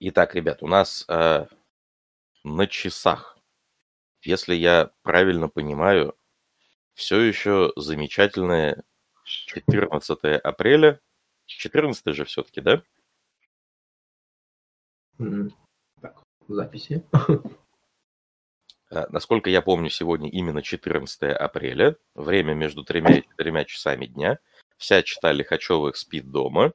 Итак, ребят, у нас э, на часах, если я правильно понимаю, все еще замечательное 14 апреля. 14 же все-таки, да? Так, записи. Э, насколько я помню, сегодня именно 14 апреля, время между тремя и четырьмя часами дня. Вся чита Лихачевых спит дома.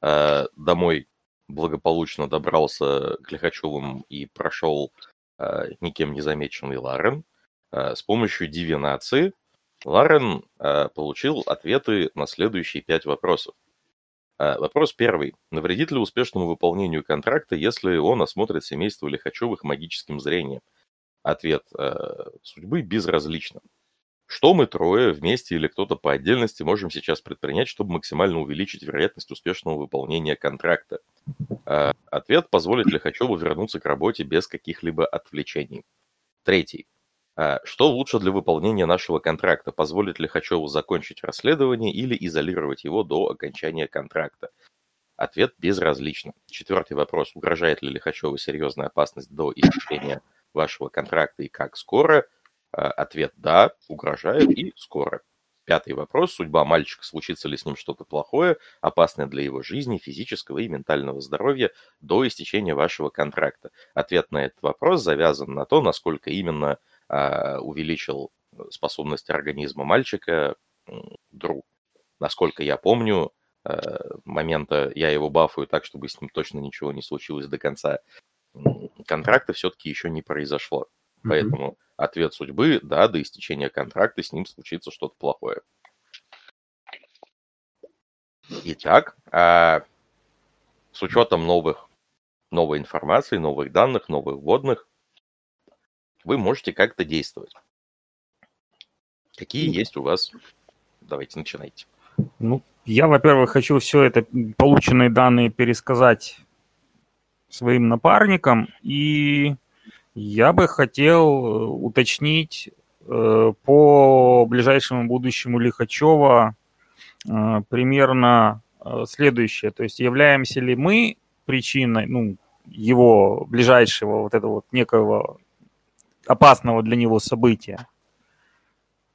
Э, домой благополучно добрался к Лихачевым и прошел э, никем не замеченный Ларен. С помощью дивинации Ларен получил ответы на следующие пять вопросов. Вопрос первый. Навредит ли успешному выполнению контракта, если он осмотрит семейство Лихачевых магическим зрением? Ответ э, судьбы безразлично. Что мы трое вместе или кто-то по отдельности можем сейчас предпринять, чтобы максимально увеличить вероятность успешного выполнения контракта? Э, ответ позволит Лихачеву вернуться к работе без каких-либо отвлечений. Третий. Э, что лучше для выполнения нашего контракта? Позволит Лихачеву закончить расследование или изолировать его до окончания контракта? Ответ безразлично. Четвертый вопрос. Угрожает ли Лихачеву серьезная опасность до истечения вашего контракта и как скоро? А, ответ «да», угрожает и скоро. Пятый вопрос. Судьба мальчика, случится ли с ним что-то плохое, опасное для его жизни, физического и ментального здоровья до истечения вашего контракта? Ответ на этот вопрос завязан на то, насколько именно а, увеличил способность организма мальчика друг. Насколько я помню, а, момента я его бафаю так, чтобы с ним точно ничего не случилось до конца контракта все-таки еще не произошло. Поэтому ответ судьбы, да, до истечения контракта с ним случится что-то плохое. Итак, а, с учетом новых, новой информации, новых данных, новых вводных, вы можете как-то действовать. Какие есть у вас? Давайте, начинайте. Ну, я, во-первых, хочу все это, полученные данные пересказать своим напарником, и я бы хотел э, уточнить э, по ближайшему будущему Лихачева э, примерно следующее. То есть являемся ли мы причиной ну, его ближайшего вот этого вот некого опасного для него события?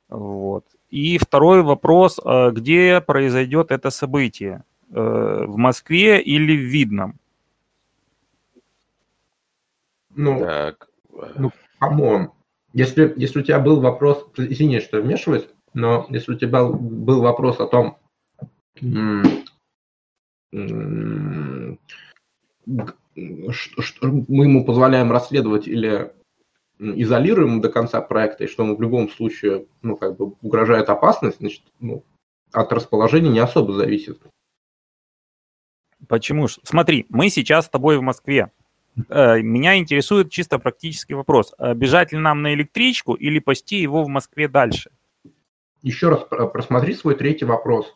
Вот. И второй вопрос, где произойдет это событие? В Москве или в Видном? Ну, так. ну come on. Если, если у тебя был вопрос, извини, что вмешиваюсь, но если у тебя был вопрос о том, что, что мы ему позволяем расследовать или изолируем до конца проекта, и что ему в любом случае, ну, как бы угрожает опасность, значит, ну, от расположения не особо зависит. Почему? Смотри, мы сейчас с тобой в Москве. Э, меня интересует чисто практический вопрос. Бежать ли нам на электричку или пасти его в Москве дальше? Еще раз просмотри свой третий вопрос.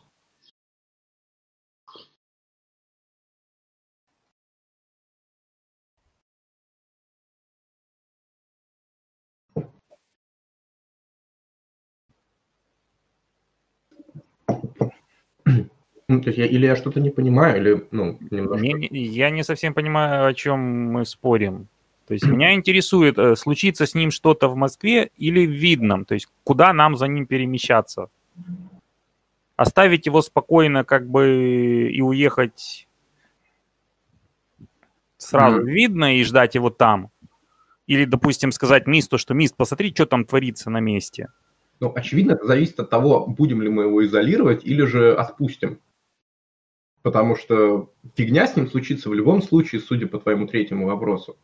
Ну, то есть я, или я что-то не понимаю, или, ну, немножко... Не, я не совсем понимаю, о чем мы спорим. То есть меня интересует, э, случится с ним что-то в Москве или в Видном, то есть куда нам за ним перемещаться? Оставить его спокойно как бы и уехать сразу mm-hmm. видно и ждать его там? Или, допустим, сказать Мисту, что Мист, посмотри, что там творится на месте. Ну, очевидно, это зависит от того, будем ли мы его изолировать или же отпустим потому что фигня с ним случится в любом случае, судя по твоему третьему вопросу.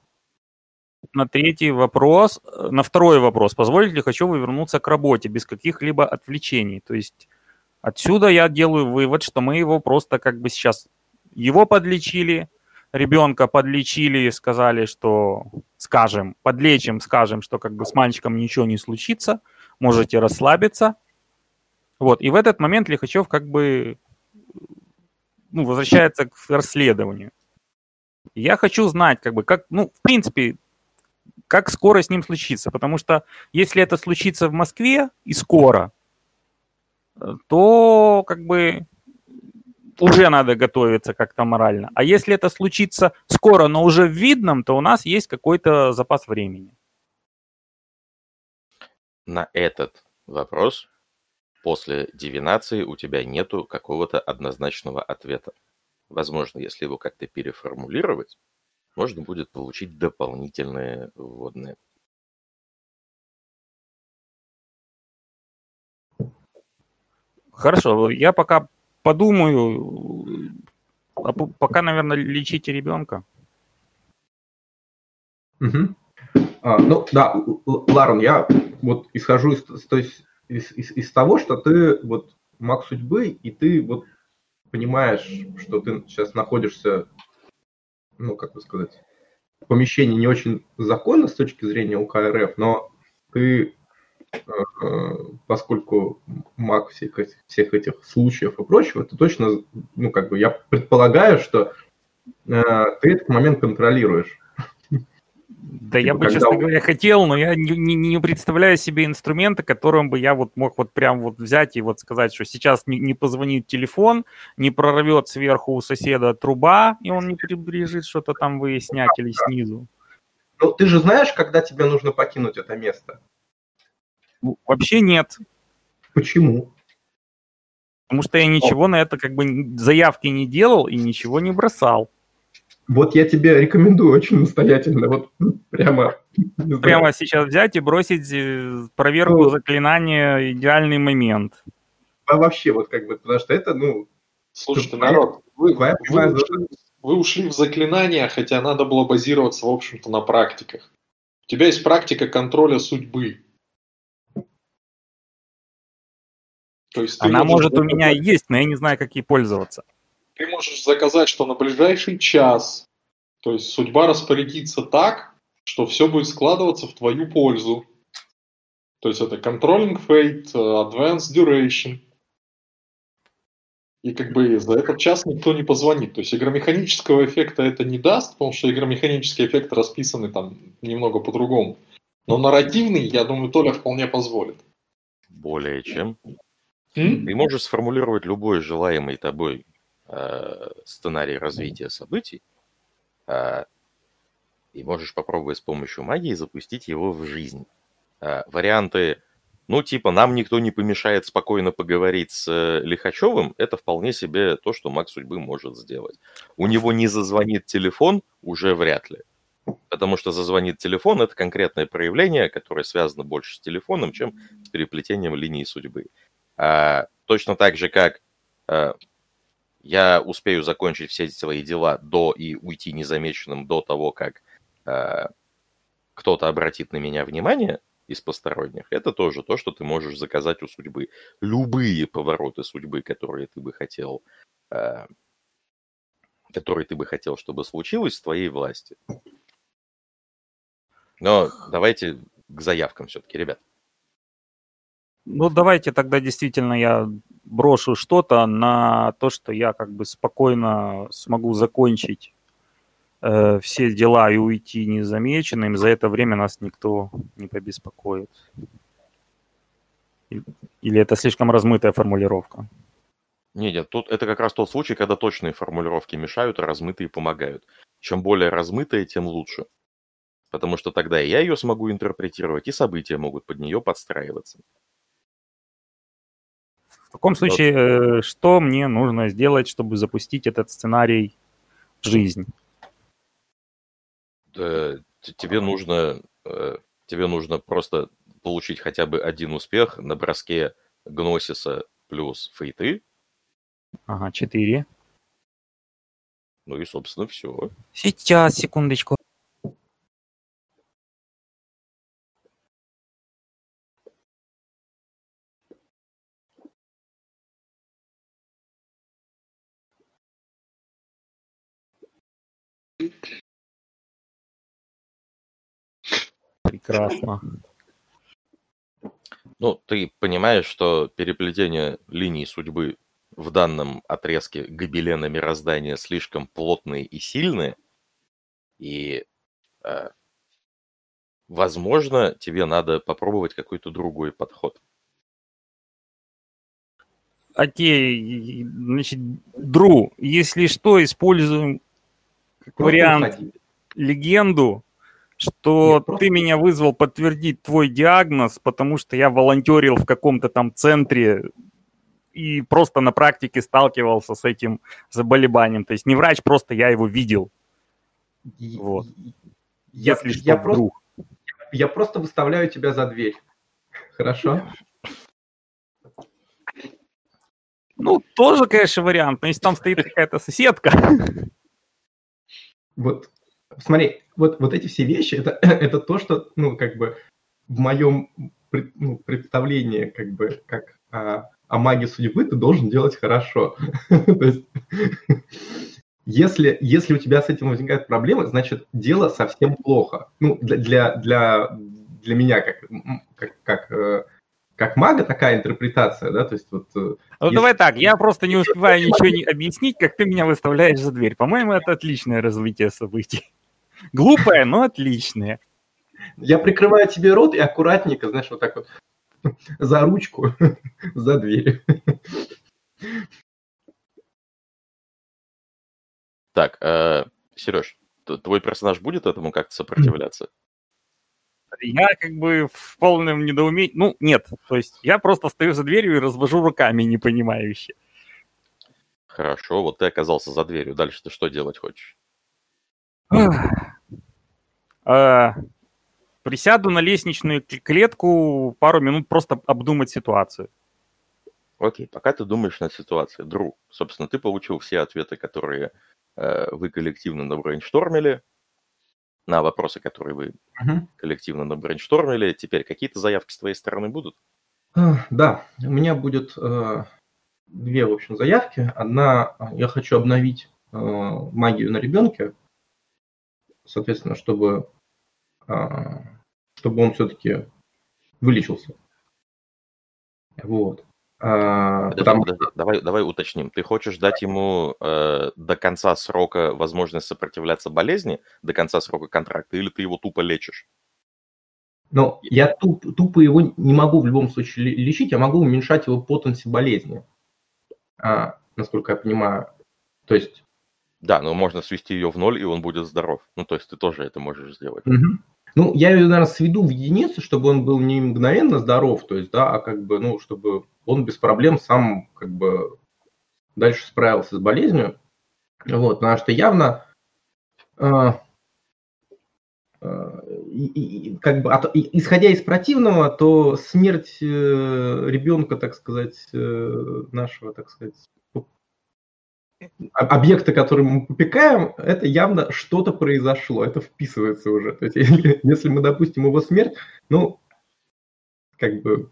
На третий вопрос, на второй вопрос, позволит ли хочу вернуться к работе без каких-либо отвлечений? То есть отсюда я делаю вывод, что мы его просто как бы сейчас, его подлечили, ребенка подлечили, сказали, что, скажем, подлечим, скажем, что как бы с мальчиком ничего не случится, можете расслабиться. Вот, и в этот момент Лихачев как бы ну, возвращается к расследованию. Я хочу знать, как бы, как, ну, в принципе, как скоро с ним случится. Потому что если это случится в Москве и скоро, то как бы уже надо готовиться как-то морально. А если это случится скоро, но уже в видном, то у нас есть какой-то запас времени. На этот вопрос после дивинации у тебя нету какого-то однозначного ответа. Возможно, если его как-то переформулировать, можно будет получить дополнительные вводные. Хорошо, я пока подумаю, а пока, наверное, лечите ребенка. Угу. А, ну да, Ларон, я вот исхожу из, то есть, из, из, из того, что ты вот маг судьбы, и ты вот понимаешь, что ты сейчас находишься, ну, как бы сказать, в помещении не очень законно с точки зрения УК РФ, но ты, э, поскольку маг всех, всех этих случаев и прочего, ты точно, ну, как бы, я предполагаю, что э, ты этот момент контролируешь. Да типа, я бы, честно говоря, хотел, но я не, не, не представляю себе инструмента, которым бы я вот мог вот прям вот взять и вот сказать, что сейчас не, не позвонит телефон, не прорвет сверху у соседа труба, и он не прибежит что-то там выяснять или снизу. Ну, ты же знаешь, когда тебе нужно покинуть это место? Вообще нет. Почему? Потому что я ничего на это как бы заявки не делал и ничего не бросал. Вот я тебе рекомендую очень настоятельно, вот прямо... Прямо сейчас взять и бросить э, проверку ну, заклинания «Идеальный момент». А вообще, вот как бы, потому что это, ну... Слушайте, народ, вы, вы, вы, ушли, вы ушли в заклинания, хотя надо было базироваться, в общем-то, на практиках. У тебя есть практика контроля судьбы. То есть Она может у меня есть, но я не знаю, как ей пользоваться ты можешь заказать, что на ближайший час, то есть судьба распорядится так, что все будет складываться в твою пользу. То есть это controlling fate, advanced duration. И как бы за этот час никто не позвонит. То есть игромеханического эффекта это не даст, потому что игромеханические эффекты расписаны там немного по-другому. Но нарративный, я думаю, Толя вполне позволит. Более чем. М? Ты можешь сформулировать любой желаемый тобой Э, сценарий развития событий, э, и можешь попробовать с помощью магии запустить его в жизнь. Э, варианты, ну, типа, нам никто не помешает спокойно поговорить с Лихачевым, это вполне себе то, что маг судьбы может сделать. У него не зазвонит телефон, уже вряд ли. Потому что зазвонит телефон – это конкретное проявление, которое связано больше с телефоном, чем с переплетением линии судьбы. А, точно так же, как я успею закончить все свои дела до и уйти незамеченным до того, как э, кто-то обратит на меня внимание из посторонних, это тоже то, что ты можешь заказать у судьбы. Любые повороты судьбы, которые ты бы хотел, э, которые ты бы хотел, чтобы случилось в твоей власти. Но давайте к заявкам все-таки, ребят. Ну, давайте тогда действительно я брошу что-то на то, что я как бы спокойно смогу закончить э, все дела и уйти незамеченным. За это время нас никто не побеспокоит. Или это слишком размытая формулировка? Нет, нет, тут это как раз тот случай, когда точные формулировки мешают, а размытые помогают. Чем более размытая, тем лучше. Потому что тогда я ее смогу интерпретировать, и события могут под нее подстраиваться. В таком случае, э, что мне нужно сделать, чтобы запустить этот сценарий в жизнь? тебе нужно, э, тебе нужно просто получить хотя бы один успех на броске Гносиса плюс фейты. Ага, четыре. Ну и, собственно, все. Сейчас, секундочку. Прекрасно. Ну, ты понимаешь, что переплетение линий судьбы в данном отрезке гобелена мироздания слишком плотные и сильные, и, э, возможно, тебе надо попробовать какой-то другой подход. окей, значит, Дру, если что, используем как вариант легенду, что Нет, просто- ты меня вызвал подтвердить твой диагноз, потому что я волонтерил в каком-то там центре и просто на практике сталкивался с этим заболеванием. То есть не врач, просто я его видел, Вот. Я, если что, я просто, вдруг. я просто выставляю тебя за дверь. Хорошо? Ну, тоже, конечно, вариант, но если там стоит какая-то соседка, Вот, смотри, вот, вот эти все вещи, это, это то, что, ну, как бы в моем ну, представлении, как бы, как а, о маге судьбы, ты должен делать хорошо. То есть, если, если у тебя с этим возникают проблемы, значит, дело совсем плохо. Ну, для, для, для, меня, как, как, как, э, как мага, такая интерпретация, да, то есть вот... э, Ну, Если- давай так, я просто не успеваю ничего не объяснить, как ты меня выставляешь за дверь. По-моему, это отличное развитие событий. Глупое, но отличное. Я прикрываю тебе рот и аккуратненько, знаешь, вот так вот за ручку, за дверь. Так, э, Сереж, твой персонаж будет этому как-то сопротивляться? Я как бы в полном недоумении... Ну, нет, то есть я просто стою за дверью и развожу руками непонимающе. Хорошо, вот ты оказался за дверью. Дальше ты что делать хочешь? А, Присяду на лестничную клетку пару минут просто обдумать ситуацию. Окей, пока ты думаешь над ситуацией, Дру, собственно, ты получил все ответы, которые э, вы коллективно набрейнштормили, на вопросы, которые вы коллективно набрейнштормили. Теперь какие-то заявки с твоей стороны будут? А, Да, у меня будет э, две, в общем, заявки. Одна, э, я хочу обновить э, магию на ребенке, соответственно, чтобы, э, чтобы он все-таки вылечился. Вот. А, потому подожди, давай, давай уточним. Ты хочешь дать ему э, до конца срока возможность сопротивляться болезни, до конца срока контракта, или ты его тупо лечишь? Но я туп- тупо его не могу в любом случае ле- лечить, я могу уменьшать его потенси болезни, А, насколько я понимаю. То есть, Да, но можно свести ее в ноль, и он будет здоров. Ну, то есть ты тоже это можешь сделать. Мгм. ну, я ее, наверное, сведу в единицу, чтобы он был не мгновенно здоров, то есть, да, а как бы, ну, чтобы он без проблем сам, как бы, дальше справился с болезнью. Вот, потому что явно а, а, и- и как бы, от- и- исходя из противного, то смерть э, ребенка, так сказать, э, нашего, так сказать, об- объекта, который мы попекаем, это явно что-то произошло, это вписывается уже. То есть, если, если мы допустим его смерть, ну, как бы,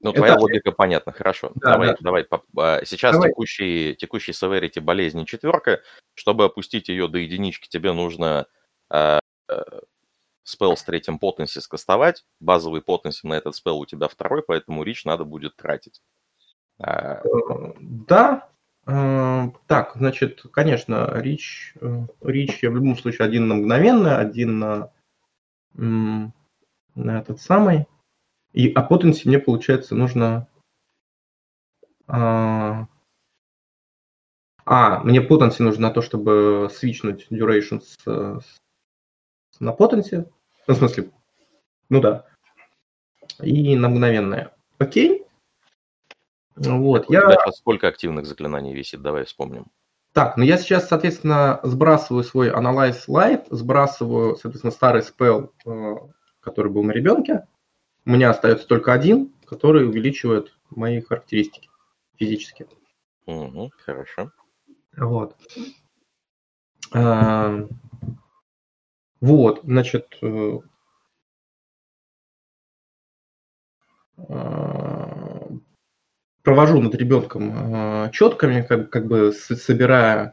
Ну, Это- твоя логика понятна, хорошо. Да, давай, да. давай. а, Сейчас Давай. текущий, текущий severity болезни четверка. Чтобы опустить ее до единички, тебе нужно а, э, спел с третьим потенси скастовать. Базовый потенси на этот спел у тебя второй, поэтому рич надо будет тратить. А, э, да. Э, Так, значит, конечно, рич, э, рич я в любом случае один на мгновенно, один на, на этот самый. И, а потенси мне, получается, нужно... А, а, мне потенси нужно на то, чтобы свичнуть duration с, с- на потенси. Ну, в смысле, ну да. И на мгновенное. Окей. Вот, у я... сейчас сколько активных заклинаний висит? Давай вспомним. Так, ну я сейчас, соответственно, сбрасываю свой Analyze Light, сбрасываю, соответственно, старый спел, э, который был на ребенке. У меня остается только один, который увеличивает мои характеристики физические. Мгм, хорошо. Вот. А, Вот, значит, э, а, провожу над ребенком а, четками, как, как бы собирая,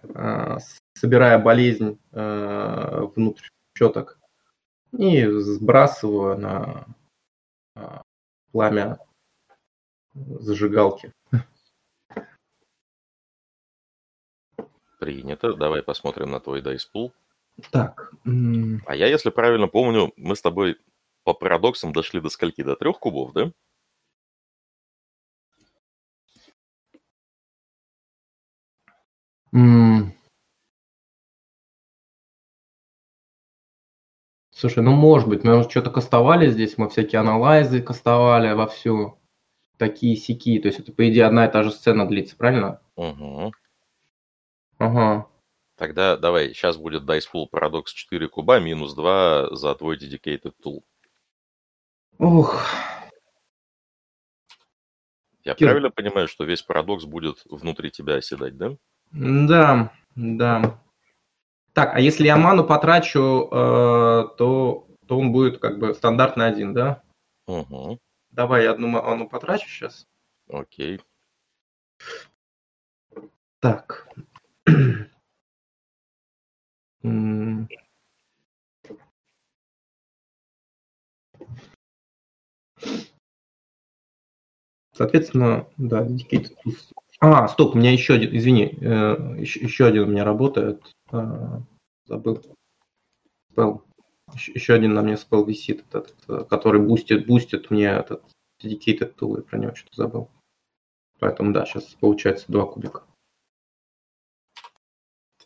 с- собирая болезнь а, внутрь четок и сбрасываю на а, пламя зажигалки. Принято. Давай посмотрим на твой Dice Pool. Так, А я, если правильно помню, мы с тобой по парадоксам дошли до скольки? До трех кубов, да? М. Слушай, ну может быть, мы что-то кастовали здесь, мы всякие анализы кастовали вовсю, такие сики. То есть это, по идее, одна и та же сцена длится, правильно? Угу. Ага. Тогда давай, сейчас будет Dice Pool Paradox 4 куба, минус 2 за твой Dedicated Tool. Ух, Я Кир. правильно понимаю, что весь парадокс будет внутри тебя оседать, да? Да, да. Так, а если я ману потрачу, э, то, то он будет как бы стандартный один, да? Угу. Давай я одну ману потрачу сейчас. Окей. Так. Соответственно, да, dedicated tools. А, стоп, у меня еще один, извини, э, еще, еще один у меня работает. А, забыл. Spell. Еще, еще один на мне spell висит, этот, э, который бустит, бустит мне этот dedicated tool, я про него что-то забыл. Поэтому да, сейчас получается два кубика.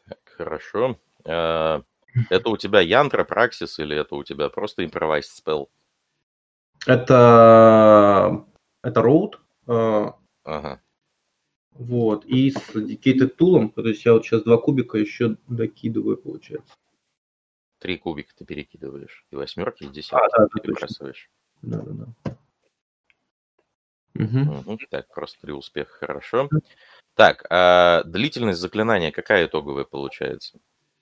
Так, хорошо. Это у тебя Yantra, Praxis или это у тебя просто Improvised Spell? Это, это road, э, Ага. Вот, и с dedicated tool, то есть я вот сейчас два кубика еще докидываю, получается. Три кубика ты перекидываешь. И восьмерки, и А, десятки да, да, точно. перебрасываешь. Да, да, да. Мгм. Мгм. Так, просто три успеха, хорошо. Так, а длительность заклинания какая итоговая получается?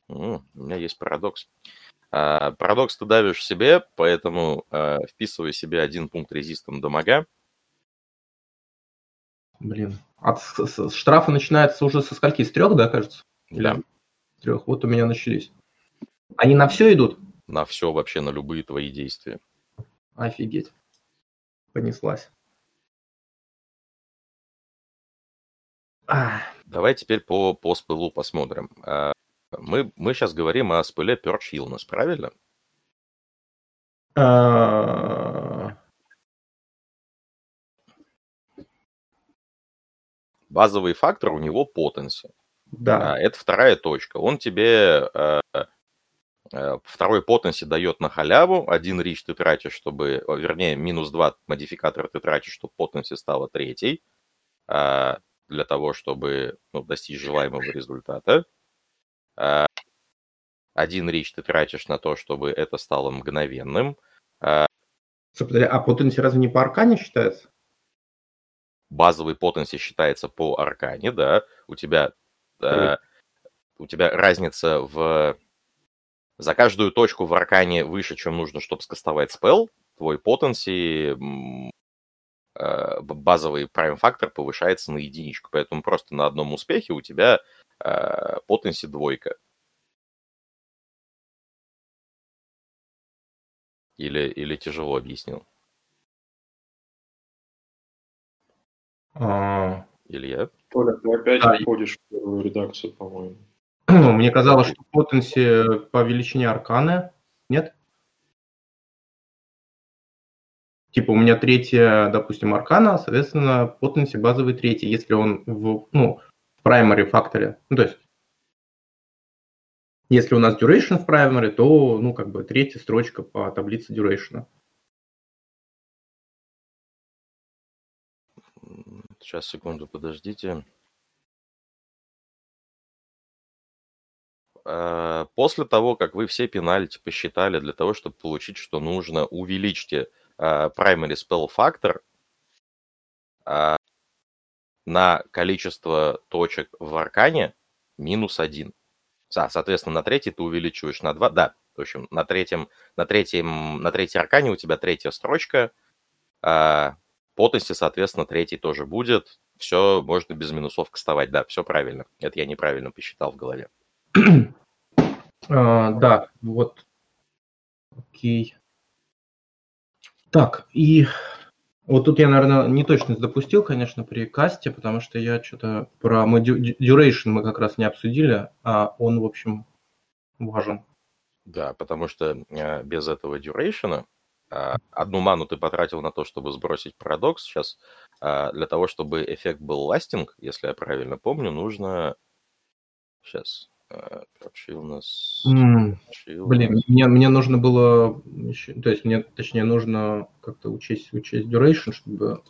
М, у меня есть парадокс. А, парадокс ты давишь себе, поэтому а, вписывай себе один пункт резистом дамага. Блин. От с- с- штрафа начинается уже со скольки? С трех, да, кажется? Да, С трех. Вот у меня начались. Они на все идут? на все вообще, на любые твои действия. Офигеть. Понеслась. А, Давай теперь по, по спылу посмотрим. А, Мы, мы сейчас говорим о спыле Perch Illness, правильно? а, Базовый фактор у него потенси. Да. А, Это вторая точка. Он тебе э, э, второй потенси дает на халяву. Один рич ты тратишь, чтобы... Вернее, минус два модификатора ты тратишь, чтобы потенси стала третьей. а, Для того, чтобы ну, достичь желаемого результата. А, Один рич ты тратишь на то, чтобы это стало мгновенным. А потенси разве не по аркане считается? Базовый потенси считается по аркане, да. У тебя, э, у тебя разница в... За каждую точку в аркане выше, чем нужно, чтобы скастовать спел, твой потенси, э, базовый prime фактор повышается на единичку. Поэтому просто на одном успехе у тебя э, потенси двойка. Или, или тяжело объяснил? А, Илья? Толя, ты опять Да. входишь в первую редакцию, по-моему. Мне казалось, что потенси по величине арканы. Нет? Типа у меня третья, допустим, аркана, соответственно, потенси базовый третий, если он в, ну, в primary факторе. Ну, то есть, если у нас duration в primary, то, ну, как бы третья строчка по таблице duration. Сейчас, секунду, подождите. Э, После того, как вы все пенальти посчитали для того, чтобы получить, что нужно, увеличьте э, primary spell factor э, на количество точек в аркане минус один. Со- Соответственно, на третий ты увеличиваешь на 2. Да, в общем, на третьем, на третьем, на третьей аркане у тебя третья строчка. Потенси, соответственно, третий тоже будет. Все, можно без минусов кастовать. Да, все правильно. Это я неправильно посчитал в голове. А, да, вот. Окей. Так, и вот тут я, наверное, неточность допустил, конечно, при касте, потому что я что-то про мы duration мы как раз не обсудили, а он, в общем, важен. Да, потому что э, без этого а, одну ману ты потратил на то, чтобы сбросить парадокс. Сейчас а, для того, чтобы эффект был ластинг, если я правильно помню, нужно Сейчас. Короче, у нас... М, Блин, мне, мне нужно было, то есть мне, точнее, нужно как-то учесть, учесть duration, чтобы...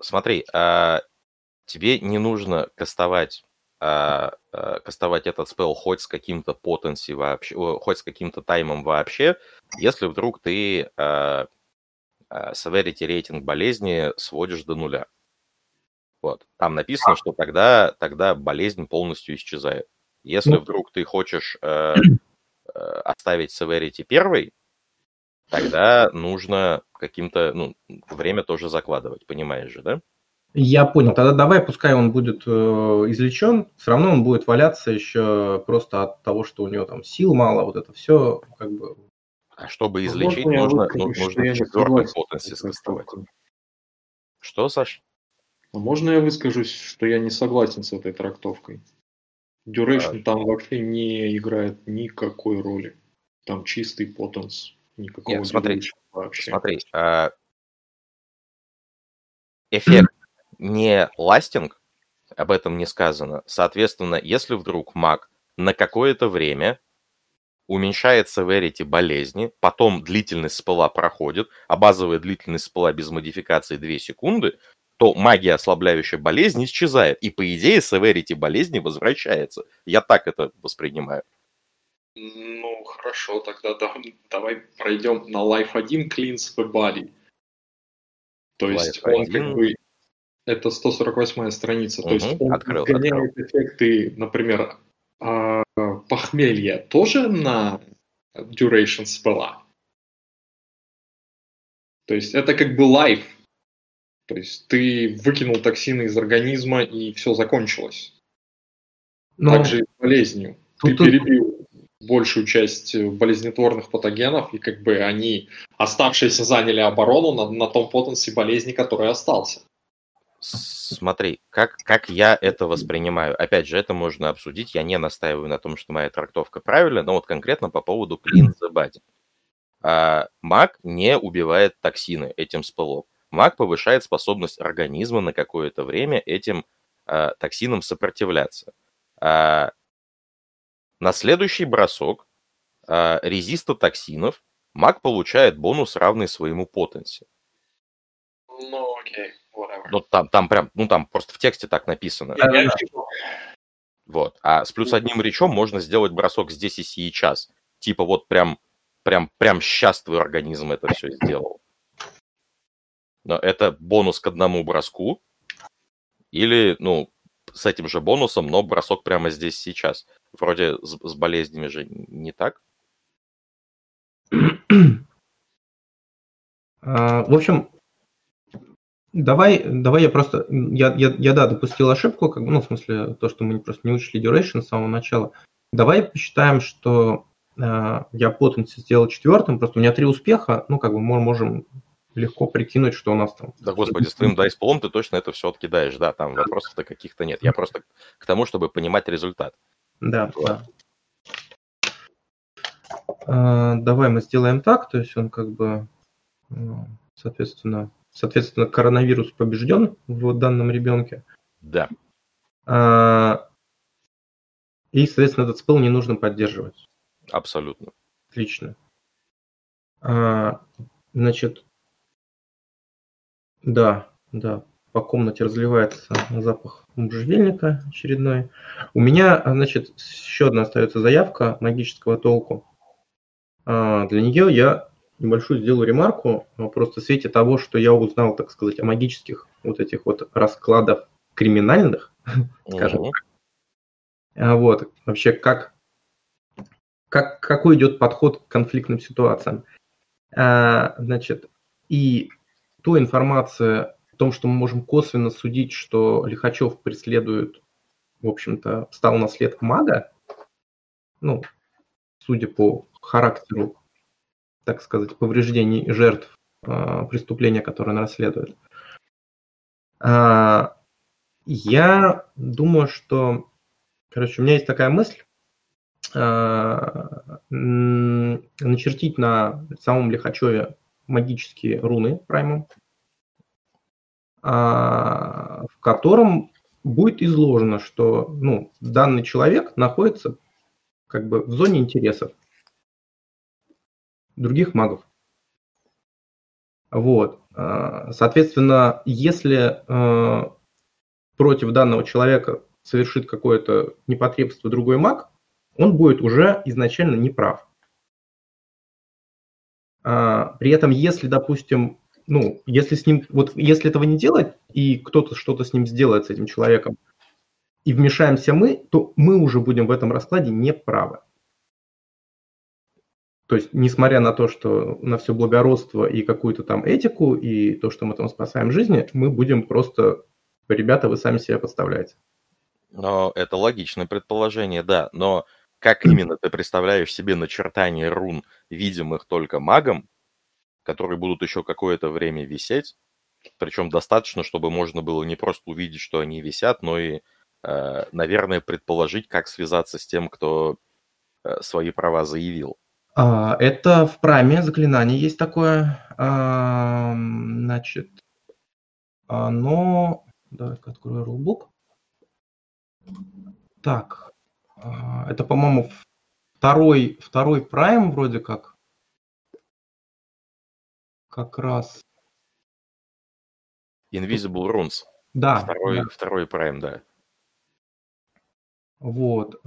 Смотри, а, тебе не нужно кастовать, а, а, кастовать этот спел хоть с каким-то потенси вообще, хоть с каким-то таймом вообще, если вдруг ты а, а, severity рейтинг болезни сводишь до нуля. Вот. Там написано, что тогда, тогда болезнь полностью исчезает. Если Ну. вдруг ты хочешь э, э, оставить severity первой, тогда нужно каким-то, ну, время тоже закладывать, понимаешь же, да? Я понял, тогда давай, пускай он будет э, излечен, все равно он будет валяться еще просто от того, что у него там сил мало, вот это все, как бы, А чтобы Возможно, излечить, я нужно, выскажусь, ну- нужно не четвертый согласен потенси с этой скастовать. трактовкой. Что, Саш? А можно я выскажусь, что я не согласен с этой трактовкой? Duration там вообще не играет никакой роли. Там чистый потенс. Никакого Нет, смотри, вообще. Смотри, а, эффект не ластинг, об этом не сказано. Соответственно, если вдруг маг на какое-то время уменьшает severity болезни, потом длительность спела проходит, а базовая длительность спела без модификации 2 секунды, то магия, ослабляющая болезнь, исчезает. И, по идее, severity болезни возвращается. Я так это воспринимаю. Ну, хорошо, тогда да- давай пройдем на Life 1 Cleanse the Body. То есть Life он 1. как бы... Это 148 страница. То есть он открыл, гоняет эффекты, например, а, похмелья тоже на duration спела. То есть это как бы лайф. То есть ты выкинул токсины из организма и все закончилось. ну, Также и с болезнью. Ты Тут- тут- перебил большую часть э, болезнетворных патогенов, и как бы они, оставшиеся, заняли оборону на, на том потенции болезни, который остался. Смотри, как, как я это воспринимаю. Опять же, это можно обсудить. Я не настаиваю на том, что моя трактовка правильная, но вот конкретно по поводу Clean the Body. А, маг не убивает токсины этим спелом. Маг повышает способность организма на какое-то время этим а, токсинам сопротивляться. А, на следующий бросок а, резиста токсинов маг получает бонус, равный своему потенции. Ну, окей. Ну, там, там прям, ну, там просто в тексте так написано. Да. Вот. А с плюс одним речом можно сделать бросок здесь и сейчас. Типа вот прям, прям, прям сейчас твой организм это все сделал. Но это бонус к одному броску. Или, ну, с этим же бонусом, но бросок прямо здесь сейчас. Вроде с, с болезнями же не так. А, В общем, давай, давай я просто, я, я, я, да, допустил ошибку, как бы, ну, в смысле, то, что мы просто не учли duration с самого начала. Давай посчитаем, что э, я потенси сделал четвертым, просто у меня три успеха, ну, как бы мы можем легко прикинуть, что у нас там. Да, господи, с твоим дайсполом ты точно это все откидаешь. Да, там вопросов-то каких-то нет. Я просто к тому, чтобы понимать результат. Да, да. А, Давай мы сделаем так, то есть он как бы, э, соответственно, соответственно, коронавирус побежден в данном ребенке. Да. А, И, соответственно, этот спел не нужно поддерживать. Абсолютно. Отлично. А, Значит, да, да, по комнате разливается запах можжевельника очередной. У меня, значит, еще одна остается заявка магического толку. А, Для нее я небольшую сделаю ремарку, а, просто в свете того, что я узнал, так сказать, о магических вот этих вот раскладах криминальных, Скажем Мгм. А, Вот, вообще, как, как, какой идет подход к конфликтным ситуациям. А, Значит, и ту информацию о том, что мы можем косвенно судить, что Лихачев преследует, в общем-то, стал на след мага, ну, судя по характеру, так сказать, повреждений жертв а, преступления, которое он расследует. А, Я думаю, что, короче, у меня есть такая мысль, а, начертить на самом Лихачеве магические руны праймом, в котором будет изложено, что ну, данный человек находится как бы в зоне интересов других магов. Вот. А, соответственно, если а, против данного человека совершит какое-то непотребство другой маг, он будет уже изначально неправ. А, при этом, если, допустим, ну, если с ним, вот если этого не делать, и кто-то что-то с ним сделает, с этим человеком, и вмешаемся мы, то мы уже будем в этом раскладе неправы. То есть, несмотря на то, что на все благородство и какую-то там этику, и то, что мы там спасаем жизни, мы будем просто, ребята, вы сами себя подставляете. Но это логичное предположение, да. Но как именно ты представляешь себе начертание рун, видимых только магом, которые будут еще какое-то время висеть, причем достаточно, чтобы можно было не просто увидеть, что они висят, но и, э, наверное, предположить, как связаться с тем, кто э, свои права заявил. А, это в прайме заклинание есть такое. А, значит, оно... Давай-ка открою рулбук. Так, а, это, по-моему, второй, второй прайм вроде как. Как раз. Invisible Runes. Да. Второй, да. второй прайм, да. Вот.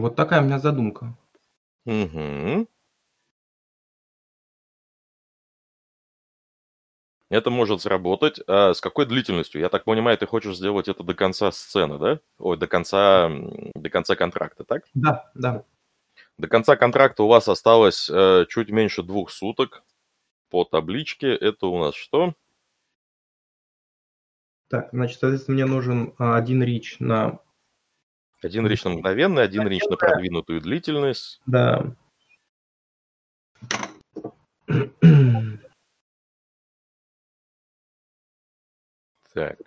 Вот такая у меня задумка. Угу. Это может сработать. А с какой длительностью? Я так понимаю, ты хочешь сделать это до конца сцены, да? Ой, до конца, до конца контракта, так? Да, да. До конца контракта у вас осталось э, чуть меньше двух суток по табличке. Это у нас что? Так, значит, соответственно, мне нужен а, один рич на один речь на мгновенный, один речь на продвинутую длительность. Да. Так.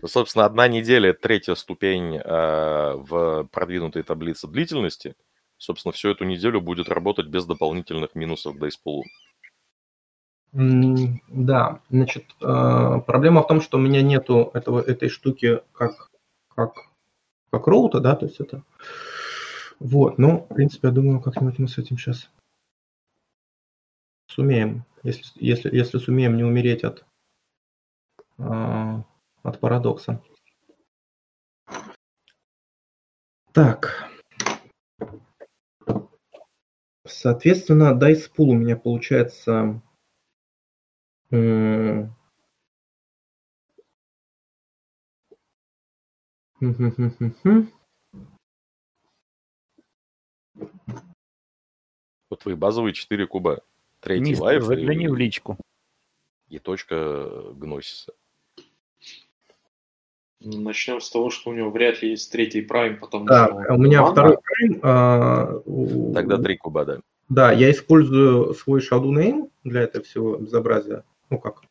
Ну, собственно, одна неделя – третья ступень э, в продвинутой таблице длительности. Собственно, всю эту неделю будет работать без дополнительных минусов к дайспулу. Да, значит, э, проблема в том, что у меня нету этого, этой штуки как, как как роута, да, то есть это... Вот, ну, в принципе, я думаю, как-нибудь мы с этим сейчас сумеем, если, если, если сумеем не умереть от, э, от парадокса. Так. Соответственно, pool у меня получается Вот твои базовые 4 куба. Третий Мистер, лайф загляни и, в личку. и точка гносиса. Начнем с того, что у него вряд ли есть третий прайм, потому что... у меня мана- второй прайм. а, у- Тогда 3 куба, да. Да, я использую свой Shadow Name для этого всего безобразия, ну как,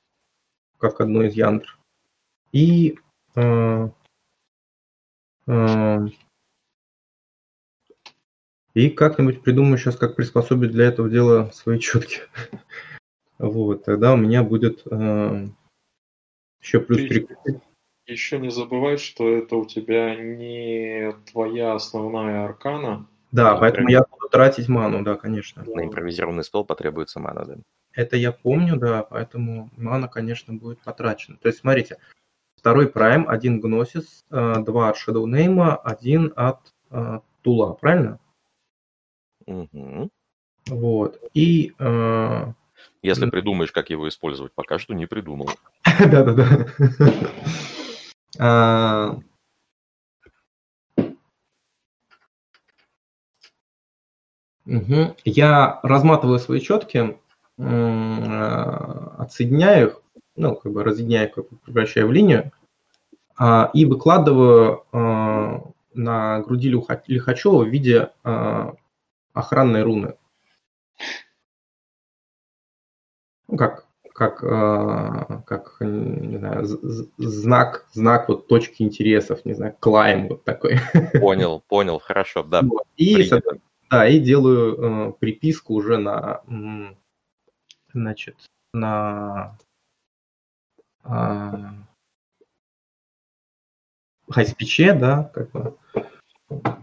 как одно из янтр. И э, и как-нибудь придумаю сейчас, как приспособить для этого дела свои четки. Вот, тогда у меня будет э, еще плюс три. Еще не забывай, что это у тебя не твоя основная аркана. Да, поэтому я буду тратить ману, да, конечно. На импровизированный спел потребуется мана, да. Это я помню, да, поэтому мана, конечно, будет потрачена. То есть, смотрите, второй прайм, один гносис, э, два от Shadow Name, один от э, Тула, правильно? Мгм. Вот. И э, Если придумаешь, как его использовать, пока что не придумал. Да-да-да. Мгм. Я разматываю свои четки, а, отсоединяю их, ну, как бы разъединяю, как бы превращаю в линию, а, и выкладываю а, на груди Лихачева в виде а, охранной руны. Ну, как, как, а, как, не знаю, знак, знак вот точки интересов, не знаю, клайм вот такой. Понял, понял, хорошо, да. Вот. И, да, и делаю э, приписку уже на, значит, на хайспиче, да, как бы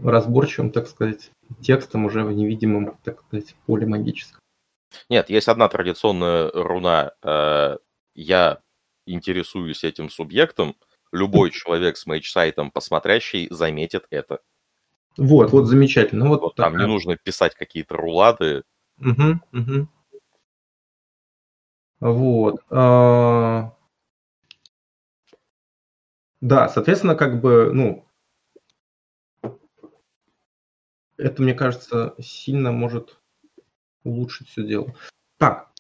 разборчивым, так сказать, текстом уже в невидимом, так сказать, поле магическом. Нет, есть одна традиционная руна. Э, я интересуюсь этим субъектом. Любой человек с мейдж-сайтом посмотрящий заметит это. Вот, вот замечательно. Вот, вот там не нужно писать какие-то рулады. Угу, угу. Вот. А... Да, соответственно, как бы, ну, это, мне кажется, сильно может улучшить все дело. Так.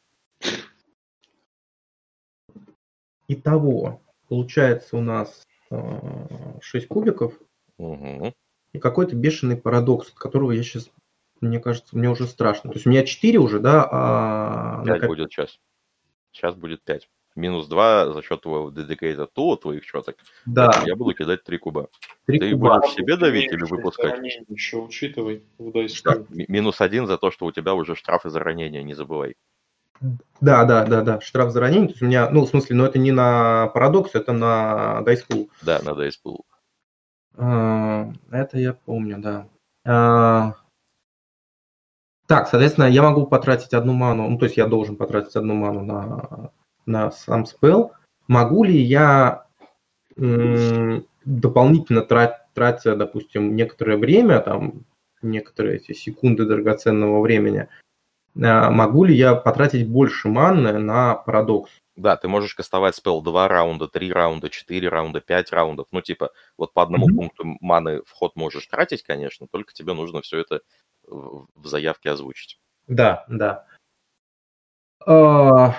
Итого, получается у нас э, 6 кубиков. Угу. И какой-то бешеный парадокс, от которого я сейчас, мне кажется, мне уже страшно. То есть у меня 4 уже, да? А 5 будет сейчас. Сейчас будет 5 минус 2 за счет твоего dedicated tool, твоих четок. Да. Я буду кидать 3 куба. 3 Ты куба. будешь себе давить или выпускать? Еще учитывай в М- Минус 1 за то, что у тебя уже штрафы за ранение, не забывай. Да, да, да, да, штраф за ранение. То есть у меня, ну, в смысле, но это не на парадокс, это на Dice Pool. Да, на Dice Pool. А, Это я помню, да. А, Так, соответственно, я могу потратить одну ману, ну, то есть я должен потратить одну ману на, на сам спел. Могу ли я дополнительно трат- тратя, допустим, некоторое время, там, некоторые эти секунды драгоценного времени, а, могу ли я потратить больше маны на парадокс? Да, ты можешь кастовать спел 2 раунда, 3 раунда, 4 раунда, 5 раундов. Ну, типа, вот по одному Мгм. пункту маны в ход можешь тратить, конечно, только тебе нужно все это в заявке озвучить. Да, да. А,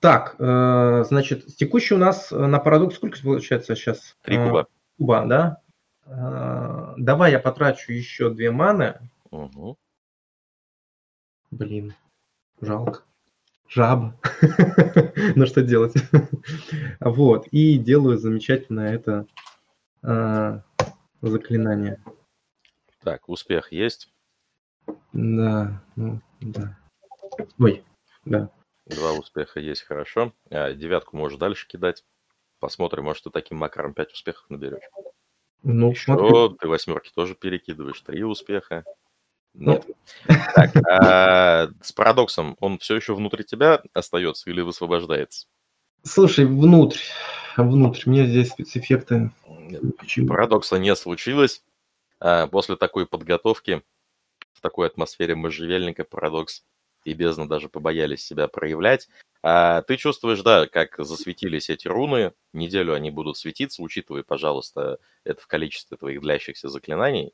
Так, э, значит, текущий у нас э, на парадокс сколько получается сейчас? 3 Э, куба. Куба, да? Давай я потрачу еще две маны. Мгм. Блин, жалко. Жаба. Ну что делать? Вот, и делаю замечательное это а, заклинание. Так, успех есть. Да, ну, да. Ой, да. Два успеха есть, хорошо. А, девятку можешь дальше кидать. Посмотрим, может, ты таким макаром 5 успехов наберешь. Ну, Еще смотри. ты восьмерки тоже перекидываешь. Три успеха. Ну. Нет. Так, а с парадоксом он все еще внутри тебя остается или высвобождается? Слушай, внутрь, внутрь, мне здесь спецэффекты. Нет? Парадокса не случилось. А, После такой подготовки, в такой атмосфере можжевельника, парадокс и бездна даже побоялись себя проявлять. А ты чувствуешь, да, как засветились эти руны. Неделю они будут светиться. Учитывай, пожалуйста, это в количестве твоих длящихся заклинаний.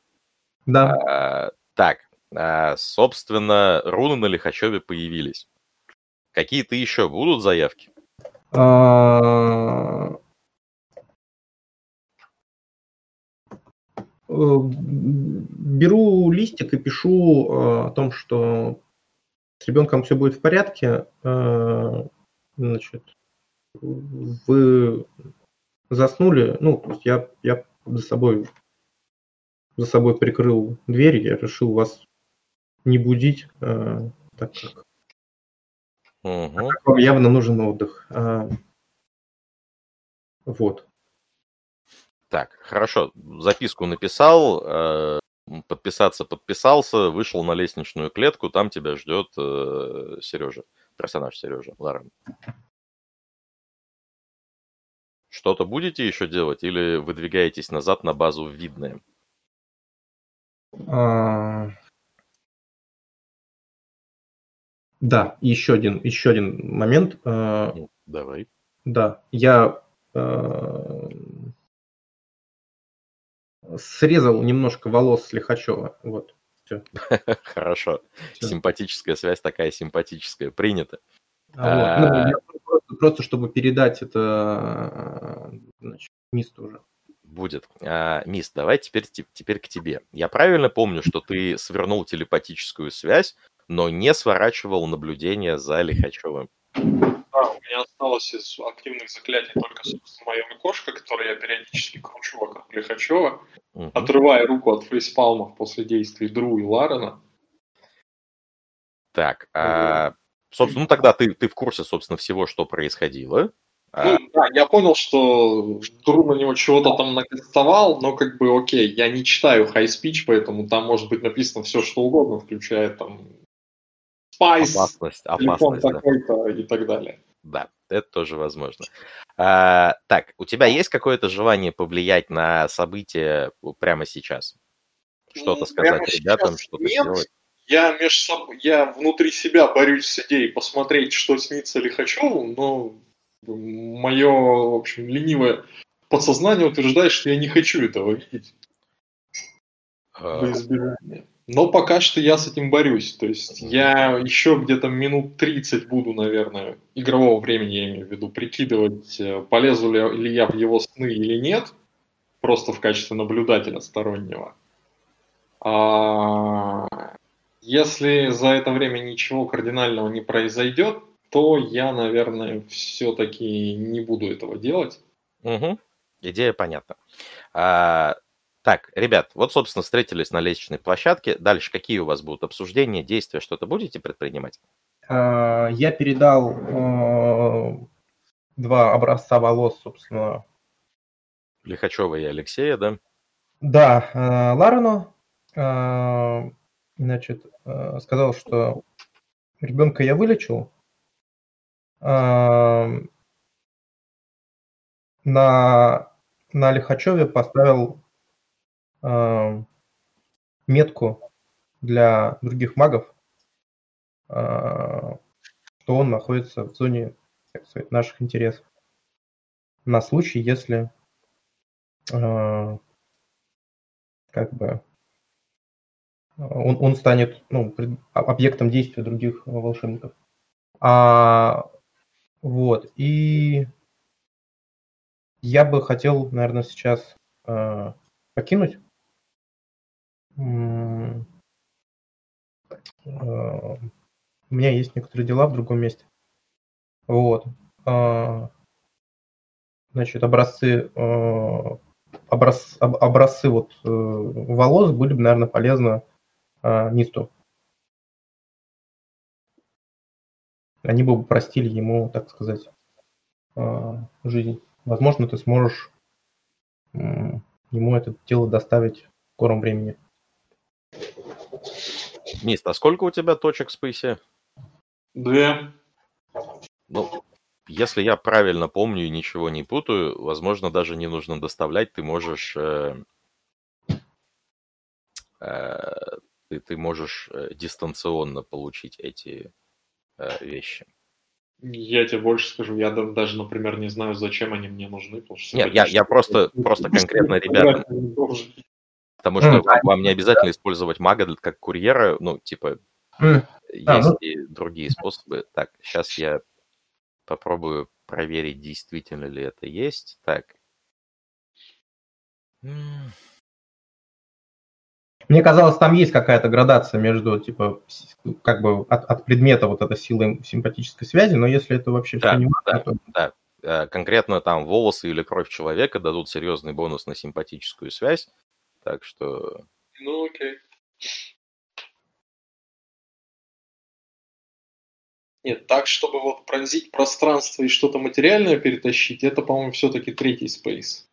Да, А, так, а, собственно, руны на Лихачеве появились. Какие-то еще будут заявки? Э, Беру листик и пишу э, о том, что с ребенком все будет в порядке. Э, Значит, вы заснули, ну, то есть я, я за собой за собой прикрыл дверь, я решил вас не будить, э, так как вам явно нужен отдых. А, Вот. Так, хорошо. Записку написал, э, подписаться подписался, вышел на лестничную клетку, там тебя ждет Сережа, персонаж Сережа, Ларен. Что-то будете еще делать или выдвигаетесь назад на базу в Видное? А, Да, еще один, еще один момент. А, Ну, давай. Да, я а, срезал немножко волос с Лихачева. Вот. Хорошо. Всё. Симпатическая связь такая симпатическая. Принято. А, вот. Ну, А. просто, просто чтобы передать это а, значит, мисту уже. Будет. А, Мисс, давай теперь, те- теперь к тебе. Я правильно помню, что ты свернул телепатическую связь, но не сворачивал наблюдение за Лихачевым. Да, у меня осталось из активных заклятий только, собственно, моя кошка, которую я периодически кручу вокруг Лихачева, Мгм. отрывая руку от фейспалмов после действий Дру и Ларена. Так, а Собственно, ну тогда ты, ты в курсе, собственно, всего, что происходило. А ну, да, я понял, что Дру на него чего-то там накастовал, но как бы окей, я не читаю high speech, поэтому там может быть написано все, что угодно, включая там спайс, опасность, опасность, да. такой-то и так далее. Да, это тоже возможно. А, так, у тебя есть какое-то желание повлиять на события прямо сейчас? Что-то ну, сказать ребятам, что-то нет. сделать? Я, меж соб... я внутри себя борюсь с идеей посмотреть, что снится Лихачеву, но мое, в общем, ленивое подсознание утверждает, что я не хочу этого видеть. А... Избежание. Но пока что я с этим борюсь. То есть я еще где-то минут 30 буду, наверное, игрового времени, я имею в виду, прикидывать, э, полезу ли я в его сны или нет, просто в качестве наблюдателя стороннего. А если за это время ничего кардинального не произойдет, то я, наверное, все-таки не буду этого делать. Угу. Идея понятна. А, так, ребят, вот, собственно, встретились на лестничной площадке. Дальше какие у вас будут обсуждения, действия, что-то будете предпринимать? А, я передал э, два образца волос, собственно. Лихачева и Алексея, да? Да, э, Ларену. Э, значит, сказал, что ребенка я вылечил, на, на Лихачеве поставил э, метку для других магов, э, что он находится в зоне сказать, наших интересов. На случай, если э, как бы он, он станет ну, объектом действия других волшебников. А вот. И я бы хотел, наверное, сейчас э, покинуть. Э, у меня есть некоторые дела в другом месте. Вот. Э, значит, образцы, э, образ, об, образцы вот, э, волос были бы, наверное, полезны Нисту. они бы упростили ему, так сказать, а, жизнь. Возможно, ты сможешь ему это дело доставить в скором времени. Мист, а сколько у тебя точек в спейсе? Две. Ну, если я правильно помню и ничего не путаю, возможно, даже не нужно доставлять, ты можешь... Э, э, ты, ты можешь э, дистанционно получить эти э, вещи. Я тебе больше скажу, я даже, например, не знаю, зачем они мне нужны. Потому что Нет, я, я просто, просто конкретно ребятам. Потому что вам не обязательно использовать мага как курьера, ну, типа, есть а, ну... и другие способы. Так, сейчас я попробую проверить, действительно ли это есть. Так. Мне казалось, там есть какая-то градация между, типа, как бы от, от предмета вот этой силы симпатической связи, но если это вообще да, все не да, то... да. Э, конкретно там волосы или кровь человека дадут серьезный бонус на симпатическую связь, так что... Ну, окей. Нет, так, чтобы вот пронзить пространство и что-то материальное перетащить, это, по-моему, все-таки третий спейс.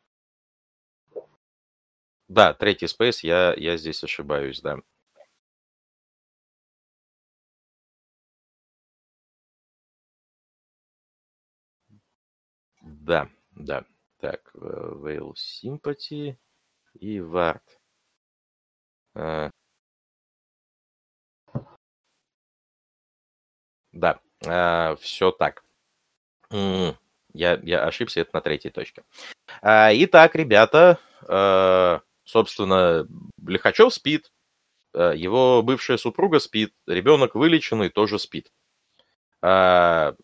Да, третий Space, я, я здесь ошибаюсь, да. Да, да. Так, Veil Sympathy и Ward. А. Да, а, все так. Я, я ошибся, это на третьей точке. А, итак, ребята, Собственно, Лихачев спит, э, его бывшая супруга спит, ребенок вылеченный тоже спит. А,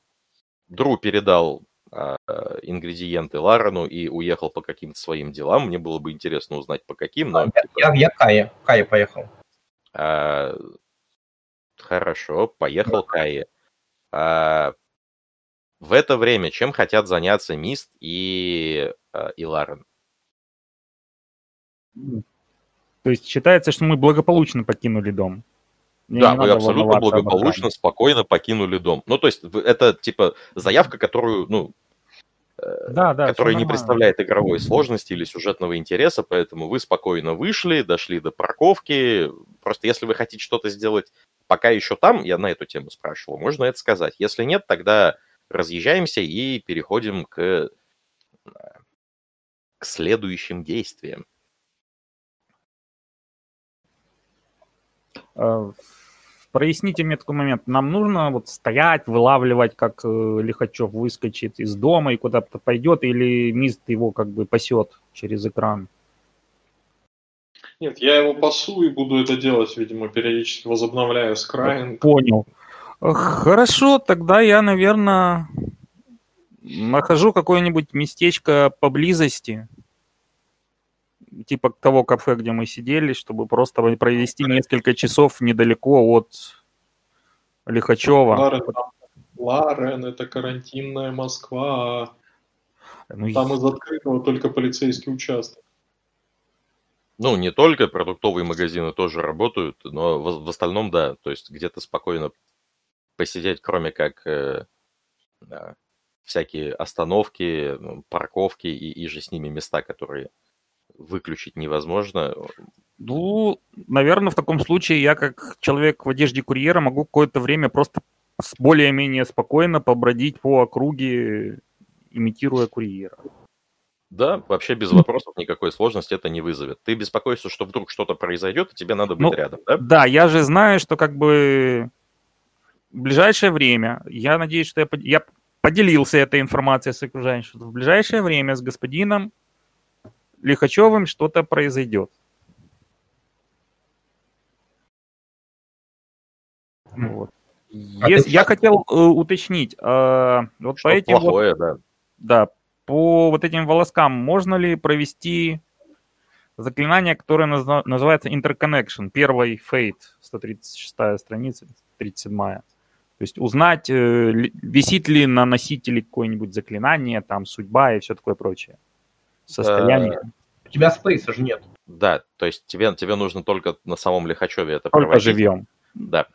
Дру передал а, ингредиенты Ларану и уехал по каким-то своим делам. Мне было бы интересно узнать, по каким. Но... Я, я, я Кая. Кая поехал. А, хорошо, поехал Кая. А, в это время чем хотят заняться Мист и, и Ларен? То есть считается, что мы благополучно покинули дом. Мне да, вы абсолютно благополучно, спокойно покинули дом. Ну, то есть это типа заявка, которую, ну, Да, да, которая не представляет игровой сложности или сюжетного интереса, поэтому вы спокойно вышли, дошли до парковки. Просто если вы хотите что-то сделать пока еще там, я на эту тему спрашивал, можно это сказать. Если нет, тогда разъезжаемся и переходим к, э, к следующим действиям. Э, Проясните мне такой момент. Нам нужно вот стоять, вылавливать, как э, Лихачев выскочит из дома и куда-то пойдет, или Мист его как бы пасет через экран? Нет, я его пасу и буду это делать, видимо, периодически возобновляя скрайинг. Понял. Хорошо, тогда я, наверное, нахожу какое-нибудь местечко поблизости, типа того кафе, где мы сидели, чтобы просто провести несколько часов недалеко от Лихачева. Ларен, там- Ларен, это карантинная Москва. Ну, Там из открытого только полицейский участок. Ну, не только продуктовые магазины тоже работают, но в, в остальном, да, то есть где-то спокойно посидеть, кроме как э, да, всякие остановки, парковки и, и же с ними места, которые выключить невозможно. Ну, наверное, в таком случае я, как человек в одежде курьера, могу какое-то время просто более-менее спокойно побродить по округе, имитируя курьера. Да, вообще без вопросов никакой сложности это не вызовет. Ты беспокоишься, что вдруг что-то произойдет, и тебе надо быть Ну, рядом, да? Да, я же знаю, что как бы в ближайшее время, я надеюсь, что я, я поделился этой информацией с окружающими, что в ближайшее время с господином Лихачевым что-то произойдет. Вот. А я хотел э, уточнить, э, вот по Что этим вот плохое, да. да, по вот этим волоскам можно ли провести заклинание, которое назна- называется Interconnection, первый Fate, 136 страница, 37 То есть узнать, э, висит ли на носителе какое-нибудь заклинание, там, судьба и все такое прочее. Состояние. У тебя спейса же нет. Да, то есть тебе, тебе нужно только на самом Лихачеве это Только проводить. живьем. Да.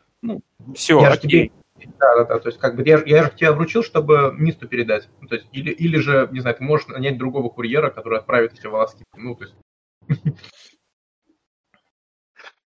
Все, Я же окей. Да, да, да. То есть, как бы я, я же тебя вручил, чтобы Мисту передать. Ну, то есть, или, или же, не знаю, ты можешь нанять другого курьера, который отправит эти волоски. Ну, то есть,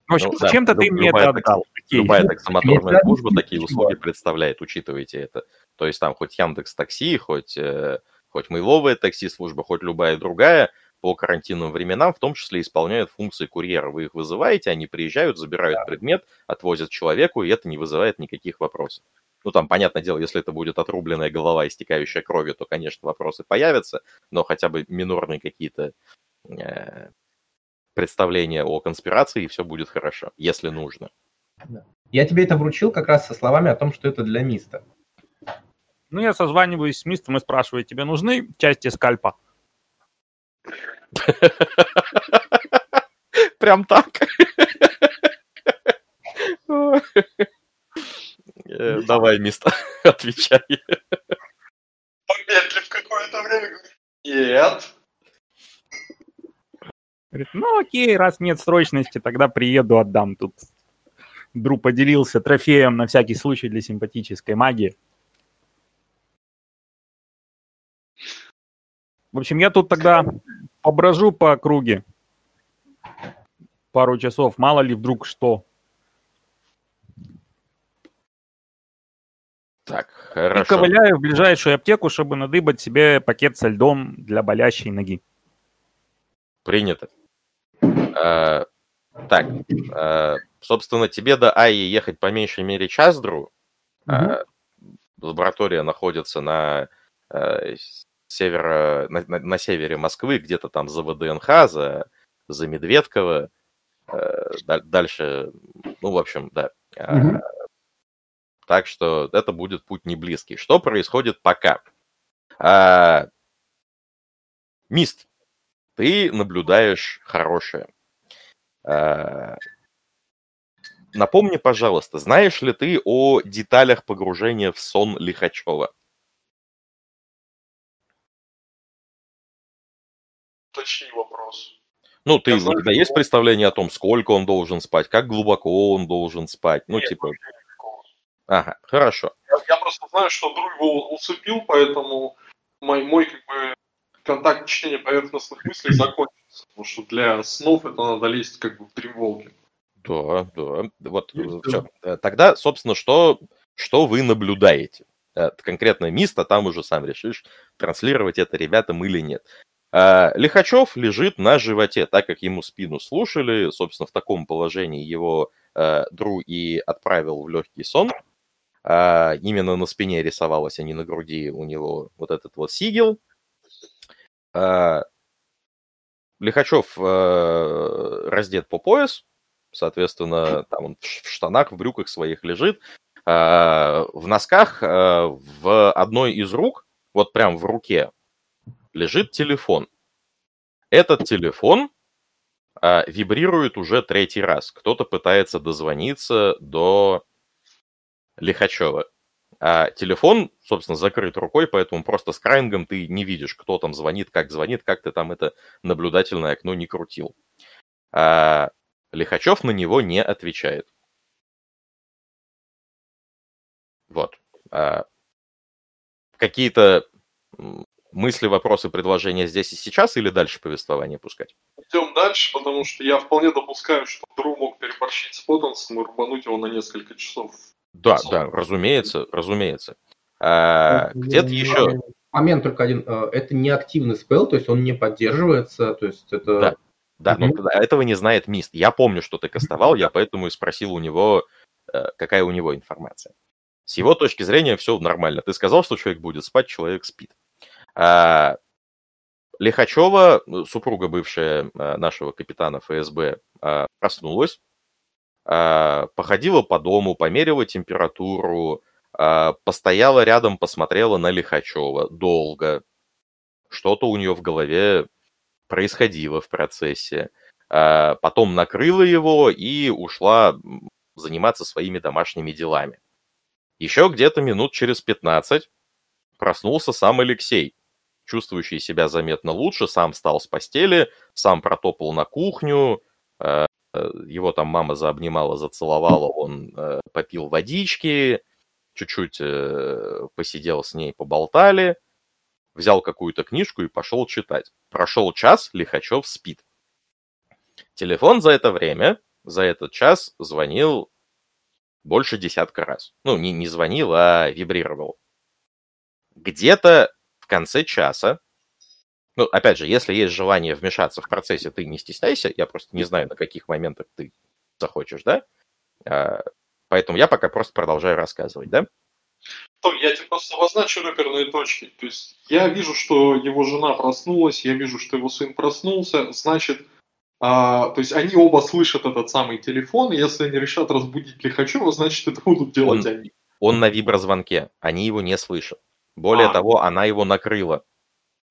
В общем, Ну, да, зачем-то ты мне это отдал. Окей. Любая Ну, таксомоторная служба такие услуги представляет, учитывайте это. То есть там хоть Яндекс Такси, хоть, э, хоть Мейловая такси-служба, хоть любая другая по карантинным временам в том числе исполняют функции курьера. Вы их вызываете, они приезжают, забирают предмет, отвозят человеку, и это не вызывает никаких вопросов. Ну, там, понятное дело, если это будет отрубленная голова, истекающая кровью, то, конечно, вопросы появятся, но хотя бы минорные какие-то э, представления о конспирации, и все будет хорошо, если нужно. я тебе это вручил как раз со словами о том, что это для Миста. Ну, я созваниваюсь с мистом и спрашиваю, тебе нужны части скальпа? Прям так. Э, Давай, мистер, отвечай. Помедлив какое-то время, нет. Говорит, ну окей, раз нет срочности, тогда приеду, отдам. Тут Дру поделился трофеем на всякий случай для симпатической магии. В общем, я тут тогда поброжу по округе пару часов, мало ли вдруг что. Так, И хорошо. ковыляю в ближайшую аптеку, чтобы надыбать себе пакет со льдом для болящей ноги. Принято. А, Так, а, собственно, тебе до Аи ехать по меньшей мере час, Дру. А, Лаборатория находится на э, северо, на, на- на севере Москвы, где-то там за ВДНХ, за, за Медведково. Э, даль- Дальше, ну, в общем, да. Мгм. Так что это будет путь не близкий. Что происходит пока? А, Мист, ты наблюдаешь хорошее. А, Напомни, пожалуйста, знаешь ли ты о деталях погружения в сон Лихачева? Точнее вопрос. Ну, ты, Я у тебя есть представление о том, сколько он должен спать, как глубоко он должен спать? Ну, Нет, типа, ага, хорошо. Я, я просто знаю, что Дру его усыпил, поэтому мой, мой как бы контакт чтения поверхностных мыслей закончился. Потому что для снов это надо лезть как бы в дримволке. Да, да. Вот, Есть все. Тогда, собственно, что, что вы наблюдаете? Э, Конкретно Миста, там уже сам решишь, транслировать это ребятам или нет. А, Лихачев лежит на животе, так как ему спину слушали. Собственно, в таком положении его э, Дру и отправил в легкий сон. А, Именно на спине рисовалось, а не на груди у него вот этот вот сигел. А, Лихачев э, раздет по пояс, соответственно, там он в штанах, в брюках своих лежит, А, в носках э, в одной из рук, вот прям в руке, лежит телефон. Этот телефон а, вибрирует уже третий раз. Кто-то пытается дозвониться до Лихачева. А телефон, собственно, закрыт рукой, поэтому просто с краингом ты не видишь, кто там звонит, как звонит, как ты там это наблюдательное окно не крутил. А Лихачев на него не отвечает. Вот. А какие-то мысли, вопросы, предложения здесь и сейчас или дальше повествование пускать? Идем дальше, потому что я вполне допускаю, что Дру мог переборщить с Поттенсом и рубануть его на несколько часов. Да, да, разумеется, разумеется. А, где-то еще... Момент только один. э, Это не активный спел, то есть он не поддерживается, то есть это... Да. Да, но Мгм. тогда этого не знает Мист. Я помню, что ты кастовал, я поэтому и спросил у него, э, какая у него информация. С его точки зрения все нормально. Ты сказал, что человек будет спать, человек спит. А, Лихачева, ну, супруга бывшая э, нашего капитана ФСБ, э, проснулась, э, походила по дому, померила температуру, постояла рядом, посмотрела на Лихачева долго. Что-то у нее в голове происходило в процессе. А, Потом накрыла его и ушла заниматься своими домашними делами. Еще где-то минут через 15 проснулся сам Алексей, чувствующий себя заметно лучше, сам встал с постели, сам протопал на кухню, э, э, его там мама заобнимала, зацеловала, он э, попил водички, чуть-чуть посидел с ней, поболтали, взял какую-то книжку и пошел читать. Прошел час, Лихачев спит. Телефон за это время, за этот час звонил больше десятка раз. Ну, не, не звонил, а вибрировал. Где-то в конце часа, ну, опять же, если есть желание вмешаться в процессе, ты не стесняйся, я просто не знаю, на каких моментах ты захочешь, да? А, Поэтому я пока просто продолжаю рассказывать, да? То, я тебе просто обозначу реперные точки. То есть я вижу, что его жена проснулась, я вижу, что его сын проснулся, значит, а, то есть они оба слышат этот самый телефон, и если они решат разбудить Лихачева, значит, это будут делать Он- они. Он на виброзвонке, они его не слышат. Более А. того, она его накрыла.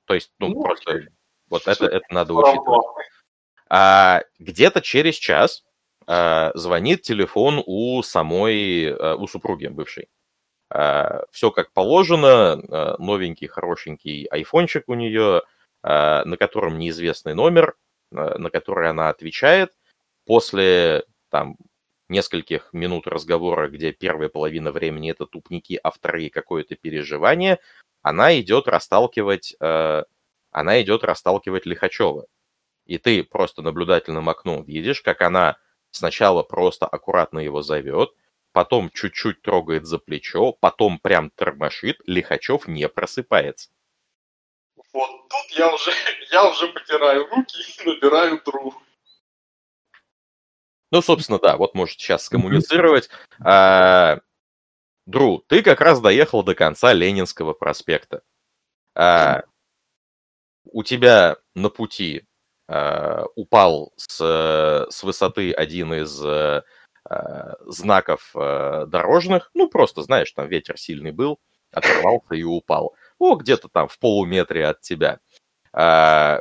То есть, ну, Ну, просто вот это, это надо учитывать. А, где-то через час а, звонит телефон у самой, а, у супруги бывшей. все как положено, а, новенький, хорошенький айфончик у нее, а, на котором неизвестный номер, а, на который она отвечает. После там нескольких минут разговора, где первая половина времени это тупники, а вторые какое-то переживание, она идет расталкивать, э, она идет расталкивать Лихачева. И ты просто наблюдательным окном видишь, как она сначала просто аккуратно его зовет, потом чуть-чуть трогает за плечо, потом прям тормошит, Лихачев не просыпается. Вот тут я уже, я уже потираю руки и набираю друг. Ну, собственно, да, вот можете сейчас скоммуницировать. А, Дру, ты как раз доехал до конца Ленинского проспекта. А, у тебя на пути а, упал с, с высоты один из а, а, знаков а, дорожных. Ну, просто, знаешь, там ветер сильный был, оторвался и упал. О, где-то там в полуметре от тебя. А,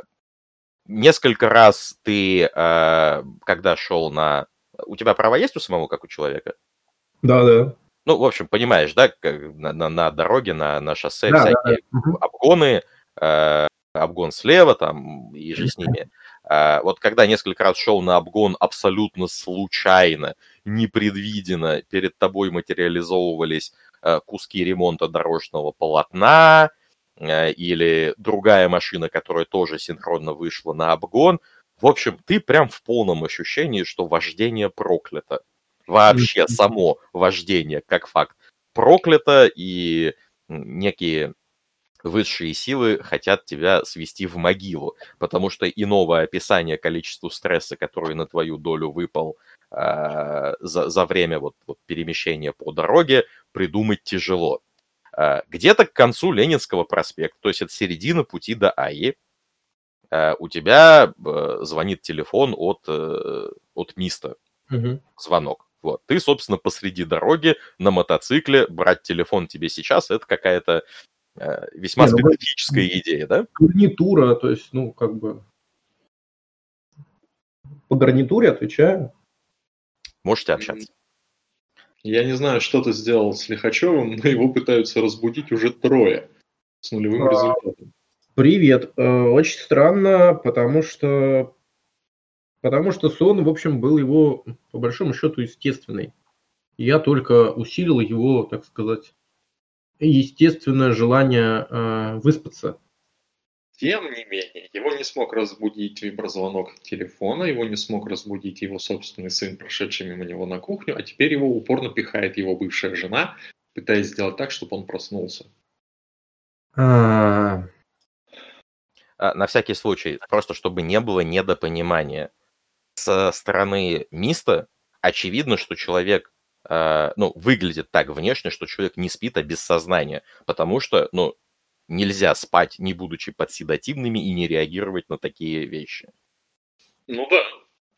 несколько раз ты, а, когда шел на... У тебя права есть у самого, как у человека? Да, да. Ну, в общем, понимаешь, да, на, на, на дороге, на, на шоссе Да, всякие Мгм. обгоны, э, обгон слева там и же с ними. А, вот когда несколько раз шел на обгон абсолютно случайно, непредвиденно, перед тобой материализовывались а, куски ремонта дорожного полотна а, или другая машина, которая тоже синхронно вышла на обгон. В общем, ты прям в полном ощущении, что вождение проклято. Вообще само вождение, как факт, проклято, и некие высшие силы хотят тебя свести в могилу, потому что иного описания количеству стресса, который на твою долю выпал э, за, за время вот, вот перемещения по дороге, придумать тяжело. Э, где-то к концу Ленинского проспекта, то есть от середины пути до АИ, э, у тебя э, звонит телефон от, от Миста. Угу. Звонок. Вот. Ты, собственно, посреди дороги на мотоцикле, брать телефон тебе сейчас, это какая-то Э, весьма Не, ну, специфическая ну, идея, да? Гарнитура, то есть, ну, как бы... По гарнитуре отвечаю. Можете общаться. Я не знаю, что ты сделал с Лихачевым, но его пытаются разбудить уже трое с нулевым а, результатом. Привет. Э, очень странно, потому что потому что сон, в общем, был его, по большому счету, естественный. Я только усилил его, так сказать, естественное желание э, выспаться. Тем не менее, его не смог разбудить виброзвонок телефона, его не смог разбудить его собственный сын, прошедший мимо него на кухню, а теперь его упорно пихает его бывшая жена, пытаясь сделать так, чтобы он проснулся. А... а на всякий случай, просто чтобы не было недопонимания. Со стороны Миста очевидно, что человек а, ну, выглядит так внешне, что человек не спит, а без сознания, потому что, ну, нельзя спать, не будучи подседативными и не реагировать на такие вещи. Ну да.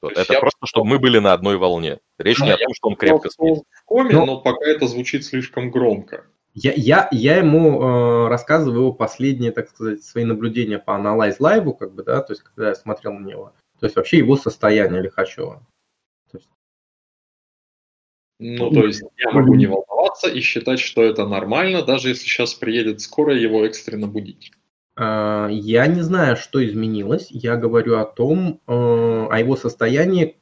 Вот это я... просто, чтобы мы были на одной волне. Речь да, не о том, что он крепко спит. В коме, но... но пока это звучит слишком громко. Я, я, я ему э, рассказываю его последние, так сказать, свои наблюдения по Analyze Live, как бы, да, то есть, когда я смотрел на него. То есть, вообще его состояние Лихачева. Ну, то есть я могу не волноваться и считать, что это нормально, даже если сейчас приедет скорая его экстренно будить. А, я не знаю, что изменилось. Я говорю о том, э, о его состоянии,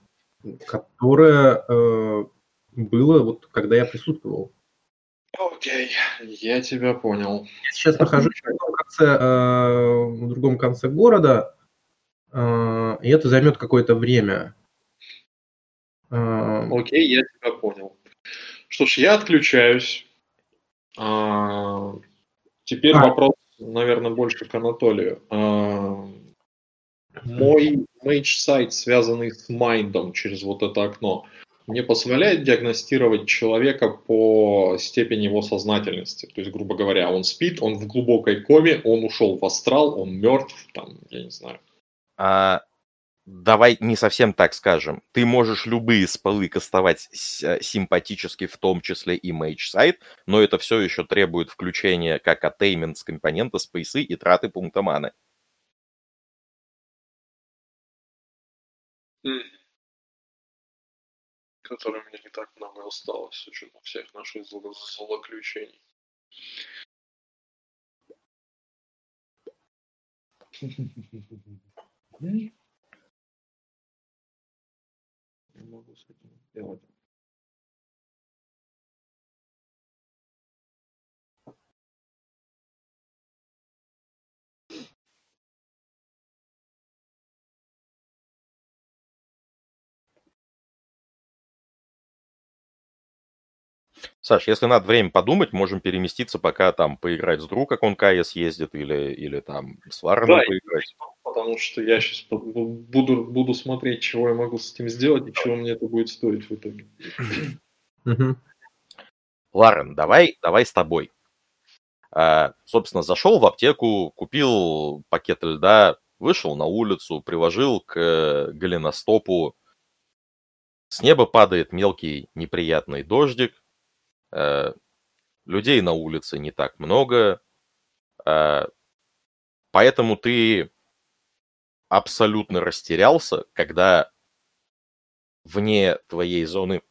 которое э, было, вот, когда я присутствовал. Окей, я тебя понял. Я сейчас нахожусь в другом конце, э, в другом конце города, и это займет какое-то время. Окей, я тебя понял. Что ж, я отключаюсь. А, теперь а. вопрос, наверное, больше к Анатолию. А, мой mage sight, связанный с mind ом через вот это окно, мне позволяет диагностировать человека по степени его сознательности. То есть, грубо говоря, он спит, он в глубокой коме, он ушел в астрал, он мертв, там, я не знаю. А, давай не совсем так скажем. Ты можешь любые спалы кастовать э, симпатически, в том числе и Mage сайт, но это все еще требует включения как attainment с компонента спейсы и траты пункта маны. Который у меня не так много осталось, с учетом всех наших злоключений. Mm-hmm. могу с этим сделать. Саш, если надо время подумать, можем переместиться, пока там поиграть с друг, как он КС ездит, или, или там с Лареном да, поиграть. Потому что я сейчас буду, буду смотреть, чего я могу с этим сделать и чего мне это будет стоить в итоге. Ларен, давай, давай с тобой. А, собственно, зашел в аптеку, купил пакет льда, вышел на улицу, приложил к голеностопу. С неба падает мелкий неприятный дождик, Э, людей на улице не так много, э, поэтому ты абсолютно растерялся, когда вне твоей зоны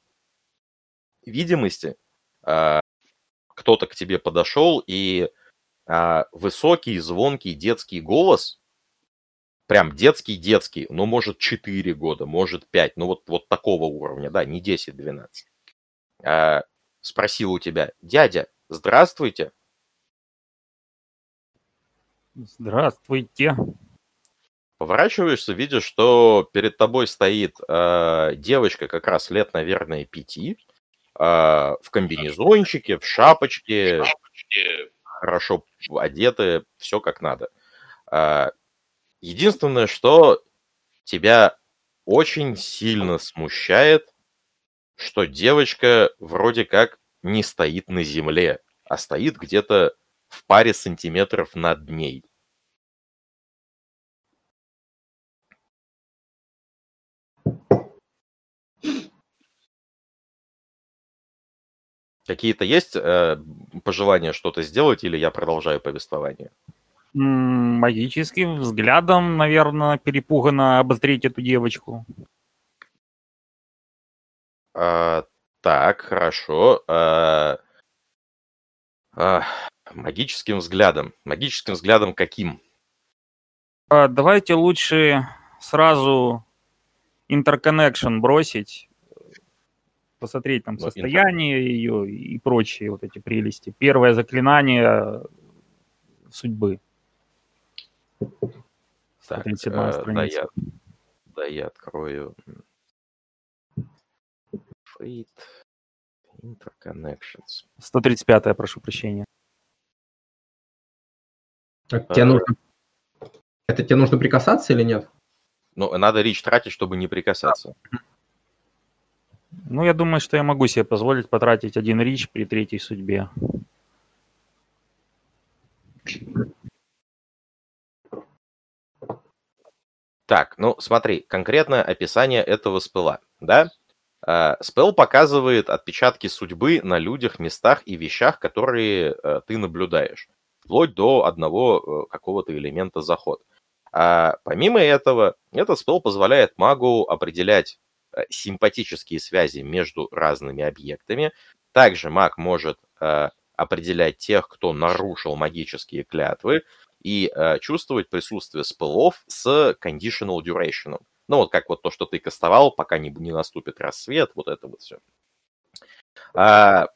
видимости э, кто-то к тебе подошел и высокий, звонкий детский голос прям детский-детский, ну, может, 4 года, может, 5, ну, вот, вот такого уровня, да, не 10-12. А, спросил у тебя, дядя, здравствуйте. Здравствуйте. Поворачиваешься, видишь, что перед тобой стоит э, девочка как раз лет, наверное, пяти, э, в комбинезончике, в шапочке, хорошо одеты, все как надо. Э, единственное, что тебя очень сильно смущает, что девочка вроде как не стоит на земле, а стоит где-то в паре сантиметров над ней. Какие-то есть э, пожелания что-то сделать, или я продолжаю повествование? Магическим взглядом, наверное, перепуганно обозреть эту девочку. А, так, хорошо. А, а, магическим взглядом. Магическим взглядом каким? А, давайте лучше сразу интерконнекшн бросить посмотреть там состояние ее и прочие вот эти прелести. Первое заклинание судьбы. Так, э, да, я, да, я открою. Fate Interconnections. 135 прошу прощения. Так, тебе нужно... Это тебе нужно прикасаться или нет? Ну, надо речь тратить, чтобы не прикасаться. Ну, я думаю, что я могу себе позволить потратить один рич при третьей судьбе. Так, ну смотри, конкретное описание этого спела, да? А, спел показывает отпечатки судьбы на людях, местах и вещах, которые э, ты наблюдаешь, вплоть до одного э, какого-то элемента заход. А помимо этого, этот спел позволяет магу определять Э, симпатические связи между разными объектами. Также маг может э, определять тех, кто нарушил магические клятвы, и э, чувствовать присутствие спылов с conditional duration. Ну, вот как вот то, что ты кастовал, пока не, не наступит рассвет, вот это вот все. А,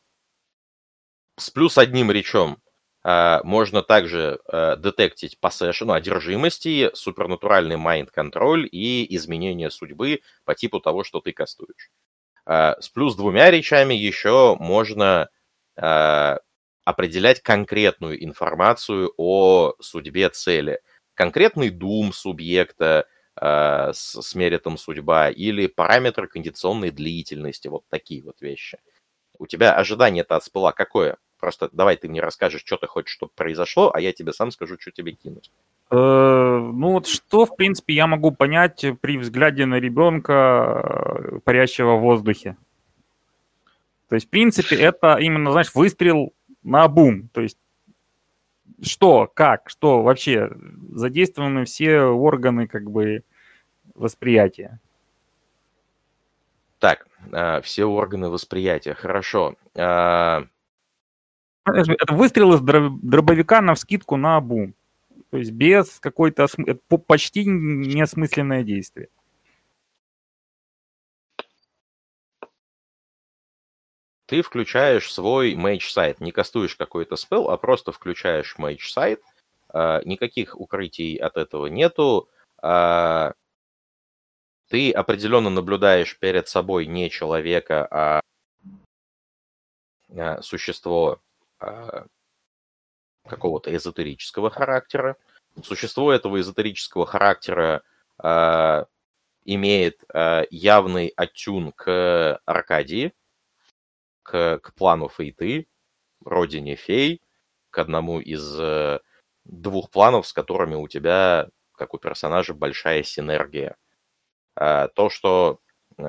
с плюс одним речом можно также а, детектить possession, одержимости, супернатуральный майнд-контроль и изменение судьбы по типу того, что ты кастуешь. А, с плюс двумя речами еще можно определять конкретную информацию о судьбе цели. Конкретный дум субъекта с, с меритом судьба или параметр кондиционной длительности, вот такие вот вещи. У тебя ожидание-то от спыла какое? Просто давай ты мне расскажешь, что ты хочешь, чтобы произошло, а я тебе сам скажу, что тебе кинуть. Э, ну вот что, в принципе, я могу понять при взгляде на ребенка, э, парящего в воздухе. То есть, в принципе, это именно, знаешь, выстрел на бум. То есть, что, как, что вообще задействованы все органы как бы восприятия. Так, э, все органы восприятия, хорошо. Это выстрел из дробовика на вскидку на бум. То есть без какой-то почти неосмысленное действие. Ты включаешь свой мейдж сайт, не кастуешь какой-то спел, а просто включаешь мейдж сайт. А, никаких укрытий от этого нету. А, ты определенно наблюдаешь перед собой не человека, а, а существо какого-то эзотерического характера. Существо этого эзотерического характера э, имеет э, явный оттюн к Аркадии, к, к плану Фейты, родине фей, к одному из э, двух планов, с которыми у тебя, как у персонажа, большая синергия. Э, то, что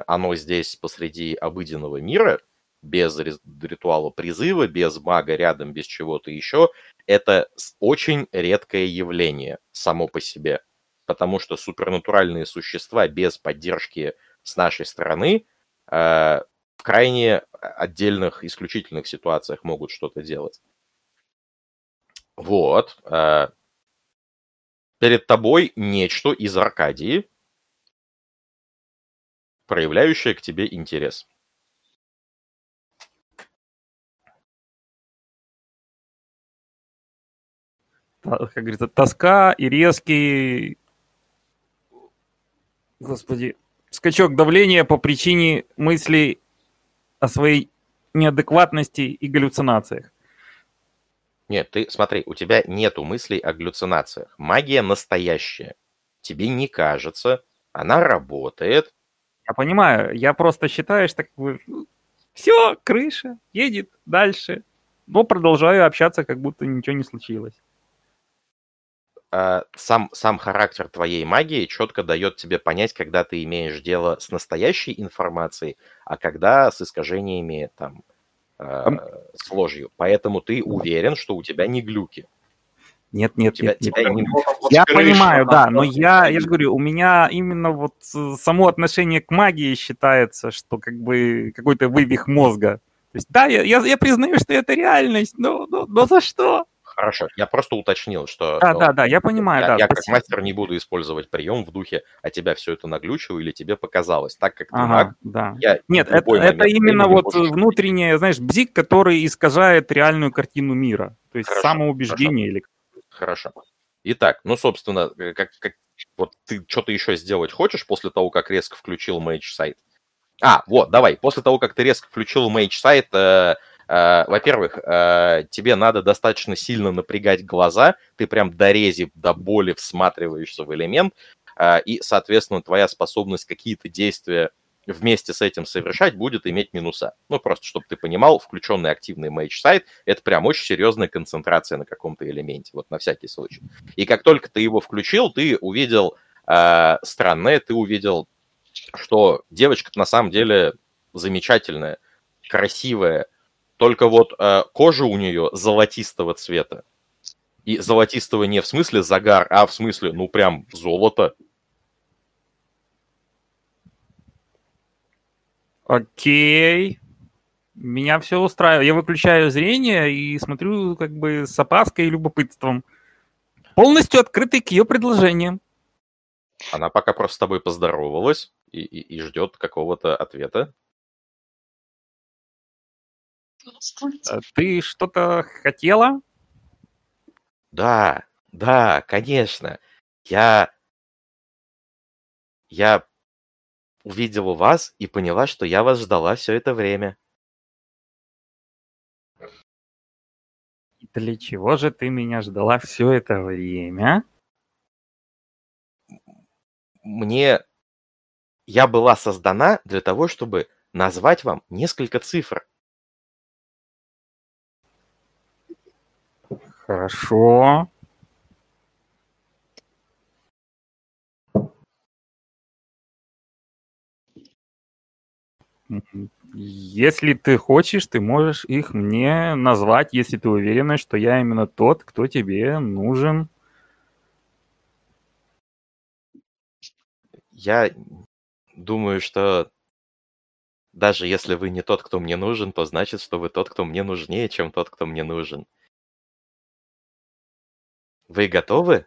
оно здесь посреди обыденного мира, без ритуала призыва, без мага рядом, без чего-то еще, это очень редкое явление само по себе. Потому что супернатуральные существа без поддержки с нашей стороны э, в крайне отдельных, исключительных ситуациях могут что-то делать. Вот. Э, перед тобой нечто из Аркадии, проявляющее к тебе интерес. Как говорится, тоска и резкий, господи, скачок давления по причине мыслей о своей неадекватности и галлюцинациях. Нет, ты смотри, у тебя нету мыслей о галлюцинациях. Магия настоящая. Тебе не кажется, она работает. Я понимаю, я просто считаю, что как бы все, крыша, едет дальше. Но продолжаю общаться, как будто ничего не случилось. А, сам, сам характер твоей магии четко дает тебе понять, когда ты имеешь дело с настоящей информацией, а когда с искажениями там, э, с ложью. Поэтому ты уверен, что у тебя не глюки. Нет, нет, тебя, нет. Тебя нет. Я понимаю, да, но я, я же говорю, у меня именно вот само отношение к магии считается, что как бы какой-то вывих мозга. То есть, да, я, я, я признаю, что это реальность, но, но, но за что? Хорошо, я просто уточнил, что... Да, да, да, я понимаю, я, да. Я как мастер не буду использовать прием в духе, а тебя все это наглючило или тебе показалось. Так как ты ага, маг, да. я Нет, это, это именно вот можешь... внутреннее, знаешь, бзик, который искажает реальную картину мира. То есть хорошо, самоубеждение хорошо. или... Хорошо. Итак, ну, собственно, э, как, как вот ты что-то еще сделать хочешь после того, как резко включил Mage сайт? А, вот, давай. После того, как ты резко включил Mage сайт, Э, во-первых, э, тебе надо достаточно сильно напрягать глаза, ты прям до рези, до боли всматриваешься в элемент, э, и, соответственно, твоя способность какие-то действия вместе с этим совершать будет иметь минуса. Ну, просто, чтобы ты понимал, включенный активный Mage сайт — это прям очень серьезная концентрация на каком-то элементе, вот на всякий случай. И как только ты его включил, ты увидел э, странное, ты увидел, что девочка на самом деле замечательная, красивая, только вот э, кожа у нее золотистого цвета. И золотистого не в смысле загар, а в смысле, ну, прям золото. Окей. Меня все устраивает. Я выключаю зрение и смотрю как бы с опаской и любопытством. Полностью открытый к ее предложениям. Она пока просто с тобой поздоровалась и, и, и ждет какого-то ответа. Э, ты что-то хотела? Да, да, конечно. Я... Я увидела вас и поняла, что я вас ждала все это время. Для чего же ты меня ждала все это время? Мне... Я была создана для того, чтобы назвать вам несколько цифр. Хорошо. Если ты хочешь, ты можешь их мне назвать, если ты уверена, что я именно тот, кто тебе нужен. Я думаю, что даже если вы не тот, кто мне нужен, то значит, что вы тот, кто мне нужнее, чем тот, кто мне нужен. «Вы готовы?»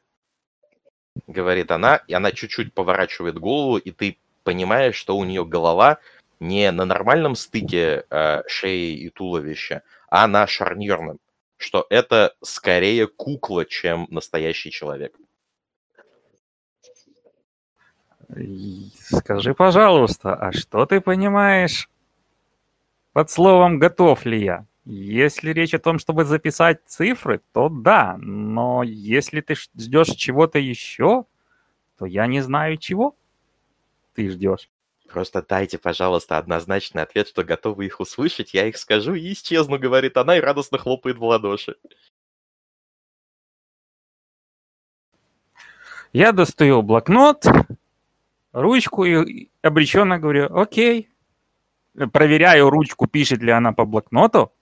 — говорит она, и она чуть-чуть поворачивает голову, и ты понимаешь, что у нее голова не на нормальном стыке э, шеи и туловища, а на шарнирном, что это скорее кукла, чем настоящий человек. Скажи, пожалуйста, а что ты понимаешь под словом «готов ли я»? Если речь о том, чтобы записать цифры, то да, но если ты ждешь чего-то еще, то я не знаю, чего ты ждешь. Просто дайте, пожалуйста, однозначный ответ, что готовы их услышать, я их скажу и исчезну, говорит она, и радостно хлопает в ладоши. Я достаю блокнот, ручку и обреченно говорю, окей. Проверяю ручку, пишет ли она по блокноту.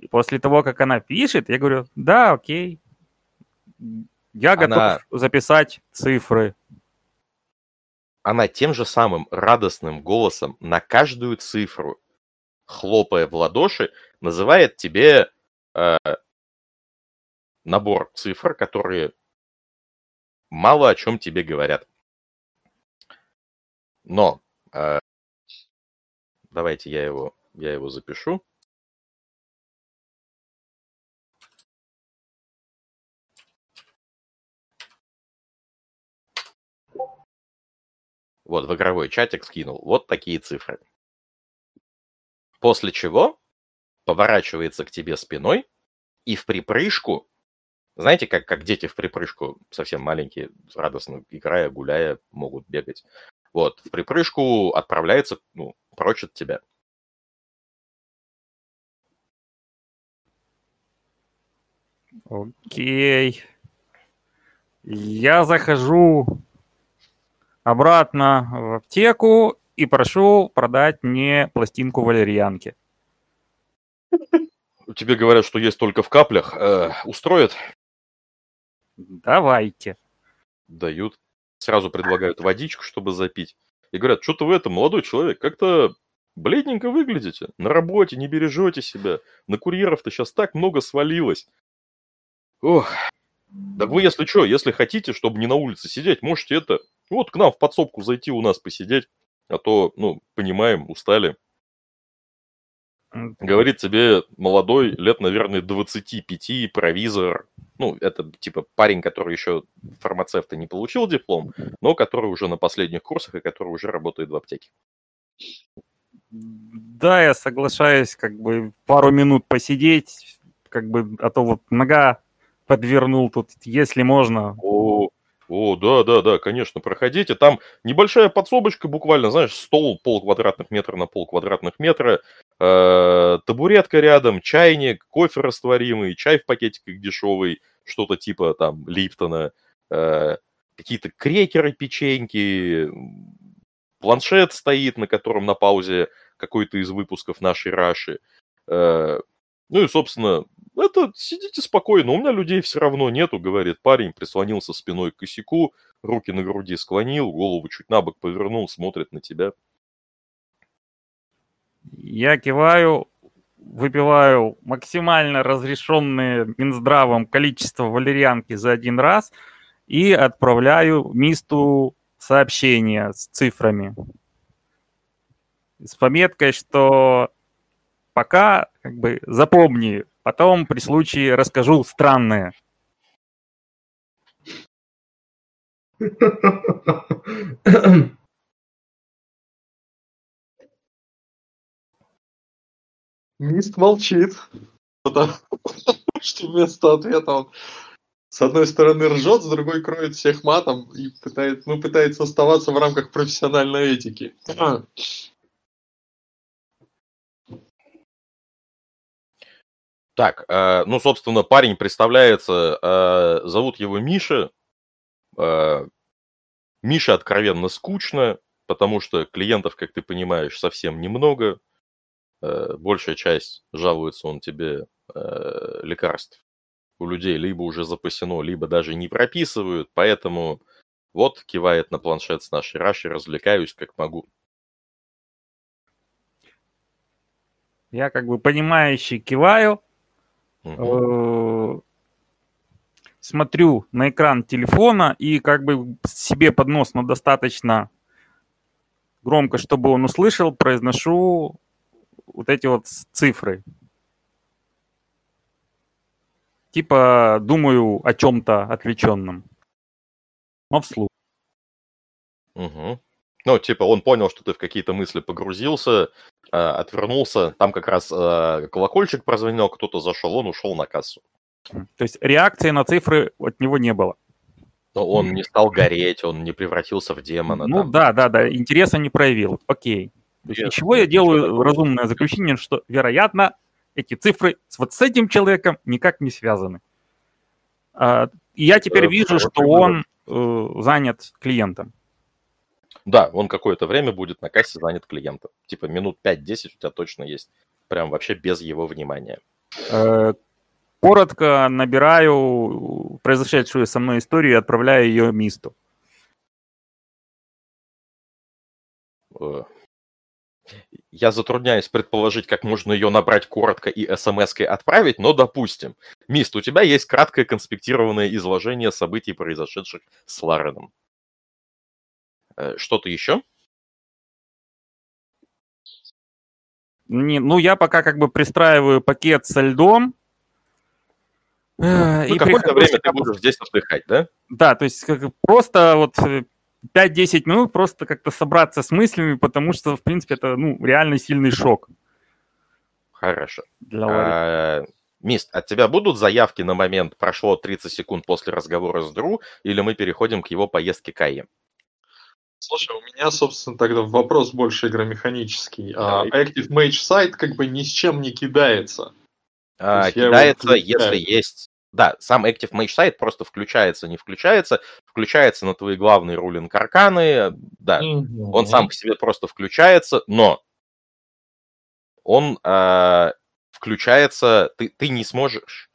И после того, как она пишет, я говорю, да, окей, я готов она... записать цифры. Она тем же самым радостным голосом на каждую цифру, хлопая в ладоши, называет тебе э, набор цифр, которые мало о чем тебе говорят. Но э, давайте я его, я его запишу. Вот, в игровой чатик скинул. Вот такие цифры. После чего поворачивается к тебе спиной и в припрыжку, знаете, как, как дети в припрыжку, совсем маленькие, радостно играя, гуляя, могут бегать. Вот, в припрыжку отправляется, ну, прочь от тебя. Окей. Я захожу обратно в аптеку и прошу продать мне пластинку валерьянки. Тебе говорят, что есть только в каплях. Э, устроят? Давайте. Дают. Сразу предлагают водичку, чтобы запить. И говорят, что-то вы это, молодой человек, как-то бледненько выглядите. На работе не бережете себя. На курьеров-то сейчас так много свалилось. Ох. Так вы, если что, если хотите, чтобы не на улице сидеть, можете это... Вот к нам в подсобку зайти у нас посидеть. А то, ну, понимаем, устали. Говорит тебе молодой, лет, наверное, 25, провизор. Ну, это типа парень, который еще фармацевта не получил диплом, но который уже на последних курсах и который уже работает в аптеке. Да, я соглашаюсь, как бы пару минут посидеть, как бы, а то вот нога подвернул тут, если можно. О, о, да, да, да, конечно, проходите. Там небольшая подсобочка, буквально, знаешь, стол пол квадратных метра на пол квадратных метра, э, табуретка рядом, чайник, кофе растворимый, чай в пакетиках дешевый, что-то типа там Липтона, э, какие-то крекеры, печеньки, планшет стоит, на котором на паузе какой-то из выпусков нашей Раши. Э, ну и, собственно, это сидите спокойно, у меня людей все равно нету, говорит парень, прислонился спиной к косяку, руки на груди склонил, голову чуть на бок повернул, смотрит на тебя. Я киваю, выпиваю максимально разрешенное Минздравом количество валерьянки за один раз и отправляю Мисту сообщение с цифрами. С пометкой, что пока как бы запомни, Потом при случае расскажу странное. Мист молчит, потому что вместо ответа он с одной стороны ржет, с другой кроет всех матом и пытается, ну, пытается оставаться в рамках профессиональной этики. Так, э, ну, собственно, парень представляется, э, зовут его Миша. Э, Миша откровенно скучно, потому что клиентов, как ты понимаешь, совсем немного. Э, большая часть жалуется он тебе э, лекарств у людей либо уже запасено, либо даже не прописывают, поэтому вот кивает на планшет с нашей Раши, развлекаюсь как могу. Я как бы понимающий киваю, Мгм. смотрю на экран телефона и как бы себе под нос, но достаточно громко, чтобы он услышал, произношу вот эти вот цифры. Типа думаю о чем-то отвлеченном. Но вслух. Мгм. Ну, типа, он понял, что ты в какие-то мысли погрузился, э, отвернулся, там как раз э, колокольчик прозвонил, кто-то зашел, он ушел на кассу. То есть реакции на цифры от него не было. Но он не стал гореть, он не превратился в демона. Ну там. да, да, да, интереса не проявил. Окей. Есть, из Интересно, чего я делаю такого. разумное заключение, что, вероятно, эти цифры с вот с этим человеком никак не связаны. А, и я теперь Э, вижу, что он э, занят клиентом. Да, он какое-то время будет на кассе занят клиентом. Типа минут 5-10 у тебя точно есть. Прям вообще без его внимания. Э, коротко набираю произошедшую со мной историю и отправляю ее Мисту. Э, я затрудняюсь предположить, как можно ее набрать коротко и смс-кой отправить, но допустим. Мист, у тебя есть краткое конспектированное изложение событий, произошедших с Лареном. Э, Что-то еще? Не, ну, я пока как бы пристраиваю пакет со льдом. Э, Ну, и какое-то время ты будешь здесь отдыхать, да? Да, то есть как, просто вот э, 5-10 минут просто как-то собраться с мыслями, потому что, в принципе, это ну, реально сильный шок Хорошо. для. А, Мист, от тебя будут заявки на момент прошло 30 секунд после разговора с Дру, или мы переходим к его поездке к АИ? Слушай, у меня, собственно, тогда вопрос больше игромеханический. А, Давай. Active Mage сайт как бы ни с чем не кидается. А, кидается, если есть... Да, сам Active Mage сайт просто включается, не включается, включается на твои главные рулинг арканы, да, он сам по себе просто включается, но он а, включается, ты, ты не сможешь,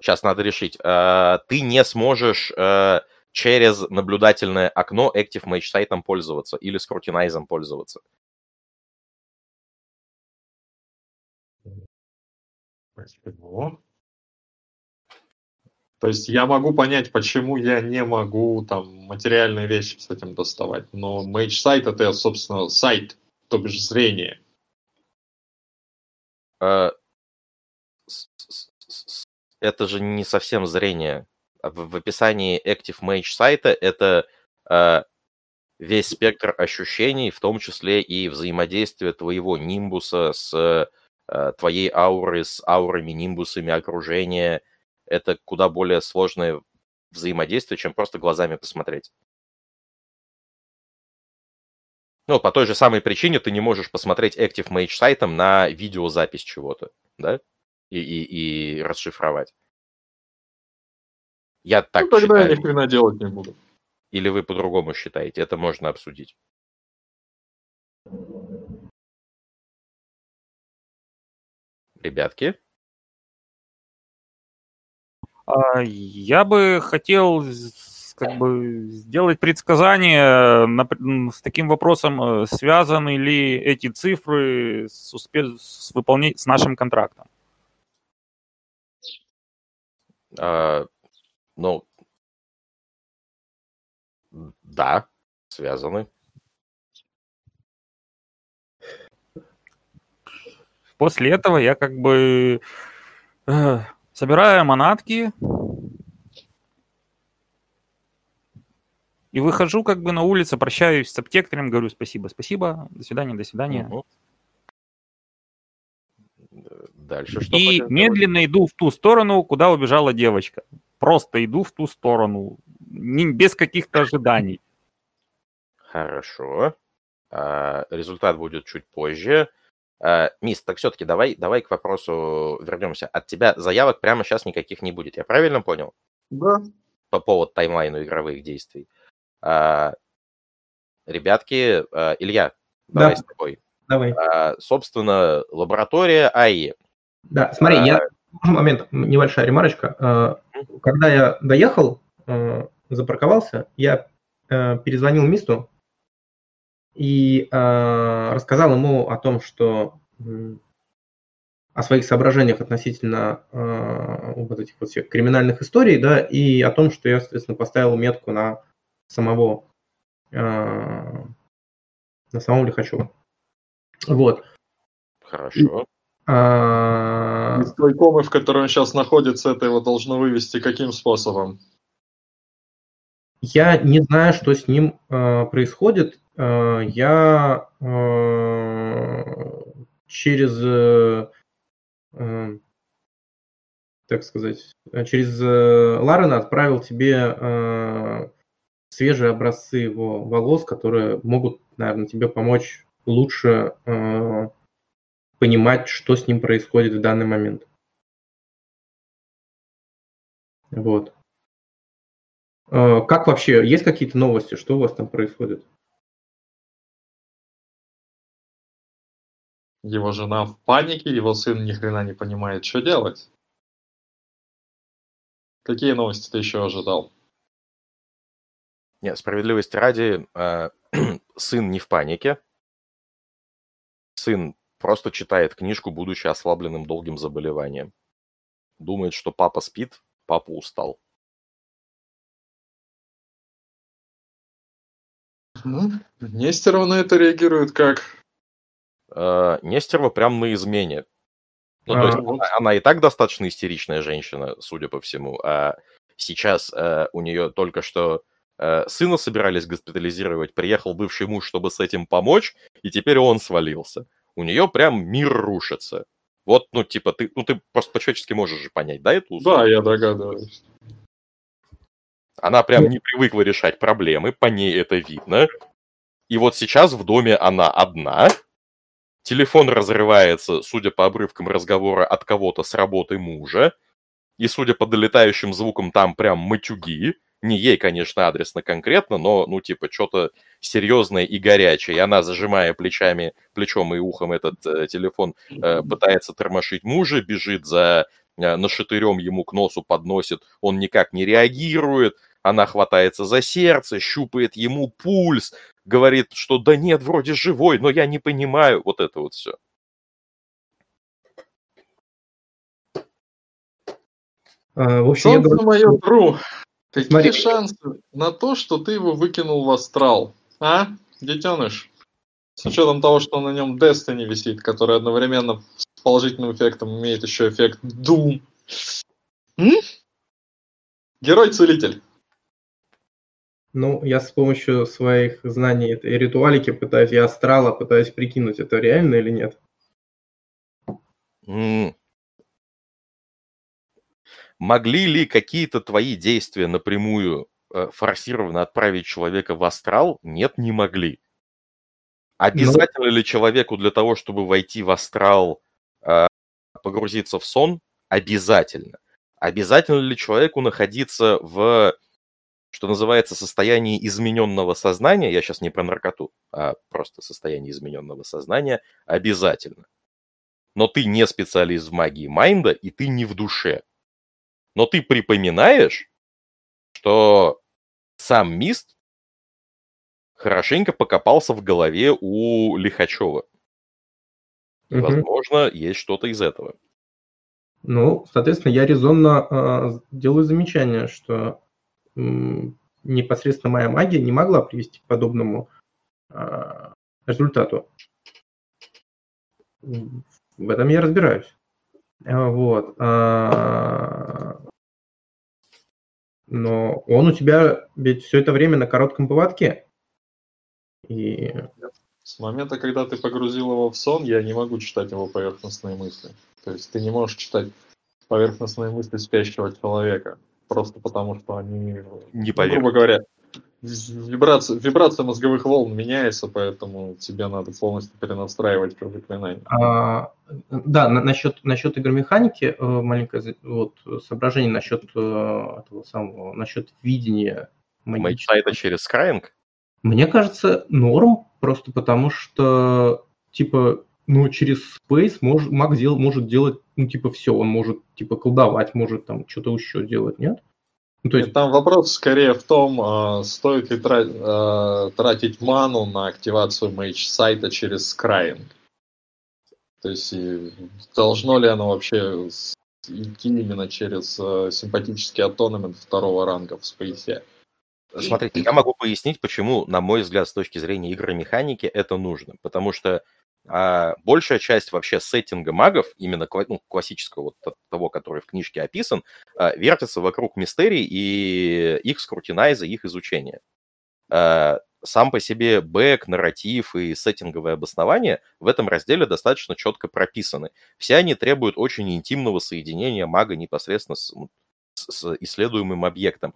сейчас надо решить, а, ты не сможешь а, через наблюдательное окно Active Mage сайтом пользоваться или скрутинайзом пользоваться. Почему? То есть я могу понять, почему я не могу там материальные вещи с этим доставать. Но Mage сайт это, собственно, сайт, то бишь зрение. С- Это же не совсем зрение. А В описании Active Mage сайта это а, весь спектр ощущений, в том числе и взаимодействие твоего нимбуса с а, твоей аурой, с аурами, нимбусами окружения. Это куда более сложное взаимодействие, чем просто глазами посмотреть. Ну, по той же самой причине ты не можешь посмотреть Active Mage сайтом на видеозапись чего-то, да? И, и, и расшифровать. Я так ну, тогда я считаю. ни хрена делать не буду. Или вы по-другому считаете? Это можно обсудить. Ребятки, А, Я бы хотел как бы сделать предсказание с таким вопросом, э, связаны ли эти цифры с, успе- с, выполнением с нашим контрактом. Ну, да, связаны. После этого я как бы э, собираю манатки и выхожу как бы на улицу, прощаюсь с аптекарем, говорю спасибо, спасибо, до свидания, до свидания. Мгм. Дальше что? И хотел медленно иду в ту сторону, куда убежала девочка. Просто иду в ту сторону, не- без каких-то ожиданий. Хорошо. А, результат будет чуть позже. А, Мисс, так все-таки давай, давай к вопросу вернемся. От тебя заявок прямо сейчас никаких не будет. Я правильно понял? Да. По поводу таймлайну игровых действий. А, ребятки, а, Илья, давай Да. с тобой. Давай. А, собственно, лаборатория АИ. Да, смотри, А, я момент, небольшая ремарочка. Когда я доехал, э, запарковался, я э, перезвонил Мисту и э, рассказал ему о том, что о своих соображениях относительно э, вот этих вот всех криминальных историй, да, и о том, что я, соответственно, поставил метку на самого э, на самого Лихачева. Вот. Хорошо. А, Из той комы, в которой он сейчас находится, это его должно вывести каким способом? Я не знаю, что с ним э, происходит. Э, я э, через, э, э, так сказать, э, через э, Ларена отправил тебе э, свежие образцы его волос, которые могут, наверное, тебе помочь лучше э, понимать, что с ним происходит в данный момент. Вот. Э, Как вообще, есть какие-то новости, что у вас там происходит? Его жена в панике, его сын ни хрена не понимает, что делать. Какие новости ты еще ожидал? Нет, справедливости ради, э, сын не в панике. сын просто читает книжку, будучи ослабленным долгим заболеванием. Думает, что папа спит, папа устал. Ну, Нестерова на это реагирует как? Э, Нестерова прям на измене. Ну, то А, есть вот. она, она и так достаточно истеричная женщина, судя по всему. А сейчас э, у нее только что э, сына собирались госпитализировать, приехал бывший муж, чтобы с этим помочь, и теперь он свалился. У нее прям мир рушится. Вот, ну, типа, ты, ну, ты просто по-человечески можешь же понять, да, эту Да, я догадываюсь. Она прям не привыкла решать проблемы, по ней это видно. И вот сейчас в доме она одна. Телефон разрывается, судя по обрывкам разговора, от кого-то с работы мужа. И судя по долетающим звукам, там прям матюги. Не ей, конечно, адресно конкретно, но, ну, типа, что-то серьезное и горячее. И она, зажимая плечами, плечом и ухом этот э, телефон, э, пытается тормошить мужа, бежит за э, нашатырем ему к носу подносит, он никак не реагирует, она хватается за сердце, щупает ему пульс, говорит, что да нет, вроде живой, но я не понимаю. Вот это вот все. а, в общем, я Солнце говорю, мое, Тру, какие Смотри. шансы на то, что ты его выкинул в астрал? А, детеныш? С учетом того, что на нем Destiny висит, который одновременно с положительным эффектом имеет еще эффект Doom. М? Герой-целитель. ну, я с помощью своих знаний этой ритуалики пытаюсь, я астрала пытаюсь прикинуть, это реально или нет. Могли ли какие-то твои действия напрямую э, форсированно отправить человека в астрал? Нет, не могли. Обязательно ли человеку для того, чтобы войти в астрал, э, погрузиться в сон? Обязательно. Обязательно ли человеку находиться в, что называется, состоянии измененного сознания? Я сейчас не про наркоту, а просто состояние измененного сознания. Обязательно. Но ты не специалист в магии майнда, и ты не в душе. Но ты припоминаешь, что сам Мист хорошенько покопался в голове у Лихачева. Мгм. возможно, есть что-то из этого. Ну, соответственно, я резонно а, делаю замечание, что м, непосредственно моя магия не могла привести к подобному а, результату. В этом я разбираюсь. А, Вот. а, Но он у тебя ведь все это время на коротком поводке. И С момента, когда ты погрузил его в сон, я не могу читать его поверхностные мысли. То есть ты не можешь читать поверхностные мысли спящего человека. Просто потому, что они, Не ну, грубо говоря, вибрация, вибрация мозговых волн меняется, поэтому тебе надо полностью перенастраивать как заклинание. А, да, на- насчет, насчет игромеханики э, маленькое вот, соображение насчет э, этого самого, насчет видения магического. Мейджсайта через Скраинг? Мне кажется, норм, просто потому что, типа, ну, через Space мож, маг дел, может делать, ну, типа, все, он может, типа, колдовать, может там что-то еще делать, нет? Ну, то есть, Там вопрос скорее в том, а, стоит ли тра- а, тратить ману на активацию мейдж сайта через скраинг. То есть и должно ли оно вообще идти именно через а, симпатический атонамент второго ранга в спейсе. Смотрите, я могу пояснить, почему, на мой взгляд, с точки зрения игромеханики это нужно. Потому что а, большая часть вообще сеттинга магов, именно ну, классического, вот того, который в книжке описан, а, вертится вокруг мистерий и их скрутинайза, их изучения. А, Сам по себе бэк, нарратив и сеттинговое обоснование в этом разделе достаточно четко прописаны. Все они требуют очень интимного соединения мага непосредственно с, м, с- исследуемым объектом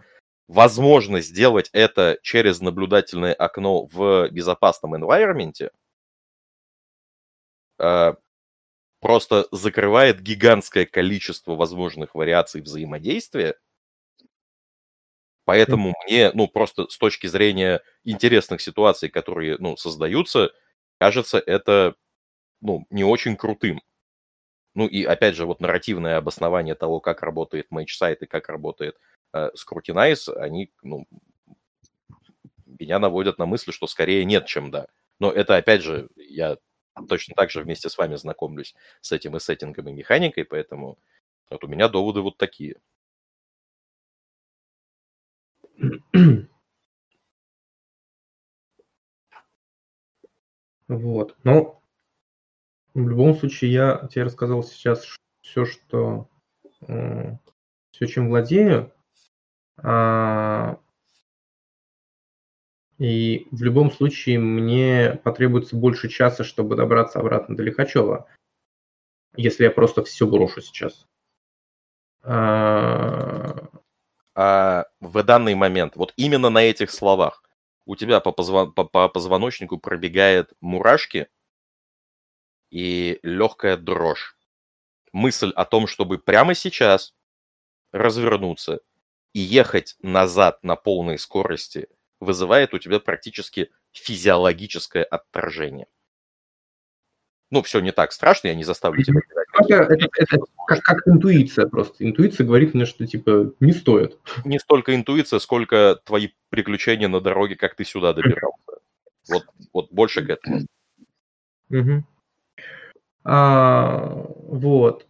возможно сделать это через наблюдательное окно в безопасном environment просто закрывает гигантское количество возможных вариаций взаимодействия. Поэтому мне, ну, просто с точки зрения интересных ситуаций, которые, ну, создаются, кажется, это, ну, не очень крутым. Ну, и, опять же, вот нарративное обоснование того, как работает Mage Sight и как работает э, Scrutinize, они, ну, меня наводят на мысль, что скорее нет, чем да. Но это, опять же, я точно так же вместе с вами знакомлюсь с этим и сеттингом, и механикой, поэтому вот у меня доводы вот такие. Вот. Но в любом случае я тебе рассказал сейчас все, что все, чем владею. А, и в любом случае мне потребуется больше часа, чтобы добраться обратно до Лихачева, если я просто все брошу сейчас. А... А в данный момент, вот именно на этих словах, у тебя по, позвон... по, по позвоночнику пробегает мурашки и легкая дрожь. Мысль о том, чтобы прямо сейчас развернуться и ехать назад на полной скорости вызывает у тебя практически физиологическое отторжение. Ну, все не так страшно, я не заставлю тебя это, это, это как, как интуиция просто. Интуиция говорит мне, что типа не стоит. Не столько интуиция, сколько твои приключения на дороге, как ты сюда добирался. Вот, вот больше к этому. Угу. А, вот.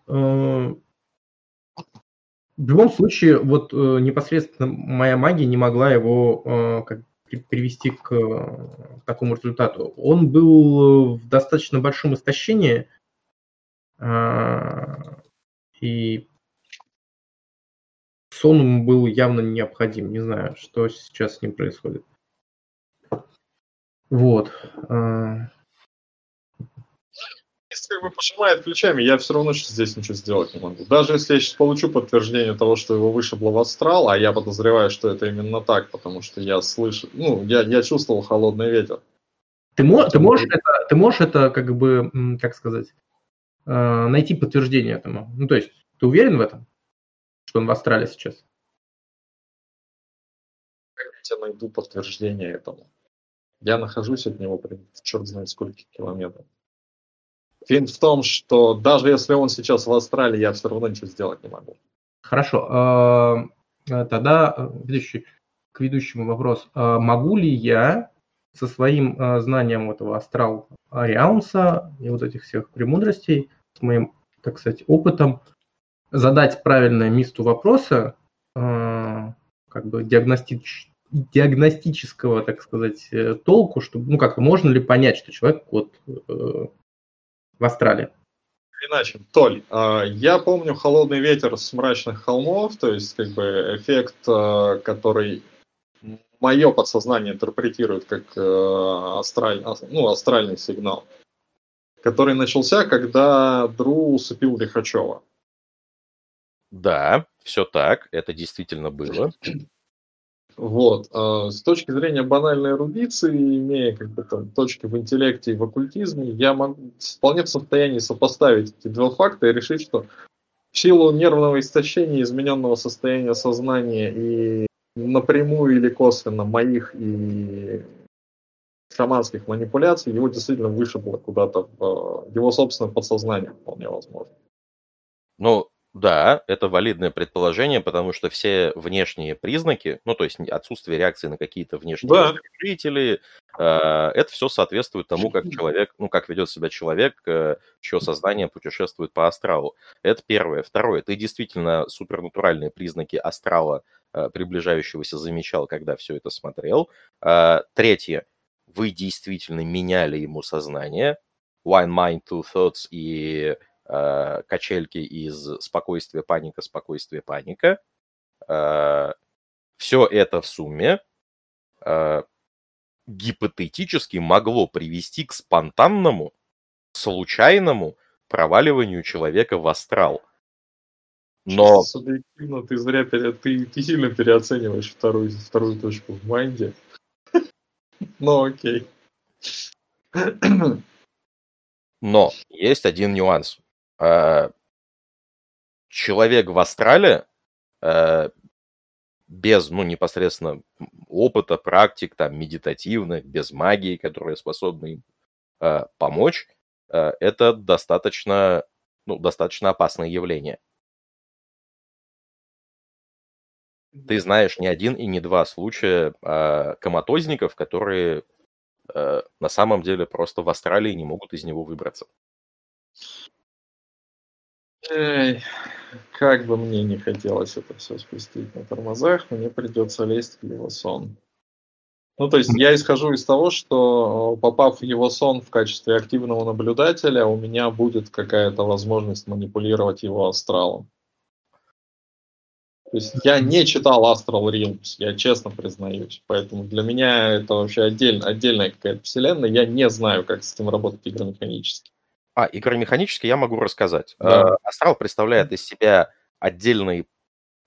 Э, в любом случае, вот э, непосредственно моя магия не могла его э, как, привести к, к такому результату. Он был в достаточно большом истощении, э, и сон ему был явно необходим. Не знаю, что сейчас с ним происходит. Вот. Э, как бы пожимает плечами, я все равно здесь ничего сделать не могу. Даже если я сейчас получу подтверждение того, что его вышибло в астрал, а я подозреваю, что это именно так, потому что я слышу, ну, я, я чувствовал холодный ветер. Ты, мо- ты, можешь это, ты можешь это, как бы, как сказать, э, найти подтверждение этому? Ну, то есть, ты уверен в этом, что он в астрале сейчас? Как я тебе найду подтверждение этому? Я нахожусь от него, в черт знает сколько километров. Финт в том, что даже если он сейчас в Австралии, я все равно ничего сделать не могу. Хорошо. А, э, тогда э, ведущий, к ведущему вопрос. Могу ли я со своим э, знанием этого астрал Ариаунса и вот этих всех премудростей, с моим, так сказать, опытом, задать правильное месту вопроса, как бы диагностич, диагностического, так сказать, толку, чтобы, ну, как-то можно ли понять, что человек вот в Австралии? Иначе, Толь, а, я помню «Холодный ветер» с мрачных холмов, то есть как бы эффект, а, который мое подсознание интерпретирует как э, астраль, ну, астральный сигнал, который начался, когда Дру усыпил Лихачева. Да, все так, это действительно было. Вот. А с точки зрения банальной эрудиции, имея как бы там точки в интеллекте и в оккультизме, я могу вполне в состоянии сопоставить эти два факта и решить, что в силу нервного истощения, измененного состояния сознания и напрямую или косвенно моих и шаманских манипуляций, его действительно вышибло куда-то в его собственное подсознание, вполне возможно. Ну, да, это валидное предположение, потому что все внешние признаки, ну, то есть отсутствие реакции на какие-то внешние да. жители, э, это все соответствует тому, как человек, ну, как ведет себя человек, э, чье сознание путешествует по астралу. Это первое. Второе, ты действительно супернатуральные признаки астрала, э, приближающегося, замечал, когда все это смотрел. Э, третье, вы действительно меняли ему сознание. One Mind, Two Thoughts и э, качельки из спокойствия, паника, спокойствие, паника. Э, все это в сумме э, гипотетически могло привести к спонтанному, случайному проваливанию человека в астрал. Но... Субъективно ты зря пере... ты, ты сильно переоцениваешь вторую, вторую точку в Mind е. Ну окей. Но есть один нюанс. Э, человек в астрале э, без, ну, непосредственно опыта, практик, там, медитативных, без магии, которые способны им э, помочь, это достаточно, ну, достаточно опасное явление. Ты знаешь не один и не два случая коматозников, которые э, на самом деле просто в Австралии не могут из него выбраться. Эй, как бы мне не хотелось это все спустить на тормозах, мне придется лезть в его сон. Ну, то есть я исхожу из того, что попав в его сон в качестве активного наблюдателя, у меня будет какая-то возможность манипулировать его астралом. То есть я не читал Astral Realms, я честно признаюсь. Поэтому для меня это вообще отдельно, отдельная какая-то вселенная. Я не знаю, как с этим работать игромеханически. А, игромеханически я могу рассказать. Да. Астрал представляет из себя отдельный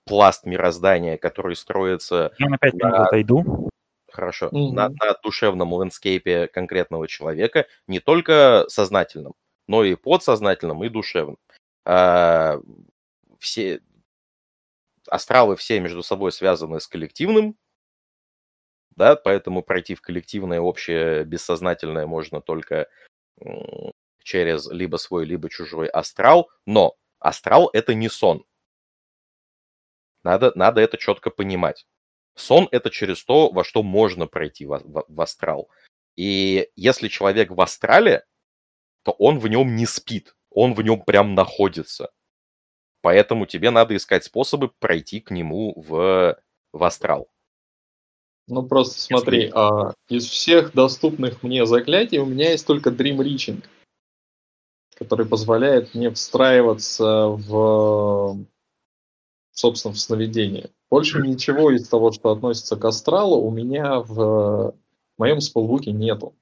пласт мироздания, который строится Я на 5 минут отойду. хорошо Мгм. на, на душевном landscape е конкретного человека, не только сознательном, но и подсознательном, и душевном. А, все астралы все между собой связаны с коллективным, да, поэтому пройти в коллективное общее бессознательное можно только через либо свой, либо чужой астрал, но астрал это не сон. Надо, надо это четко понимать. Сон это через то, во что можно пройти в, в- в астрал. И если человек в астрале, то он в нем не спит, он в нем прям находится. Поэтому тебе надо искать способы пройти к нему в, в астрал. Ну просто смотри, а, из всех доступных мне заклятий у меня есть только Dream Reaching, который позволяет мне встраиваться в, собственно, в сновидение. Больше ничего из того, что относится к астралу, у меня в моем спелбуке нету.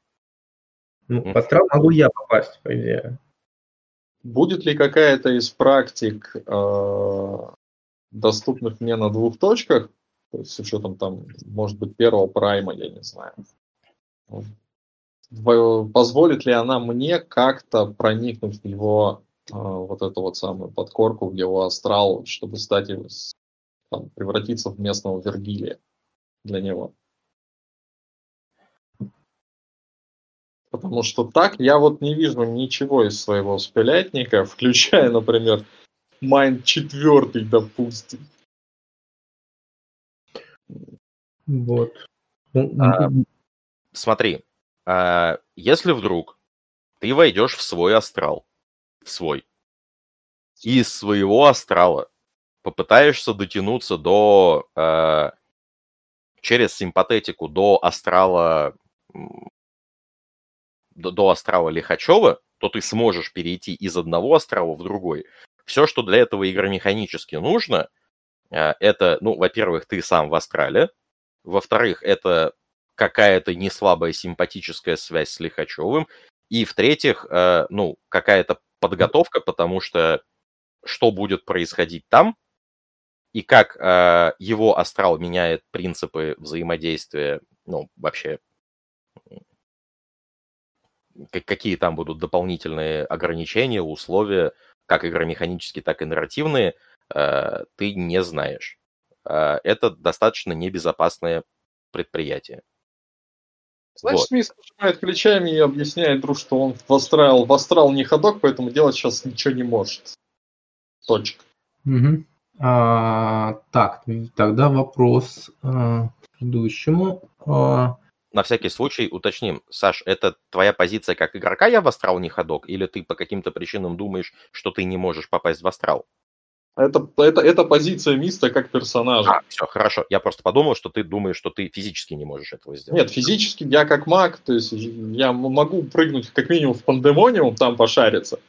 Ну, в астрал могу я попасть, по идее. Будет ли какая-то из практик, э, доступных мне на двух точках, то есть с учетом там, может быть, первого прайма, я не знаю, в- позволит ли она мне как-то проникнуть в его э, вот эту вот самую подкорку, в его астрал, чтобы стать там, превратиться в местного Вергилия для него? Потому что так я вот не вижу ничего из своего спилятника, включая, например, Майнд 4, допустим. Вот. А, м, Смотри, а, если вдруг ты войдешь в свой астрал, в свой, и из своего астрала попытаешься дотянуться до а, через симпатетику до астрала до, до астрала Лихачева, то ты сможешь перейти из одного астрала в другой. Все, что для этого игромеханически нужно, а, это, ну, во-первых, ты сам в астрале, во-вторых, это какая-то неслабая симпатическая связь с Лихачевым, и в-третьих, э, ну, какая-то подготовка, потому что что будет происходить там, и как э, его астрал меняет принципы взаимодействия, ну, вообще, какие там будут дополнительные ограничения, условия, как игромеханические, так и нарративные, э, ты не знаешь. Э, это достаточно небезопасное предприятие. Значит, Вот. Смис пожимает плечами и объясняет друг, что он в астрал, в астрал не ходок, поэтому делать сейчас ничего не может. Точка. мгм. А, так, тогда вопрос а, к предыдущему. А, На всякий случай уточним, Саш, это твоя позиция как игрока я в астрал не ходок, или ты по каким-то причинам думаешь, что ты не можешь попасть в астрал? Это, это, это позиция Миста как персонажа. А, все, хорошо. Я просто подумал, что ты думаешь, что ты физически не можешь этого сделать. Нет, физически я как маг, то есть я могу прыгнуть как минимум в пандемониум, там пошариться.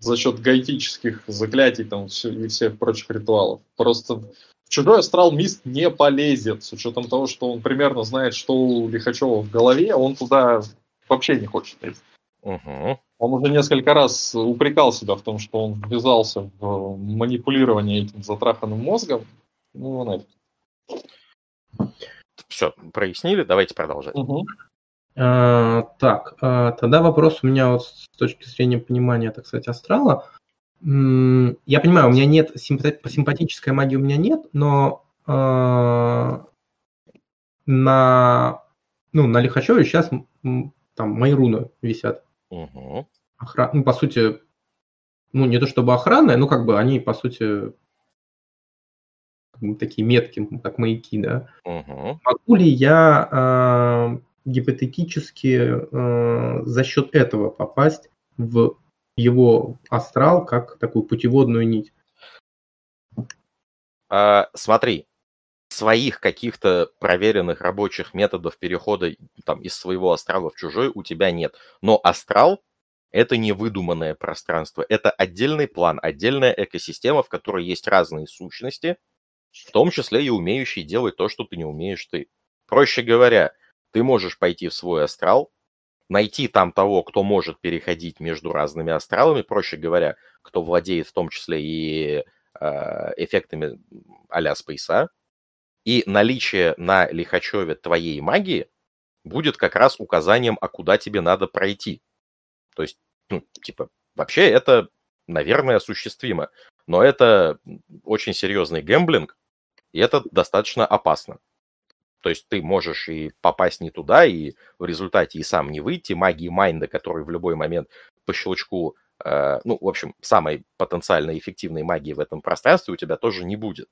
За счет гаитических заклятий там и всех прочих ритуалов. Просто в чужой астрал Мист не полезет, с учетом того, что он примерно знает, что у Лихачева в голове, он туда вообще не хочет лезть. Угу. Он уже несколько раз упрекал себя в том, что он ввязался в манипулирование этим затраханным мозгом. Ну, нафиг. Все, прояснили, давайте продолжать. Мгм. а, так, а, тогда вопрос у меня вот с точки зрения понимания, так сказать, астрала. Я понимаю, у меня нет симпати- симпатической магии у меня нет, но а, на ну на Лихачеве сейчас там мои руны висят. Угу. Охра- Ну по сути, ну не то чтобы охранная, но как бы они по сути такие метки, как маяки, да. Угу. Могу ли я а, гипотетически э, за счет этого попасть в его астрал как такую путеводную нить? А, смотри, своих каких-то проверенных рабочих методов перехода там, из своего астрала в чужой у тебя нет. Но астрал – это не выдуманное пространство, это отдельный план, отдельная экосистема, в которой есть разные сущности, в том числе и умеющие делать то, что ты не умеешь ты. Проще говоря, ты можешь пойти в свой астрал, найти там того, кто может переходить между разными астралами, проще говоря, кто владеет в том числе и э, эффектами а-ля спейса, и наличие на Лихачеве твоей магии будет как раз указанием, а куда тебе надо пройти. То есть, ну, типа, вообще это, наверное, осуществимо. Но это очень серьезный гэмблинг, и это достаточно опасно. То есть ты можешь и попасть не туда, и в результате и сам не выйти. Магии Майнда, который в любой момент по щелчку, э, ну, в общем, самой потенциально эффективной магии в этом пространстве у тебя тоже не будет.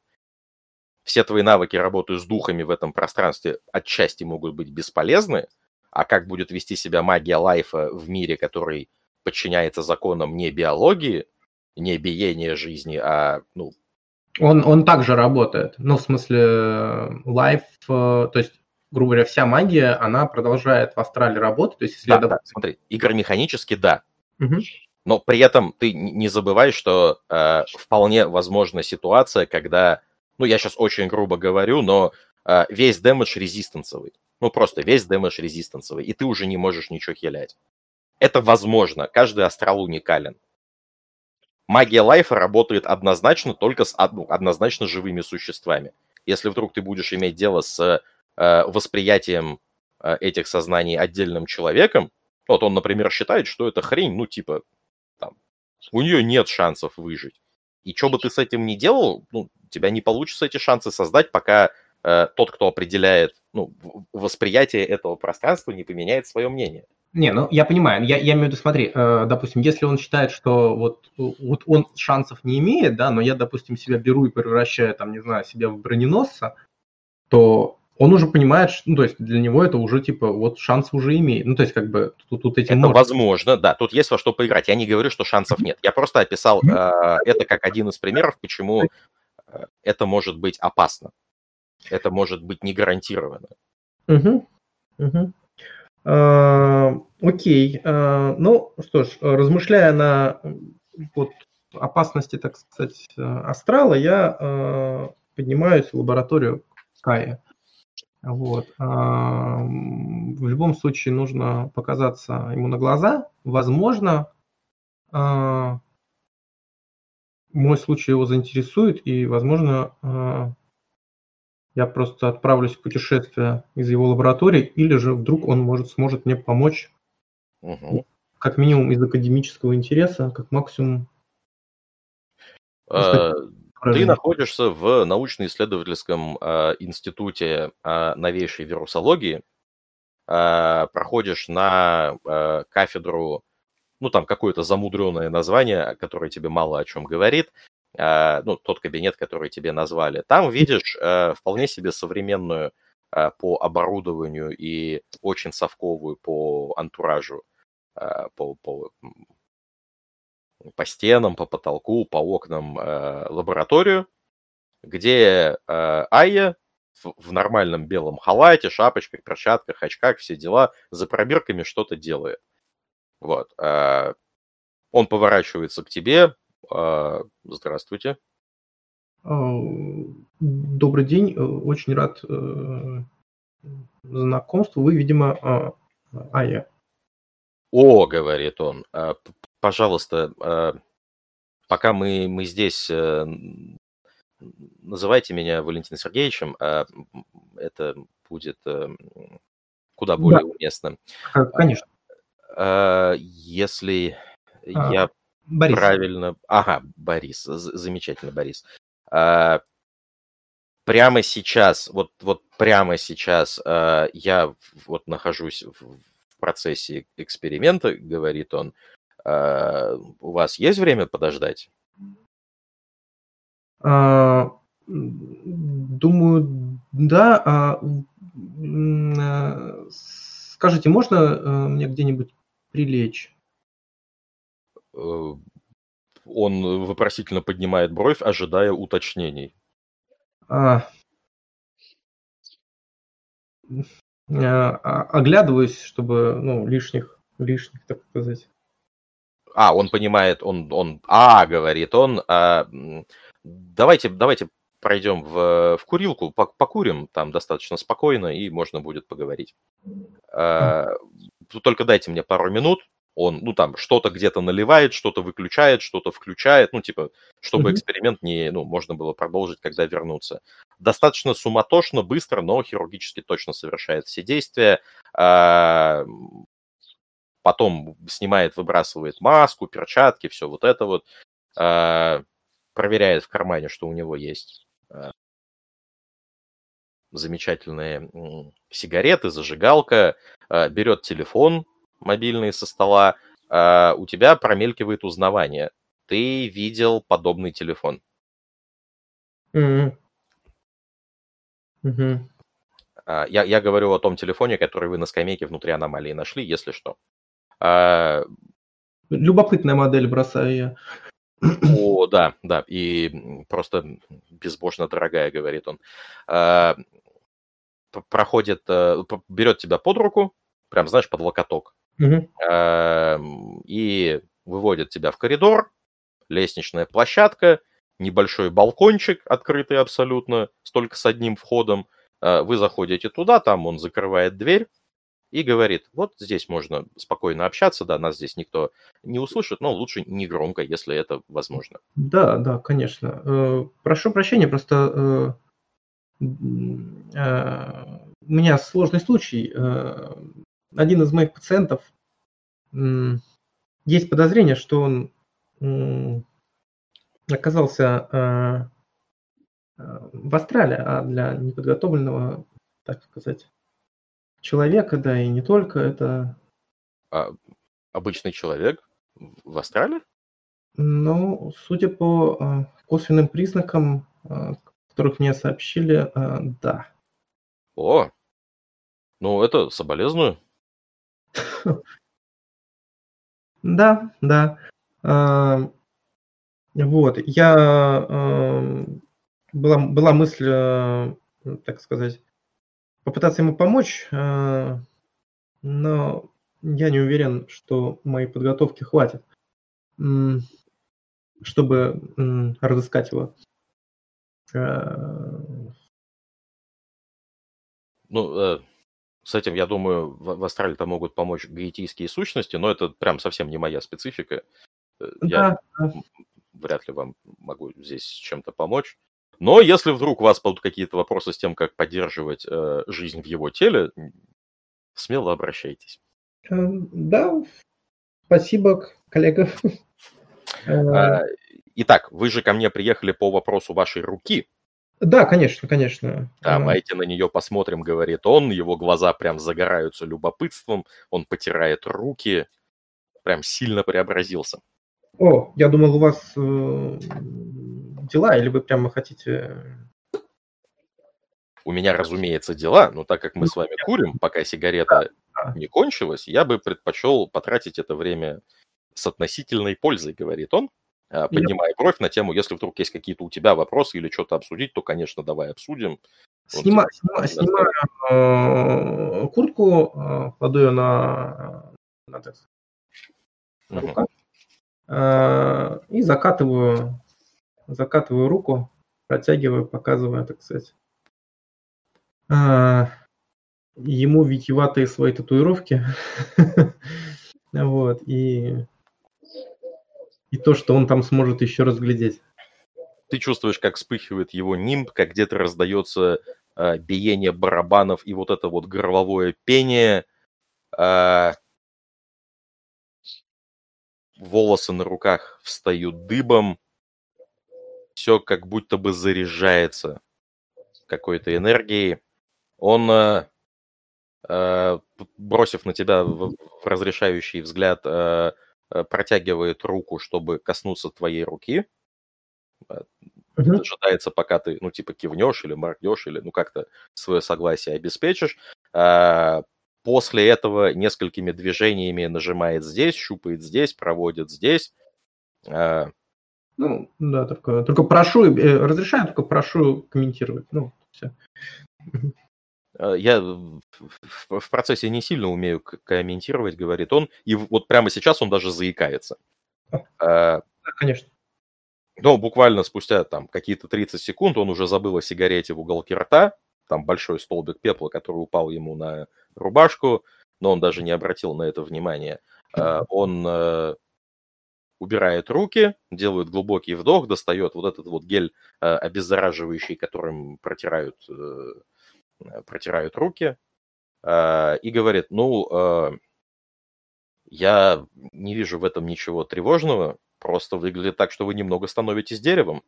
Все твои навыки работы с духами в этом пространстве отчасти могут быть бесполезны, а как будет вести себя магия лайфа в мире, который подчиняется законам не биологии, не биения жизни, а ну, он, он также работает. Ну, в смысле, лайф, э, то есть, грубо говоря, вся магия, она продолжает в астрале работать. То есть, если да, я, да, смотри, игромеханически да. Угу. Но при этом ты не забывай, что э, вполне возможна ситуация, когда, ну, я сейчас очень грубо говорю, но э, весь дэмэдж резистенсовый. Ну, просто весь дэмэдж резистенсовый, и ты уже не можешь ничего хилять. Это возможно, каждый астрал уникален магия лайфа работает однозначно только с ну, однозначно живыми существами. Если вдруг ты будешь иметь дело с э, восприятием э, этих сознаний отдельным человеком, вот он, например, считает, что это хрень, ну, типа, там, у нее нет шансов выжить. И что бы ты с этим ни делал, ну, у тебя не получится эти шансы создать, пока э, тот, кто определяет ну, восприятие этого пространства, не поменяет свое мнение. Не, ну я понимаю, я, я имею в виду, смотри, э, допустим, если он считает, что вот, вот он шансов не имеет, да, но я, допустим, себя беру и превращаю, там, не знаю, себя в броненосца, то он уже понимает, что, ну, то есть для него это уже, типа, вот шанс уже имеет. Ну, то есть, как бы, тут, тут эти... Это может... возможно, да, тут есть во что поиграть. Я не говорю, что шансов нет. Я просто описал э, это как один из примеров, почему э, это может быть опасно. Это может быть не гарантированно. Угу. Угу. А, окей. А, ну что ж, размышляя на вот, опасности, так сказать, астрала, я а, поднимаюсь в лабораторию Кая. Вот. В любом случае нужно показаться ему на глаза. Возможно, мой случай его заинтересует, и, возможно, я просто отправлюсь в путешествие из его лаборатории, или же вдруг он может, сможет мне помочь, угу. как минимум из академического интереса, как максимум. А, ты находишься в научно-исследовательском а, институте а, новейшей вирусологии, проходишь на кафедру, ну там какое-то замудренное название, которое тебе мало о чем говорит, а, ну, тот кабинет, который тебе назвали, там видишь э, вполне себе современную э, по оборудованию и очень совковую по антуражу, э, по, по, по стенам, по потолку, по окнам лабораторию, где Айя в нормальном белом халате, шапочках, перчатках, очках, все дела, за пробирками что-то делает. Вот. Он поворачивается к тебе, а, здравствуйте. Добрый день, э, очень рад э, знакомству. Вы, видимо, а, Ая. О, говорит он, пожалуйста, пока мы, мы здесь, э, называйте меня Валентином Сергеевичем, это будет куда более да. уместно. Конечно. Если а, я Борис. Правильно. Ага, Борис. Замечательно, Борис. А, прямо сейчас, вот, вот прямо сейчас а, я вот нахожусь в процессе эксперимента, говорит он. А, у вас есть время подождать? А, думаю, да. А, а скажите, можно э, мне где-нибудь прилечь? Э, он вопросительно поднимает бровь, ожидая уточнений. А, а, оглядываюсь, чтобы, ну, лишних, лишних, так сказать. А, он понимает, он, он, а, говорит он, а, давайте, давайте пройдем в, в курилку, покурим, там достаточно спокойно, и можно будет поговорить. А, только дайте мне пару минут, он, ну, там, что-то где-то наливает, что-то выключает, что-то включает, ну, типа, чтобы mm-hmm. эксперимент не, ну, можно было продолжить, когда вернуться. Достаточно суматошно, быстро, но хирургически точно совершает все действия. А, потом снимает, выбрасывает маску, перчатки, все вот это вот. А, проверяет в кармане, что у него есть а, замечательные сигареты, зажигалка, а, берет телефон, мобильные со стола, э, у тебя промелькивает узнавание. Ты видел подобный телефон. Mm-hmm. Mm-hmm. Я, я говорю о том телефоне, который вы на скамейке внутри аномалии нашли, если что. А... Любопытная модель, бросаю я. О, да, да, и просто безбожно дорогая, говорит он. А, проходит, э, берет тебя под руку, прям, знаешь, под локоток, Угу. И выводит тебя в коридор, лестничная площадка, небольшой балкончик, открытый абсолютно, только с одним входом. А, вы заходите туда, там он закрывает дверь и говорит, вот здесь можно спокойно общаться, да, нас здесь никто не услышит, но лучше не громко, если это возможно. Да, да, конечно. Э, прошу прощения, просто э, э, у меня сложный случай один из моих пациентов, есть подозрение, что он оказался в астрале, а для неподготовленного, так сказать, человека, да и не только, это... А, обычный человек в астрале? Ну, судя по а, косвенным признакам, которых мне сообщили, да. О, ну это соболезную. Да, да. А, вот, я была, была мысль, э, так сказать, попытаться ему помочь, э, но я не уверен, что моей подготовки хватит, чтобы разыскать его. Э, ну, с этим, я думаю, в, Астрале-то могут помочь гаитийские сущности, но это прям совсем не моя специфика. Э, я да. вряд ли вам могу здесь чем-то помочь. Но если вдруг у вас будут какие-то вопросы с тем, как поддерживать э, жизнь в его теле, смело обращайтесь. Э, да, спасибо, коллега. А, итак, вы же ко мне приехали по вопросу вашей руки. Да, конечно, конечно. Давайте на нее посмотрим, говорит он. Его глаза прям загораются любопытством. Он потирает руки. Прям сильно преобразился. О, я думал, у вас э, дела, или вы прямо хотите... У меня, разумеется, дела, но так как мы с вами курим, пока сигарета не кончилась, я бы предпочел потратить это время с относительной пользой, говорит он. А, поднимая Нет. бровь на тему, если вдруг есть какие-то у тебя вопросы или что-то обсудить, то, конечно, давай обсудим. Снима, снима, снимаю э, куртку, э, кладу ее на, на, так, на рукав, э, и закатываю, закатываю руку, протягиваю, показываю, так сказать. Э, ему витиеватые свои татуировки. вот, и и то, что он там сможет еще разглядеть. Ты чувствуешь, как вспыхивает его нимб, как где-то раздается э, биение барабанов и вот это вот горловое пение. Э, волосы на руках встают дыбом. Все как будто бы заряжается какой-то энергией. Он, э, э, бросив на тебя в, в разрешающий взгляд, э, Э, протягивает руку, чтобы коснуться твоей руки. Uh-huh. Ожидается, пока ты, ну, типа, кивнешь или моргнешь, или, ну, как-то свое согласие обеспечишь. А, после этого несколькими движениями нажимает здесь, щупает здесь, проводит здесь. А, ну, да, только, только прошу, э, разрешаю, только прошу комментировать. Ну, все. А, я в процессе не сильно умею комментировать, говорит он, и вот прямо сейчас он даже заикается. А, конечно. Но буквально спустя там какие-то 30 секунд он уже забыл о сигарете в уголке рта, там большой столбик пепла, который упал ему на рубашку, но он даже не обратил на это внимания. А, он э, убирает руки, делает глубокий вдох, достает вот этот вот гель э, обеззараживающий, которым протирают, э, протирают руки, и говорит, ну, я не вижу в этом ничего тревожного, просто выглядит так, что вы немного становитесь деревом.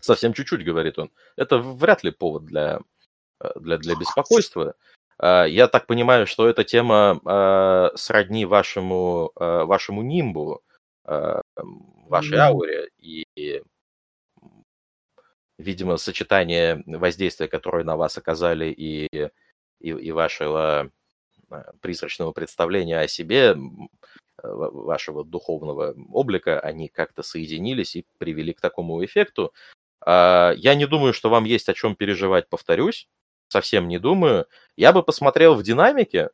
Совсем чуть-чуть, говорит он. Это вряд ли повод для, э, для, для беспокойства. А, я так понимаю, что эта тема а, сродни вашему, а, вашему нимбу, вашей ауре, и, видимо, сочетание воздействия, которое на вас оказали, и, и, и вашего призрачного представления о себе, вашего духовного облика, они как-то соединились и привели к такому эффекту. Я не думаю, что вам есть о чем переживать, повторюсь. Совсем не думаю. Я бы посмотрел в динамике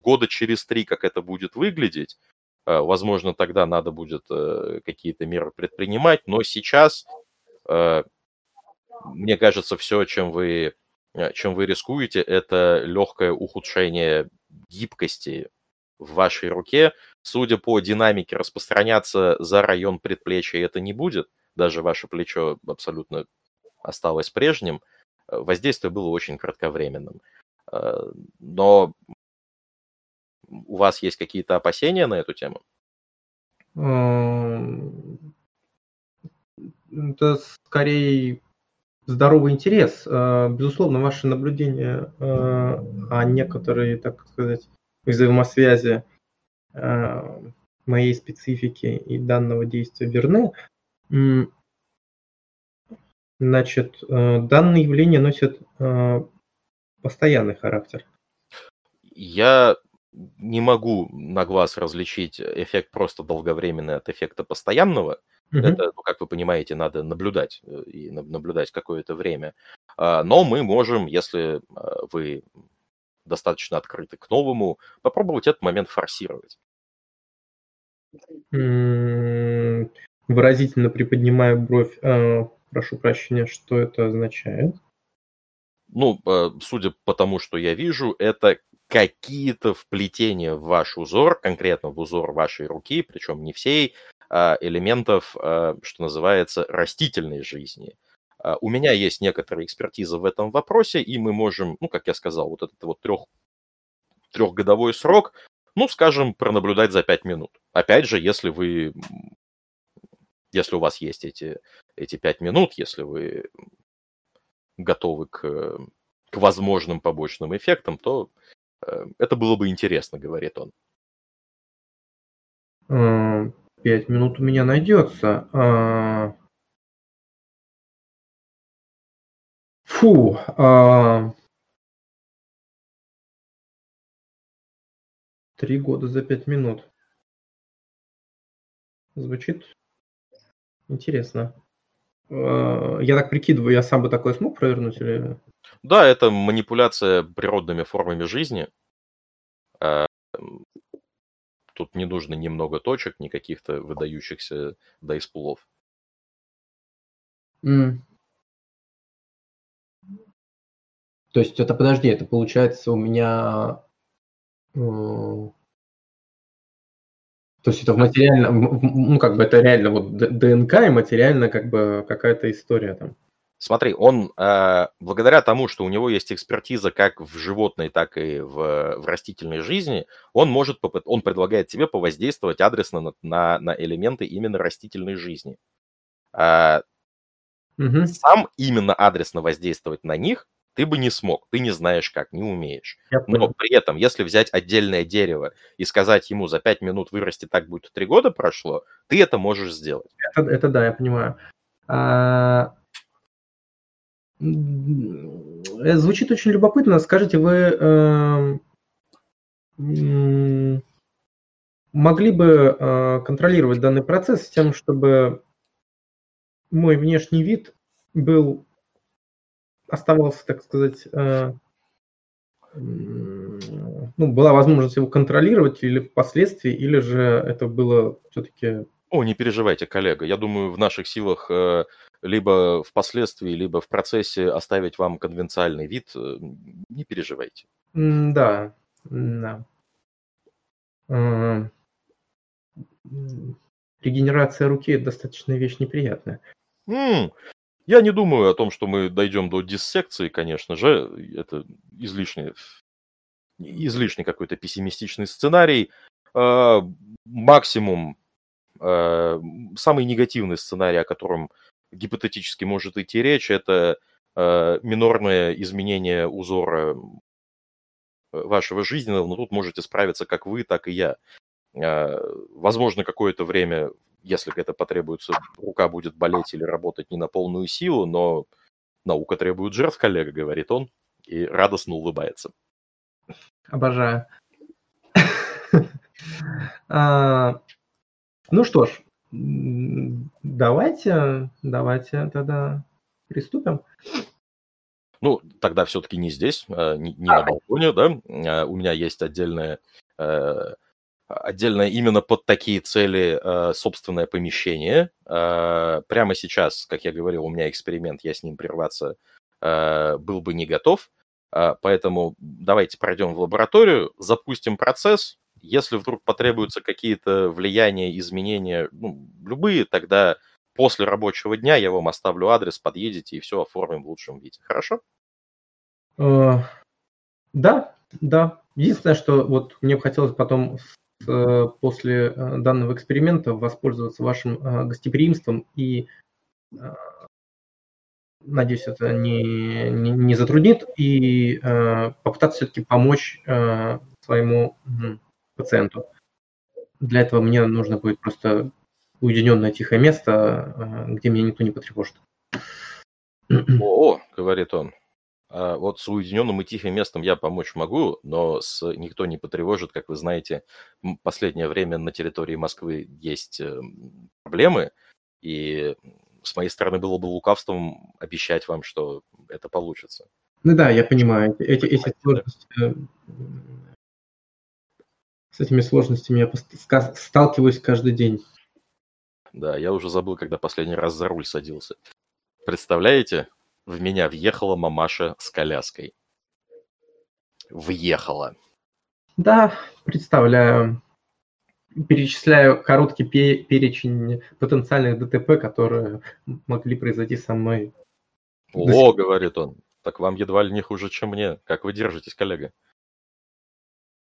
года через три, как это будет выглядеть. А, возможно, тогда надо будет э, какие-то меры предпринимать, но сейчас, э, мне кажется, все, чем вы, э, чем вы рискуете, это легкое ухудшение гибкости в вашей руке. Судя по динамике, распространяться за район предплечья это не будет даже ваше плечо абсолютно осталось прежним, э, воздействие было очень кратковременным. Э, но у вас есть какие-то опасения на эту тему? Это скорее здоровый интерес. Э, безусловно, ваши наблюдения о некоторой, так сказать, взаимосвязи моей специфики и данного действия верны. Значит, э, данное явление носит э, постоянный характер. Я не могу на глаз различить эффект просто долговременный от эффекта постоянного. Угу. Это, ну, как вы понимаете, надо наблюдать э, и наблюдать какое-то время. А, но мы можем, если вы достаточно открыты к новому, попробовать этот момент форсировать выразительно приподнимаю бровь. Э, прошу прощения, что это означает? Ну, э, судя по тому, что я вижу, это какие-то вплетения в ваш узор, конкретно в узор вашей руки, причем не всей, а элементов, э, что называется, растительной жизни. У меня есть некоторая экспертиза в этом вопросе, и мы можем, ну, как я сказал, вот этот вот трех, трехгодовой срок, ну, скажем, пронаблюдать за пять минут. Опять же, если вы если у вас есть эти, эти пять минут, если вы готовы к, к возможным побочным эффектам, то э, это было бы интересно, говорит он. Э, пять минут у меня найдется. А, фу. А, три года за пять минут. Звучит Интересно. Э, я так прикидываю, я сам бы такое смог провернуть или... Да, это манипуляция природными формами жизни. Э, тут не нужно ни много точек, ни каких-то выдающихся дайспулов. Mm. То есть это, подожди, это получается у меня э, то есть это в материальном, ну как бы это реально вот ДНК и материально как бы какая-то история там. Смотри, он э, благодаря тому, что у него есть экспертиза как в животной, так и в, в растительной жизни, он может, он предлагает тебе повоздействовать адресно на, на, на элементы именно растительной жизни. Э, угу. Сам именно адресно воздействовать на них ты бы не смог, ты не знаешь как, не умеешь. Но при этом, если взять отдельное дерево и сказать ему за 5 минут вырасти так, будто 3 года прошло, ты это можешь сделать. Это, это да, я понимаю. А... э, звучит очень любопытно. Скажите, вы э, могли бы э, контролировать данный процесс с тем, чтобы мой внешний вид был оставался, так сказать, э, ну, была возможность его контролировать или впоследствии, или же это было все-таки... О, не переживайте, коллега. Я думаю, в наших силах э, либо впоследствии, либо в процессе оставить вам конвенциальный вид. Э, не переживайте. Да, да. Регенерация руки – достаточно вещь неприятная. М, я не думаю о том, что мы дойдем до диссекции, конечно же. Это излишний, излишний какой-то пессимистичный сценарий. Э, максимум, э, самый негативный сценарий, о котором гипотетически может идти речь, это э, минорное изменение узора вашего жизненного, но тут можете справиться как вы, так и я. Возможно, какое-то время если это потребуется, рука будет болеть или работать не на полную силу, но наука требует жертв, коллега, говорит он, и радостно улыбается. Обожаю. А, ну что ж, давайте, давайте тогда приступим. Ну, тогда все-таки не здесь, а, не, на балконе, да. А, у меня есть отдельная э, отдельно именно под такие цели э, собственное помещение. Э, прямо сейчас, как я говорил, у меня эксперимент, я с ним прерваться э, был бы не готов. Поэтому давайте пройдем в лабораторию, запустим процесс. Если вдруг потребуются какие-то влияния, изменения, ну, любые, тогда после рабочего дня я вам оставлю адрес, подъедете и все оформим в лучшем виде. Хорошо? Да, да. Единственное, что вот мне бы хотелось потом после э, данного эксперимента воспользоваться вашим э, гостеприимством и надеюсь, это не, не, не затруднит, и попытаться все-таки помочь своему пациенту. Для этого мне нужно будет просто уединенное тихое место, где меня никто не потревожит. О, говорит он, вот с уединенным и тихим местом я помочь могу, но с никто не потревожит, как вы знаете, последнее время на территории Москвы есть эм, проблемы, и с моей стороны было бы лукавством обещать вам, что это получится. Ну да, я понимаю. Эти, эти сложности, э, с этими сложностями я сталкиваюсь каждый день. Да, я уже забыл, когда последний раз за руль садился. Представляете, в меня въехала мамаша с коляской. Въехала. Да, представляю. Перечисляю короткий перечень потенциальных ДТП, которые могли произойти со мной. О, говорит он, так вам едва ли не хуже, чем мне. Как вы держитесь, коллега?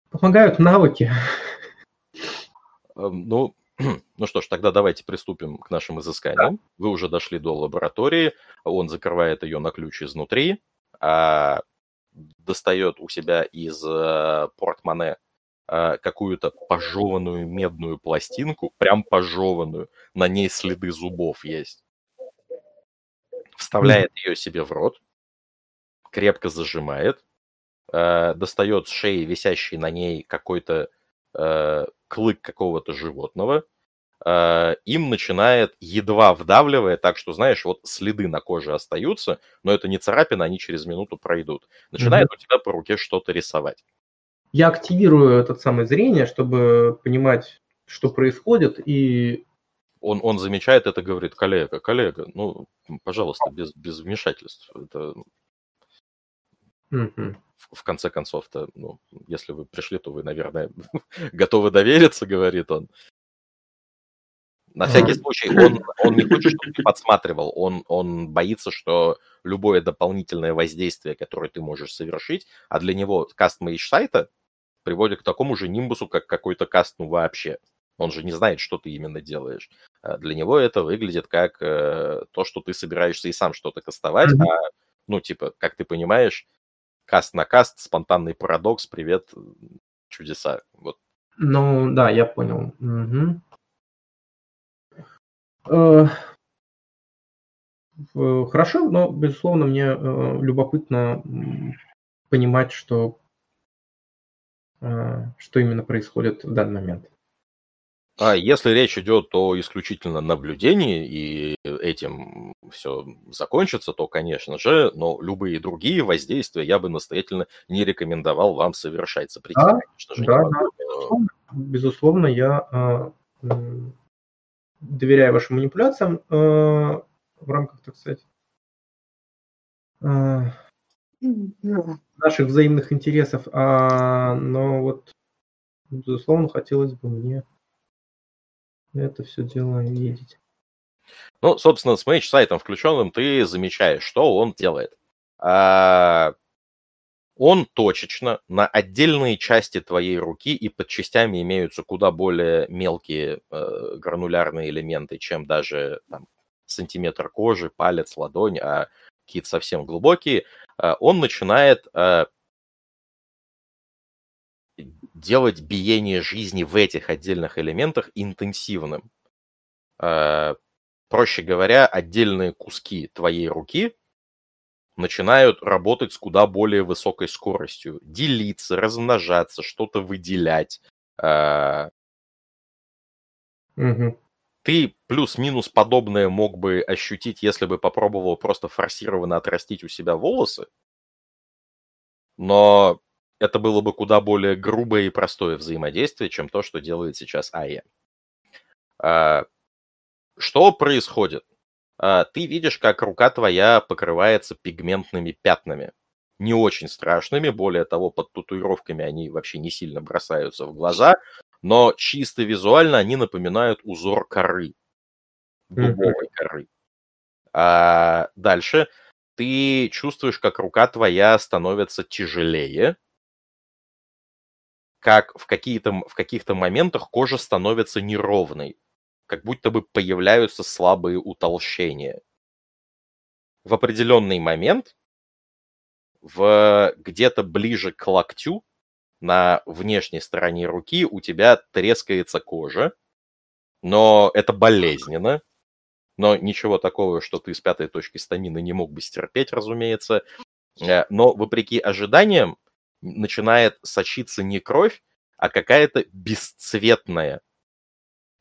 Помогают навыки. Эм, ну, Ну что ж, тогда давайте приступим к нашим изысканиям. Вы уже дошли до лаборатории, он закрывает ее на ключ изнутри, а достает у себя из э, портмоне э, какую-то пожеванную медную пластинку, прям пожеванную, на ней следы зубов есть. Вставляет ее себе в рот, крепко зажимает, э, достает с шеи висящий на ней какой-то клык какого-то животного, э, им начинает, едва вдавливая, так что, знаешь, вот следы на коже остаются, но это не царапины, они через минуту пройдут. Начинает mm-hmm. у тебя по руке что-то рисовать. Я активирую этот самое зрение, чтобы понимать, что происходит, и... Он, он замечает это, говорит, коллега, коллега, ну, пожалуйста, без, без вмешательств. Это в, в конце концов-то, ну, если вы пришли, то вы, наверное, готовы довериться, говорит он. На всякий случай, он, он не хочет, чтобы ты подсматривал, он, он боится, что любое дополнительное воздействие, которое ты можешь совершить, а для него каст мейдж сайта приводит к такому же нимбусу, как какой-то каст, ну, вообще. Он же не знает, что ты именно делаешь. А для него это выглядит как э, то, что ты собираешься и сам что-то кастовать, mm-hmm. а, ну, типа, как ты понимаешь, каст на каст, спонтанный парадокс, привет, чудеса. Вот. Ну, да, я понял. Угу. хорошо, но, безусловно, мне любопытно понимать, что, что именно происходит в данный момент. А если речь идет о исключительно наблюдении, и этим все закончится, то, конечно же, но любые другие воздействия я бы настоятельно не рекомендовал вам совершать. Запретить, да, конечно же, да, да. Безусловно, безусловно, я э, доверяю вашим манипуляциям э, в рамках, так сказать, э, наших взаимных интересов, а, но вот, безусловно, хотелось бы мне это все дело видеть. Ну, собственно, с мейдж-сайтом включенным ты замечаешь, что он делает. А, он точечно на отдельные части твоей руки и под частями имеются куда более мелкие э, гранулярные элементы, чем даже там, сантиметр кожи, палец, ладонь, а какие-то совсем глубокие. Э, он начинает э, делать биение жизни в этих отдельных элементах интенсивным. Э, проще говоря, отдельные куски твоей руки начинают работать с куда более высокой скоростью. Делиться, размножаться, что-то выделять. Угу. Ты плюс-минус подобное мог бы ощутить, если бы попробовал просто форсированно отрастить у себя волосы. Но это было бы куда более грубое и простое взаимодействие, чем то, что делает сейчас АЕ. А, что происходит? А, ты видишь, как рука твоя покрывается пигментными пятнами. Не очень страшными, более того, под татуировками они вообще не сильно бросаются в глаза, но чисто визуально они напоминают узор коры, дубовой коры. А дальше ты чувствуешь, как рука твоя становится тяжелее, как в, какие-то, в каких-то моментах кожа становится неровной, как будто бы появляются слабые утолщения. В определенный момент, в, где-то ближе к локтю, на внешней стороне руки у тебя трескается кожа, но это болезненно, но ничего такого, что ты с пятой точки стамины не мог бы стерпеть, разумеется. Э, но, вопреки ожиданиям, начинает сочиться не кровь, а какая-то бесцветная,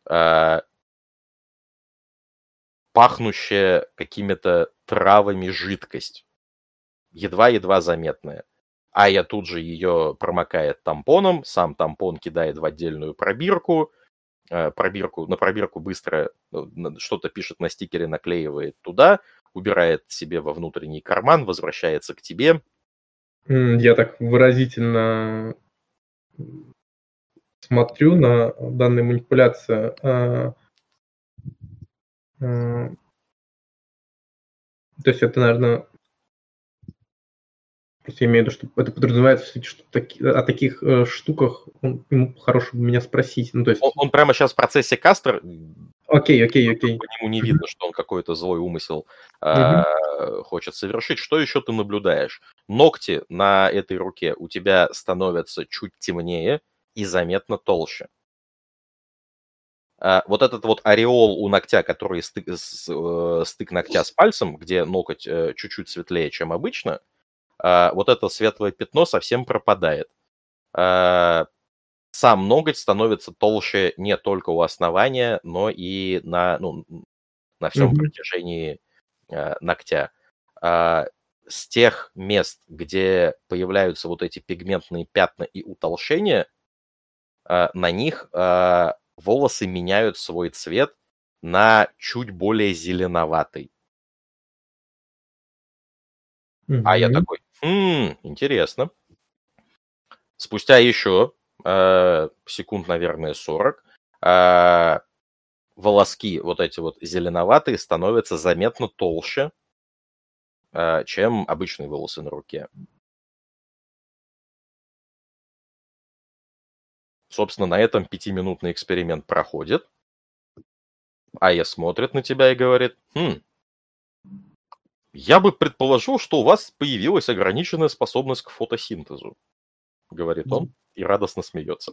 э, пахнущая какими-то травами жидкость. Едва-едва заметная. А я тут же ее промокает тампоном, сам тампон кидает в отдельную пробирку, э, пробирку, на пробирку быстро ну, что-то пишет на стикере, наклеивает туда, убирает себе во внутренний карман, возвращается к тебе, я так выразительно смотрю на данную манипуляцию. А, а, то есть это, наверное, просто я имею в виду, что это подразумевает, что таки, о таких э, штуках он, ему хорошо бы меня спросить. Ну, то есть... он, он прямо сейчас в процессе кастер Окей, окей, окей. По нему не видно, что он какой-то злой умысел а, хочет совершить. Что еще ты наблюдаешь? Ногти на этой руке у тебя становятся чуть темнее и заметно толще. А, вот этот вот ореол у ногтя, который стык, э, стык ногтя с пальцем, где ноготь э, чуть-чуть светлее, чем обычно, вот это светлое пятно совсем пропадает. А, сам ноготь становится толще не только у основания, но и на, ну, на всем mm-hmm. протяжении э, ногтя. А, с тех мест, где появляются вот эти пигментные пятна и утолщения, на них волосы меняют свой цвет на чуть более зеленоватый. Mm-hmm. А я такой, хм, интересно. Спустя еще э, секунд, наверное, 40, э, волоски вот эти вот зеленоватые становятся заметно толще, э, чем обычные волосы на руке. Собственно, на этом пятиминутный эксперимент проходит. А я смотрит на тебя и говорит, хм, я бы предположил, что у вас появилась ограниченная способность к фотосинтезу, говорит он и радостно смеется.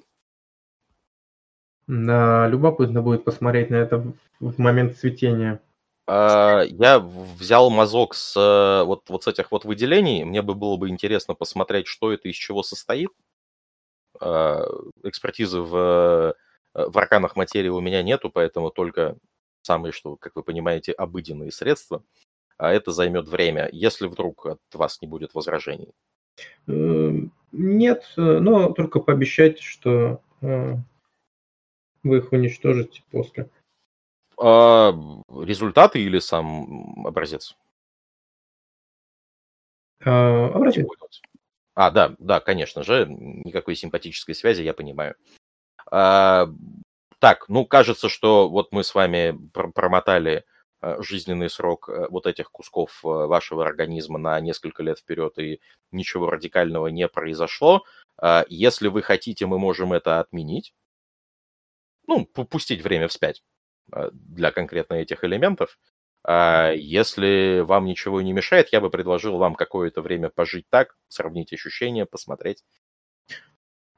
Да, любопытно будет посмотреть на это в момент цветения. А, я взял мазок с э, вот, вот с этих вот выделений. Мне бы было бы интересно посмотреть, что это из чего состоит. А, экспертизы в, э, в арканах материи у меня нету, поэтому только самые, что, как вы понимаете, обыденные средства. А это займет время, если вдруг от вас не будет возражений. Эм, нет, э, но только пообещайте, что вы их уничтожите после. А, результаты или сам образец? А, образец. А, да, да, конечно же, никакой симпатической связи, я понимаю. А, так, ну, кажется, что вот мы с вами промотали жизненный срок э, вот этих кусков э, вашего организма на несколько лет вперед, и ничего радикального не произошло. Если вы хотите, мы можем это отменить. Ну, пустить время вспять. Для конкретно этих элементов. Если вам ничего не мешает, я бы предложил вам какое-то время пожить так, сравнить ощущения, посмотреть.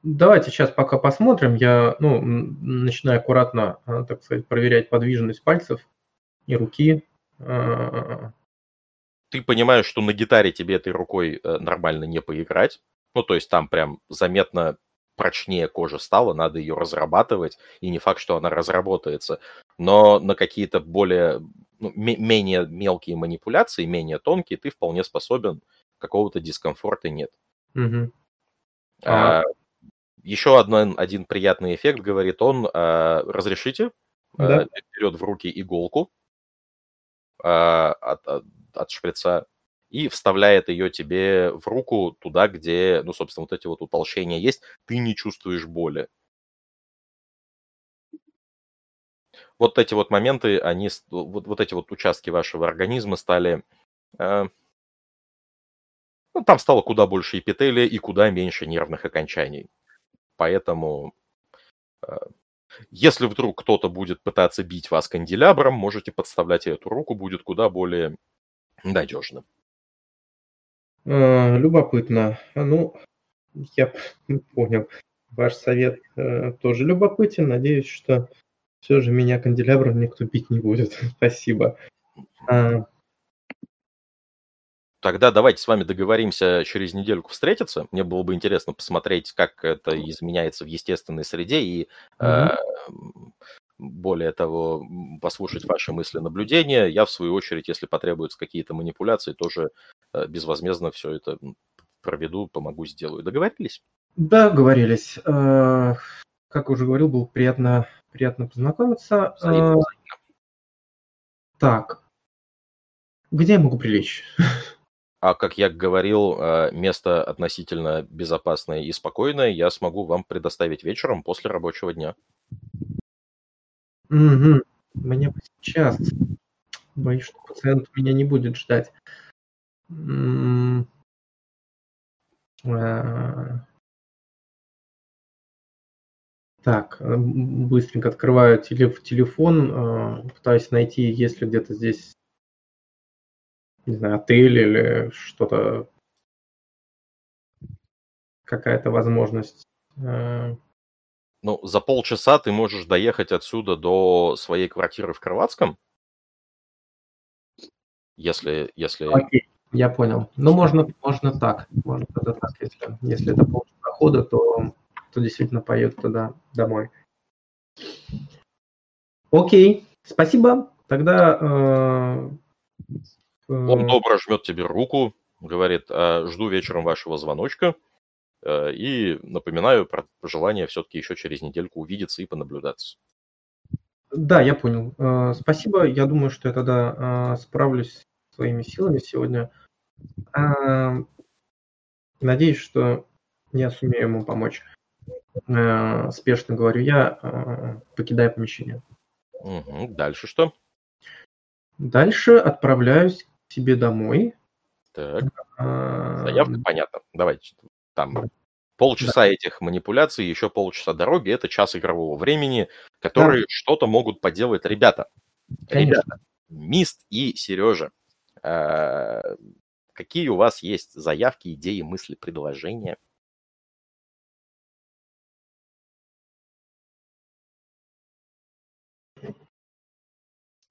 Давайте сейчас пока посмотрим. Я ну, начинаю аккуратно, так сказать, проверять подвижность пальцев и руки. А, Ты понимаешь, что на гитаре тебе этой рукой э, нормально не поиграть. Ну, то есть там прям заметно прочнее кожа стала, надо ее разрабатывать, и не факт, что она разработается. Но на какие-то более, ну, менее мелкие манипуляции, менее тонкие, ты вполне способен, какого-то дискомфорта нет. Угу. А, а... Еще одно, один приятный эффект, говорит он, а, разрешите, да. а, берет в руки иголку от, от, от шприца, и вставляет ее тебе в руку туда, где, ну, собственно, вот эти вот утолщения есть, ты не чувствуешь боли. Вот эти вот моменты, они, вот, вот эти вот участки вашего организма стали... Э, ну, там стало куда больше эпителия и куда меньше нервных окончаний. Поэтому, э, если вдруг кто-то будет пытаться бить вас канделябром, можете подставлять эту руку, будет куда более надежным. А, любопытно. Ну, я понял. Ваш совет э, тоже любопытен. Надеюсь, что все же меня канделябром никто бить не будет. Спасибо. А... Тогда давайте с вами договоримся через недельку встретиться. Мне было бы интересно посмотреть, как это изменяется в естественной среде и mm-hmm. более того, послушать ваши мысли, наблюдения. Я, в свою очередь, если потребуются какие-то манипуляции, тоже э, безвозмездно все это проведу, помогу, сделаю. Договорились? Да, договорились. Э, как уже говорил, было приятно, приятно познакомиться. Взаимно. Так, где я могу прилечь? А как я говорил, э, место относительно безопасное и спокойное я смогу вам предоставить вечером после рабочего дня. Угу. Мне бы сейчас. Боюсь, что пациент меня не будет ждать. А. Так, э, быстренько открываю телефон, пытаюсь найти, есть ли где-то здесь, не знаю, отель или что-то, какая-то возможность. А. Ну, за полчаса ты можешь доехать отсюда до своей квартиры в Крылатском. Если, если... Окей, я понял. Ну, можно, можно так. Можно это так, если, если это полчаса хода, то, то действительно поеду туда домой. Окей, спасибо. Тогда... Э, э... Он добро жмет тебе руку, говорит, «А, жду вечером вашего звоночка. Э, и напоминаю про желание все-таки еще через недельку увидеться и понаблюдаться. Да, я понял. Э, спасибо. Я думаю, что я тогда э, справлюсь своими силами сегодня. Надеюсь, что я сумею ему помочь. Спешно говорю я, покидая помещение. Угу. Дальше что? Дальше отправляюсь себе домой. Так. Заявка понятно. Давайте там полчаса да. этих манипуляций, еще полчаса дороги, это час игрового времени, которые да. что-то могут поделать ребята. Конечно. Ребята, Мист и Сережа, э, какие у вас есть заявки, идеи, мысли, предложения?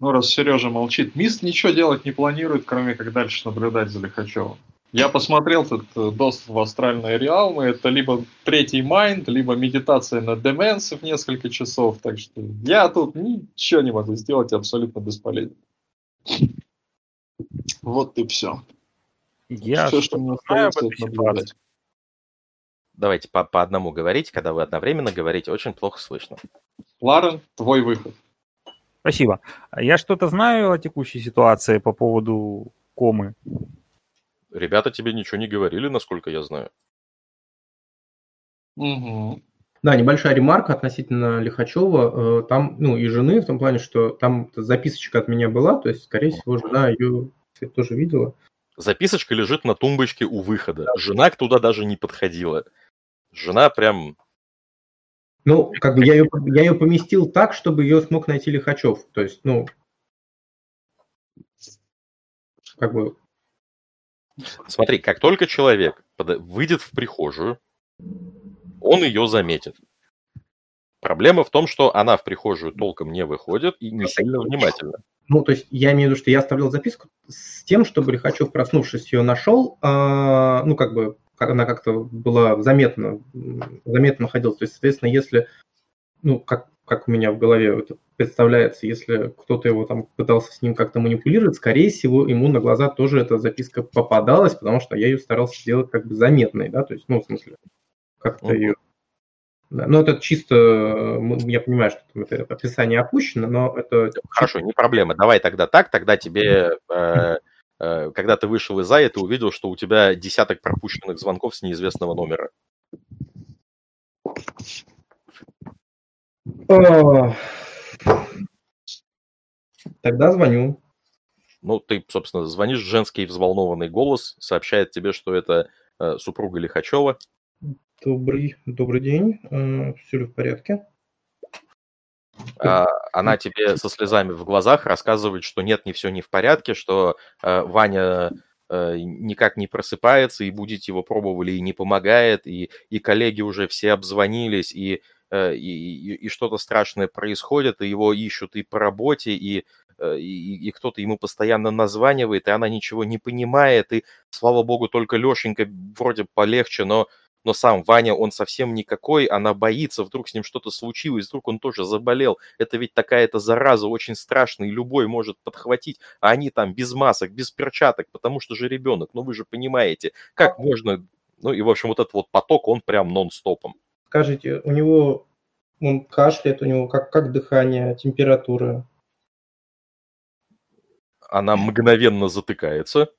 Ну, раз Сережа молчит. Мист ничего делать не планирует, кроме как дальше наблюдать за Лихачевым. Я посмотрел этот э, доступ в астральные реалмы. Это либо третий майнд, либо медитация на деменсе в несколько часов. Так что я тут ничего не могу сделать, абсолютно бесполезен. Вот и все. Я Все, что мне остается, это наблюдать. Давайте по, по одному говорить. Когда вы одновременно говорите, очень плохо слышно. Ларен, твой выход. Спасибо. Я что-то знаю о текущей ситуации по поводу комы. Ребята тебе ничего не говорили, насколько я знаю. Угу. Да, небольшая ремарка относительно Лихачева. Э, Там, ну, и жены, в том плане, что там записочка от меня была, то есть, скорее всего, жена ее кстати, тоже видела. Записочка лежит на тумбочке у выхода. Жена туда даже не подходила. Жена прям... Ну, как бы я ее, я ее поместил так, чтобы ее смог найти Лихачев. То есть, ну, как бы, Смотри, как только человек выйдет в прихожую, он ее заметит. Проблема в том, что она в прихожую толком не выходит и не сильно внимательна. ну, то есть я имею в виду, что я оставлял записку с тем, чтобы Лихачев, проснувшись, ее нашел, а, ну, как бы, она как-то была заметна, м, заметно находилась. То есть, соответственно, если, ну, как, как у меня в голове это представляется, если кто-то его там пытался с ним как-то манипулировать, скорее всего, ему на глаза тоже эта записка попадалась, потому что я ее старался сделать как бы заметной, да, то есть, ну, в смысле, как-то ее... Да, ну, это чисто, я понимаю, что там это описание опущено, но это Хорошо, не проблема. Давай тогда так, тогда тебе, э, когда ты вышел из Зая, ты увидел, что у тебя десяток пропущенных звонков с неизвестного номера. Тогда звоню. Ну, ты, собственно, звонишь, женский взволнованный голос сообщает тебе, что это э, супруга Лихачева. Добрый, добрый день. Все ли в порядке? А, Она тебе со слезами в глазах рассказывает, что нет, не все не в порядке, что э, Ваня э, никак не просыпается, и будить его пробовали, и не помогает, и, и коллеги уже все обзвонились, и, э, и, и- и что-то страшное происходит, и его ищут и по работе, и, и, и кто-то ему постоянно названивает, и она ничего не понимает, и, слава богу, только Лешенька вроде полегче, но но сам Ваня, он совсем никакой, она боится, вдруг с ним что-то случилось, вдруг он тоже заболел. Это ведь такая-то зараза очень страшная, и любой может подхватить, а они там без масок, без перчаток, потому что же ребенок, ну вы же понимаете, как можно... Ну и, в общем, вот этот вот поток, он прям нон-стопом. Скажите, у него он кашляет, у него как, как дыхание, температура? Она мгновенно затыкается,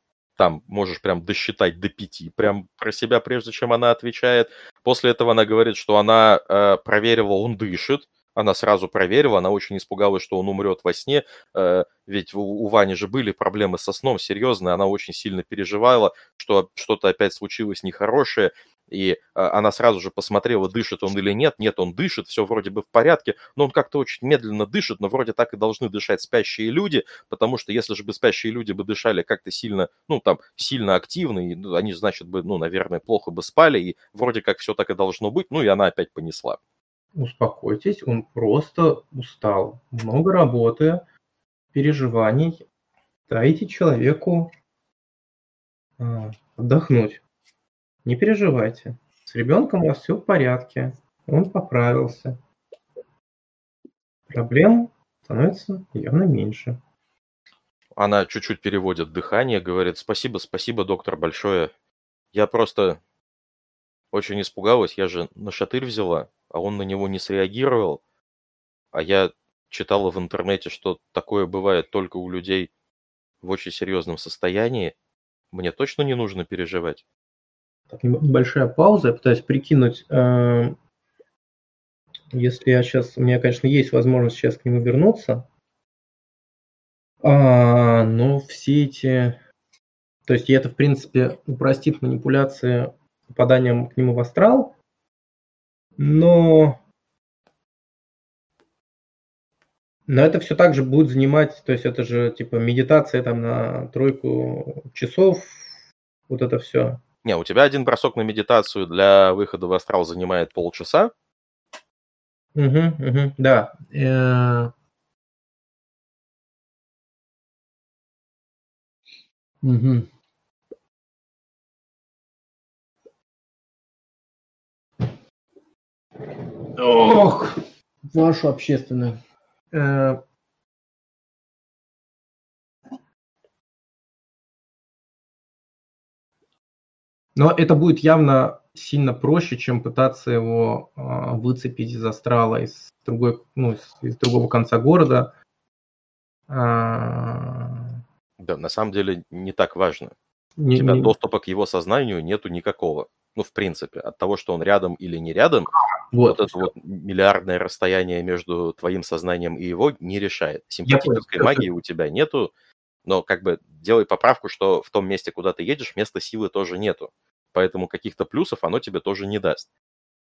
там можешь прям досчитать до пяти, прям про себя, прежде чем она отвечает. После этого она говорит, что она э, проверила, он дышит, она сразу проверила, она очень испугалась, что он умрет во сне, э, ведь у, у Вани же были проблемы со сном серьезные, она очень сильно переживала, что что-то опять случилось нехорошее, и э, она сразу же посмотрела, дышит он или нет, нет, он дышит, все вроде бы в порядке, но он как-то очень медленно дышит, но вроде так и должны дышать спящие люди, потому что если же бы спящие люди бы дышали как-то сильно, ну, там, сильно активно, и, ну, они, значит, бы, ну, наверное, плохо бы спали, и вроде как все так и должно быть, ну, и она опять понесла. Успокойтесь, он просто устал. Много работы, переживаний. Дайте человеку а, отдохнуть. Не переживайте. С ребенком у вас все в порядке. Он поправился. Проблем становится явно меньше. Она чуть-чуть переводит дыхание, говорит, спасибо, спасибо, доктор, большое. Я просто очень испугалась, я же на шатырь взяла, а он на него не среагировал. А я читала в интернете, что такое бывает только у людей в очень серьезном состоянии. Мне точно не нужно переживать. Так, небольшая пауза. Я пытаюсь прикинуть, э, если я сейчас... У меня, конечно, есть возможность сейчас к нему вернуться. А, но все эти... То есть это, в принципе, упростит манипуляции попаданием к нему в астрал. Но... Но это все так же будет занимать, то есть это же типа медитация там на тройку часов, вот это все. Не, у тебя один бросок на медитацию для выхода в астрал занимает полчаса. Угу, угу, да. Угу. Ох, нашу общественную. Э, Но это будет явно сильно проще, чем пытаться его э, выцепить из астрала из, другой, ну, из, из другого конца города. А... Да, на самом деле не так важно. Не, У тебя не... доступа к его сознанию нету никакого. Ну, в принципе, от того, что он рядом или не рядом, вот, вот это вот миллиардное расстояние между твоим сознанием и его не решает. Симпатической магии у тебя нету, но как бы делай поправку, что в том месте, куда ты едешь, места силы тоже нету. Поэтому каких-то плюсов оно тебе тоже не даст.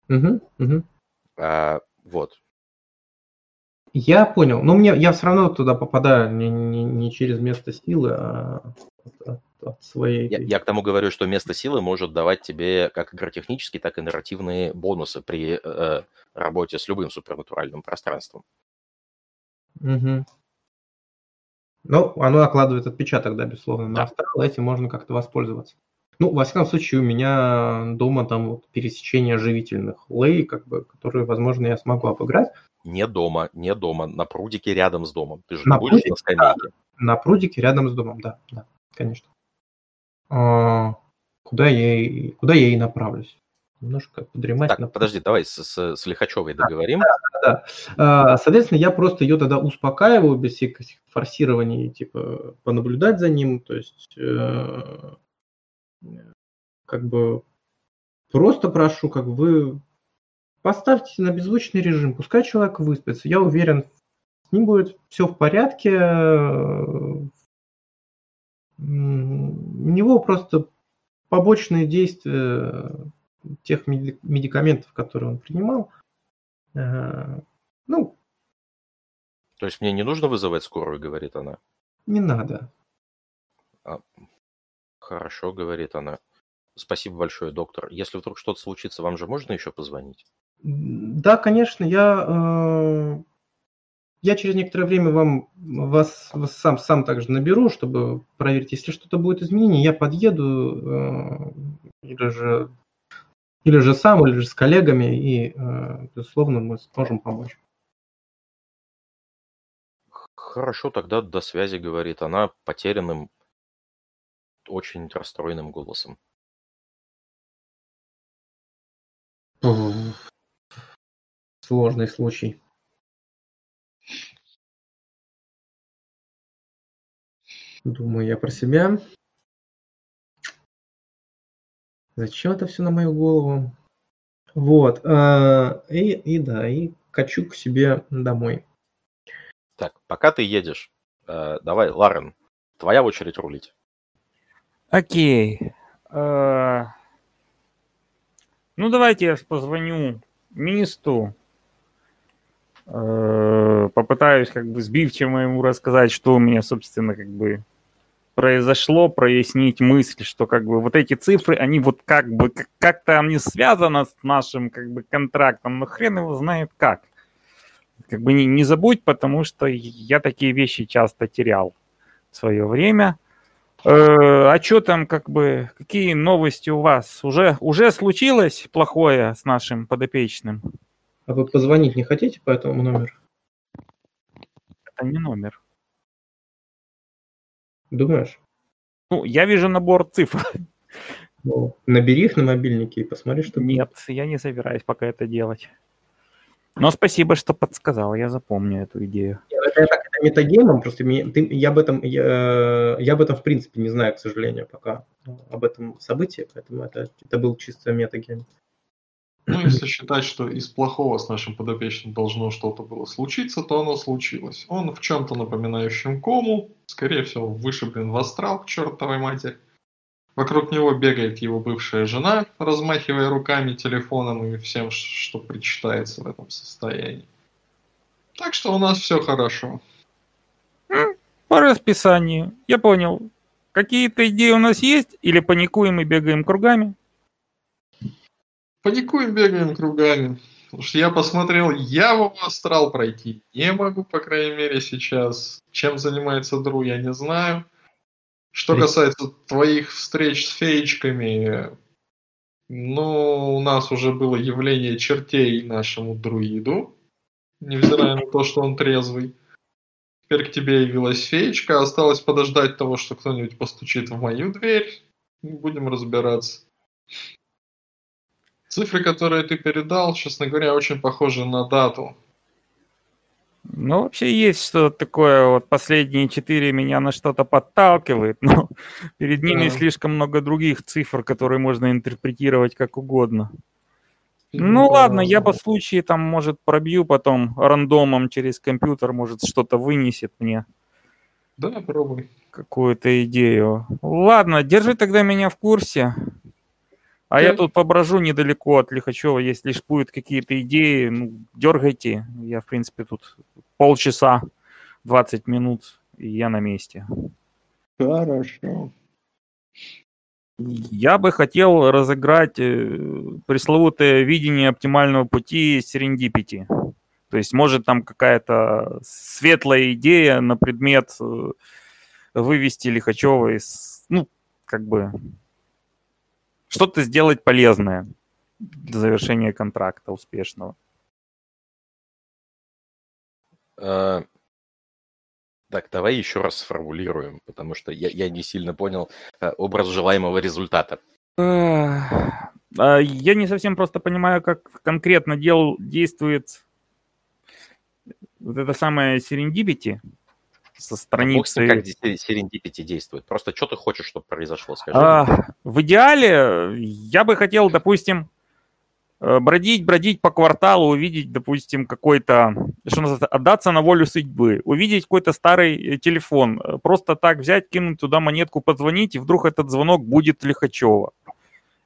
Угу, угу. А, вот. Я понял. Но мне я все равно туда попадаю не, не, не через место силы, а от, от своей. Я, я к тому говорю, что место силы может давать тебе как игротехнические, так и нарративные бонусы при э, работе с любым супернатуральным пространством. Угу. Ну, оно накладывает отпечаток, да, безусловно, на астрал, этим можно как-то воспользоваться. Ну, во всяком случае, у меня дома там вот пересечение оживительных лей, как бы, которые, возможно, я смогу обыграть. Не дома, не дома, на прудике рядом с домом. Ты же на будешь прудике, на скамейке. Да, на прудике рядом с домом, да, да, конечно. А, куда я и куда я и направлюсь? Немножко подремать. Так, на... подожди, давай с, с, с Лихачевой договорим. Да, да, да. А, соответственно, я просто ее тогда успокаиваю без всяких форсирований, типа понаблюдать за ним, то есть э, как бы просто прошу, как вы поставьте на беззвучный режим, пускай человек выспится. Я уверен, с ним будет все в порядке. У него просто побочные действия тех медикаментов, которые он принимал. Э, ну. То есть мне не нужно вызывать скорую, говорит она? Не надо. А, Хорошо, говорит она. Спасибо большое, доктор. Если вдруг что-то случится, вам же можно еще позвонить? Да, конечно. Я, э, я через некоторое время вам вас, вас сам, сам также наберу, чтобы проверить, если что-то будет изменение, я подъеду э, или же или же сам, или же с коллегами, и, э, безусловно, мы сможем помочь. Хорошо, тогда до связи, говорит она, потерянным очень расстроенным голосом. Сложный случай. Думаю я про себя. Зачем это все на мою голову? Вот. Э, и, и да, и качу к себе домой. Так, пока ты едешь, э, давай, Ларен, твоя очередь рулить. Окей. Э, ну, давайте я позвоню Мисту. Э, попытаюсь как бы сбивчиво ему рассказать, что у меня, собственно, как бы произошло, прояснить мысль, что как бы вот эти цифры, они вот как бы как-то они связаны с нашим как бы контрактом, но хрен его знает как. Как бы не, не забудь, потому что я такие вещи часто терял в свое время. Э, а что там, как бы, какие новости у вас? Уже, уже случилось плохое с нашим подопечным? А вы позвонить не хотите по этому номеру? Это не номер. Думаешь? Ну, я вижу набор цифр. Ну, набери их на мобильнике и посмотри, что... Нет, я не собираюсь пока это делать. Но спасибо, что подсказал, я запомню эту идею. Это, это, это метагеймом, просто ты, я, об этом, я, я об этом в принципе не знаю, к сожалению, пока об этом событии, поэтому это, это был чисто метагейм. Ну, если считать, что из плохого с нашим подопечным должно что-то было случиться, то оно случилось. Он в чем-то напоминающем кому, скорее всего, вышиблен в астрал к чертовой матери. Вокруг него бегает его бывшая жена, размахивая руками, телефоном и всем, что причитается в этом состоянии. Так что у нас все хорошо. По расписанию. Я понял. Какие-то идеи у нас есть? Или паникуем и бегаем кругами? Паникуем, бегаем кругами. Потому что я посмотрел, я в астрал пройти не могу, по крайней мере, сейчас. Чем занимается Дру, я не знаю. Что касается твоих встреч с феечками, ну, у нас уже было явление чертей нашему друиду, невзирая на то, что он трезвый. Теперь к тебе явилась феечка, осталось подождать того, что кто-нибудь постучит в мою дверь, и будем разбираться. Цифры, которые ты передал, честно говоря, очень похожи на дату. Ну, вообще есть что-то такое, вот последние четыре меня на что-то подталкивает, но перед ними Да. слишком много других цифр, которые можно интерпретировать как угодно. Ну ладно, я по случаю там, может, пробью потом рандомом через компьютер, может, что-то вынесет мне, Да, пробуй. какую-то идею. Ладно, держи тогда меня в курсе. А я Окей. тут поброжу недалеко от Лихачева, если будут какие-то идеи, ну, дергайте. Я, в принципе, тут полчаса, 20 минут, и я на месте. Хорошо. Я бы хотел разыграть э, пресловутое видение оптимального пути Serendipity. То есть, может, там какая-то светлая идея на предмет э, вывести Лихачева из... Ну, как бы... Что-то сделать полезное до завершения контракта успешного. Э, Так, давай еще раз сформулируем, потому что я, я не сильно понял э, образ желаемого результата. А Я не совсем просто понимаю, как конкретно дел действует вот это самое Serendipity со страницы. как Serendipity действует. Просто что ты хочешь, чтобы произошло, скажи. А, в идеале я бы хотел, допустим, э, бродить, бродить по кварталу, увидеть, допустим, какой-то, что называется, отдаться на волю судьбы, увидеть какой-то старый э, телефон, э, просто так взять, кинуть туда монетку, позвонить, и вдруг этот звонок будет Лихачева.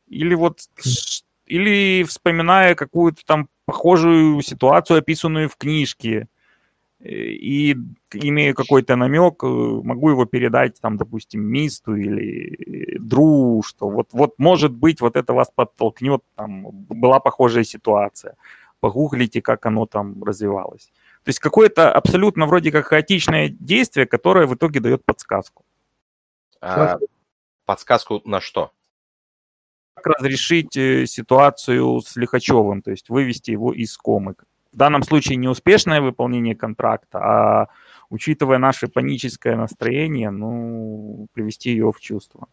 Или вот, или вспоминая какую-то там похожую ситуацию, описанную в книжке, э, и имею какой-то намек, э, могу его передать, там, допустим, Мисту или э, Дру, что вот, вот может быть, вот это вас подтолкнет, там, была похожая ситуация. Погуглите, как оно там развивалось. То есть какое-то абсолютно вроде как хаотичное действие, которое в итоге дает подсказку. А, подсказку на что? Как разрешить э, ситуацию с Лихачевым, то есть вывести его из комы. В данном случае неуспешное выполнение контракта, а учитывая наше паническое настроение, ну, привести ее в чувство.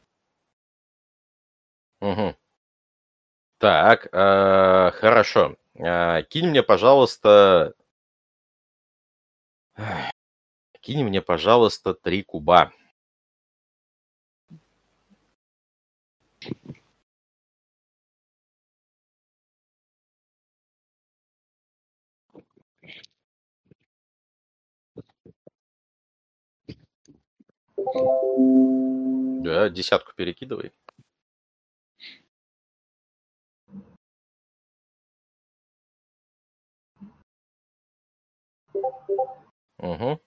Мгм. Так, э, хорошо. Э, кинь мне, пожалуйста... Кинь мне, пожалуйста, три куба. Да, десятку перекидывай. Угу.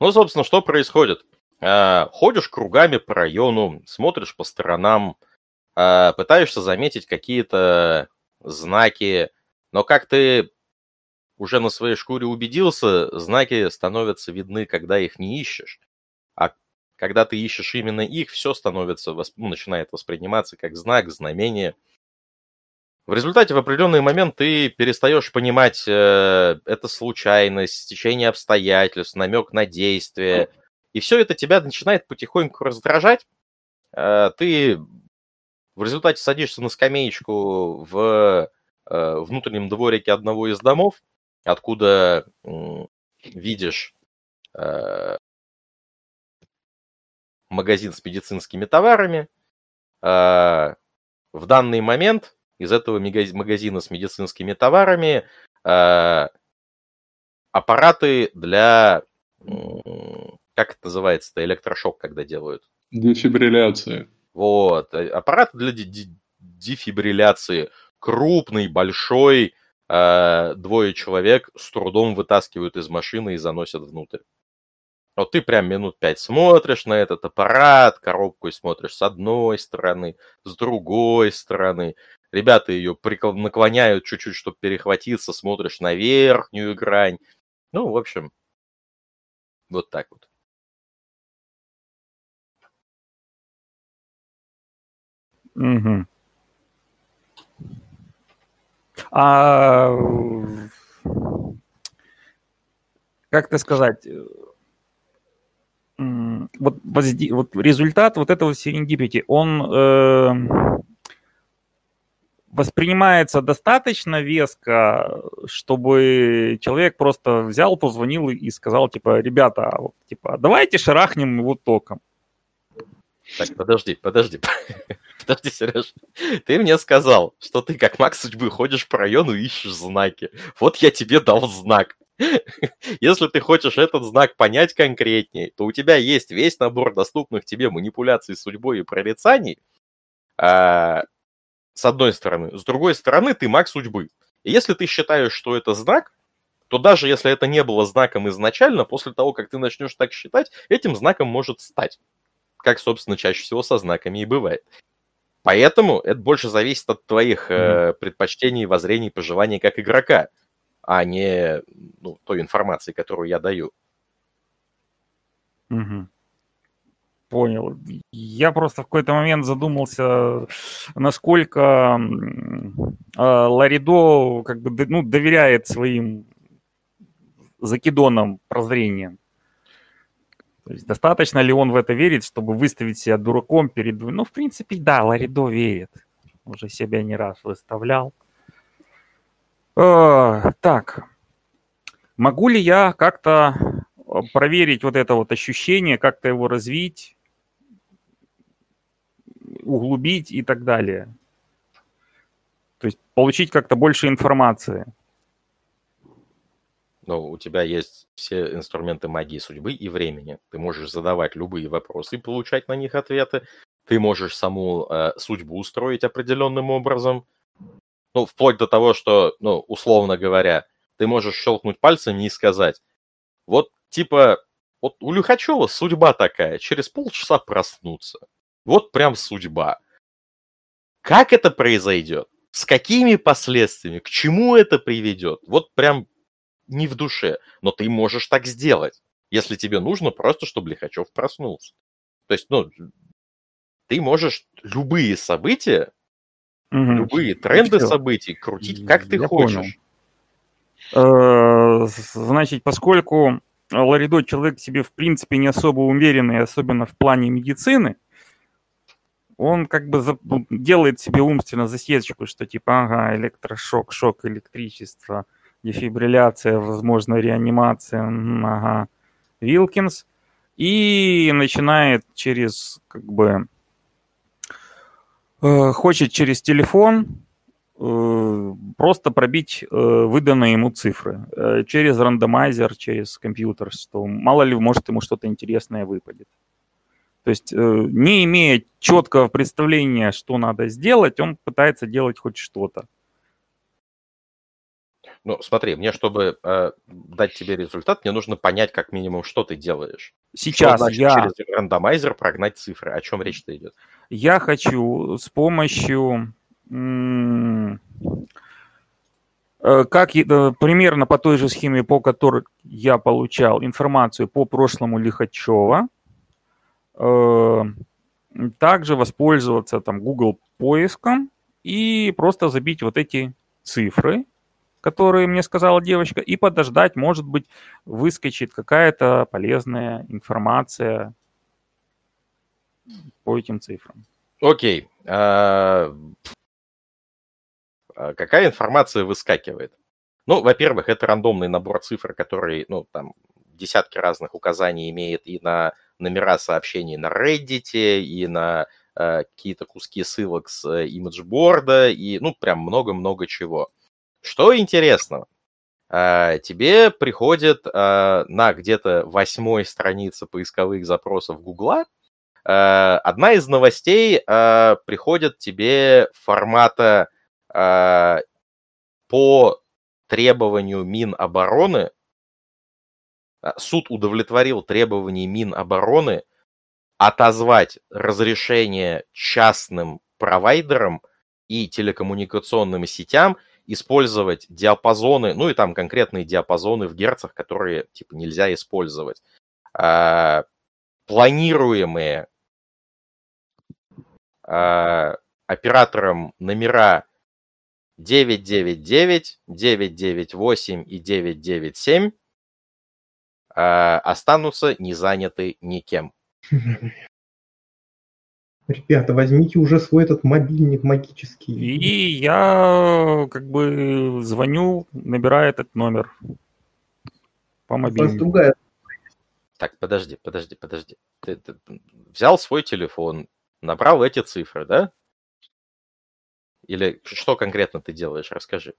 Ну, собственно, что происходит? А, Ходишь кругами по району, смотришь по сторонам, а, пытаешься заметить какие-то знаки, но как ты уже на своей шкуре убедился, знаки становятся видны, когда их не ищешь. Когда ты ищешь именно их, все становится, ну, начинает восприниматься как знак, знамение. В результате в определенный момент ты перестаешь понимать, э, это случайность, стечение обстоятельств, намек на действие. И все это тебя начинает потихоньку раздражать. Э, ты в результате садишься на скамеечку в э, внутреннем дворике одного из домов, откуда м, видишь э, магазин с медицинскими товарами. Э, В данный момент из этого магазина с медицинскими товарами э, аппараты для... Как это называется-то? Электрошок, когда делают. Дефибрилляция. Вот. э, Аппарат для дефибрилляции. Крупный, большой. э, Двое человек с трудом вытаскивают из машины и заносят внутрь. Вот ты прям минут пять смотришь на этот аппарат, коробку и смотришь с одной стороны, с другой стороны. Ребята ее прикол- наклоняют чуть-чуть, чтобы перехватиться, смотришь на верхнюю грань. Ну, в общем, вот так вот. Угу. А как это сказать? Вот, вот результат вот этого serendipity, он э, воспринимается достаточно веско, чтобы человек просто взял, позвонил и сказал, типа, ребята, а вот, типа, давайте шарахнем его током. Так, подожди, подожди. Подожди, Сереж. Ты мне сказал, что ты как маг судьбы ходишь по району и ищешь знаки. Вот я тебе дал знак. Если ты хочешь этот знак понять конкретнее, то у тебя есть весь набор доступных тебе манипуляций судьбой и прорицаний, а, с одной стороны. С другой стороны, ты маг судьбы. И если ты считаешь, что это знак, то даже если это не было знаком изначально, после того, как ты начнешь так считать, этим знаком может стать как, собственно, чаще всего со знаками и бывает. Поэтому это больше зависит от твоих mm-hmm. э, предпочтений, воззрений, пожеланий как игрока, а не ну, той информации, которую я даю. Mm-hmm. Понял. Я просто в какой-то момент задумался, насколько э, Ларидо как бы ну, доверяет своим закидонам прозрением. То есть достаточно ли он в это верит, чтобы выставить себя дураком перед... Ну, в принципе, да, Ларидо верит. Уже себя не раз выставлял. Э, так. Могу ли я как-то э, проверить вот это вот ощущение, как-то его развить, углубить и так далее? То есть получить как-то больше информации но у тебя есть все инструменты магии судьбы и времени. Ты можешь задавать любые вопросы и получать на них ответы. Ты можешь саму э, судьбу устроить определенным образом. Ну, вплоть до того, что, ну, условно говоря, ты можешь щелкнуть пальцами и сказать, вот, типа, вот у Люхачева судьба такая, через полчаса проснуться. Вот прям судьба. Как это произойдет? С какими последствиями? К чему это приведет? Вот прям не в душе, но ты можешь так сделать, если тебе нужно просто, чтобы Лихачев проснулся. То есть, ну, ты можешь любые события, угу. любые тренды Все. событий крутить, как ты Я хочешь. Понял. Э, значит, поскольку Ларидо человек себе, в принципе, не особо уверенный, особенно в плане медицины, он как бы делает себе умственно засечку, что типа, ага, электрошок, шок, электричество – дефибрилляция, возможно, реанимация, ага, Вилкинс, и начинает через, как бы, э, хочет через телефон э, просто пробить э, выданные ему цифры э, через рандомайзер, через компьютер, что мало ли, может, ему что-то интересное выпадет. То есть, э, не имея четкого представления, что надо сделать, он пытается делать хоть что-то. Ну, смотри, мне, чтобы э, дать тебе результат, мне нужно понять, как минимум, что ты делаешь. Сейчас что значит я... через рандомайзер прогнать цифры? О чем речь-то идет? Я хочу с помощью... Э, как э, примерно по той же схеме, по которой я получал информацию по прошлому Лихачева, э, также воспользоваться там Google поиском и просто забить вот эти цифры, которые мне сказала девочка, и подождать, может быть, выскочит какая-то полезная информация по этим цифрам. Окей. А, а какая информация выскакивает? Ну, во-первых, это рандомный набор цифр, который, ну, там, десятки разных указаний имеет и на номера сообщений на Reddit, и на э, какие-то куски ссылок с э, имиджборда, и, ну, прям много-много чего. Что интересного? А, тебе приходит а, на где-то восьмой странице поисковых запросов Гугла а, одна из новостей приходит тебе формата по требованию Минобороны. Суд удовлетворил требования Минобороны отозвать разрешение частным провайдерам и телекоммуникационным сетям – использовать диапазоны, ну и там конкретные диапазоны в герцах, которые типа нельзя использовать. А, планируемые а, операторам номера 999, 998 и 997 э, останутся не заняты никем. Ребята, возьмите уже свой этот мобильник магический. И я как бы звоню, набираю этот номер по мобильнику. другая Так, подожди, подожди, подожди. Ты, ты взял свой телефон, набрал эти цифры, да? Или что конкретно ты делаешь? Расскажи.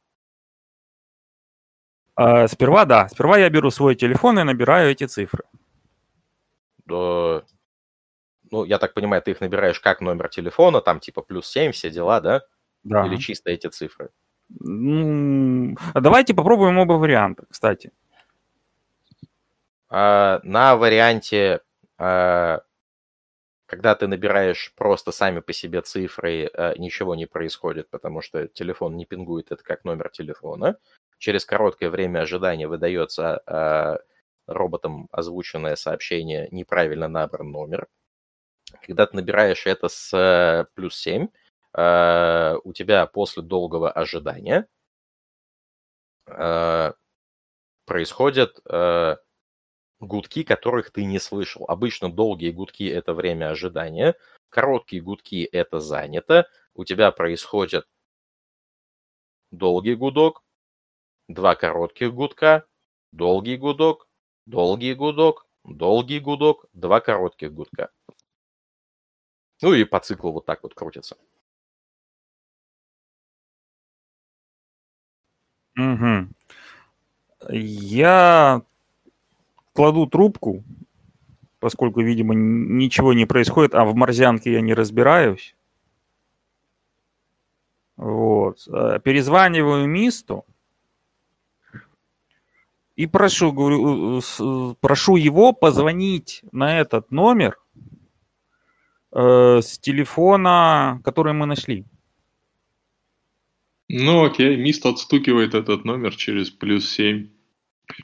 А, сперва, да, сперва я беру свой телефон и набираю эти цифры. Э, Ну, я так понимаю, ты их набираешь как номер телефона, там типа плюс 7, все дела, да? Да. Или чисто эти цифры? Ну, а давайте попробуем оба варианта, кстати. А, на варианте, а, когда ты набираешь просто сами по себе цифры, а, ничего не происходит, потому что телефон не пингует это как номер телефона. Через короткое время ожидания выдается а, роботом озвученное сообщение «неправильно набран номер». Когда ты набираешь это с э, плюс 7, э, у тебя после долгого ожидания э, происходят гудки, которых ты не слышал. Обычно долгие гудки – это время ожидания, короткие гудки – это занято. У тебя происходит долгий гудок, два коротких гудка, долгий гудок, долгий гудок, долгий гудок, два коротких гудка. Ну и по циклу вот так вот крутится. Мгм. Я кладу трубку, поскольку, видимо, ничего не происходит, а в морзянке я не разбираюсь. Вот. Э, Перезваниваю Мисту и прошу, говорю, э, э, прошу его позвонить на этот номер э, с телефона, который мы нашли. Ну окей, Мист отстукивает этот номер через плюс 7.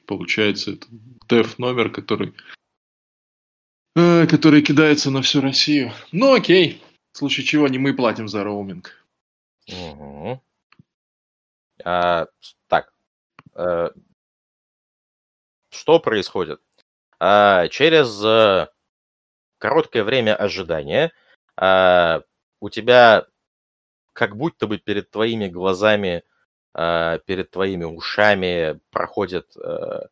Получается, это деф номер, который, э, который кидается на всю Россию. Ну окей, в случае чего не мы платим за роуминг. Мгм. А, так. э, что происходит? А, через э, короткое время ожидания а, у тебя как будто бы перед твоими глазами, а, перед твоими ушами проходит э,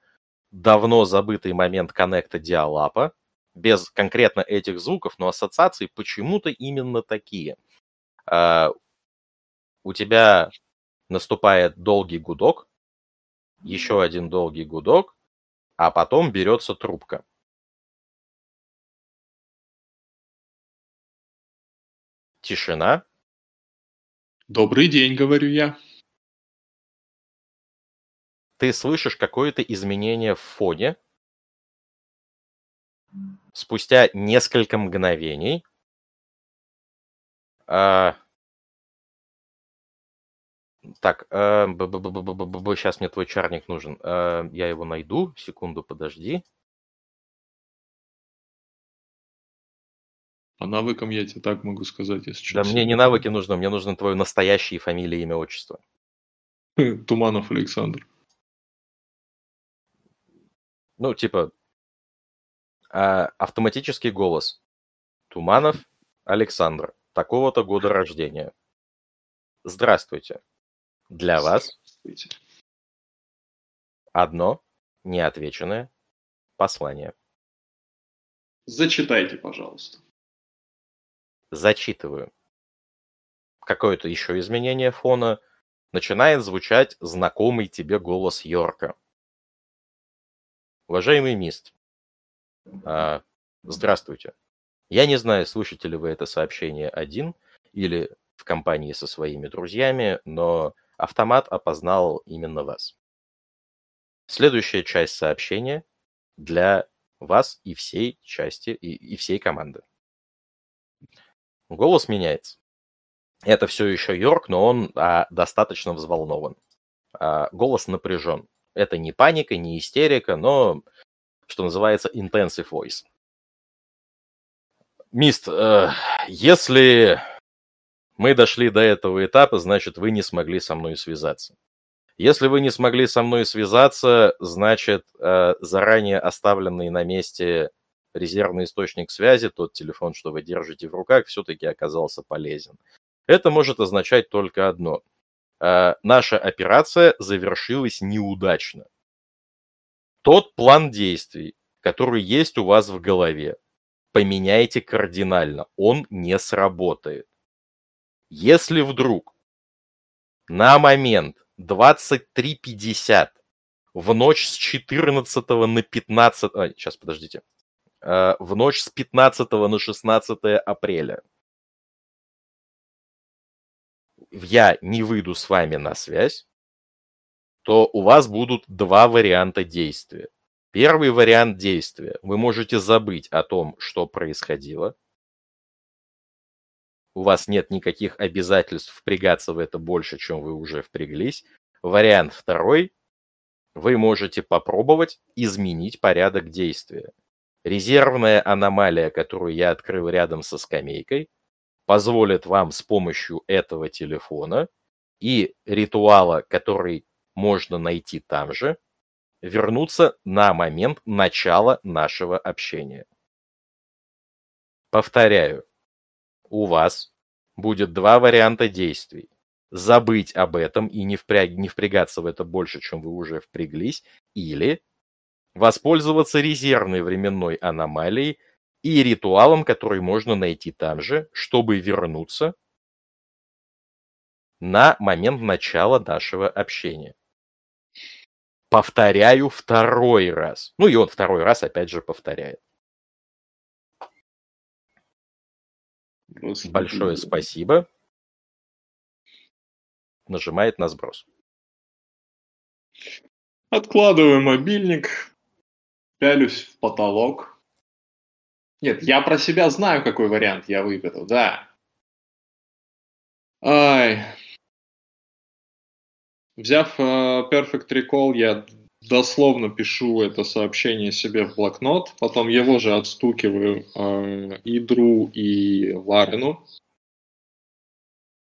давно забытый момент коннекта диалапа, без конкретно этих звуков, но ассоциации почему-то именно такие. А, у тебя наступает долгий гудок, еще один долгий гудок, а потом берется трубка. Тишина. Добрый день, говорю я. Ты слышишь какое-то изменение в фоне. Спустя несколько мгновений а, Так, сейчас мне твой чарник нужен. А, Я его найду. Секунду, подожди. По навыкам я тебе так могу сказать, если Да что. мне не навыки нужны, мне нужно твое настоящее фамилия, имя, отчество. Туманов Александр. Ну, типа, а, автоматический голос. Туманов Александр. Такого-то года рождения. Здравствуйте. Для вас Здравствуйте. одно неотвеченное послание. Зачитайте, пожалуйста. Зачитываю. Какое-то еще изменение фона. Начинает звучать знакомый тебе голос Йорка. Уважаемый Мист, а, здравствуйте. Я не знаю, слышите ли вы это сообщение один или в компании со своими друзьями, но автомат опознал именно вас. Следующая часть сообщения для вас и всей части, и, и всей команды. Голос меняется. Это все еще Йорк, но он а, достаточно взволнован. А, голос напряжен. Это не паника, не истерика, но, что называется, intensive voice. Мист, э, если Мы дошли до этого этапа, значит, вы не смогли со мной связаться. Если вы не смогли со мной связаться, значит, э, заранее оставленный на месте резервный источник связи, тот телефон, что вы держите в руках, все-таки оказался полезен. Это может означать только одно. Э, наша операция завершилась неудачно. Тот план действий, который есть у вас в голове, поменяйте кардинально. Он не сработает. Если вдруг на момент 23.50 в ночь с 14 на 15... А, сейчас, подождите. Э, в ночь с 15 на 16 апреля я не выйду с вами на связь, то у вас будут два варианта действия. Первый вариант действия. Вы можете забыть о том, что происходило. У вас нет никаких обязательств впрягаться в это больше, чем вы уже впряглись. Вариант второй. Вы можете попробовать изменить порядок действия. Резервная аномалия, которую я открыл рядом со скамейкой, позволит вам с помощью этого телефона и ритуала, который можно найти там же, вернуться на момент начала нашего общения. Повторяю, у вас будет два варианта действий. Забыть об этом и не, впряг, не впрягаться в это больше, чем вы уже впряглись, или воспользоваться резервной временной аномалией и ритуалом, который можно найти там же, чтобы вернуться на момент начала нашего общения повторяю второй раз. Ну и он второй раз опять же повторяет. Господи. Большое спасибо. Нажимает на сброс. Откладываю мобильник, пялюсь в потолок. Нет, я про себя знаю, какой вариант я выберу, да. Ай, Взяв uh, Perfect Recall, я дословно пишу это сообщение себе в блокнот, потом его же отстукиваю э, и Дру, и Ларину.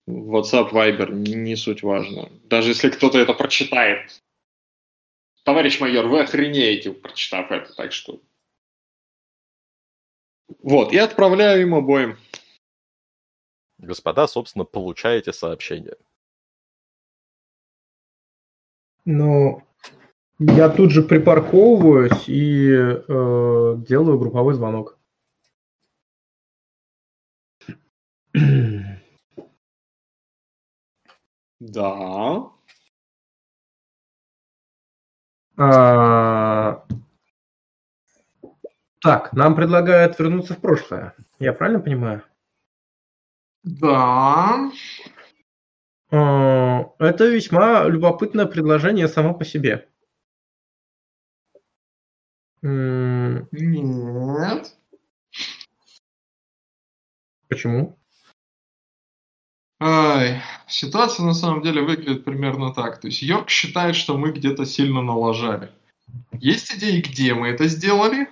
WhatsApp, Viber, не, не суть важно. Даже если кто-то это прочитает. Товарищ майор, вы охренеете, прочитав это, так что... Вот, и отправляю им обоим. Господа, собственно, получаете сообщение. Ну, я тут же припарковываюсь и э, делаю групповой звонок. Да. А, так, нам предлагают вернуться в прошлое. Я правильно понимаю? Да. А, это весьма любопытное предложение само по себе. Нет. Почему? Ситуация на самом деле выглядит примерно так. То есть Йорк считает, что мы где-то сильно налажали. Есть идеи, где мы это сделали?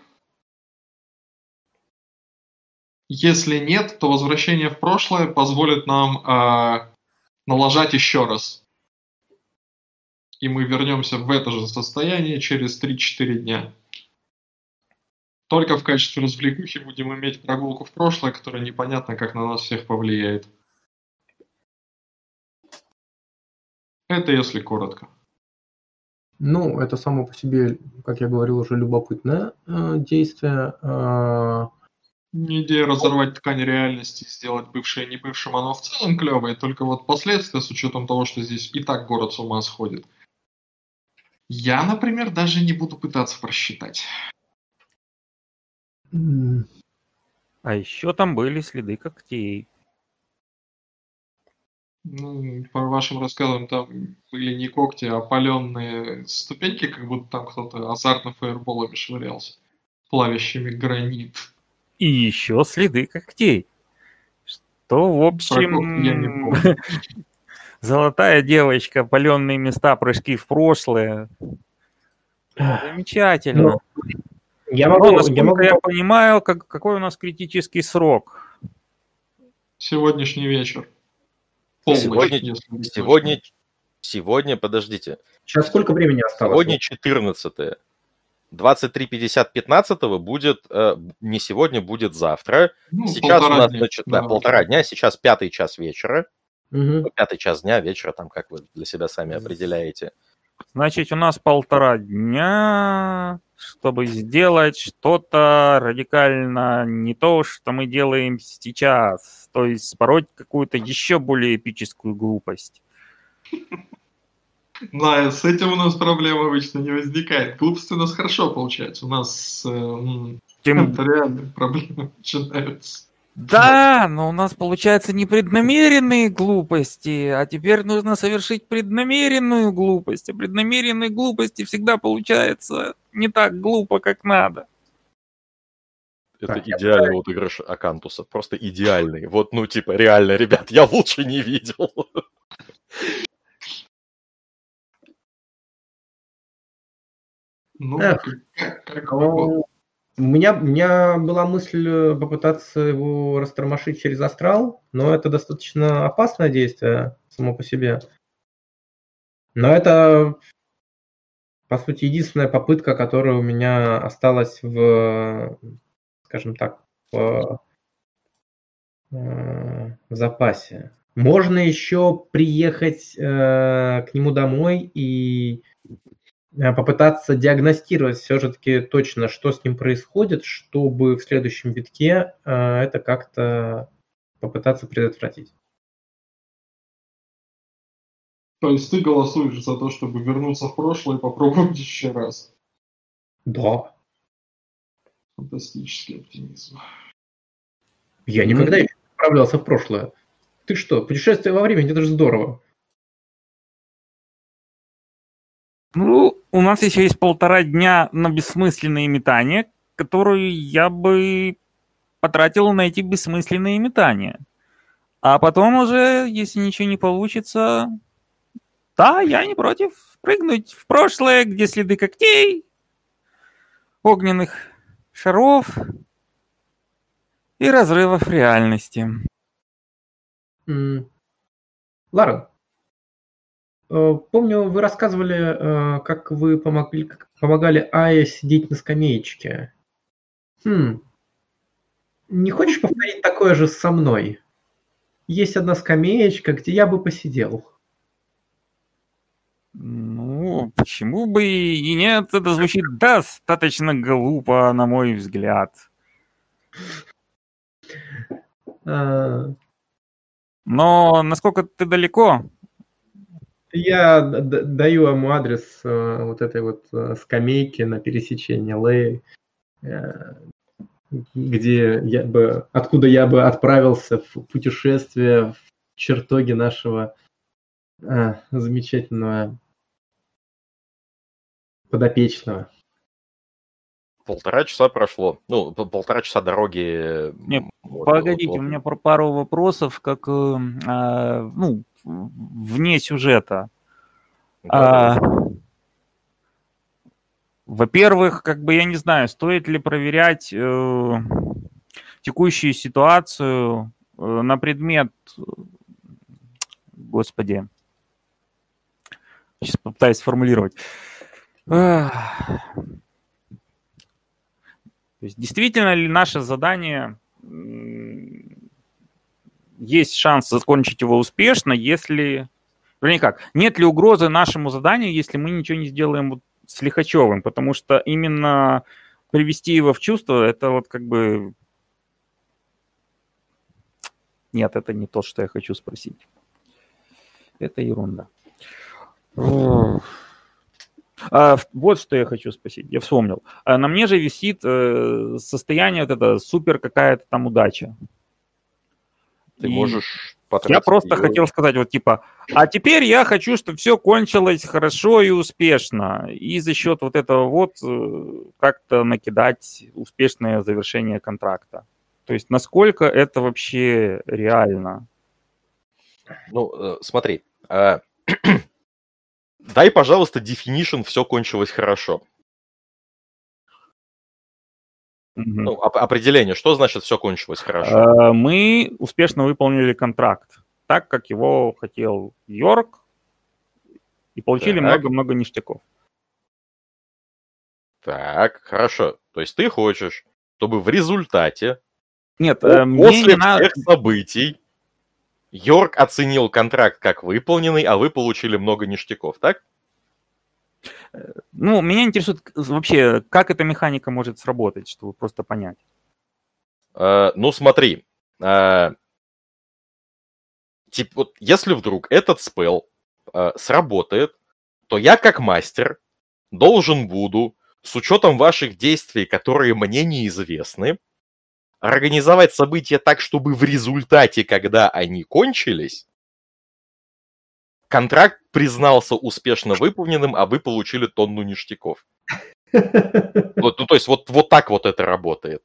Если нет, то возвращение в прошлое позволит нам э, налажать еще раз. И мы вернемся в это же состояние через 3-4 дня. Только в качестве развлекухи будем иметь прогулку в прошлое, которая непонятно как на нас всех повлияет. Это если коротко. Ну, это само по себе, как я говорил, уже любопытное э, действие. Э, не идея разорвать ткань реальности и сделать бывшее не бывшим, оно в целом клевое, только вот последствия с учетом того, что здесь и так город с ума сходит. Я, например, даже не буду пытаться просчитать. А еще там были следы когтей. Ну, по вашим рассказам, там были не когти, а опаленные ступеньки, как будто там кто-то азартно фаерболами швырялся, плавящими гранит. И еще следы когтей. Что, в общем, золотая девочка, паленые места, прыжки в прошлое. Замечательно. Но, ну, я могу, Но, насколько я, могу... я понимаю, как, какой у нас критический срок? Сегодняшний вечер. Полночь, Сегодня- Сегодня, сегодня, подождите, Сейчас сколько времени осталось? сегодня 14 23.50 15 будет, э, не сегодня, будет завтра. Ну, Сейчас у нас, дня, значит, да, полтора дня, сейчас пятый час вечера. Ну, Пятый час дня, вечера, там, как вы для себя сами определяете. Значит, у нас полтора дня, чтобы сделать что-то радикально не то, что мы делаем сейчас. То есть спороть какую-то еще более эпическую глупость. Да, с этим у нас проблем обычно не возникает. Глупости у нас хорошо получается. У нас э, м, Тем это реально проблемы начинаются. Да, но у нас получаются непреднамеренные глупости, а теперь нужно совершить преднамеренную глупость. А преднамеренные глупости всегда получается не так глупо, как надо. Это Так, я идеальный отыгрыш Акантуса. Просто идеальный. Вот, ну, типа, реально, ребят, я лучше не видел. Ну, Эх. как, как. Ну, У меня, у меня была мысль э, попытаться его растормошить через астрал, но это достаточно опасное действие само по себе. Но это, по сути, единственная попытка, которая у меня осталась в, скажем так, в, э, в запасе. Можно еще приехать э, к нему домой и попытаться диагностировать все-таки точно, что с ним происходит, чтобы в следующем витке э, это как-то попытаться предотвратить. То есть ты голосуешь за то, чтобы вернуться в прошлое и попробовать еще раз. Да. Фантастический оптимизм. Я никогда еще не отправлялся в прошлое. Ты что, путешествие во времени, это же здорово. Ну, у нас еще есть полтора дня на бессмысленные метания, которые я бы потратил на эти бессмысленные метания. А потом уже, если ничего не получится, да, я не против прыгнуть в прошлое, где следы когтей, огненных шаров и разрывов реальности. Лара, э, помню, вы рассказывали, э, как вы помогли, как помогали Ае сидеть на скамеечке. Хм. Не хочешь повторить такое же со мной? Есть одна скамеечка, где я бы посидел. Ну, почему бы и нет? Это звучит достаточно глупо, на мой взгляд. А, Но насколько ты далеко? Я даю ему адрес э, вот этой вот э, скамейки на пересечении Лэй, э, где я бы, откуда я бы отправился в путешествие в чертоги нашего замечательного подопечного. Полтора часа прошло. Ну, полтора часа дороги. Не, м, от- Погодите, от- у меня пар- пару вопросов, как, э, а, ну, вне сюжета. Да, А, Во-первых, как бы я не знаю, стоит ли проверять э, текущую ситуацию э, на предмет, господи, сейчас попытаюсь сформулировать. Есть действительно ли наше задание есть шанс закончить его успешно, если Вернее как, нет ли угрозы нашему заданию, если мы ничего не сделаем вот с Лихачевым, потому что именно привести его в чувство, это вот как бы... Нет, это не то, что я хочу спросить. Это ерунда. А, вот что я хочу спросить, я вспомнил. А на мне же висит э, состояние вот это супер какая-то там удача. Ты И- можешь я просто её- хотел сказать вот типа, а теперь я хочу, чтобы все кончилось хорошо и успешно. И за счет вот этого вот э, как-то накидать успешное завершение контракта. То есть насколько это вообще реально? Ну, э, смотри. Дай, пожалуйста, definition «все кончилось хорошо». Мгм. Ну, оп- определение, что значит «все кончилось хорошо». Э, Мы успешно выполнили контракт. так, как его хотел Йорк, и получили Так. много-много ништяков. Так, хорошо. То есть ты хочешь, чтобы в результате, Нет, э, после не надо... всех событий, Йорк оценил контракт как выполненный, а вы получили много ништяков, так? Ну, меня интересует вообще, как эта механика может сработать, чтобы просто понять. Э, ну, смотри. э, тип- вот если вдруг этот спел э, сработает, то я как мастер должен буду, с учетом ваших действий, которые мне неизвестны, организовать события так, чтобы в результате, когда они кончились, контракт признался успешно выполненным, а вы получили тонну ништяков. Вот, ну, то есть вот, вот так вот это работает.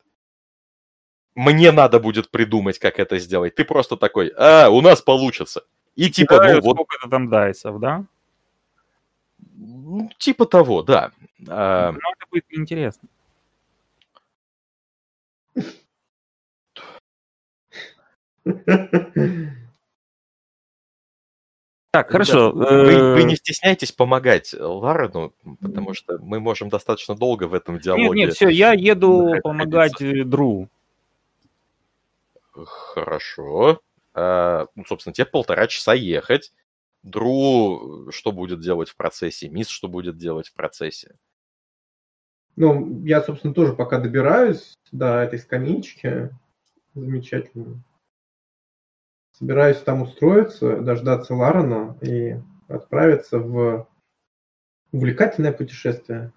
Мне надо будет придумать, как это сделать. Ты просто такой, а, у нас получится. И типа, ну Кидают вот, Сколько-то там дайсов, да? ну, типа того, да. А, Ну, это будет интересно. Так, хорошо. Вы, вы э, не стесняйтесь помогать Ларену, потому что мы можем достаточно долго в этом Нет, диалоге. нет, все, я еду находиться. помогать э, Дру. Хорошо. А, ну, собственно, тебе полтора часа ехать. Дру что будет делать в процессе? Мисс что будет делать в процессе? Ну, я, собственно, тоже пока добираюсь до этой скамеечки. Замечательно. Собираюсь там устроиться, дождаться Ларена и отправиться в увлекательное путешествие.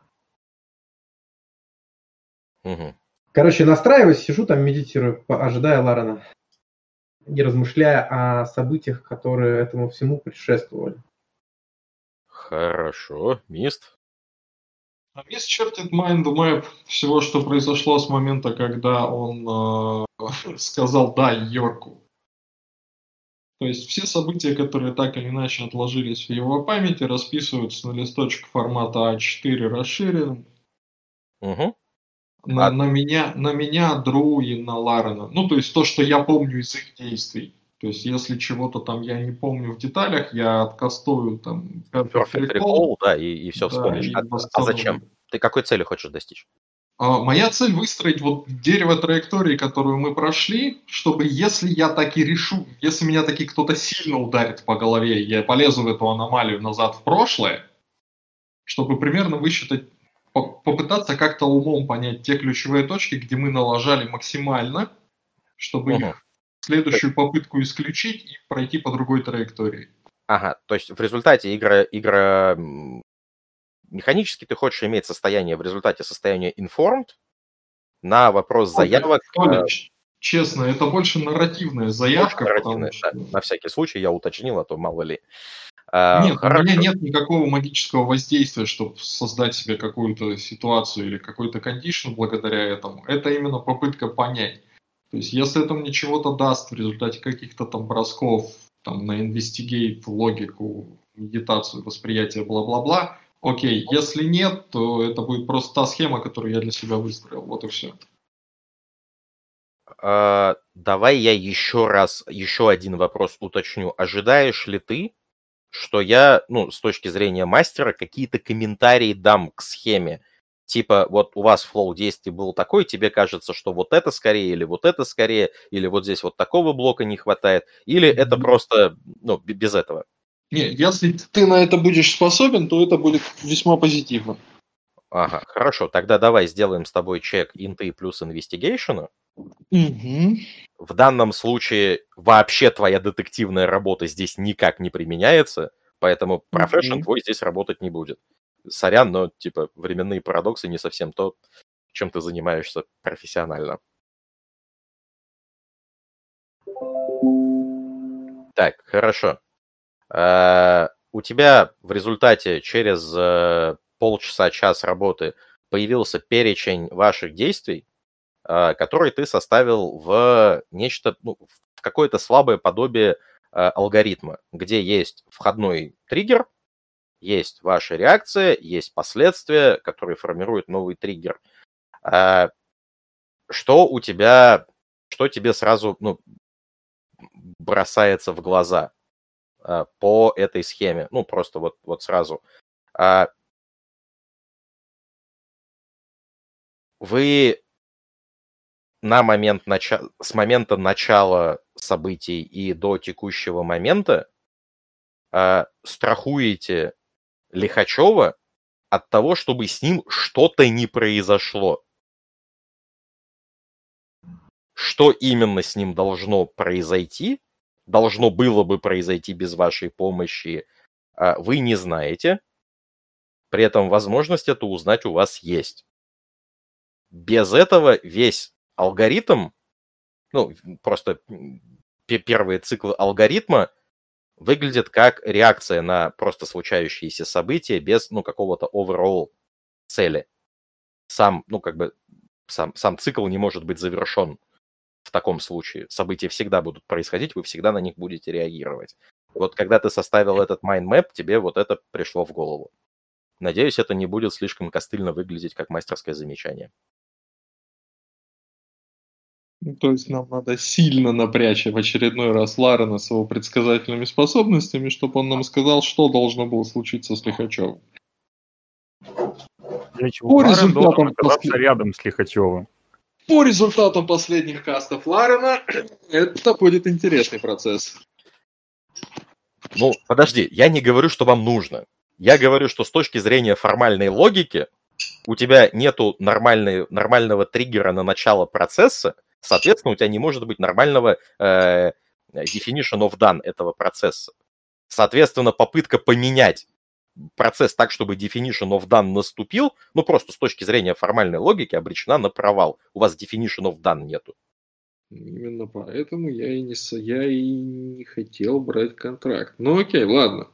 Мгм. Короче, настраиваюсь, сижу там, медитирую, ожидая Ларена. И размышляя о событиях, которые этому всему предшествовали. Хорошо. Мист? А Мисс чертит mind map всего, что произошло с момента, когда он э, сказал «да» Йорку. То есть все события, которые так или иначе отложились в его памяти, расписываются на листочек формата А4 расширенным. Мгм. На, А- на меня, на меня, Дру и на Ларена. Ну, то есть то, что я помню из их действий. То есть если чего-то там я не помню в деталях, я откастую там Perfect Recall, Recall, да, и, и все да, вспомнишь. и А- а, зачем? Ты какой цели хочешь достичь? А, Моя цель выстроить вот дерево траектории, которую мы прошли, чтобы если я так и решу, если меня таки кто-то сильно ударит по голове, я полезу в эту аномалию назад в прошлое, чтобы примерно высчитать, по- попытаться как-то умом понять те ключевые точки, где мы налажали максимально, чтобы Мгм. их следующую попытку исключить и пройти по другой траектории. Ага, то есть в результате игра, игра механически ты хочешь иметь состояние, в результате состояния informed на вопрос заявок. Э, ч- честно, это больше нарративная заявка, нарративное, потому да, что- на всякий случай я уточнил, а то мало ли. А, Нет, у хорошо. меня нет никакого магического воздействия, чтобы создать себе какую-то ситуацию или какой-то кондишн благодаря этому. Это именно попытка понять. То есть, если это мне чего-то даст в результате каких-то там бросков там, на инвестигейт, логику, медитацию, восприятие, бла-бла-бла, окей. Если нет, то это будет просто та схема, которую я для себя выстроил. Вот и все. А, давай я еще раз, еще один вопрос уточню. Ожидаешь ли ты, что я, ну, с точки зрения мастера, какие-то комментарии дам к схеме? Типа, вот у вас флоу действий был такой, тебе кажется, что вот это скорее, или вот это скорее, или вот здесь вот такого блока не хватает, или это просто, ну, без этого? Не, если ты на это будешь способен, то это будет весьма позитивно. Ага, хорошо, тогда давай сделаем с тобой чек инты плюс инвестигейшена. Угу. В данном случае вообще твоя детективная работа здесь никак не применяется, поэтому профессион Мгм. твой здесь работать не будет. Сорян, но типа временные парадоксы не совсем то, чем ты занимаешься профессионально. Так, хорошо. Э, У тебя в результате через э, полчаса-час работы появился перечень ваших действий, э, который ты составил в нечто, ну, в какое-то слабое подобие алгоритма, где есть входной триггер, есть ваша реакция, есть последствия, которые формируют новый триггер. Что у тебя, что тебе сразу, ну, бросается в глаза а, по этой схеме. Ну, просто вот, вот сразу. А, вы на момент начала, с момента начала событий и до текущего момента а, страхуете Лихачева от того, чтобы с ним что-то не произошло. Что именно с ним должно произойти, должно было бы произойти без вашей помощи, а, вы не знаете. При этом возможность это узнать у вас есть. Без этого весь алгоритм, ну, просто первые циклы алгоритма выглядят как реакция на просто случающиеся события без, ну, какого-то overall цели. Сам, ну, как бы, сам, сам цикл не может быть завершен в таком случае. События всегда будут происходить, вы всегда на них будете реагировать. Вот когда ты составил этот mind map, тебе вот это пришло в голову. Надеюсь, это не будет слишком костыльно выглядеть как мастерское замечание. Ну, то есть нам надо сильно напрячь в очередной раз Ларена с его предсказательными способностями, чтобы он нам сказал, что должно было случиться с Лихачевым. Для чего По результатам оказаться рядом с Лихачевым. По результатам последних кастов Ларена это будет интересный процесс. Ну, подожди, я не говорю, что вам нужно. Я говорю, что с точки зрения формальной логики у тебя нету нормального триггера на начало процесса, соответственно, у тебя не может быть нормального э, definition of done этого процесса. Соответственно, попытка поменять процесс так, чтобы definition of done наступил, ну просто с точки зрения формальной логики обречена на провал. У вас definition of done нету. Именно поэтому я и не, я и не хотел брать контракт. Ну окей, ладно.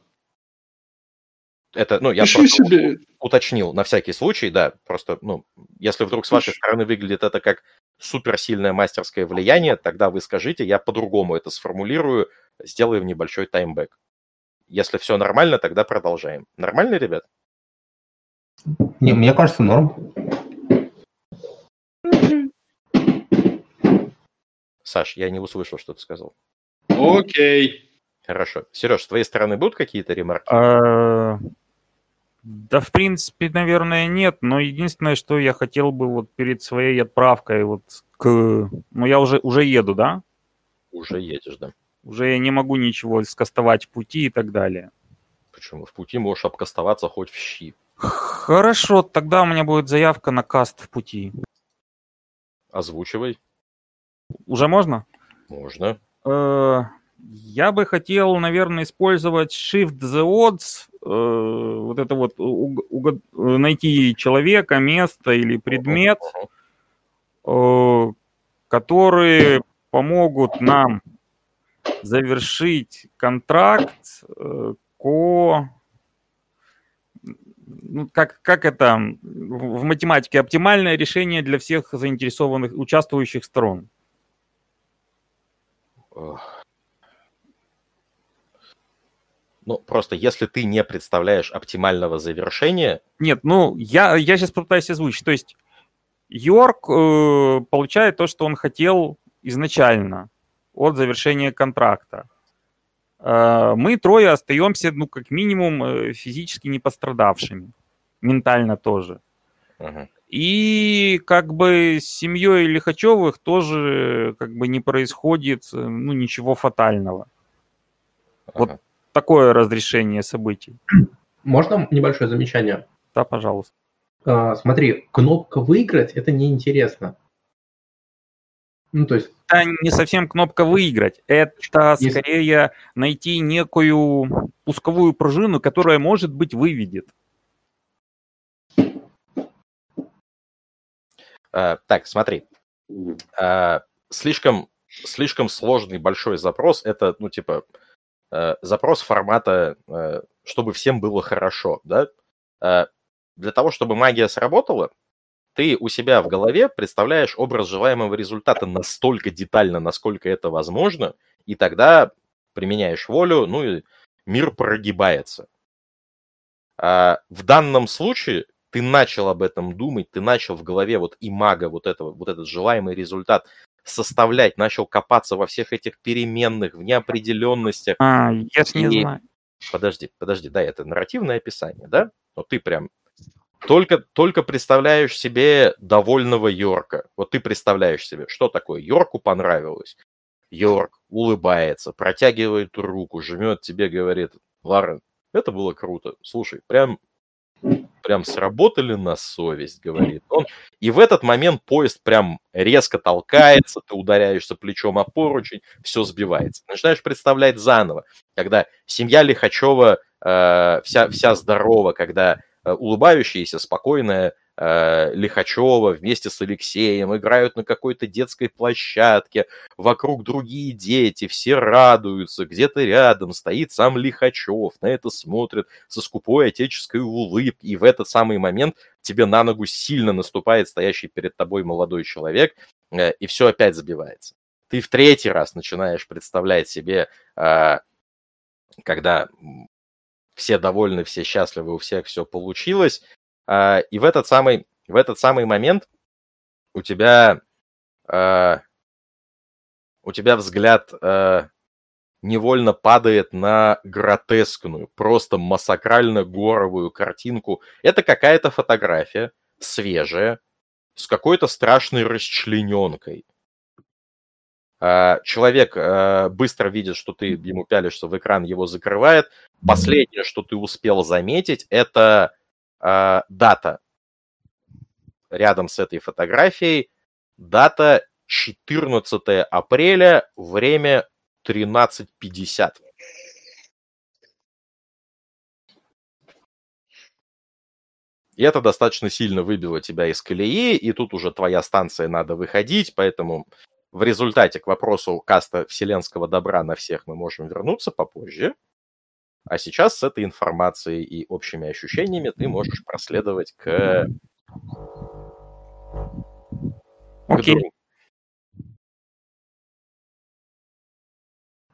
Это, ну, я Пиши просто себе. уточнил на всякий случай, да, просто, ну, если вдруг с вашей стороны выглядит это как суперсильное мастерское влияние, тогда вы скажите, я по-другому это сформулирую, сделаем небольшой таймбэк. Если все нормально, тогда продолжаем. Нормально, ребят? Не, мне кажется, норм. Саш, я не услышал, что ты сказал. Окей. Хорошо. Сереж, с твоей стороны будут какие-то ремарки? А, да, в принципе, наверное, нет, но единственное, что я хотел бы вот перед своей отправкой вот к... Ну, я уже, уже еду, да? Уже едешь, да. Уже я не могу ничего скастовать в пути и так далее. Почему? В пути можешь обкастоваться хоть в щи. Хорошо, тогда у меня будет заявка на каст в пути. Озвучивай. Уже можно? Можно. Э, я бы хотел, наверное, использовать Shift the Odds, э, вот это вот найти человека, место или предмет, э, которые помогут нам завершить контракт э, ко ну, как, как это в математике оптимальное решение для всех заинтересованных участвующих сторон. Ну, просто если ты не представляешь оптимального завершения... Нет, ну, я, я сейчас попытаюсь озвучить. То есть Йорк э, получает то, что он хотел изначально от завершения контракта. Э, мы трое остаемся, ну, как минимум, э, физически не пострадавшими. Ментально тоже. Uh-huh. И как бы с семьей Лихачевых тоже как бы не происходит ну, ничего фатального. Uh-huh. Вот такое разрешение событий. Можно небольшое замечание? Да, пожалуйста. А, смотри, кнопка «Выиграть» — это неинтересно. Ну, то есть... Это не совсем кнопка «Выиграть». Это Если... скорее найти некую пусковую пружину, которая, может быть, выведет. А, так, смотри. А, слишком, слишком сложный большой запрос. Это, ну, типа, Э, запрос формата, чтобы всем было хорошо, да? Для того, чтобы магия сработала, ты у себя в голове представляешь образ желаемого результата настолько детально, насколько это возможно, и тогда применяешь волю, ну и мир прогибается. А в данном случае ты начал об этом думать, ты начал в голове вот и мага вот, этого, вот этот желаемый результат составлять, начал копаться во всех этих переменных, в неопределенностях. А, я ж не И- знаю. Подожди, подожди, да, это нарративное описание, да? Но ты прям только, только представляешь себе довольного Йорка. Вот ты представляешь себе, что такое. Йорку понравилось. Йорк улыбается, протягивает руку, жмет тебе, говорит, Ларен, это было круто. Слушай, прям, прям сработали на совесть, говорит он. И в этот момент поезд прям резко толкается, ты ударяешься плечом о поручень, все сбивается. Начинаешь представлять заново, когда семья Лихачева э, вся, вся здорова, когда улыбающаяся, спокойная э, Лихачева вместе с Алексеем играют на какой-то детской площадке, вокруг другие дети, все радуются, где-то рядом стоит сам Лихачев, на это смотрит со скупой отеческой улыбкой, и в этот самый момент тебе на ногу сильно наступает стоящий перед тобой молодой человек, э, и все опять забивается. Ты в третий раз начинаешь представлять себе, э, когда все довольны, все счастливы, у всех все получилось, а, и в этот самый, в этот самый момент у тебя, а, у тебя взгляд а, невольно падает на гротескную, просто массакрально-горовую картинку. Это какая-то фотография, свежая, с какой-то страшной расчлененкой. А, Человек а, быстро видит, что ты ему пялишься в экран, его закрывает. Последнее, что ты успел заметить, это а, дата рядом с этой фотографией. Дата 14 апреля, время 13.50. И это достаточно сильно выбило тебя из колеи, и тут уже твоя станция надо выходить, поэтому в результате к вопросу каста вселенского добра на всех мы можем вернуться попозже. А сейчас с этой информацией и общими ощущениями ты можешь проследовать к... к Окей. другу.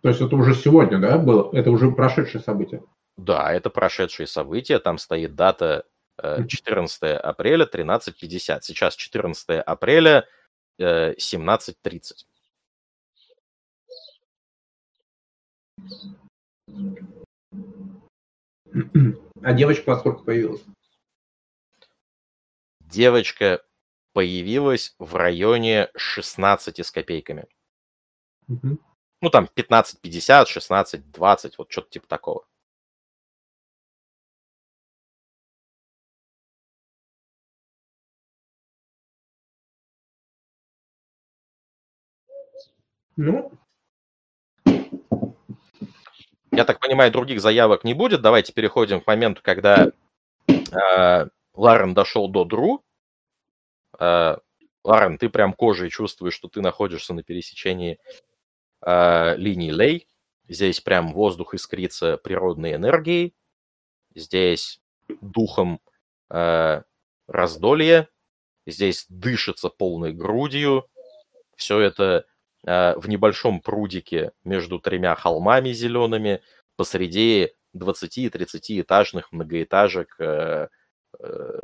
То есть это уже сегодня, да, было? Это уже прошедшее событие. Да, это прошедшие события, там стоит дата э, 14 апреля 13.50. Сейчас 14 апреля э, 17.30. А девочка во сколько появилась? Девочка появилась в районе 16 с копейками. Мгм. Ну, там 15.50, 16.20, вот что-то типа такого. Ну, Я так понимаю, других заявок не будет. Давайте переходим к моменту, когда э, Ларен дошел до Дру. Э, Ларен, ты прям кожей чувствуешь, что ты находишься на пересечении э, линий Лей. Здесь прям воздух искрится природной энергией. Здесь духом э, раздолье. Здесь дышится полной грудью. Все это в небольшом прудике между тремя холмами зелеными посреди 20-30 этажных многоэтажек э, э,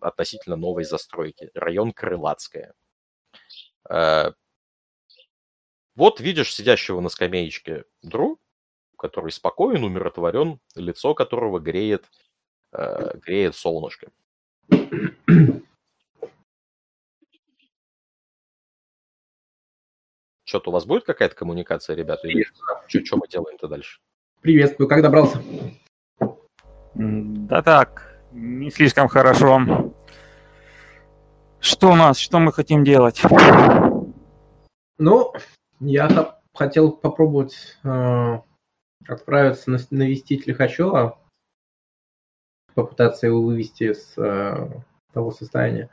относительно новой застройки. Район Крылатская. Э, вот видишь сидящего на скамеечке Дру, который спокоен, умиротворен, лицо которого греет, э, греет солнышко. Что-то у вас будет какая-то коммуникация, ребята? Или что мы делаем-то дальше? приветствую. Как добрался? Да так, не слишком хорошо. Что у нас, что мы хотим делать? Ну, я хотел попробовать э, отправиться на- навестить Лихачева, попытаться его вывести с э, того состояния.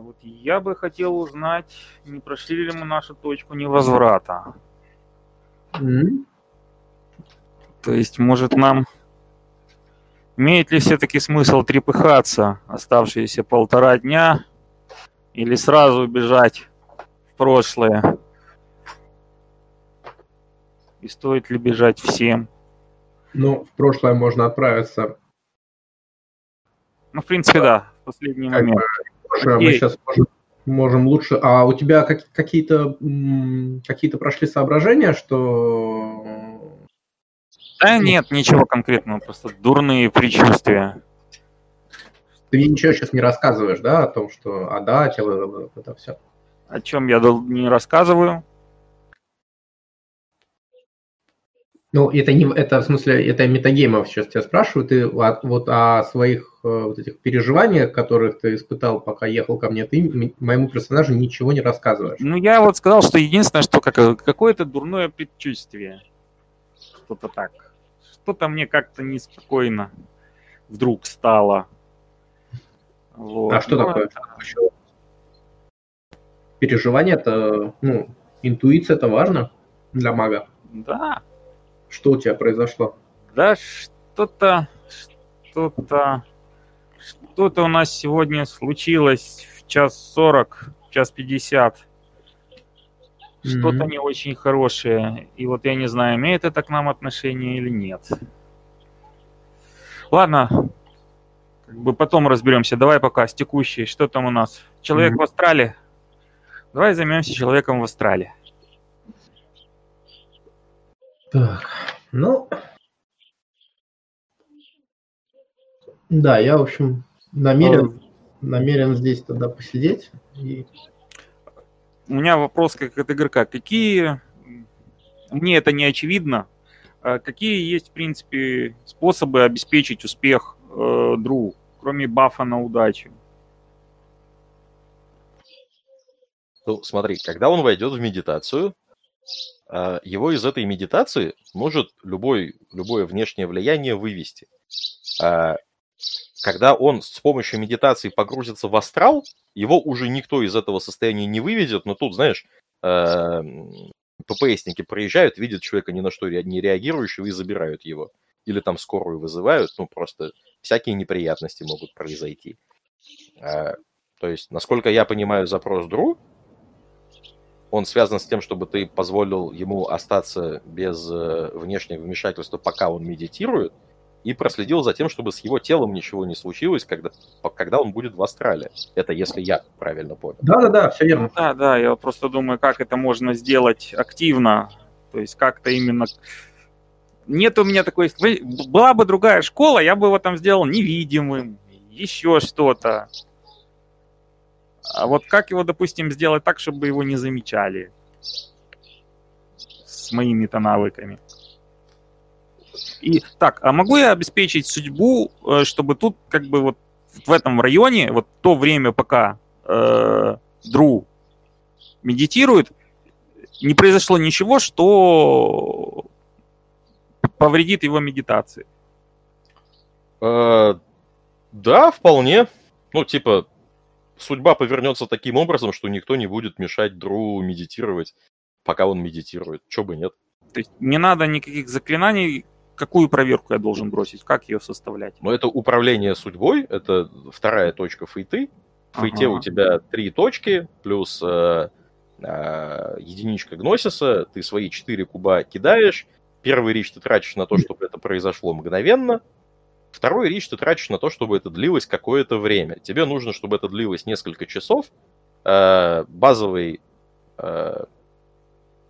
Вот я бы хотел узнать, не прошли ли мы нашу точку невозврата. М? То есть, может, нам имеет ли все-таки смысл трепыхаться оставшиеся полтора дня или сразу убежать в прошлое? И стоит ли бежать всем? Ну, в прошлое можно отправиться. Ну, в принципе, да. последний момент. Хорошо, мы сейчас можем, можем лучше. А у тебя как, какие-то какие-то прошли соображения, что да нет, ничего конкретного, просто дурные предчувствия. Ты мне ничего сейчас не рассказываешь, да, о том, что а да, тело, это все. О чем я не рассказываю? Ну, это не, это в смысле, это метагеймов сейчас тебя спрашивают, ты вот о своих э, вот этих переживаниях, которых ты испытал, пока ехал ко мне, ты моему персонажу ничего не рассказываешь. Ну, я вот сказал, что единственное, что как, какое-то дурное предчувствие. Что-то так. Что-то мне как-то неспокойно вдруг стало. Вот. А что ну, такое? Это... Переживание это, ну, интуиция это важно для мага. Да, что у тебя произошло? Да, что-то, что-то, что-то у нас сегодня случилось в час сорок, час пятьдесят. Что-то mm-hmm. не очень хорошее. И вот я не знаю, имеет это к нам отношение или нет. Ладно, как бы потом разберемся. Давай пока с текущей. Что там у нас? Человек mm-hmm. в Австралии? Давай займемся человеком в Австралии. Так, ну... Да, я, в общем, намерен, а... намерен здесь тогда посидеть. И... У меня вопрос как от игрока. Какие, мне это не очевидно, а какие есть, в принципе, способы обеспечить успех э, Дру, кроме бафа на удачу? Ну, смотри, когда он войдет в медитацию, его из этой медитации может любой, любое внешнее влияние вывести. А, когда он с помощью медитации погрузится в астрал, его уже никто из этого состояния не выведет, но тут, знаешь, а, ППСники проезжают, видят человека ни на что не реагирующего и забирают его. Или там скорую вызывают, ну просто всякие неприятности могут произойти. То есть, насколько я понимаю запрос Дру, он связан с тем, чтобы ты позволил ему остаться без э, внешнего вмешательства, пока он медитирует, и проследил за тем, чтобы с его телом ничего не случилось, когда, когда он будет в астрале. Это если я правильно понял. Да-да-да, все верно. Да, да, я просто думаю, как это можно сделать активно, то есть как-то именно... Нет у меня такой... Была бы другая школа, я бы его там сделал невидимым, еще что-то. А вот как его, допустим, сделать так, чтобы его не замечали с моими-то навыками? И так, а могу я обеспечить судьбу, э, чтобы тут как бы вот в этом районе, вот то время, пока э, Дру медитирует, не произошло ничего, что повредит его медитации? Э, да, вполне. Ну, типа, судьба повернется таким образом, что никто не будет мешать Дру медитировать, пока он медитирует. Чё бы нет. То есть не надо никаких заклинаний. Какую проверку я должен бросить? Как ее составлять? Ну, это управление судьбой, это вторая точка фейты. В фейте ага. у тебя три точки, плюс э, э, единичка гносиса, ты свои четыре куба кидаешь, первый рич ты тратишь на то, чтобы это произошло мгновенно, Второй речь ты тратишь на то, чтобы это длилось какое-то время. Тебе нужно, чтобы это длилось несколько часов. Э, базовый, э,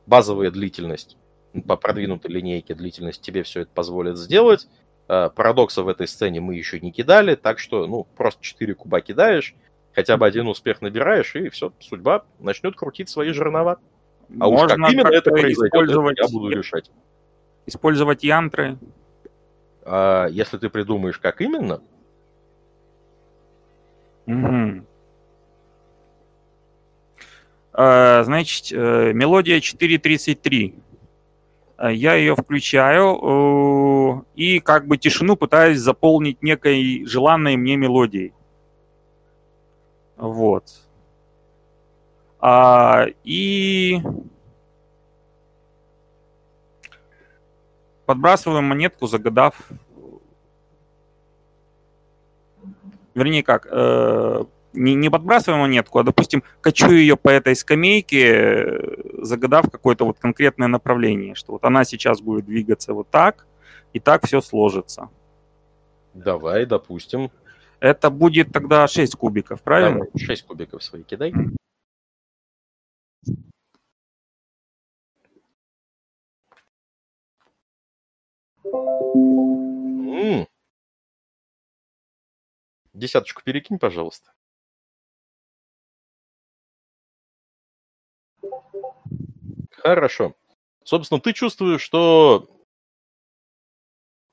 базовая длительность по продвинутой линейке длительность тебе все это позволит сделать. Э, парадокса в этой сцене мы еще не кидали, так что, ну, просто 4 куба кидаешь, хотя бы один успех набираешь, и все, судьба начнет крутить свои жернова. А Можно уж как именно это произойдет, это я буду решать. Использовать янтры, а если ты придумаешь, как именно... Угу. А, значит, э, мелодия 4.33. А, я ее включаю и как бы тишину пытаюсь заполнить некой желанной мне мелодией. Вот. А, и Подбрасываем монетку, загадав. Вернее, как, э, не, не подбрасываем монетку, а, допустим, качу ее по этой скамейке, загадав какое-то вот конкретное направление, что вот она сейчас будет двигаться вот так, и так все сложится. Давай, допустим. Это будет тогда 6 кубиков, правильно? Давай, 6 кубиков свои кидай. Десяточку перекинь, пожалуйста. Хорошо. Собственно, ты чувствуешь, что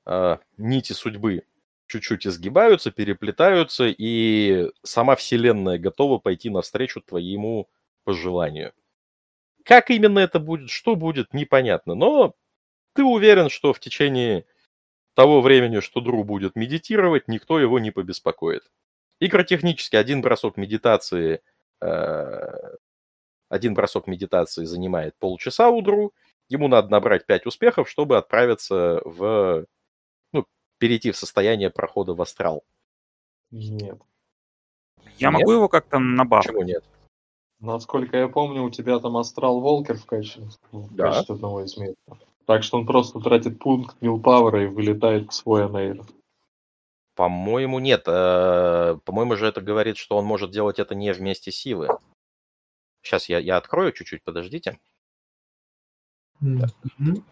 а, нити судьбы чуть-чуть изгибаются, переплетаются, и сама Вселенная готова пойти навстречу твоему пожеланию. Как именно это будет, что будет, непонятно. Но ты уверен, что в течение того времени, что Дру будет медитировать, никто его не побеспокоит. Игротехнически один бросок медитации э, один бросок медитации занимает полчаса у Дру. Ему надо набрать 5 успехов, чтобы отправиться в... Ну, перейти в состояние прохода в астрал. Нет. Я Нет? могу его как-то набавить? Почему нет? Насколько я помню, у тебя там Астрал Волкер в качестве, в Да. качестве одного из метров. Так что он просто тратит пункт Милпауэра и вылетает в свой анейр. По-моему, нет. Э, По-моему же это говорит, что он может делать это не вместе силы. Сейчас я, я открою чуть-чуть, подождите. Мгм.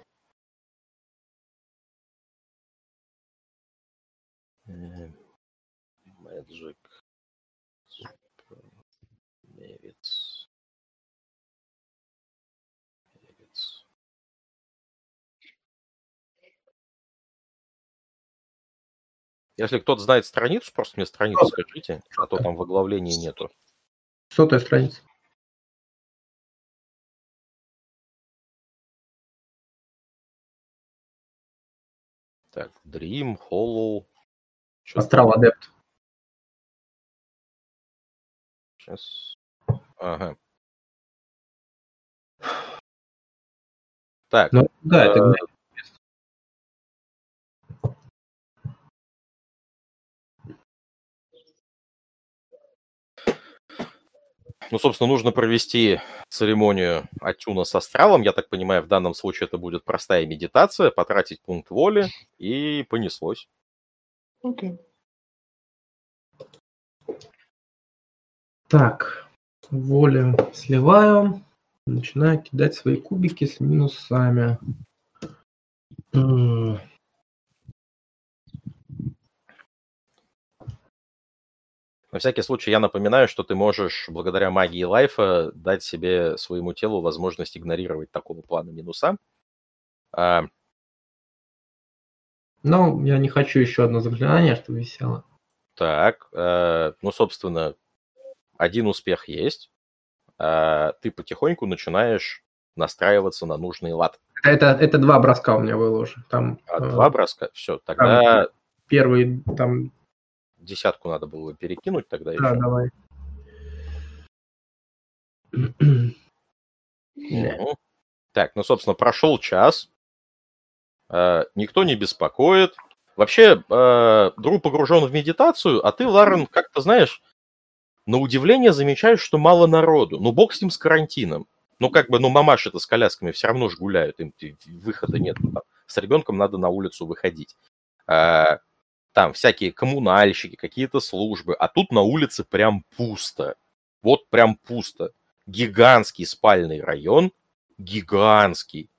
Если кто-то знает страницу, просто мне страницу скажите, а то там в оглавлении нету. Сотая страница. Так, Dream, Hollow. Астрал Адепт. Сейчас. Ага. Так, Ну, да, это ну, собственно, нужно провести церемонию Атюна с астралом. Я так понимаю, в данном случае это будет простая медитация, потратить пункт воли, и понеслось. Окей. Так, волю сливаю. Начинаю кидать свои кубики с минусами. На всякий случай я напоминаю, что ты можешь благодаря магии лайфа дать себе своему телу возможность игнорировать такого плана минуса. А, Но я не хочу еще одно заклинание, чтобы висело. Так, э, ну, собственно, один успех есть. А, ты потихоньку начинаешь настраиваться на нужный лад. Это, это два броска у меня было уже. Там А э, два броска? Все, тогда первый там. Десятку надо было перекинуть тогда Да, еще. давай. Мгм. Так, ну, собственно, прошел час. Э, никто не беспокоит. Вообще, э, Дру погружен в медитацию, а ты, Ларен, как-то, знаешь, на удивление замечаешь, что мало народу. Ну, бог с ним с карантином. Ну, как бы, ну, мамаши-то с колясками все равно ж гуляют, им выхода нет. Ну, С ребенком надо на улицу выходить. А, Там всякие коммунальщики, какие-то службы. А тут на улице прям пусто. Вот прям пусто. Гигантский спальный район, гигантский.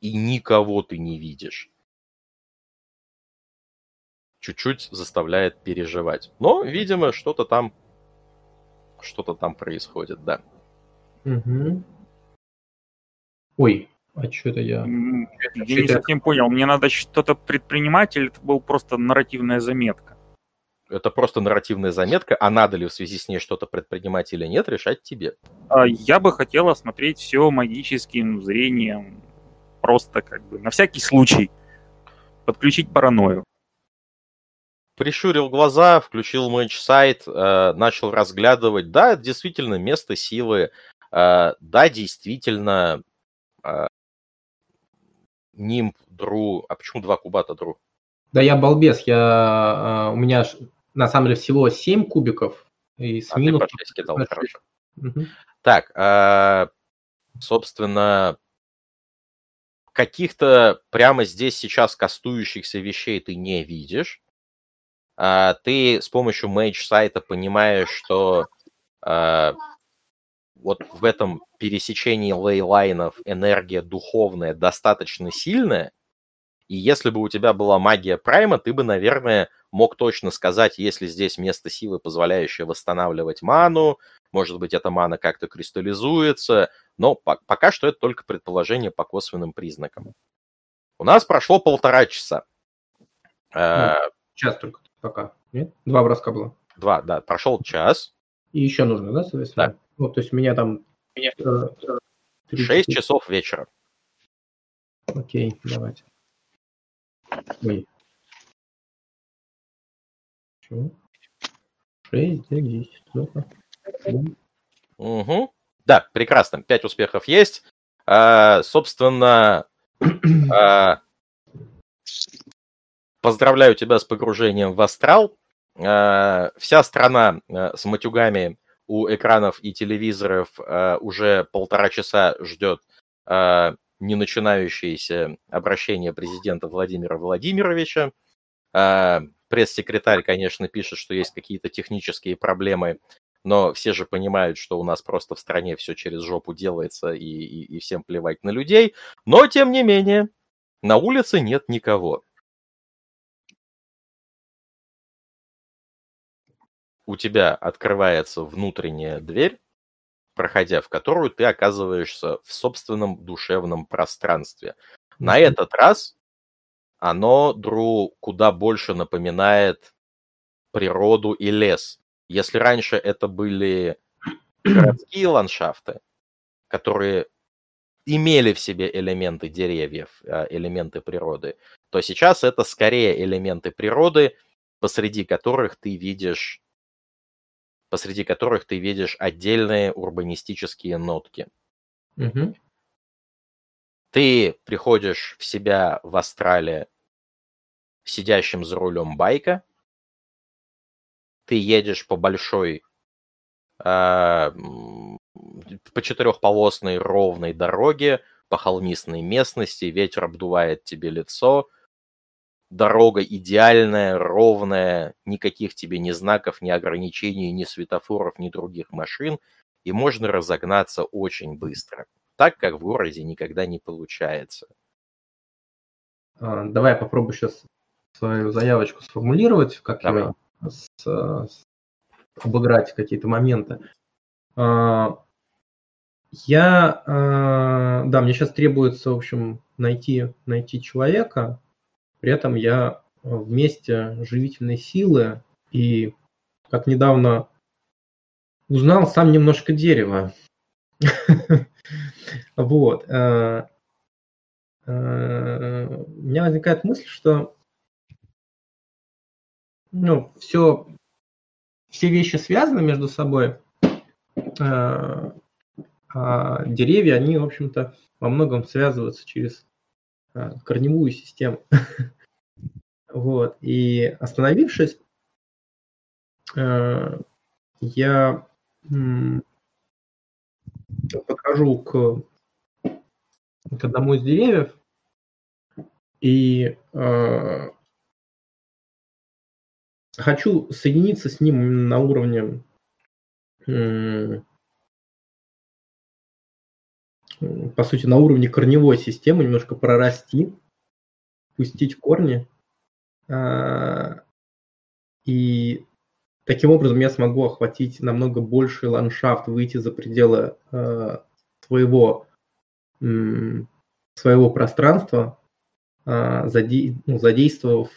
И никого ты не видишь. Чуть-чуть заставляет переживать. Но, видимо, что-то там что-то там происходит, да. Мгм. Ой, а что это я? Я Чё не это? совсем понял. Мне надо что-то предпринимать или это был просто нарративная заметка? Это просто нарративная заметка, а надо ли в связи с ней что-то предпринимать или нет, решать тебе. А, Я бы хотел осмотреть все магическим зрением. Просто как бы на всякий случай. Подключить паранойю. Прищурил глаза, включил матч-сайт, э, начал разглядывать. Да, это действительно место силы. Э, да, действительно, э, нимб, дру. А почему два кубата, дру? Да я балбес, я, а, у меня на самом деле всего 7 кубиков. И с А ты минусом... по шесть кидал. Мгм. Так, э, собственно, каких-то прямо здесь сейчас кастующихся вещей ты не видишь. а, ты с помощью Mage сайта понимаешь, что а, вот в этом пересечении лейлайнов энергия духовная достаточно сильная, и если бы у тебя была магия Прайма, ты бы, наверное, мог точно сказать, есть ли здесь место силы, позволяющее восстанавливать ману, может быть, эта мана как-то кристаллизуется, но по- пока что это только предположение по косвенным признакам. У нас прошло полтора часа. Ну, час только пока. Нет? Два броска было. Два, да, прошел час. И еще нужно, да, соответственно? Да. Ну, то есть у меня там... Э, Шесть часов вечера. Окей, давайте. Ой. Чего? Шесть, десять, ну-ка. Угу. Да, прекрасно. Пять успехов есть. А, собственно, а, поздравляю тебя с погружением в астрал. А, вся страна а, с матюгами у экранов и телевизоров а, уже полтора часа ждет а, не начинающееся обращение президента Владимира Владимировича. А, пресс-секретарь, конечно, пишет, что есть какие-то технические проблемы но все же понимают, что у нас просто в стране все через жопу делается и, и, и всем плевать на людей. Но, тем не менее, на улице нет никого. У тебя открывается внутренняя дверь, проходя в которую ты оказываешься в собственном душевном пространстве. На этот раз оно, Дру, куда больше напоминает природу и лес, если раньше это были городские ландшафты, которые имели в себе элементы деревьев, а, элементы природы, то сейчас это скорее элементы природы, посреди которых ты видишь посреди которых ты видишь отдельные урбанистические нотки. Угу. Ты приходишь в себя в астрале сидящим за рулем байка, ты едешь по большой, э, по четырехполосной ровной дороге, по холмистной местности, ветер обдувает тебе лицо, дорога идеальная, ровная, никаких тебе ни знаков, ни ограничений, ни светофоров, ни других машин, и можно разогнаться очень быстро, так как в городе никогда не получается. А, давай я попробую сейчас свою заявочку сформулировать, как Давай. я с, с, обыграть какие-то моменты. А, я, а, да, мне сейчас требуется, в общем, найти, найти человека, при этом я вместе живительной силы и, как недавно узнал, сам немножко дерева. Вот. А, у меня возникает мысль, что ну, все, все вещи связаны между собой. А, деревья, они, в общем-то, во многом связываются через корневую систему. Вот. И остановившись, а, я подхожу к, к одному из деревьев и хочу соединиться с ним на уровне по сути, на уровне корневой системы, немножко прорасти, пустить корни. А, и таким образом я смогу охватить намного больший ландшафт, выйти за пределы а, своего, своего пространства, а, ну, задействовав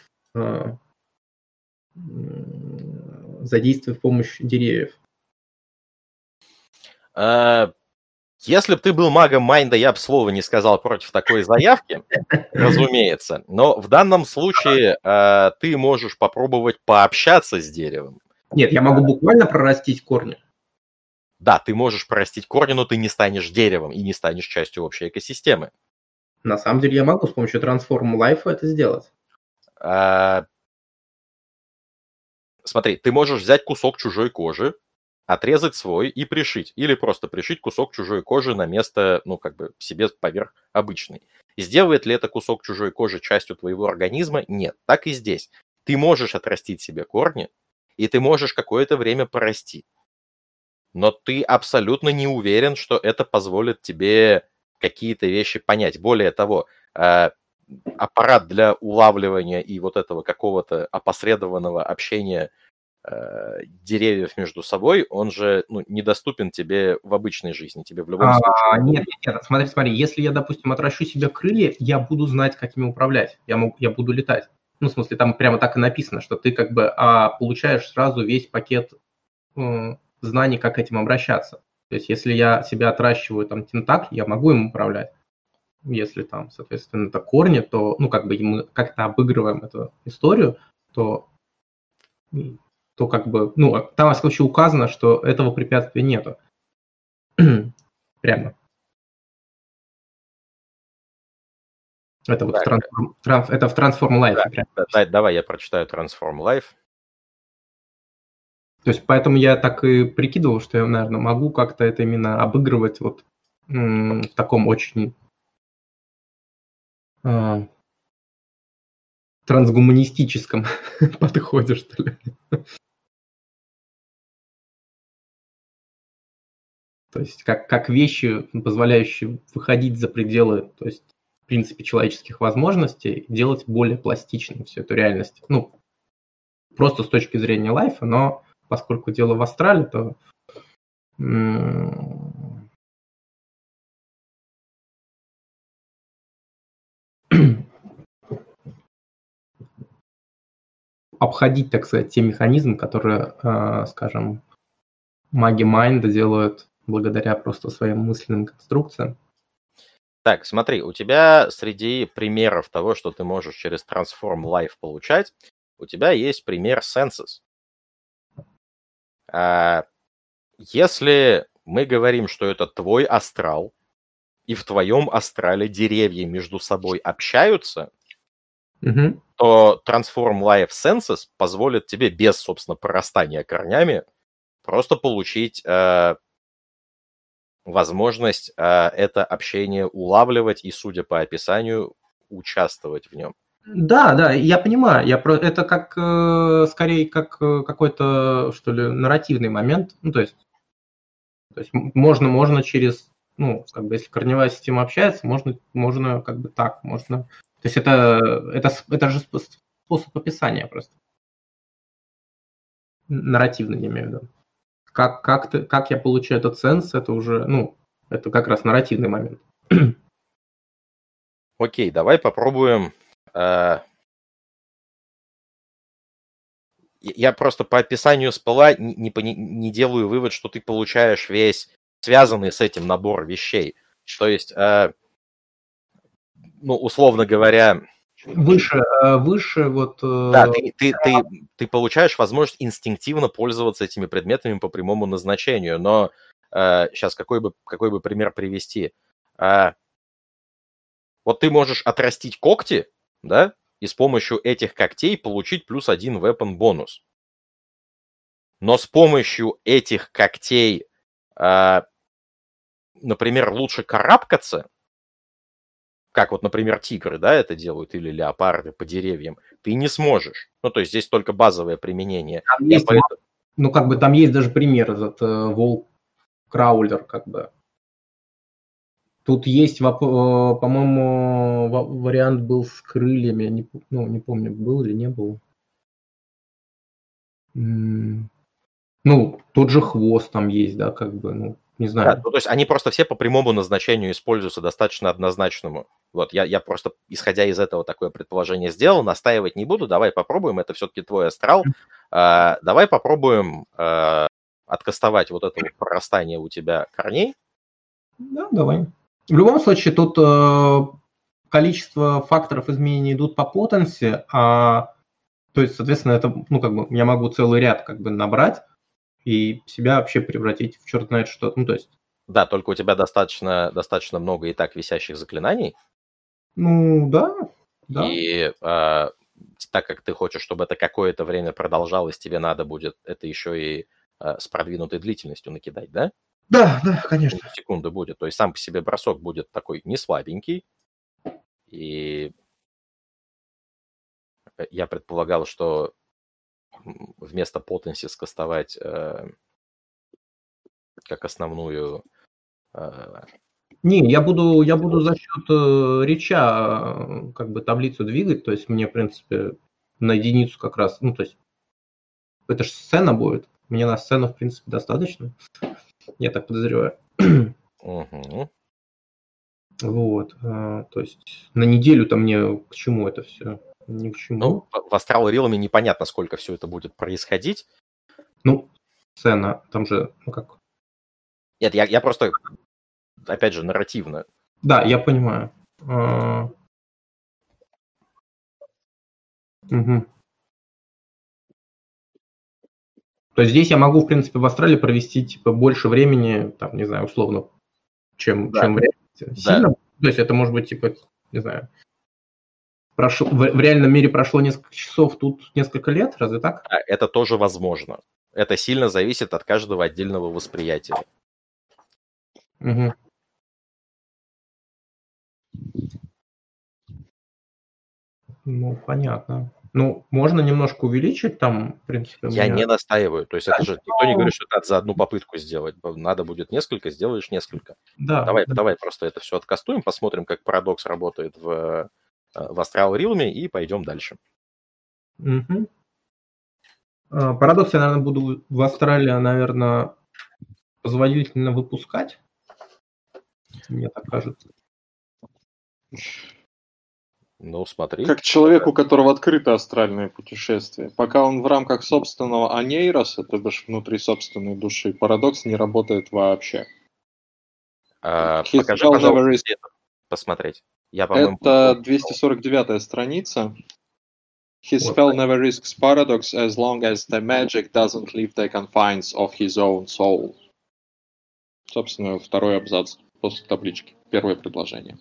задействуя помощь деревьев. Если бы ты был магом Майнда, я бы слова не сказал против такой заявки, разумеется. Но в данном случае а, ты можешь попробовать пообщаться с деревом. Нет, я могу буквально прорастить корни. Да, ты можешь прорастить корни, но ты не станешь деревом и не станешь частью общей экосистемы. На самом деле я могу с помощью Transform Life это сделать. А, Смотри, ты можешь взять кусок чужой кожи, отрезать свой и пришить. Или просто пришить кусок чужой кожи на место, ну, как бы себе поверх обычный. Сделает ли это кусок чужой кожи частью твоего организма? Нет. Так и здесь. ты можешь отрастить себе корни, и ты можешь какое-то время порасти. Но ты абсолютно не уверен, что это позволит тебе какие-то вещи понять. Более того, э, аппарат для улавливания и вот этого какого-то опосредованного общения деревьев между собой, он же ну, недоступен тебе в обычной жизни. Тебе в любом А, случае... нет, нет, нет, смотри, смотри, если я, допустим, отращу себе крылья, я буду знать, как ими управлять, я, могу, я буду летать. Ну, в смысле, там прямо так и написано, что ты как бы а, получаешь сразу весь пакет э, знаний, как этим обращаться. То есть, если я себя отращиваю там тентак, я могу им управлять. Если там, соответственно, это корни, то, ну, как бы мы как-то обыгрываем эту историю, то, то как бы, ну, там, в случае указано, что этого препятствия нету. Прямо. Это вот Так. в Transform, Trans- это в Transform Life. Да, прям. Да, да, давай я прочитаю Transform Life. То есть поэтому я так и прикидывал, что я, наверное, могу как-то это именно обыгрывать вот м, в таком очень а, трансгуманистическом подходе, что ли. То есть как, как вещи, позволяющие выходить за пределы, то есть в принципе человеческих возможностей, делать более пластичной всю эту реальность. Ну, просто с точки зрения лайфа, но поскольку дело в астрале, то обходить, так сказать, те механизмы, которые, э, скажем, маги Майнда делают благодаря просто своим мысленным конструкциям. Так, смотри, у тебя среди примеров того, что ты можешь через Transform Life получать, у тебя есть пример Census. А, Если мы говорим, что это твой астрал, и в твоем астрале деревья между собой общаются, Мгм. то Transform Life Census позволит тебе без, собственно, прорастания корнями просто получить э, возможность э, это общение улавливать и, судя по описанию, участвовать в нем. Да, да, я понимаю. Я про... Это как э, скорее как э, какой-то, что ли, нарративный момент. Ну, то есть, то есть можно, можно через, ну, как бы, если корневая система общается, можно, можно как бы так, можно. То есть это, это, это же спо- способ описания просто. Нарративный, я имею в виду. Как, как, ты, как я получаю этот сенс, это уже, ну, это как раз нарративный момент. Окей, давай попробуем. э, Я просто по описанию спала не, не не делаю вывод, что ты получаешь весь связанный с этим набор вещей. То есть, э, ну, условно говоря, Выше, э, выше вот... э, да, ты, ты, ты, ты получаешь возможность инстинктивно пользоваться этими предметами по прямому назначению. Но сейчас какой бы, какой бы пример привести? А, вот ты можешь отрастить когти, да, и с помощью этих когтей получить плюс один weapon бонус. Но с помощью этих когтей, а, например, лучше карабкаться, как вот, например, тигры, да, это делают, или леопарды по деревьям, ты не сможешь. Ну, то есть здесь только базовое применение. Там есть, поэтому- ну, как бы там есть даже пример, этот э, волк краулер, как бы. Тут есть, э, по-моему, ва- вариант был с крыльями, не, ну, не помню, был или не был. Ну, тот же хвост там есть, да, как бы, ну, не Да, знаю. ну, то есть они просто все по прямому назначению используются достаточно однозначному. Вот, я, я просто, исходя из этого, такое предположение сделал, настаивать не буду, давай попробуем, это все-таки твой астрал. А, давай попробуем а, откастовать вот это вот прорастание у тебя корней. Да, давай. В любом случае, тут э, количество факторов изменений идут по потенции, а то есть, соответственно, это, ну, как бы, я могу целый ряд как бы набрать и себя вообще превратить в черт знает что. Ну, то есть, Да, только у тебя достаточно, достаточно много и так висящих заклинаний. ну, да, да. И а, так как ты хочешь, чтобы это какое-то время продолжалось, тебе надо будет это еще и а, с продвинутой длительностью накидать, да? Да, да, конечно. секунды будет. То есть сам по себе бросок будет такой не слабенький. И я предполагал, что вместо potency скастовать э, как основную... Э... Не, я буду, я буду за счет э, реча э, как бы таблицу двигать, то есть мне, в принципе, на единицу как раз, ну, то есть это же сцена будет, мне на сцену, в принципе, достаточно, я так подозреваю. Угу. Вот, э, то есть на неделю-то мне к чему это все? Ни к чему. Ну, в Астрал Рилме непонятно, сколько все это будет происходить. Ну, сцена, там же, ну как... Нет, я, я просто, опять же, нарративно. Да, я понимаю. А... Угу. То есть здесь я могу, в принципе, в Австралии провести типа больше времени, там, не знаю, условно, чем, да. чем Сильно? Да. То есть это может быть, типа, не знаю, прошло, в, в реальном мире прошло несколько часов, тут несколько лет, разве так? Это тоже возможно. Это сильно зависит от каждого отдельного восприятия. Угу. Ну, понятно. Ну, можно немножко увеличить там, в принципе. Я меня... не настаиваю. То есть это же никто не говорит, что надо за одну попытку сделать. Надо будет несколько, сделаешь несколько. Да. Давай, да. давай просто это все откастуем, посмотрим, как парадокс работает в, в Astral Realm и пойдем дальше. Угу. Парадокс я, наверное, буду в Австралии, наверное, позволительно выпускать. Мне так кажется. Ну, смотри. Как человек, у которого открыто астральное путешествие. Пока он в рамках собственного анейроса, то бишь внутри собственной души, парадокс не работает вообще. А, покажи, пожалуйста, посмотреть. Я, это 249 страница. His spell never risks paradox as long as the magic doesn't leave the confines of his own soul. Собственно, второй абзац после таблички. Первое предложение.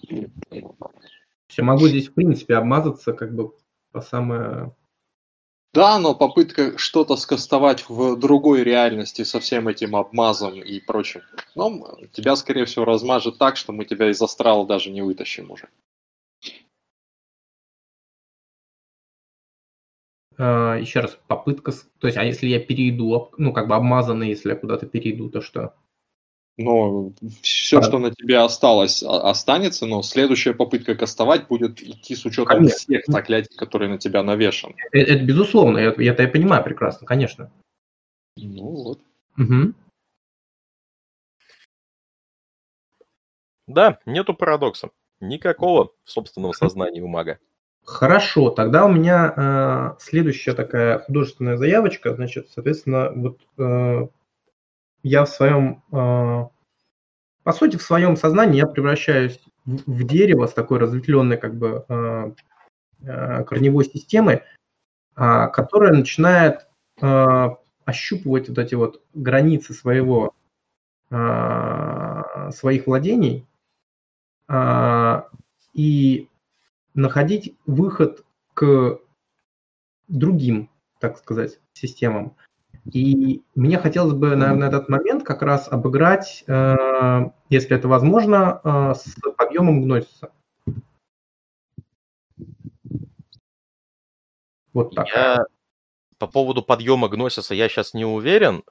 Я могу здесь, в принципе, обмазаться как бы по самое... Да, но попытка что-то скастовать в другой реальности со всем этим обмазом и прочим, ну, тебя, скорее всего, размажет так, что мы тебя из астрала даже не вытащим уже. Uh, еще раз, попытка, то есть, а если я перейду, ну, как бы обмазанный, если я куда-то перейду, то что? Но все, что на тебе осталось, останется, но следующая попытка кастовать будет идти с учетом конечно. всех заклятий, которые на тебя навешаны. Это, это безусловно, это, это я понимаю прекрасно, конечно. Ну вот. Угу. Да, нету парадокса. Никакого собственного сознания у мага. Хорошо, тогда у меня э, следующая такая художественная заявочка. Значит, соответственно, вот э, я в своем, э, по сути, в своем сознании я превращаюсь в, дерево с такой разветвленной как бы э, э, корневой системой, которая начинает ощупывать вот эти вот границы своего, своих владений и находить выход к другим, так сказать, системам. И мне хотелось бы, наверное, этот момент как раз обыграть, э, если это возможно, э, с подъемом гносиса. Вот так. Я по поводу подъема гносиса я сейчас не уверен.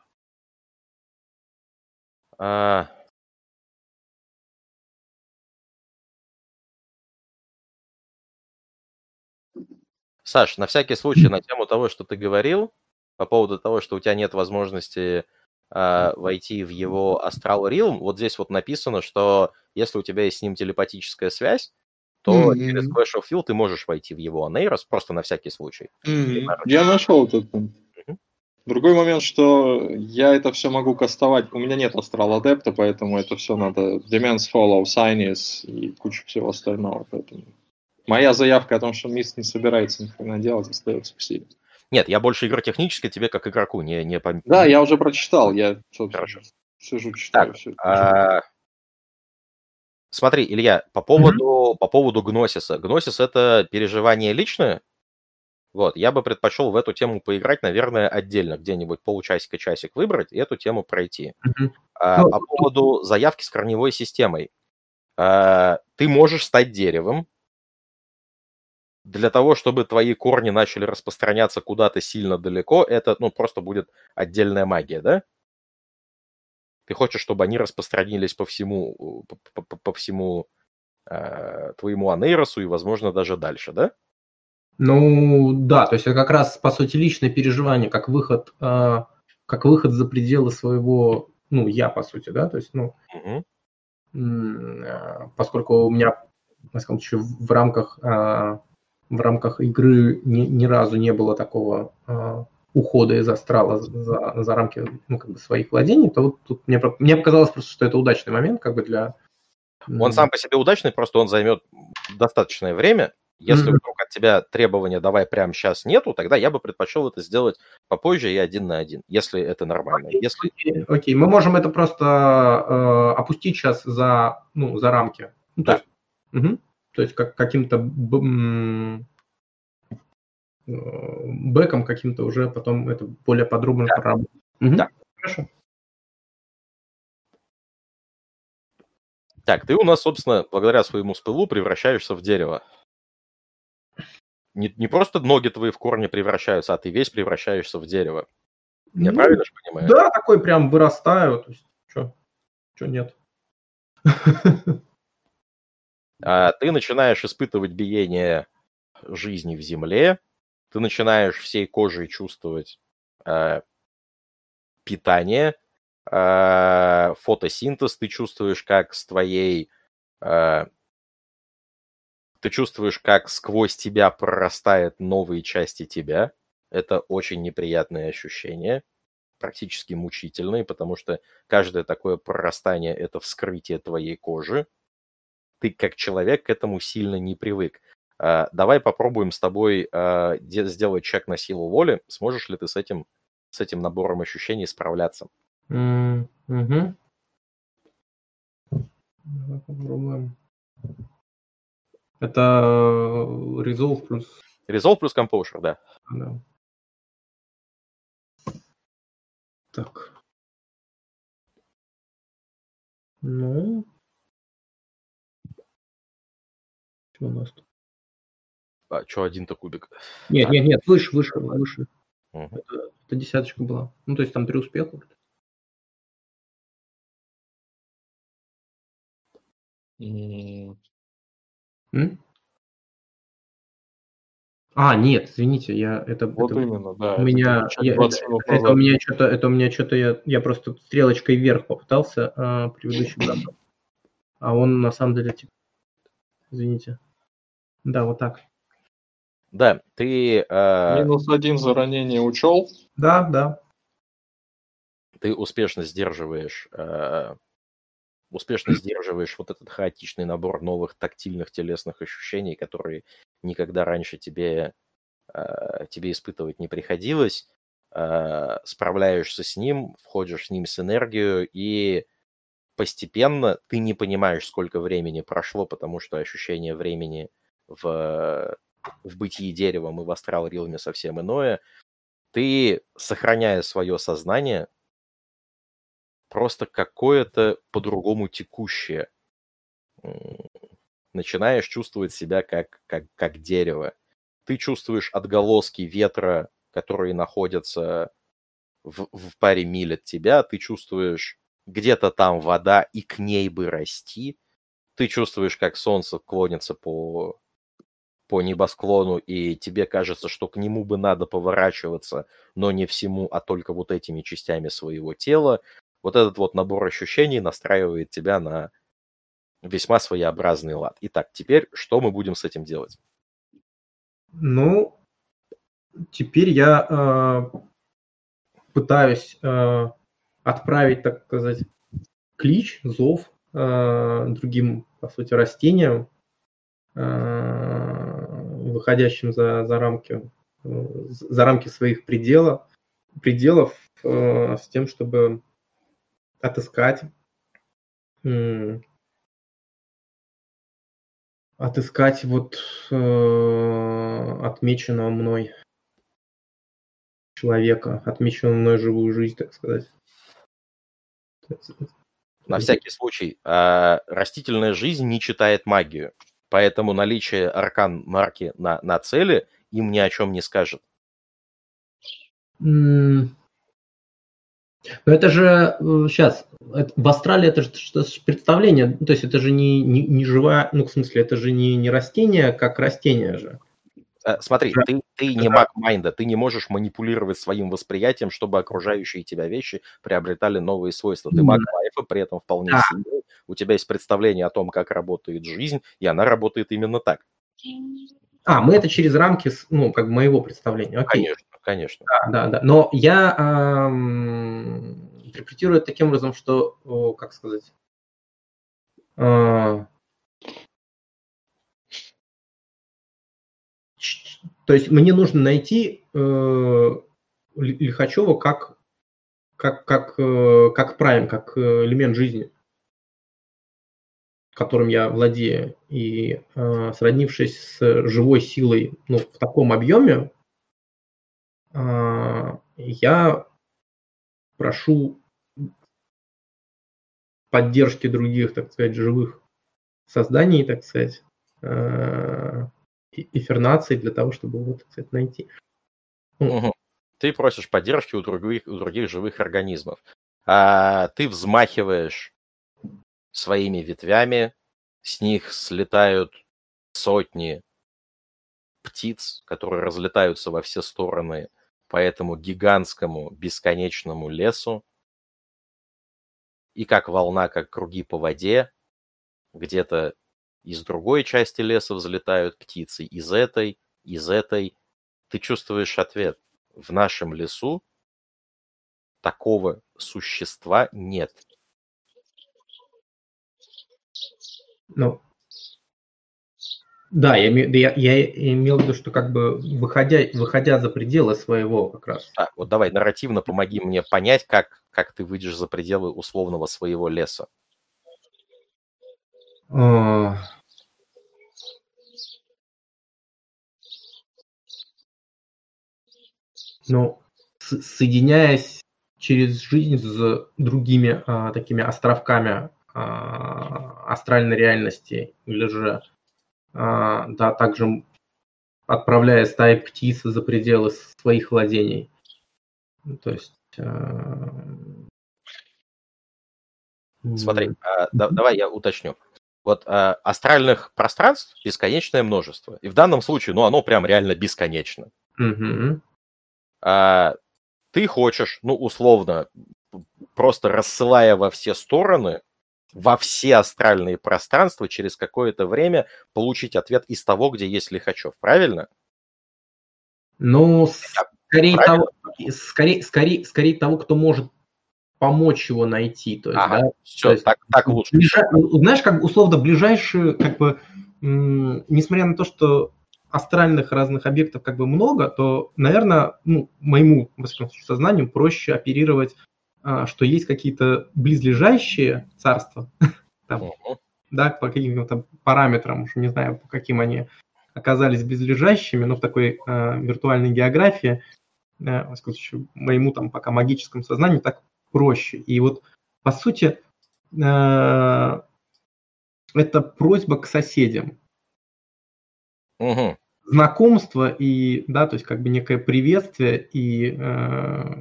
А... Саш, на всякий случай, на тему того, что ты говорил, по поводу того, что у тебя нет возможности э, войти в его Astral Realm, вот здесь вот написано, что если у тебя есть с ним телепатическая связь, то mm-hmm. через Clash of Field ты можешь войти в его Анейрос, просто на всякий случай. Mm-hmm. Я нашел этот пункт. Mm-hmm. Другой момент, что я это все могу кастовать. У меня нет Астрал Адепта, поэтому это все надо Demands Follow, Signis и куча всего остального. Поэтому моя заявка о том, что Мист не собирается ни хрена делать, остается в силе. Нет, я больше игротехнически тебе как игроку, не, не по... Да, я уже прочитал, я Хорошо. сижу, читаю так, все. А... Смотри, Илья, по поводу, mm-hmm. по поводу гносиса. Гносис — это переживание личное. Вот, я бы предпочел в эту тему поиграть, наверное, отдельно, где-нибудь полчасика-часик выбрать и эту тему пройти. Mm-hmm. А, по поводу заявки с корневой системой. А, ты можешь стать деревом, для того, чтобы твои корни начали распространяться куда-то сильно далеко, это, ну, просто будет отдельная магия, да? Ты хочешь, чтобы они распространились по всему, по, по, по всему э, твоему анейросу и, возможно, даже дальше, да? Ну, да, то есть это как раз, по сути, личное переживание, как выход, э, как выход за пределы своего, ну, я, по сути, да, то есть, ну, угу. э, поскольку у меня, на самом деле, в рамках, э, в рамках игры ни, ни разу не было такого э, ухода из астрала за, за рамки ну, как бы своих владений, то вот тут мне, мне показалось просто, что это удачный момент как бы для... Он сам по себе удачный, просто он займет достаточное время. Если mm-hmm. вдруг от тебя требования «давай прямо сейчас» нету, тогда я бы предпочел это сделать попозже и один на один, если это нормально. Окей, если... окей, окей. мы можем это просто э, опустить сейчас за, ну, за рамки. Ну, да. то, есть, угу. То есть как, каким-то Э, бэком каким-то уже потом это более подробно да. проработать. Угу. Да. Хорошо. Так, ты у нас, собственно, благодаря своему спылу превращаешься в дерево. Не, не просто ноги твои в корне превращаются, а ты весь превращаешься в дерево. Я ну, правильно же понимаю? Да, такой прям вырастаю. То есть, что? Что нет? А ты начинаешь испытывать биение жизни в земле, ты начинаешь всей кожей чувствовать э, питание, э, фотосинтез, ты чувствуешь, как с твоей... Э, ты чувствуешь, как сквозь тебя прорастают новые части тебя. Это очень неприятные ощущения, практически мучительные, потому что каждое такое прорастание – это вскрытие твоей кожи. Ты как человек к этому сильно не привык. А, давай попробуем с тобой а, сделать чек на силу воли. Сможешь ли ты с этим, с этим набором ощущений справляться? Mm-hmm. Давай попробуем. Это э, Resolve плюс... Resolve плюс Composure, да. Да. Так. Ну. Что у нас тут? А что один-то кубик? Нет, нет, нет, выше, выше, выше. Угу. Это, это десяточка была. Ну, то есть там три успеха. М? А, нет, извините, я это. Вот это, именно, да. У меня, я, это, это, у меня что-то, это у меня что-то я, я просто стрелочкой вверх попытался а, предыдущий раз, а он на самом деле типа, извините, да, вот так. Да, ты... Э... Минус один за ранение учел? Да, да. Ты успешно сдерживаешь... Э... Успешно сдерживаешь вот этот хаотичный набор новых тактильных телесных ощущений, которые никогда раньше тебе, э, тебе испытывать не приходилось. Э, справляешься с ним, входишь с ним с энергию, и постепенно ты не понимаешь, сколько времени прошло, потому что ощущение времени в в бытии деревом и в астрал рилме совсем иное, ты, сохраняя свое сознание, просто какое-то по-другому текущее, начинаешь чувствовать себя как, как, как дерево. Ты чувствуешь отголоски ветра, которые находятся в, в паре миль от тебя, ты чувствуешь где-то там вода, и к ней бы расти. Ты чувствуешь, как солнце клонится по по небосклону, и тебе кажется, что к нему бы надо поворачиваться, но не всему, а только вот этими частями своего тела, вот этот вот набор ощущений настраивает тебя на весьма своеобразный лад. Итак, теперь что мы будем с этим делать? Ну, теперь я э, пытаюсь э, отправить, так сказать, клич, зов э, другим, по сути, растениям, выходящим за, за рамки за рамки своих пределов, пределов э, с тем, чтобы отыскать э, отыскать вот э, отмеченного мной человека, отмеченного мной живую жизнь, так сказать. На всякий случай, э, растительная жизнь не читает магию. Поэтому наличие аркан марки на, на цели им ни о чем не скажет. Но это же сейчас в Австралии это же что представление, то есть это же не, не, не живая, ну в смысле это же не, не растение, как растение же. Э, смотри, ты, ты не маг майнда, ты не можешь манипулировать своим восприятием, чтобы окружающие тебя вещи приобретали новые свойства. Ты маг лайфа, при этом вполне да. сильный. У тебя есть представление о том, как работает жизнь, и она работает именно так. А, мы это через рамки, ну, как бы моего представления. Окей. Конечно, конечно. Да, да, да. Но я эм, интерпретирую это таким образом, что, о, как сказать, э, То есть мне нужно найти э, Лихачева как, как, как, э, как прайм, как э, элемент жизни, которым я владею. И э, сроднившись с живой силой ну, в таком объеме, э, я прошу поддержки других, так сказать, живых созданий, так сказать, э, эфирнации для того, чтобы вот это найти. Угу. Ты просишь поддержки у других, у других живых организмов. А ты взмахиваешь своими ветвями, с них слетают сотни птиц, которые разлетаются во все стороны по этому гигантскому бесконечному лесу. И как волна, как круги по воде, где-то из другой части леса взлетают птицы, из этой, из этой. Ты чувствуешь ответ. В нашем лесу такого существа нет. Ну, да, я, я, я имел в виду, что как бы выходя, выходя за пределы своего как раз. А, вот давай нарративно помоги мне понять, как, как ты выйдешь за пределы условного своего леса. А, ну, соединяясь через жизнь с другими а, такими островками а, астральной реальности, или же, а, да, также отправляя стаи птиц за пределы своих владений. То есть а, Смотри, а, да, давай я уточню. Вот а, астральных пространств бесконечное множество. И в данном случае, ну, оно прям реально бесконечно. Угу. А, ты хочешь, ну, условно, просто рассылая во все стороны, во все астральные пространства через какое-то время получить ответ из того, где есть Лихачев, правильно? Ну, скорее того, скорее, скорее, скорее того, кто может помочь его найти. То есть, ага, да, все, то есть, так, так лучше. Ближа... Знаешь, как условно ближайшие, как бы, несмотря на то, что астральных разных объектов как бы много, то, наверное, ну, моему, во всяком случае, сознанию проще оперировать, а, что есть какие-то близлежащие царства, там, да, по каким-то параметрам, уже не знаю, по каким они оказались близлежащими, но в такой э, виртуальной географии, э, во всяком случае, моему там пока магическому сознанию так проще. И вот, по сути, э, это просьба к соседям. Угу. Знакомство и, да, то есть как бы некое приветствие и... Э,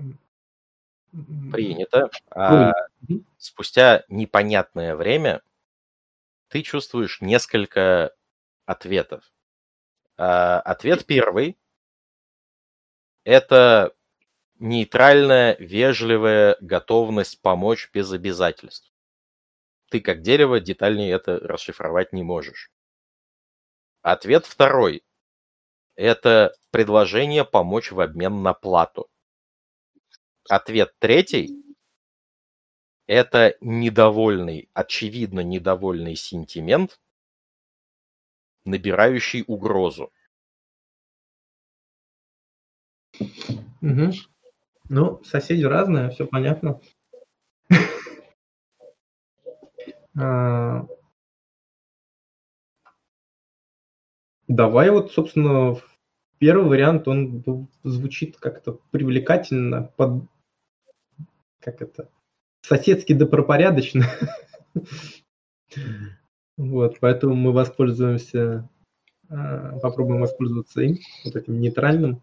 Принято. А, спустя непонятное время ты чувствуешь несколько ответов. А, ответ первый – это нейтральная, вежливая готовность помочь без обязательств. Ты как дерево детальнее это расшифровать не можешь. Ответ второй. Это предложение помочь в обмен на плату. Ответ третий. Это недовольный, очевидно недовольный сентимент, набирающий угрозу. Угу. Ну, соседи разные, все понятно. А, давай вот, собственно, первый вариант, он звучит как-то привлекательно, под, как это, соседски добропорядочно. Вот, поэтому мы воспользуемся, а, попробуем воспользоваться им, вот этим нейтральным.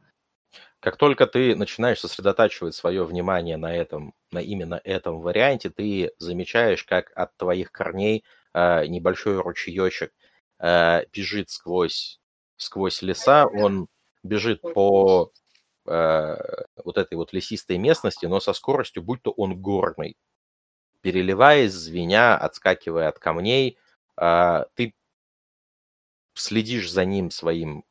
Как только ты начинаешь сосредотачивать свое внимание на этом, на именно этом варианте, ты замечаешь, как от твоих корней э, небольшой ручеечек э, бежит сквозь, сквозь леса, он бежит по э, вот этой вот лесистой местности, но со скоростью, будь то он горный. Переливаясь, звеня, отскакивая от камней, э, ты следишь за ним своим,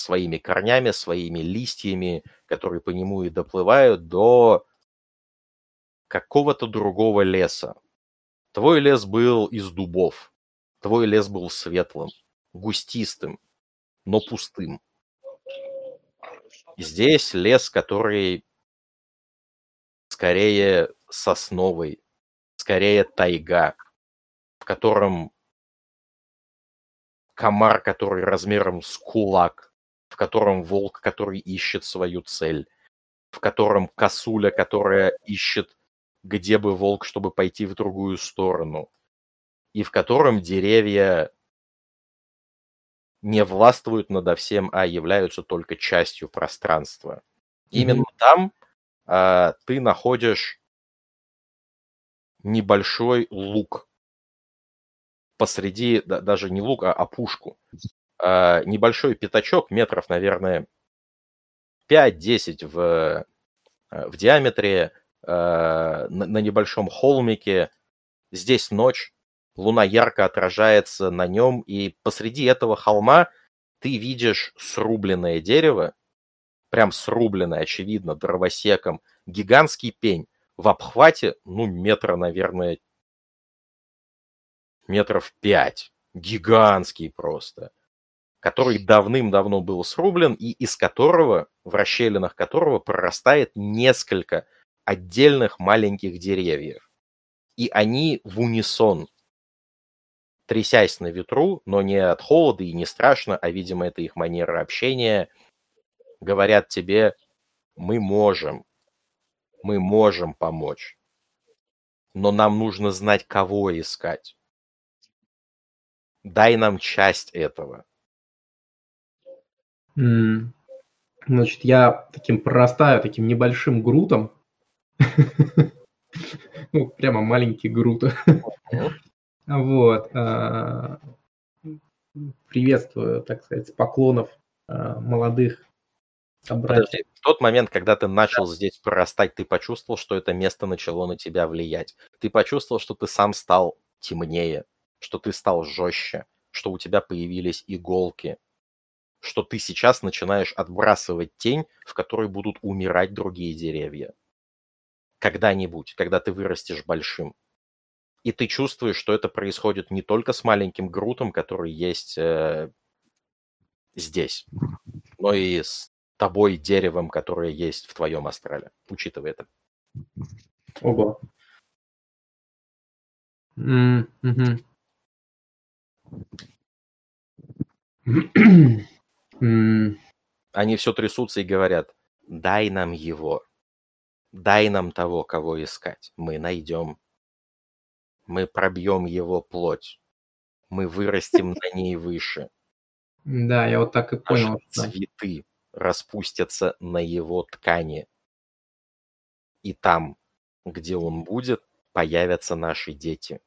своими корнями, своими листьями, которые по нему и доплывают до какого-то другого леса. Твой лес был из дубов. Твой лес был светлым, густистым, но пустым. Здесь лес, который скорее сосновый, скорее тайга, в котором комар, который размером с кулак, в котором волк, который ищет свою цель, в котором косуля, которая ищет, где бы волк, чтобы пойти в другую сторону, и в котором деревья не властвуют надо всем, а являются только частью пространства. Именно mm-hmm. там а, ты находишь небольшой луг посреди, да, даже не луг, а опушку. А, небольшой пятачок, метров, наверное, 5-10 в, в диаметре, а, на, на небольшом холмике. Здесь ночь, луна ярко отражается на нем, и посреди этого холма ты видишь срубленное дерево, прям срубленное, очевидно, дровосеком, гигантский пень в обхвате, ну, метра, наверное, метров пять, гигантский просто, который давным-давно был срублен и из которого, в расщелинах которого прорастает несколько отдельных маленьких деревьев. И они в унисон трясясь на ветру, но не от холода и не страшно, а, видимо, это их манера общения, говорят тебе, мы можем, мы можем помочь, но нам нужно знать, кого искать. Дай нам часть этого. Значит, я таким прорастаю, таким небольшим грутом. Ну, прямо маленький грут. Вот. А, приветствую, так сказать, поклонов а, молодых Подожди, в тот момент, когда ты начал здесь прорастать, ты почувствовал, что это место начало на тебя влиять. Ты почувствовал, что ты сам стал темнее, что ты стал жестче, что у тебя появились иголки, что ты сейчас начинаешь отбрасывать тень, в которой будут умирать другие деревья. Когда-нибудь, когда ты вырастешь большим. И ты чувствуешь, что это происходит не только с маленьким Грутом, который есть э, здесь, но и с тобой деревом, которое есть в твоем астрале. Учитывая это. Ого. Mm-hmm. Они все трясутся и говорят, дай нам его, дай нам того, кого искать. Мы найдем мы пробьем его плоть. Мы вырастем на ней выше. Да, я вот так и понял. Цветы распустятся на его ткани. И там, где он будет, появятся наши дети.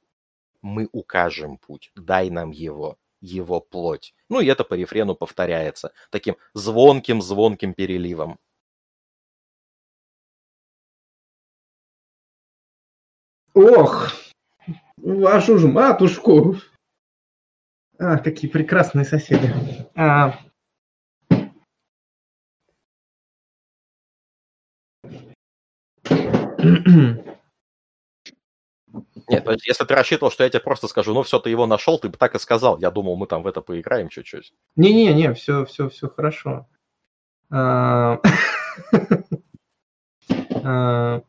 Мы укажем путь, дай нам его, его плоть. Ну и это по рефрену повторяется, таким звонким-звонким переливом. Ох, Вашу ж матушку! А, какие прекрасные соседи. А... Нет, если ты рассчитывал, что я тебе просто скажу, ну все, ты его нашел, ты бы так и сказал. Я думал, мы там в это поиграем чуть-чуть. Не-не-не, все, все, все хорошо. А... а...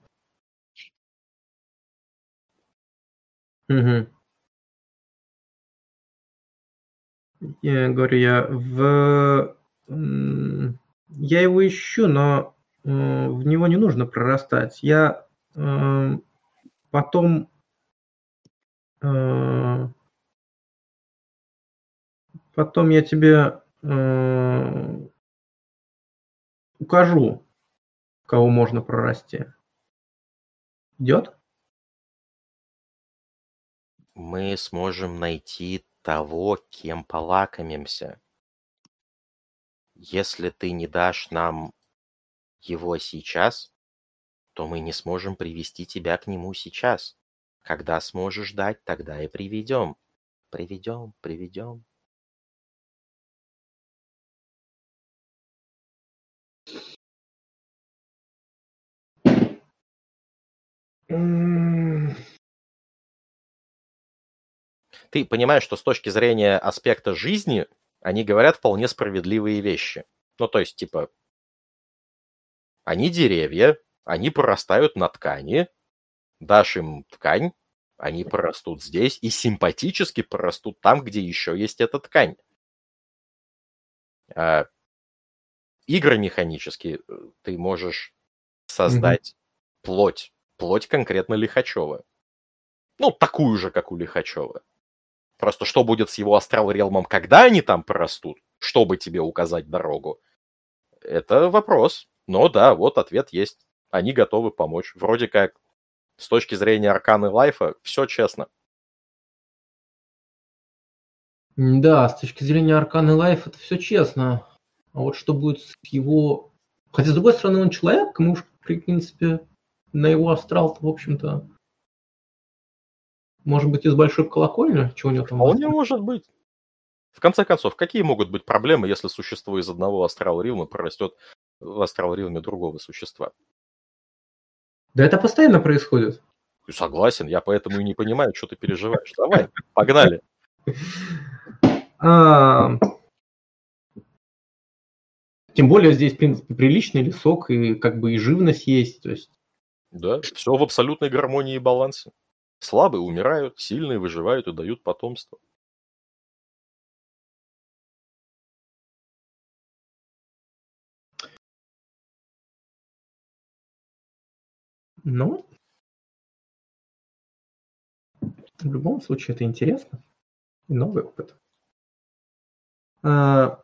Я говорю, я в я его ищу, но, в него не нужно прорастать. Я, потом, Потом я тебе э, укажу, кого можно прорасти. Идет? Мы сможем найти того, кем полакомимся. Если ты не дашь нам его сейчас, то мы не сможем привести тебя к нему сейчас. Когда сможешь дать, тогда и приведем. Приведем, приведем. Ты понимаешь, что с точки зрения аспекта жизни они говорят вполне справедливые вещи. Ну, то есть, типа, они деревья, они прорастают на ткани, дашь им ткань, они прорастут здесь и симпатически прорастут там, где еще есть эта ткань. А, игры механические э, ты можешь создать mm-hmm. плоть, плоть конкретно Лихачева. Ну, такую же, как у Лихачева. Просто что будет с его астрал релмом, когда они там прорастут, чтобы тебе указать дорогу, это вопрос. Но да, вот ответ есть. Они готовы помочь. Вроде как с точки зрения арканы лайфа все честно. Да, с точки зрения арканы лайфа это все честно. А вот что будет с его... Хотя, с другой стороны, он человек, мы уж, в принципе, на его астрал в общем-то, может быть, из большой колокольни? Чего у него там? Вполне может быть. В конце концов, какие могут быть проблемы, если существо из одного астрал Ривма прорастет в астрал Ривме другого существа? Да это постоянно происходит. Согласен, я поэтому и не понимаю, что ты переживаешь. Давай, погнали. Тем более здесь, в принципе, приличный лесок, и как бы и живность есть. То есть... Да, все в абсолютной гармонии и балансе. Слабые умирают, сильные выживают и дают потомство. Ну, в любом случае это интересно и новый опыт. А,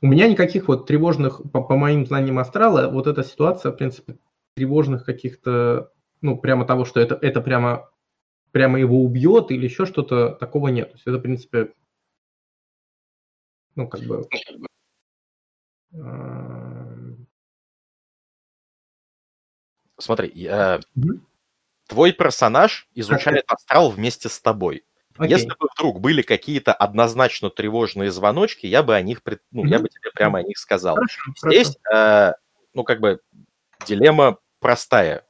у меня никаких вот тревожных, по, по моим знаниям астрала, вот эта ситуация, в принципе, тревожных каких-то, ну, прямо того, что это, это прямо, прямо его убьет или еще что-то, такого нет. То есть это, в принципе, ну, как бы... Смотри, я... угу. твой персонаж изучает как астрал вместе с тобой. Окей. Если бы вдруг были какие-то однозначно тревожные звоночки, я бы о них, ну, mm я бы тебе прямо о них сказал. Хорошо, Здесь, хорошо. Э, ну, как бы, дилемма простая.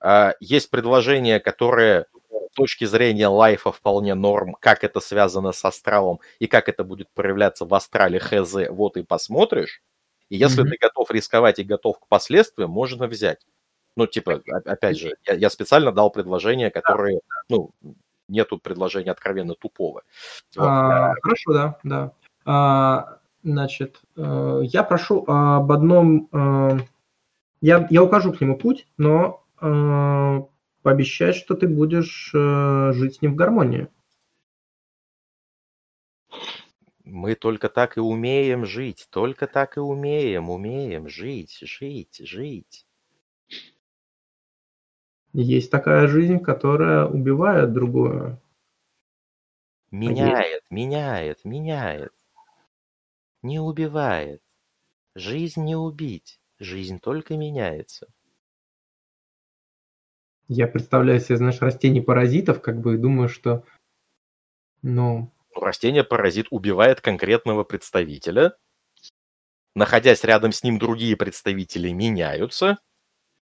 Э, есть предложение, которое с точки зрения лайфа вполне норм, как это связано с астралом и как это будет проявляться в астрале ХЗ, вот и посмотришь. И если mm-hmm. ты готов рисковать и готов к последствиям, можно взять. Ну, типа, опять же, я, я специально дал предложение, которое, ну, нету предложения откровенно тупого. Вот. А, хорошо, да, да. А, значит, э, я прошу об одном... Э, я, я укажу к нему путь, но э, пообещать, что ты будешь жить с ним в гармонии. Мы только так и умеем жить, только так и умеем, умеем жить, жить, жить. Есть такая жизнь, которая убивает другую. Меняет, а меняет, меняет. Не убивает. Жизнь не убить. Жизнь только меняется. Я представляю себе, знаешь, растений-паразитов, как бы, и думаю, что, ну... ну растение-паразит убивает конкретного представителя. Находясь рядом с ним, другие представители меняются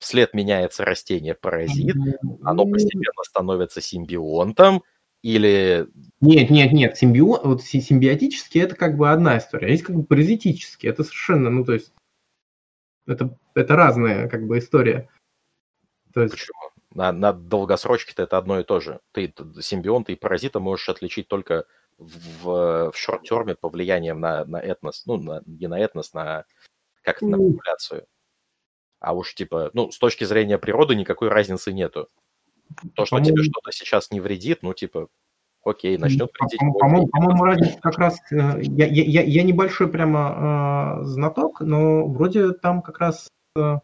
вслед меняется растение-паразит, оно постепенно становится симбионтом, или... Нет, нет, нет, симбио... вот симбиотически это как бы одна история, а есть как бы паразитически, это совершенно, ну то есть, это, это разная как бы история. То есть... Почему? На, на долгосрочке-то это одно и то же. Ты симбионта и паразита можешь отличить только в, в шорт-терме по влиянием на, на этнос, ну, на, не на этнос, на как на популяцию. А уж типа, ну, с точки зрения природы никакой разницы нету. То, что тебе что-то сейчас не вредит, ну, типа, окей, начнет вредить. По-моему, по разница как раз... Э, я, я, я небольшой прямо э, знаток, но вроде там как раз... Э,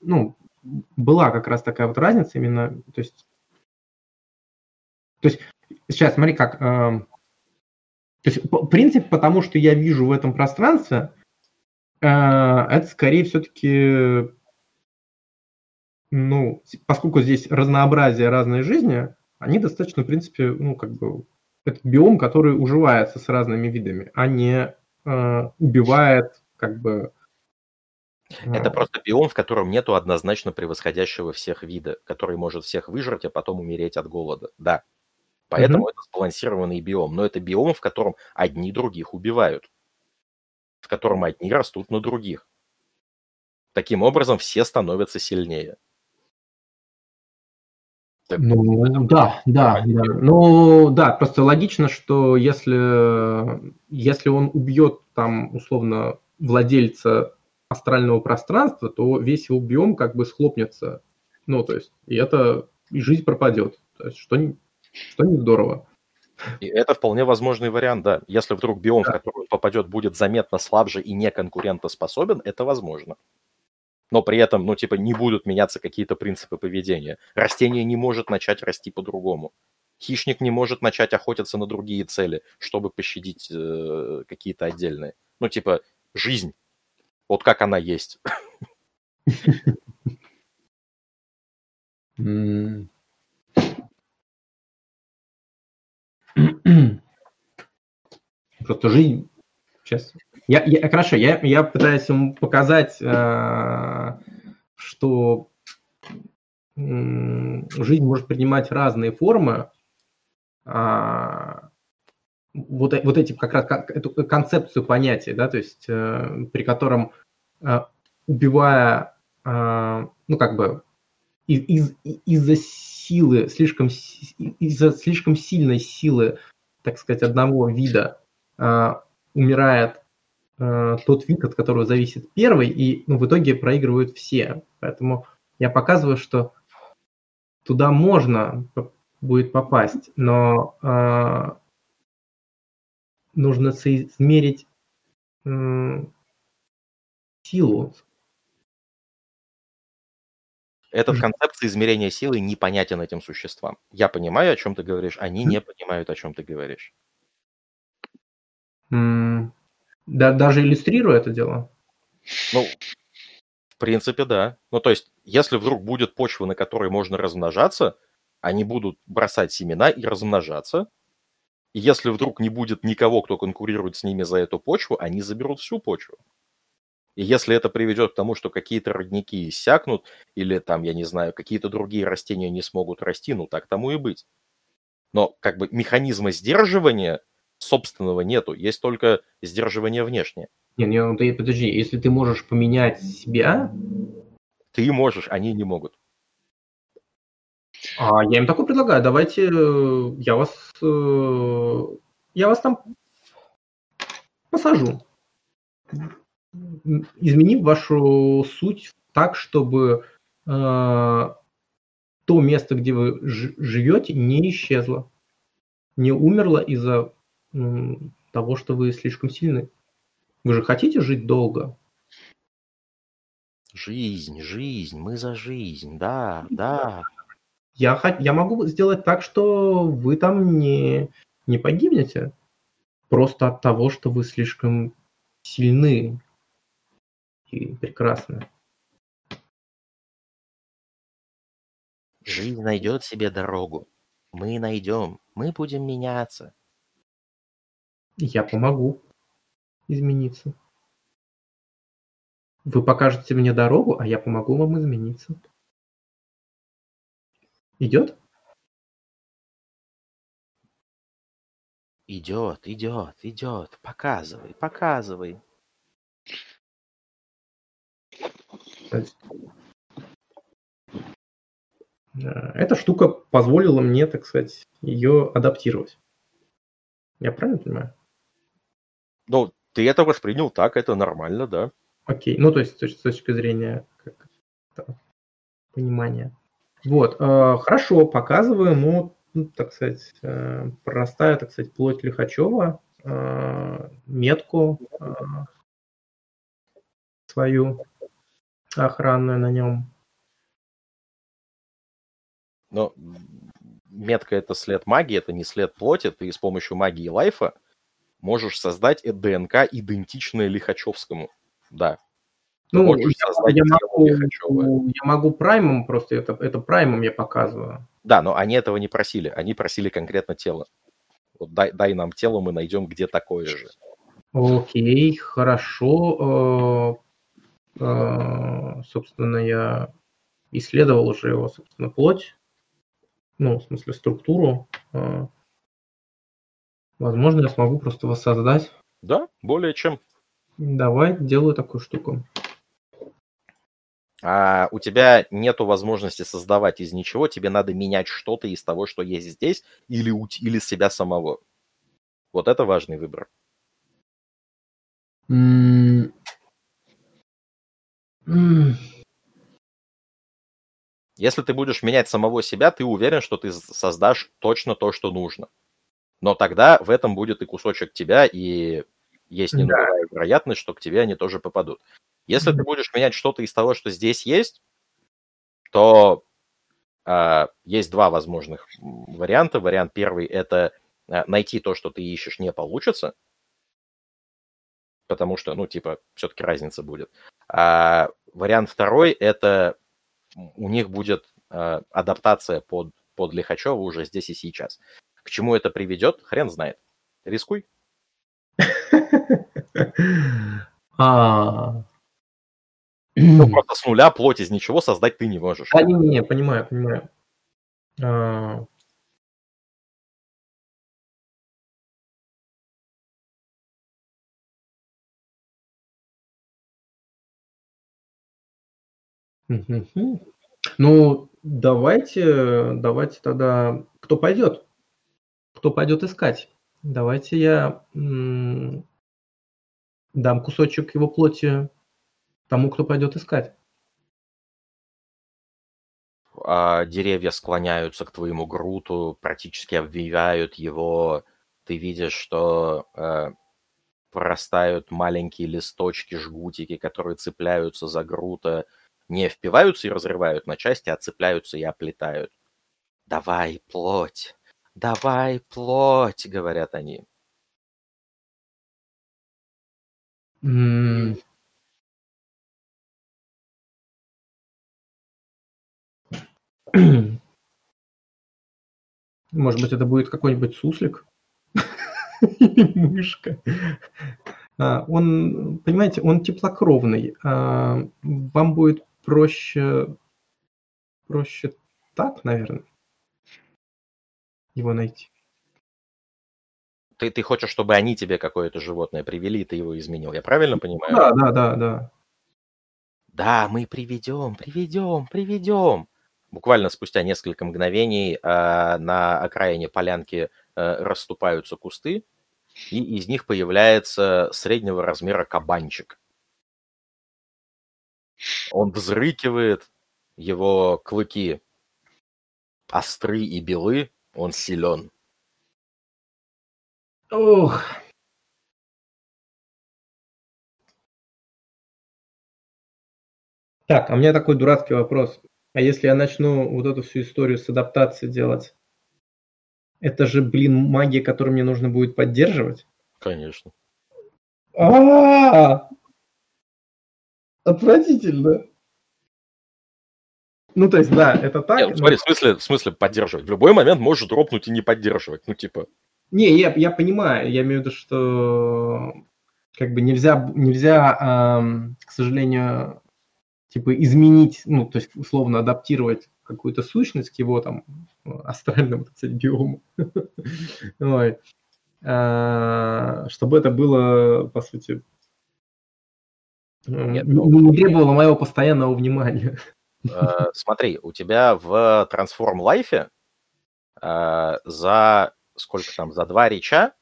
ну, была как раз такая вот разница именно, то есть... То есть, сейчас смотри, как... Э, то есть, принцип, потому что я вижу в этом пространстве, это скорее все-таки ну, поскольку здесь разнообразие разной жизни, они достаточно, в принципе, ну, как бы, это биом, который уживается с разными видами, а не э, убивает, как бы... Э... Это просто биом, в котором нету однозначно превосходящего всех вида, который может всех выжрать, а потом умереть от голода. Да. Поэтому mm-hmm. это сбалансированный биом. Но это биом, в котором одни других убивают. В котором одни растут на других. Таким образом, все становятся сильнее. Ну, да, да, да. Ну, да, просто логично, что если, если он убьет там, условно, владельца астрального пространства, то весь его биом как бы схлопнется. Ну, то есть, и это, и жизнь пропадет. То есть, что, что не здорово. И это вполне возможный вариант, да. Если вдруг биом, да. в который он попадет, будет заметно слабже и не конкурентоспособен, это возможно но при этом, ну, типа, не будут меняться какие-то принципы поведения. Растение не может начать расти по-другому. Хищник не может начать охотиться на другие цели, чтобы пощадить э, какие-то отдельные. Ну, типа, жизнь. Вот как она есть. Просто жизнь Сейчас. Я, я, хорошо, я, я пытаюсь ему показать, э, что жизнь может принимать разные формы. Э, вот, вот эти как раз как, эту концепцию понятия, да, то есть э, при котором э, убивая, э, ну как бы из, из, из-за силы слишком из-за слишком сильной силы, так сказать, одного вида э, умирает э, тот вид, от которого зависит первый, и ну, в итоге проигрывают все. Поэтому я показываю, что туда можно будет попасть, но э, нужно соизмерить э, силу. Этот концепция измерения силы непонятен этим существам. Я понимаю, о чем ты говоришь, они не понимают, о чем ты говоришь. Да, даже иллюстрируя это дело? Ну, в принципе, да. Ну, то есть, если вдруг будет почва, на которой можно размножаться, они будут бросать семена и размножаться. И если вдруг не будет никого, кто конкурирует с ними за эту почву, они заберут всю почву. И если это приведет к тому, что какие-то родники иссякнут, или там, я не знаю, какие-то другие растения не смогут расти, ну так тому и быть. Но как бы механизма сдерживания собственного нету, есть только сдерживание внешнее. Не, не, ну ты подожди, если ты можешь поменять себя... Ты можешь, они не могут. А я им такое предлагаю, давайте э, я вас, э, я вас там посажу, изменив вашу суть так, чтобы э, то место, где вы живете, не исчезло, не умерло из-за того, что вы слишком сильны. Вы же хотите жить долго? Жизнь, жизнь, мы за жизнь, да, да. Я, я могу сделать так, что вы там не, не погибнете. Просто от того, что вы слишком сильны и прекрасны. Жизнь найдет себе дорогу. Мы найдем. Мы будем меняться. Я помогу измениться. Вы покажете мне дорогу, а я помогу вам измениться. Идет? Идет, идет, идет. Показывай, показывай. Э, эта штука позволила мне, так сказать, ее адаптировать. Я правильно понимаю? Ну, ты это воспринял так, это нормально, да. Окей, ну то есть с точки зрения как, понимания. Вот, э, хорошо, показываю ему, ну, так сказать, э, простая, так сказать, плоть Лихачева, э, метку э, свою охранную на нем. Но метка это след магии, это не след плоти. Ты с помощью магии лайфа можешь создать ДНК, идентичное Лихачевскому. Да. Ты Ну, я, создать я могу, Лихачева. я могу праймом просто, это, это праймом я показываю. Да, но они этого не просили. Они просили конкретно тело. Вот дай, дай нам тело, мы найдем, где такое же. Окей, хорошо. Э, Собственно, я исследовал уже его, собственно, плоть. Ну, в смысле, структуру. Э, Возможно, я смогу просто воссоздать. Да, более чем. Давай, делаю такую штуку. А у тебя нету возможности создавать из ничего, тебе надо менять что-то из того, что есть здесь, или, или себя самого. Вот это важный выбор. Если ты будешь менять самого себя, ты уверен, что ты создашь точно то, что нужно. Но тогда в этом будет и кусочек тебя, и есть Да. ненулевая вероятность, что к тебе они тоже попадут. Если ты будешь менять что-то из того, что здесь есть, то а, есть два возможных варианта. Вариант первый это а, найти то, что ты ищешь, не получится, потому что, ну, типа, все-таки разница будет. А вариант второй это у них будет а, адаптация под, под Лихачева уже здесь и сейчас. К чему это приведет, хрен знает. Рискуй. А. Ну, просто с нуля плоть из ничего создать ты не можешь. А, не, не, не, понимаю, понимаю. Ну, давайте, давайте тогда, кто пойдет? Кто пойдет искать? Давайте я дам кусочек его плоти тому, кто пойдет искать. а, деревья склоняются к твоему груту, практически обвивают его. Ты видишь, что э, прорастают маленькие листочки, жгутики, которые цепляются за грута, не впиваются и разрывают на части, а цепляются и оплетают. «Давай, плоть! Давай, плоть!» — говорят они. Может быть, это будет какой-нибудь суслик? Или мышка. А, Он, понимаете, он теплокровный. А, Вам будет проще, проще так, наверное, его найти. Ты, ты хочешь, чтобы они тебе какое-то животное привели, и ты его изменил. Я правильно понимаю? Да, да, да, да. Да, мы приведем, приведем, приведем. Буквально спустя несколько мгновений а, на окраине полянки а, расступаются кусты, и из них появляется среднего размера кабанчик. Он взрыкивает, его клыки остры и белы, он силен. Ох. Так, а у меня такой дурацкий вопрос. А если я начну вот эту всю историю с адаптацией делать, это же, блин, магия, которую мне нужно будет поддерживать? Конечно. А, отвратительно. Ну, то есть, да, это так. Нет, ну, смотри, в смысле, в смысле поддерживать. В любой момент можешь дропнуть и не поддерживать. Ну, типа, Не, я, я понимаю, я имею в виду, что как бы нельзя, нельзя, ам, к сожалению, типа изменить, ну, то есть условно адаптировать какую-то сущность к его там астральному, так сказать, биому. А, Чтобы это было, по сути, Нет, не требовало моего постоянного внимания. Э, смотри, у тебя в Transform Life э, за сколько там, за два реча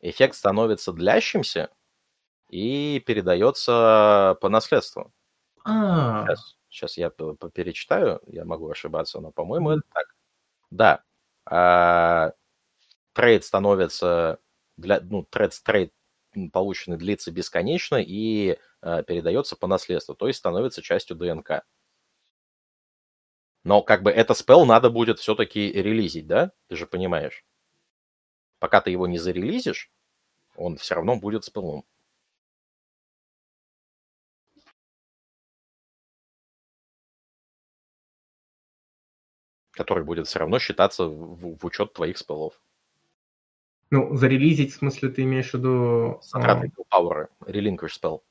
эффект становится длящимся и передается по наследству. А, Сейчас. Сейчас я перечитаю, я могу ошибаться, но, по-моему, это так. Да. А, trait становится для, ну, trait, trait полученный длится бесконечно и а, передается по наследству, то есть становится частью ДНК. Но как бы это spell надо будет все-таки релизить, да? Ты же понимаешь. Пока ты его не зарелизишь, он все равно будет spell ом. который будет все равно считаться в, в учет твоих спелов. Ну, зарелизить, в смысле, ты имеешь в виду... Затраты а... Power, Relinquish spell.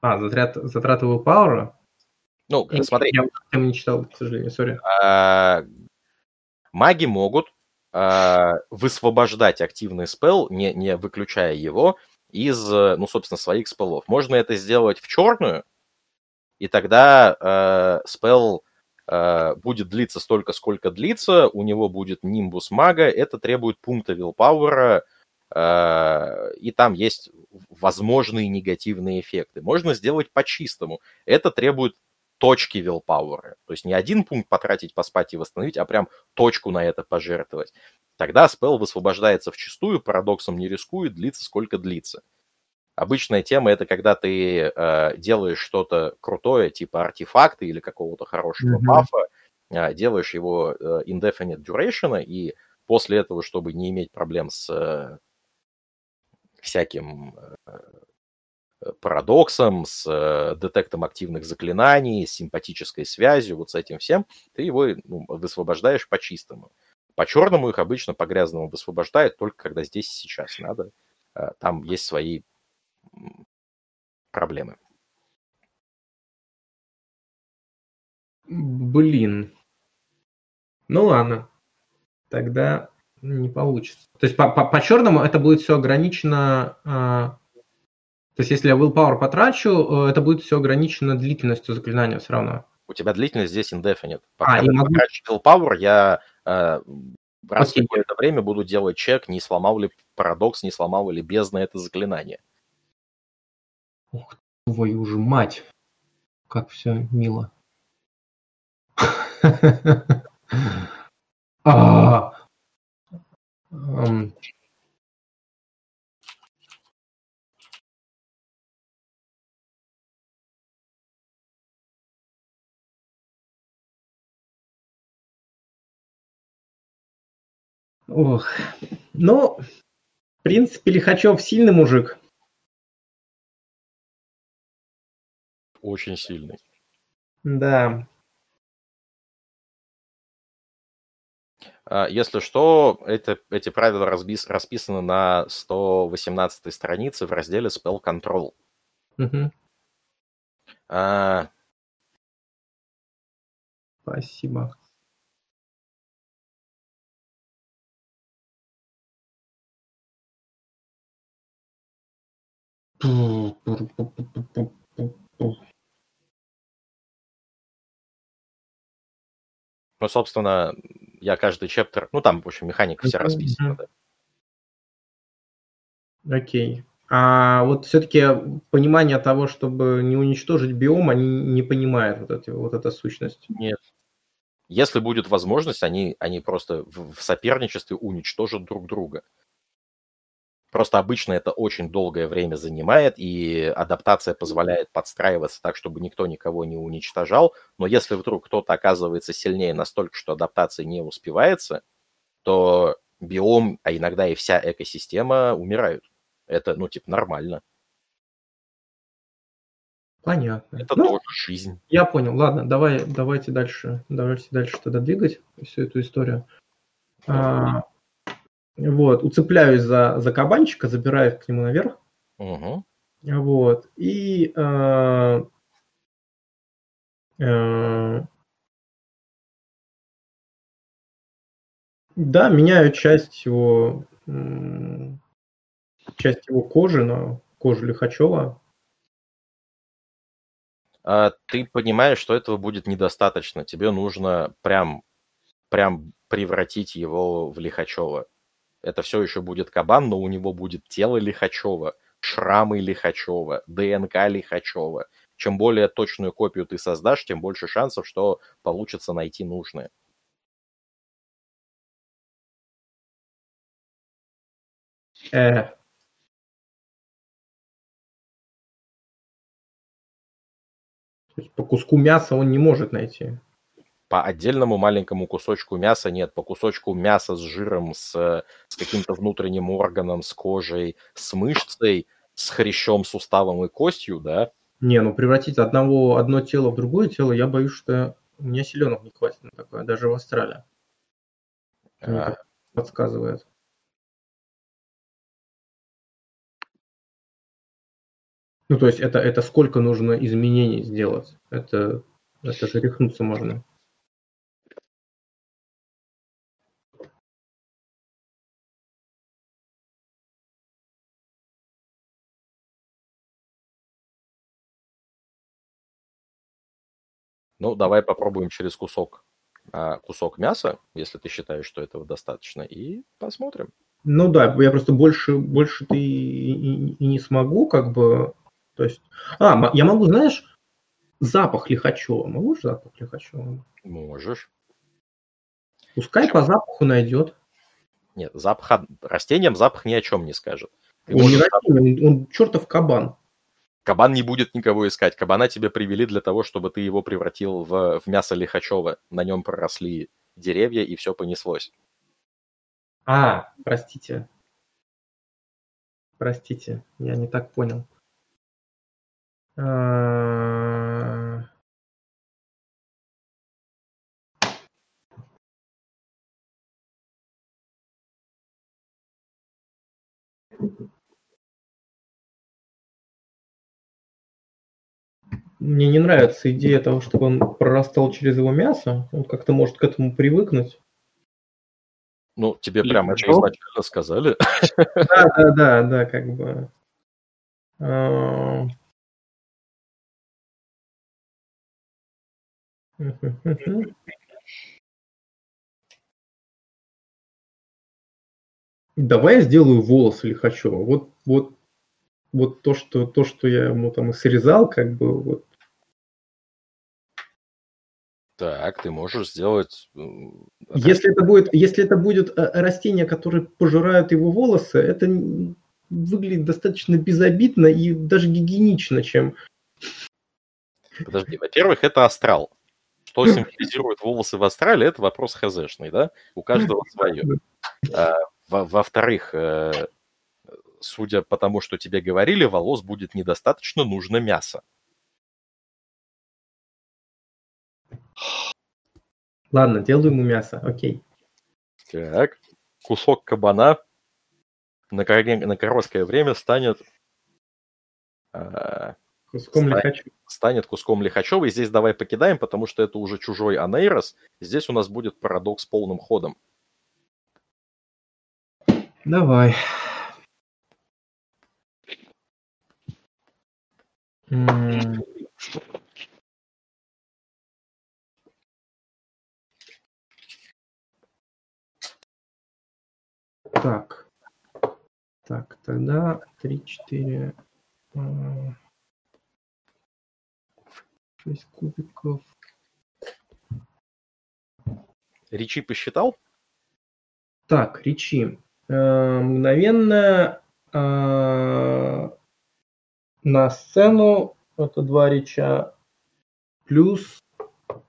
А, затрат, затраты Power? Ну, я, смотри. Я, я не читал, к сожалению, сори. А, маги могут а, высвобождать активный спел, не, не выключая его, из, ну, собственно, своих спелов. Можно это сделать в черную, и тогда э, спел э, будет длиться столько, сколько длится, у него будет нимбус мага, это требует пункта вилпауэра, э, и там есть возможные негативные эффекты. Можно сделать по-чистому. Это требует точки вилпауэра. То есть не один пункт потратить, поспать и восстановить, а прям точку на это пожертвовать. Тогда спел высвобождается в чистую, парадоксом не рискует, длится сколько длится. Обычная тема это когда ты э, делаешь что-то крутое, типа артефакты или какого-то хорошего mm-hmm. бафа, э, делаешь его э, indefinite duration, и после этого, чтобы не иметь проблем с э, всяким э, парадоксом, с э, детектом активных заклинаний, с симпатической связью, вот с этим всем, ты его ну, высвобождаешь по-чистому. По-черному их обычно по грязному высвобождают только когда здесь сейчас надо. Э, там есть свои проблемы. Блин. Ну ладно. Тогда не получится. То есть по, по, по черному это будет все ограничено. А, то есть если я willpower потрачу, э, это будет все ограничено длительностью заклинания все равно. У тебя длительность здесь indefinite. Пока а, я могу... потрачу willpower, я э, раз okay. какое-то время буду делать чек, не сломал ли парадокс, не сломал ли бездна это заклинание. Ух, твою же мать. Как все мило. А. Ох, ну, в принципе, Лихачев сильный мужик. очень сильный. Да. Если что, это, эти правила разбис, расписаны на 118 странице в разделе Spell Control. Угу. А... Спасибо. Ну, собственно, я каждый чептер... Ну, там, в общем, механика вся расписана. Да. Окей. А вот все-таки понимание того, чтобы не уничтожить биом, они не понимают вот, эти, вот эта сущность. Нет. Если будет возможность, они, они просто в, в соперничестве уничтожат друг друга. Просто обычно это очень долгое время занимает, и адаптация позволяет подстраиваться так, чтобы никто никого не уничтожал. Но если вдруг кто-то оказывается сильнее настолько, что адаптация не успевается, то биом, а иногда и вся экосистема умирают. Это, ну, типа, нормально. Понятно. Это ну, тоже жизнь. Я понял. Ладно, давай, давайте дальше, давайте дальше тогда двигать всю эту историю. А, вот, уцепляюсь за, за кабанчика, забираю к нему наверх. Угу. Вот. И э, э, да, меняю часть его часть его кожи на кожу Лихачева. А ты понимаешь, что этого будет недостаточно. Тебе нужно прям, прям превратить его в Лихачева это все еще будет кабан, но у него будет тело Лихачева, шрамы Лихачева, ДНК Лихачева. чем более точную копию ты создашь, тем больше шансов, что получится найти нужное. Э. По куску мяса он не может найти. По отдельному маленькому кусочку мяса нет, по кусочку мяса с жиром, с, с каким-то внутренним органом, с кожей, с мышцей, с хрящом, суставом и костью, да? Не, ну превратить одного, одно тело в другое тело, я боюсь, что у меня силенок не хватит на такое, даже в Австралии. А, подсказывает. Ну, то есть это, это сколько нужно изменений сделать? Это, это же рехнуться можно. Ну, давай попробуем через кусок, а, кусок мяса, если ты считаешь, что этого достаточно, и посмотрим. Ну да, я просто больше, больше ты и, и- и не смогу, как бы. То есть. А, я могу, знаешь, запах лихачева. Могу же запах лихачева? Можешь. Пускай по запаху найдет. Нет, запах, растениям запах ни о чем не скажет. Ты Он не растение, он, он чертов кабан. Кабан не будет никого искать. Кабана тебе привели для того, чтобы ты его превратил в, в мясо Лихачева. На нем проросли деревья, и все понеслось. А, простите. Простите, я не так понял. А, Мне не нравится идея того, чтобы он прорастал через его мясо. Он как-то может к этому привыкнуть. Ну, тебе прям это Лихачев? изначально сказали. Да, да, да, да, как бы. А. Давай я сделаю волосы Лихачева. Вот, вот, вот то, что, то, что я ему там и срезал, как бы вот. Так, ты можешь сделать... Если это будет, если это будет э, растения, которые пожирают его волосы, это выглядит достаточно безобидно и даже гигиенично, чем Подожди, во-первых, это астрал. Что символизирует волосы в астрале, это вопрос хзшный, да? У каждого свое. А, во- Во-вторых, э, судя по тому, что тебе говорили, волос будет недостаточно, нужно мясо. Ладно, делаю ему мясо, окей. Так, кусок кабана на, коре- на короткое время станет, а, Куском Знаю. лихачу. станет куском Лихачева. И здесь давай покидаем, потому что это уже чужой анейрос. Здесь у нас будет парадокс полным ходом. Давай. М. Так. Так, тогда 3, 4, 6 кубиков. Ричи посчитал? Так, Ричи. Э, мгновенно э, на сцену это два реча. Плюс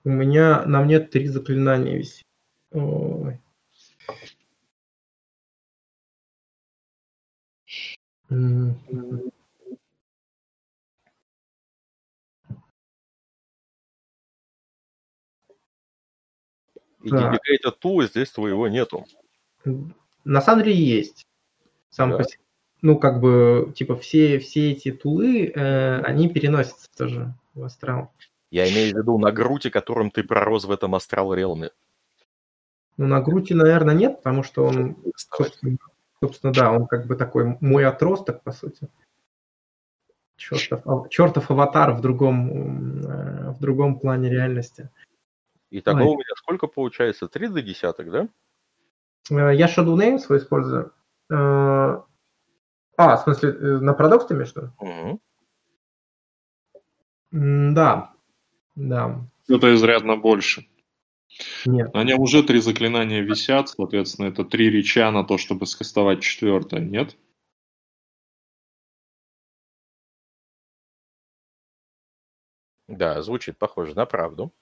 у меня на мне три заклинания висит. Ой. М, И Так. Dedicated Tool здесь твоего нету. На самом деле есть. Сам Да. по себе. Ну, как бы, типа, все, все эти тулы, э, они переносятся тоже в астрал. Я имею в виду на груте, которым ты пророс в этом астрал реалме. Ну, на груди, наверное, нет, потому что он Собственно, собственно, да, он как бы такой мой отросток, по сути. Чертов, чертов аватар в другом, э, в другом плане реальности. И того Ой. у меня сколько получается? 3 до десяток, да? Э, Я Shadow Name свой использую. Э, А, в смысле, на парадокс ты имеешь в виду? Мгм. М, Да, да. Это изрядно больше. Нет. На нем уже три заклинания висят, соответственно, это три реча на то, чтобы скастовать четвертое, нет? Да, звучит похоже на правду.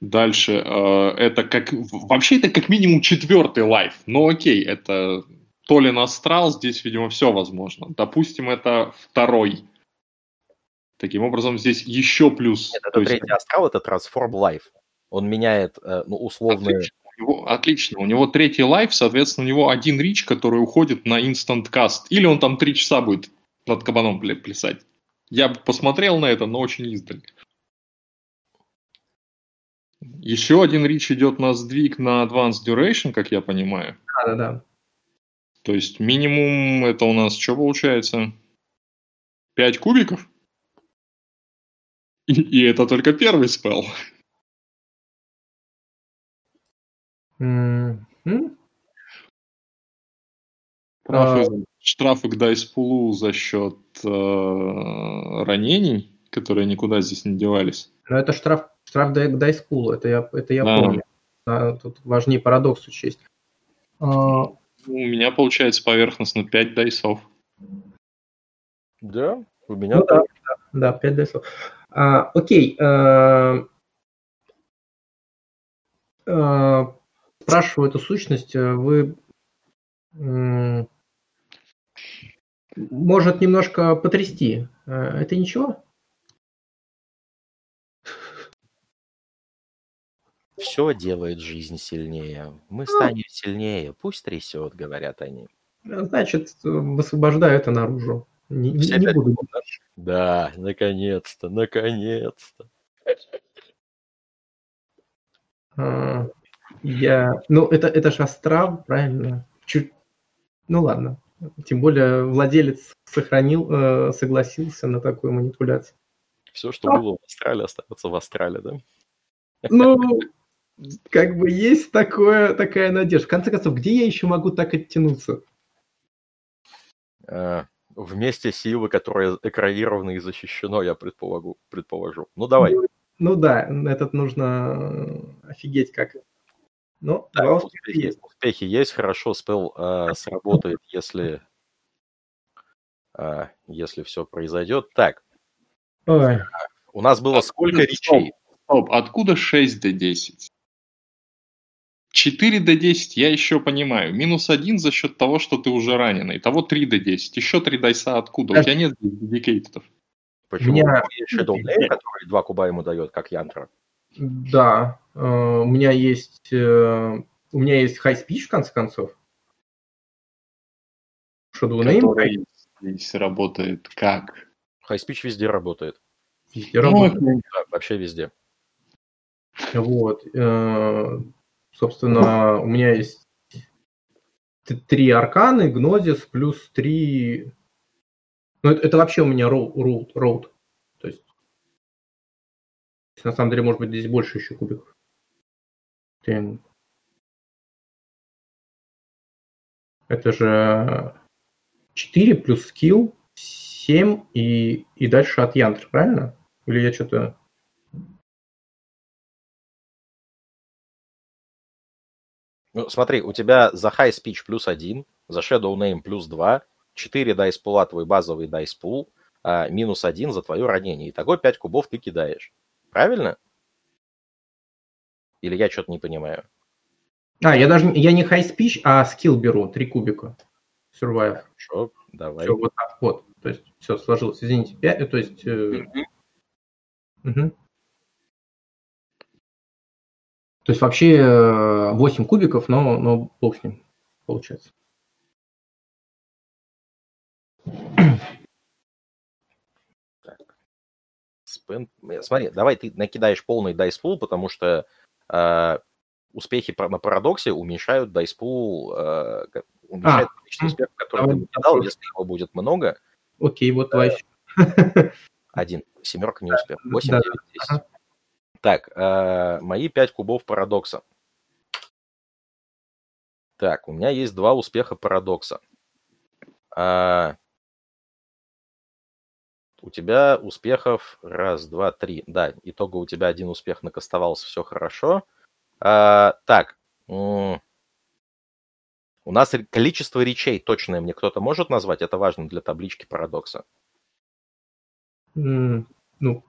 Дальше, э, это как... Вообще это как минимум четвертый лайф, но окей, это то ли настрал, здесь, видимо, все возможно. Допустим, это второй. Таким образом, здесь еще плюс. Нет, То это есть- третий астрал, это Transform Life. Он меняет, э, ну, условные... Отлично. У него, отлично. У него третий лайф, соответственно, у него один рич, который уходит на инстант каст. Или он там три часа будет над кабаном пля- плясать. Я бы посмотрел на это, но очень издали. Еще один рич идет на сдвиг на Advanced Duration, как я понимаю. Да, да, да. То есть минимум это у нас что получается? 5 кубиков? И, и это только первый спел. М, м? Штрафы, штрафы к дайспулу за счет э, ранений, которые никуда здесь не девались. Но это штраф, штраф к дайспулу, это я, это я Да. помню. Да, тут важнее парадокс учесть. А, У меня получается поверхностно 5 дайсов. Да, у меня... Ну да, да, да, 5 дайсов. А, окей. э, э, Спрашиваю эту сущность, э, вы может немножко потрясти. Э, Это ничего? Все делает жизнь сильнее. Мы станем сильнее. Пусть трясет, говорят они. Значит, э, высвобождаю это наружу. Не, не- Все не пять буду. Да, наконец-то, наконец-то. А, Я, ну это это же астрал, правильно? Чуть, ну ладно. Тем более владелец сохранил, э, согласился на такую манипуляцию. Все, что было в Австралии, остается в Австралии, да? Ну, как бы есть такое, такая надежда. В конце концов, где я еще могу так оттянуться? А, Вместе силы, которое экранировано и защищено, я предполагу, предположу. Ну, давай. Ну да, этот нужно э, офигеть как. Ну, Так, два успеха успехи, есть. успехи есть, хорошо, спел а, сработает, если, а, если все произойдет. Так, Ой, у нас было А, сколько стоп. речей? Стоп, откуда 6 до 10? 4 до 10 я еще понимаю. Минус 1 за счет того, что ты уже раненый. Итого 3 до 10. Еще 3 дайса откуда? У тебя нет дедикейтов. Почему? Меня- Есть Shadow Name, который два куба ему дает, как Янтра. да, э, у меня есть, э, у меня есть high speech в конце концов. Shadow Name Который здесь работает как? High Speech везде работает. везде работает. Ну, Да, вообще везде. Вот. э, Собственно, у меня есть три арканы, гнозис плюс три... Ну, это, это вообще у меня роу- роут, роут. То есть, то есть, на самом деле, может быть, здесь больше еще кубиков. Тем. Это же 4 плюс скилл, 7 и, и дальше от янтр, правильно? Или я что-то... Ну, смотри, у тебя за High Speech плюс один, за Shadow Name плюс два, 4 дайс пула твой базовый дайс пул, а, минус один за твое ранение. Итого 5 кубов ты кидаешь. Правильно? Или я что-то не понимаю? А, я даже не- я не high speech, а скилл беру, 3 кубика. Survive. Хорошо, давай. Все, вот так, вот. То есть, все, сложилось. Извините, 5, то есть... э, мгм. То есть, вообще э, 8 кубиков, но, но бог с ним, получается. Спен- э, Смотри, давай ты накидаешь полный дайспул, потому что э, успехи по- на парадоксе уменьшают дайспул, э, уменьшают количество м. успехов, которые Давай ты попробуем. Если его будет много, Окей, вот твоя... один. Семерка не успех. 8, да, 9, 10. ага. Так, э, мои 5 кубов парадокса. Так, у меня есть два успеха парадокса. А, у тебя успехов раз, два, три. Да, итого у тебя один успех накастовался, все хорошо. А, так, у нас количество речей точное мне кто-то может назвать? Это важно для таблички парадокса. Ну,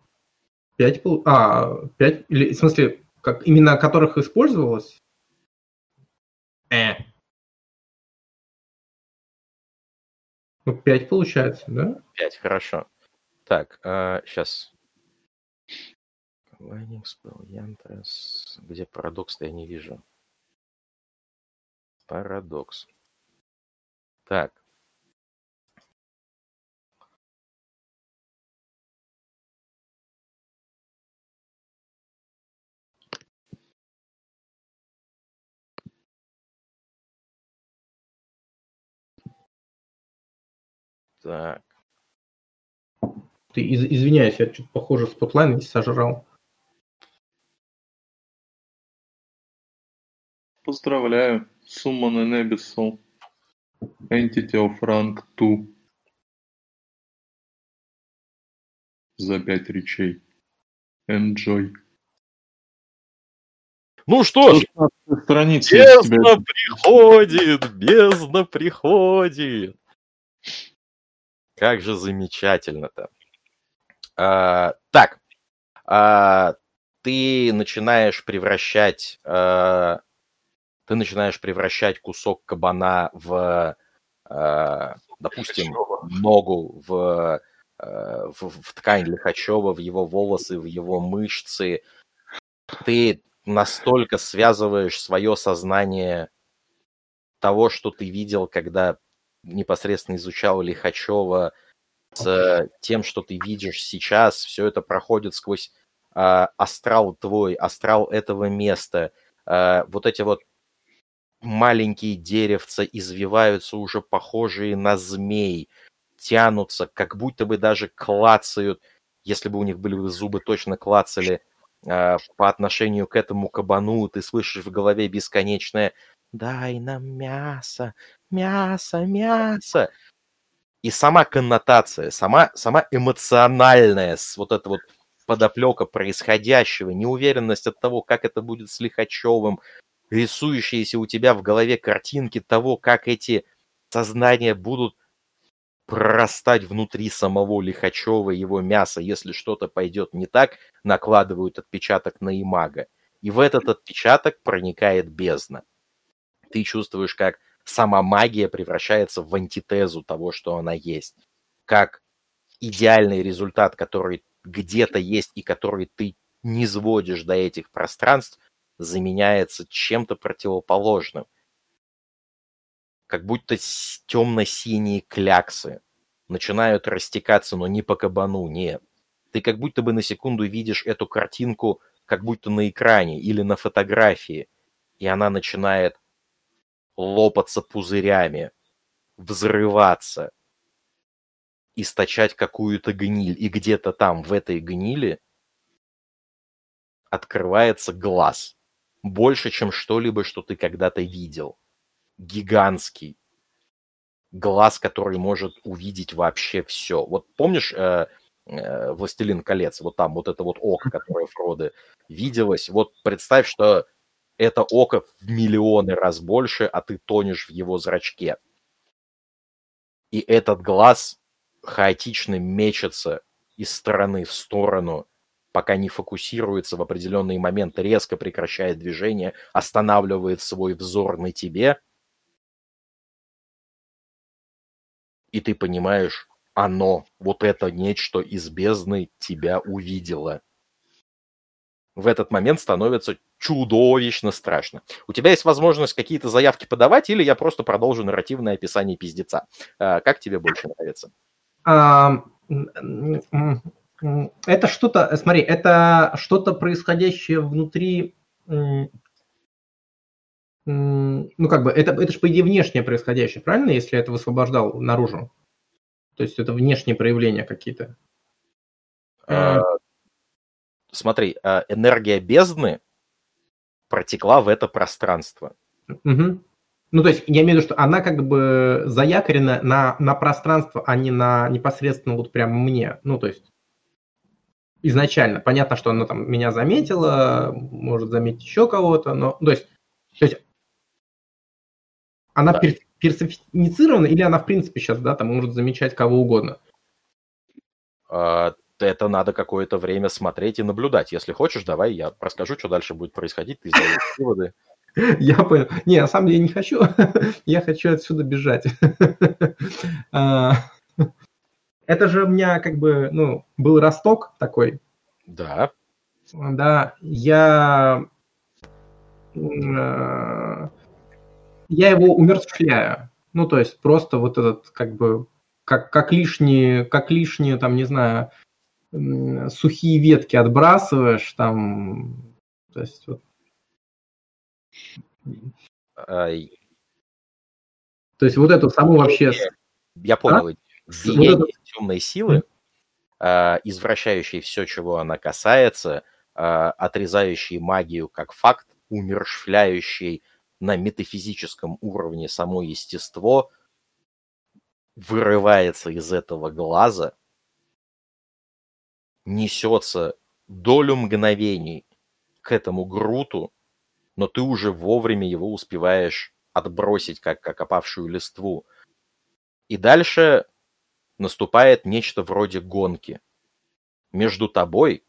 пять, а, пять, или, в смысле, как именно которых использовалось? Э. Ну, пять получается, да? Пять, хорошо. Так, а, сейчас. Combining spell, Yantres. Где парадокс-то я не вижу. Парадокс. Так. Так. Ты из, извиняюсь, я что-то похоже spotlight сожрал. Поздравляю. Summon an Abyssal. Entity of rank 2. За пять reach ей. Enjoy. Ну что ж, страница бездна приходит, бездна приходит. Как же замечательно-то. А, так, а, ты начинаешь превращать, а, ты начинаешь превращать кусок кабана в, а, допустим, ногу в, а, в, в ткань Лихачева, в его волосы, в его мышцы. Ты настолько связываешь свое сознание того, что ты видел, когда непосредственно изучал Лихачева, с тем, что ты видишь сейчас, все это проходит сквозь э, астрал твой, астрал этого места. Э, вот эти вот маленькие деревца извиваются уже похожие на змей, тянутся, как будто бы даже клацают, если бы у них были бы зубы, точно клацали э, по отношению к этому кабану. Ты слышишь в голове бесконечное «Дай нам мясо, мясо, мясо!» И сама коннотация, сама, сама эмоциональная, вот эта вот подоплека происходящего, неуверенность от того, как это будет с Лихачевым, рисующиеся у тебя в голове картинки того, как эти сознания будут прорастать внутри самого Лихачева, его мяса, если что-то пойдет не так, накладывают отпечаток на имага. И в этот отпечаток проникает бездна. Ты чувствуешь, как сама магия превращается в антитезу того, что она есть. Как идеальный результат, который где-то есть и который ты не сводишь до этих пространств, заменяется чем-то противоположным. Как будто темно-синие кляксы начинают растекаться, но не по кабану, нет. Ты как будто бы на секунду видишь эту картинку как будто на экране или на фотографии, и она начинает лопаться пузырями, взрываться, источать какую-то гниль. И где-то там, в этой гнили, открывается глаз. Больше, чем что-либо, что ты когда-то видел. Гигантский. Глаз, который может увидеть вообще все. Вот помнишь э, э, «Властелин колец»? Вот там вот это вот око, которое Фроды виделось. Вот представь, что это око в миллионы раз больше, а ты тонешь в его зрачке. И этот глаз хаотично мечется из стороны в сторону, пока не фокусируется в определенный момент, резко прекращает движение, останавливает свой взор на тебе, и ты понимаешь, оно, вот это нечто из бездны тебя увидело. В этот момент становится чудовищно страшно. У тебя есть возможность какие-то заявки подавать, или я просто продолжу нарративное описание пиздеца. А, как тебе больше нравится? Это что-то, смотри, это что-то происходящее внутри, ну как бы, это, это же по идее внешнее происходящее, правильно, если это высвобождал наружу? То есть это внешние проявления какие-то. А, смотри, а, энергия бездны протекла в это пространство. Угу. Ну, то есть я имею в виду, что она как бы заякорена на, на пространство, а не на непосредственно вот прям мне. Ну, то есть изначально. Понятно, что она там меня заметила, может заметить еще кого-то, но то есть, то есть она да. пер, персонифицирована или она в принципе сейчас, да, там может замечать кого угодно? А, это надо какое-то время смотреть и наблюдать. Если хочешь, давай я расскажу, что дальше будет происходить, ты сделаешь выводы. Я понял. Не, на самом деле не хочу. Я хочу отсюда бежать. А, это же у меня как бы, ну, был росток такой. Да. Да, я... Э, я его умертвляю. Ну, то есть просто вот этот, как бы, как, как лишние, как лишние, там, не знаю, сухие ветки отбрасываешь, там, то есть вот. Ай. То есть вот эту саму вообще... Я понял. А? Влияние вот это... темной силы, э, извращающей все, чего она касается, э, отрезающей магию как факт, умершвляющей на метафизическом уровне само естество, вырывается из этого глаза, несется долю мгновений к этому груту, но ты уже вовремя его успеваешь отбросить, как, как опавшую листву. И дальше наступает нечто вроде гонки. Между тобой,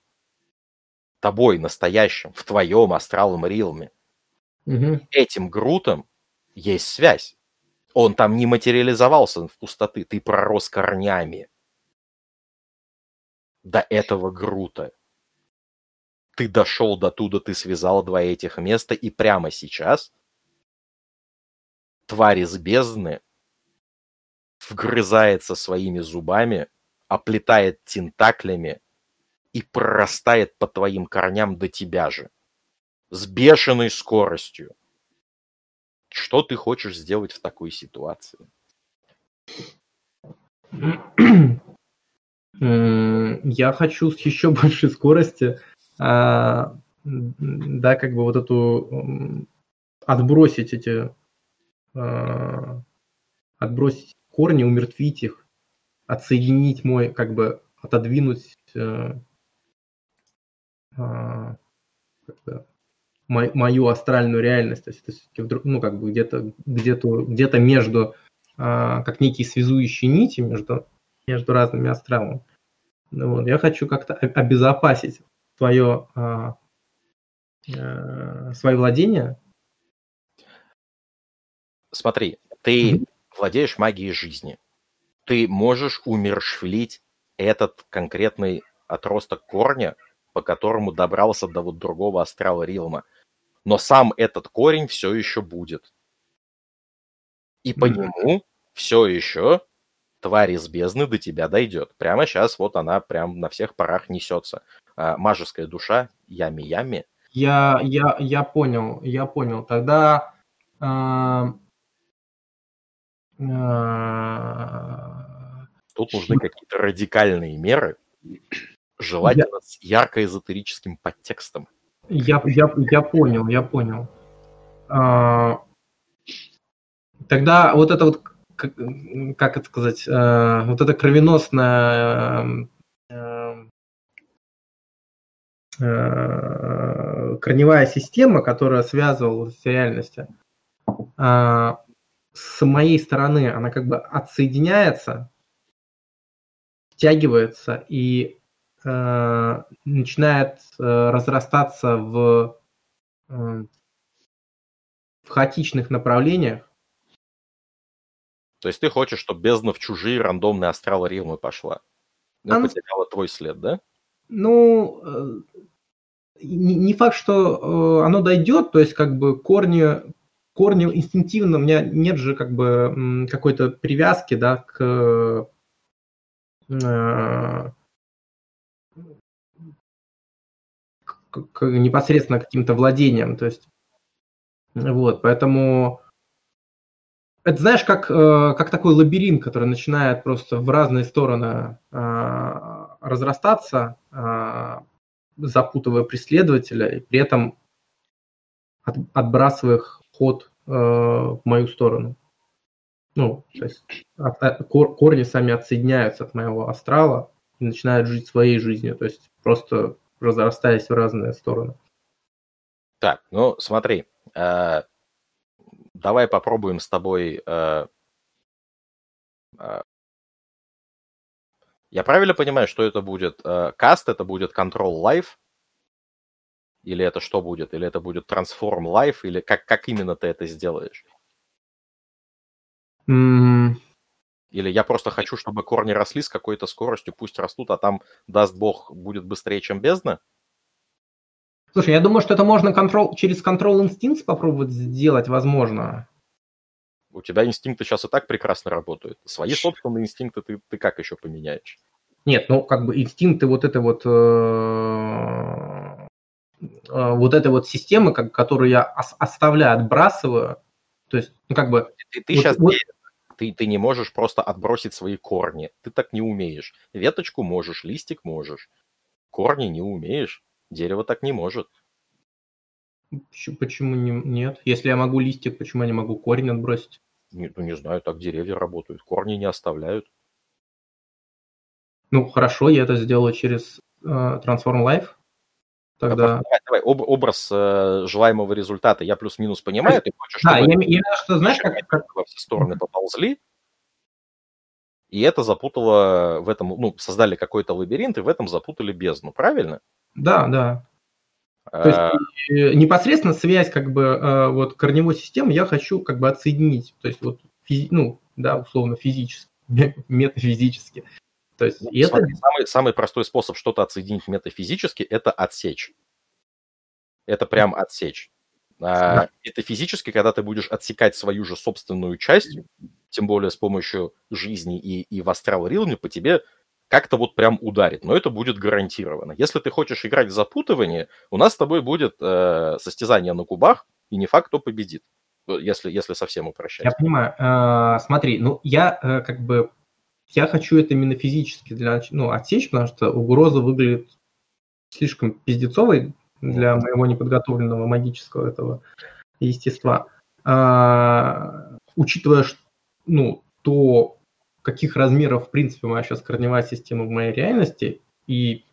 тобой настоящим, в твоем астралом рилме, угу. этим Грутом есть связь. Он там не материализовался в пустоты, ты пророс корнями до этого Грута. Ты дошел до туда, ты связал два этих места, и прямо сейчас тварь из бездны вгрызается своими зубами, оплетает тентаклями и прорастает по твоим корням до тебя же. С бешеной скоростью. Что ты хочешь сделать в такой ситуации? Я хочу с еще большей скорости, а, да, как бы вот эту отбросить эти, а, отбросить корни, умертвить их, отсоединить мой, как бы отодвинуть э, э, мою астральную реальность, то есть это ну, как бы где-то где-то где-то между, как некие связующие нити между, между разными астралами. Вот. Я хочу как-то обезопасить твое, э, э, свои владения. Смотри, ты владеешь магией жизни. Ты можешь умершвлить этот конкретный отросток корня, по которому добрался до вот другого астрала Рилма. Но сам этот корень все еще будет. И по mm-hmm. нему все еще тварь из бездны до тебя дойдет. Прямо сейчас вот она прям на всех парах несется. А, мажеская душа, ями-ями. Я, я, я понял, я понял. Тогда э, а, Тут нужны какие-то радикальные меры, желательно я... с ярко-эзотерическим подтекстом. Я, я, я понял, я понял. А, тогда вот это вот, как, как это сказать, а, вот эта кровеносная корневая система, которая связывала с реальностью, с моей стороны она как бы отсоединяется, втягивается и э, начинает э, разрастаться в, э, в хаотичных направлениях. То есть ты хочешь, чтобы бездна в чужие рандомные астралы Римы пошла? Ну, она... потеряла твой след, да? Ну, э, не, не факт, что э, оно дойдет, то есть как бы корни корни инстинктивно, у меня нет же как бы какой-то привязки, да, к, э, к, к непосредственно каким-то владениям, то есть, вот, поэтому это знаешь, как, э, как такой лабиринт, который начинает просто в разные стороны э, разрастаться, запутывая преследователя, и при этом отбрасывая ход э, в мою сторону. Ну, то есть корни сами отсоединяются от моего астрала и начинают жить своей жизнью, то есть просто разрастаясь в разные стороны. Так, ну смотри, э, давай попробуем с тобой. Э, э, я правильно понимаю, что это будет э, каст, это будет Control Life? Или это что будет? Или это будет Transform Life? Или как, как именно ты это сделаешь? М, Или я просто хочу, чтобы корни росли с какой-то скоростью, пусть растут, а там, даст бог, будет быстрее, чем бездна? Слушай, я думаю, что это можно control, через Control Instincts попробовать сделать, возможно. У тебя инстинкты сейчас и так прекрасно работают. Свои собственные инстинкты ты, ты как еще поменяешь? Нет, ну как бы инстинкты вот этой вот э, э, вот этой вот системы, как, которую я ос- оставляю, отбрасываю, то есть, ну как бы, Ты, ты Вот- сейчас вот- ты, ты не можешь просто отбросить свои корни. Ты так не умеешь. Веточку можешь, листик можешь. Корни не умеешь. Дерево так не может. почему, не, нет? Если я могу листик, почему я не могу корень отбросить? Не, ну, не знаю, так деревья работают. Корни не оставляют. Ну, хорошо, я это сделаю через э, Transform Life. Тогда... Давай, давай, об- образ э, желаемого результата я плюс-минус понимаю. Ты хочешь, Да, я, чтобы я что, знаешь, как, как- во все стороны поползли, и это запутало в этом, ну, создали какой-то лабиринт, и в этом запутали бездну, правильно? Да, да. То А, есть э, непосредственно связь как бы э, вот корневой системы я хочу как бы отсоединить. То есть вот, физи- ну, да, условно физически, метафизически. То есть ну, это смотри, самый, самый простой способ что-то отсоединить метафизически – это отсечь. Это прям отсечь. А, Да. Метафизически, когда ты будешь отсекать свою же собственную часть, тем более с помощью жизни и, и в астрал рилме, по тебе как-то вот прям ударит. Но это будет гарантированно. Если ты хочешь играть в запутывание, у нас с тобой будет э, состязание на кубах, и не факт, кто победит, э, если, если совсем упрощать. Я понимаю. Э, смотри, ну я э, как бы я хочу это именно физически для ну, отсечь, потому что угроза выглядит слишком пиздецовой для моего неподготовленного магического этого естества. Учитывая, ш- ну, то, каких размеров, в принципе, моя сейчас корневая система в моей реальности, и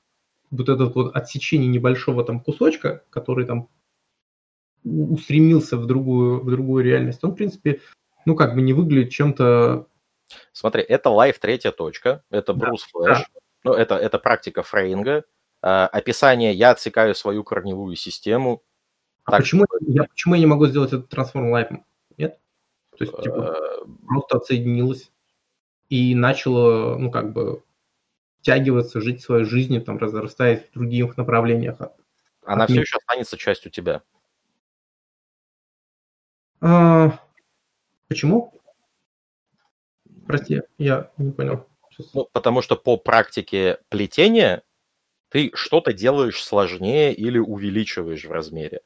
вот это вот отсечение небольшого там кусочка, который там устремился в другую, в другую реальность, он, в принципе, ну, как бы не выглядит чем-то... Смотри, это Life третья точка, это Да, Bruise Flesh, ну, это, это практика Fraying а. А, описание «я отсекаю свою корневую систему». А Так, почему, я, почему я не могу сделать этот трансформ лайфом? То есть, типа, э, просто отсоединилась и начала, ну, как бы, втягиваться, жить своей жизнью, там, разрастаясь в других направлениях. она От все еще останется частью тебя. А, почему? Прости, я не понял. Сейчас. Ну, потому что по практике плетения ты что-то делаешь сложнее или увеличиваешь в размере.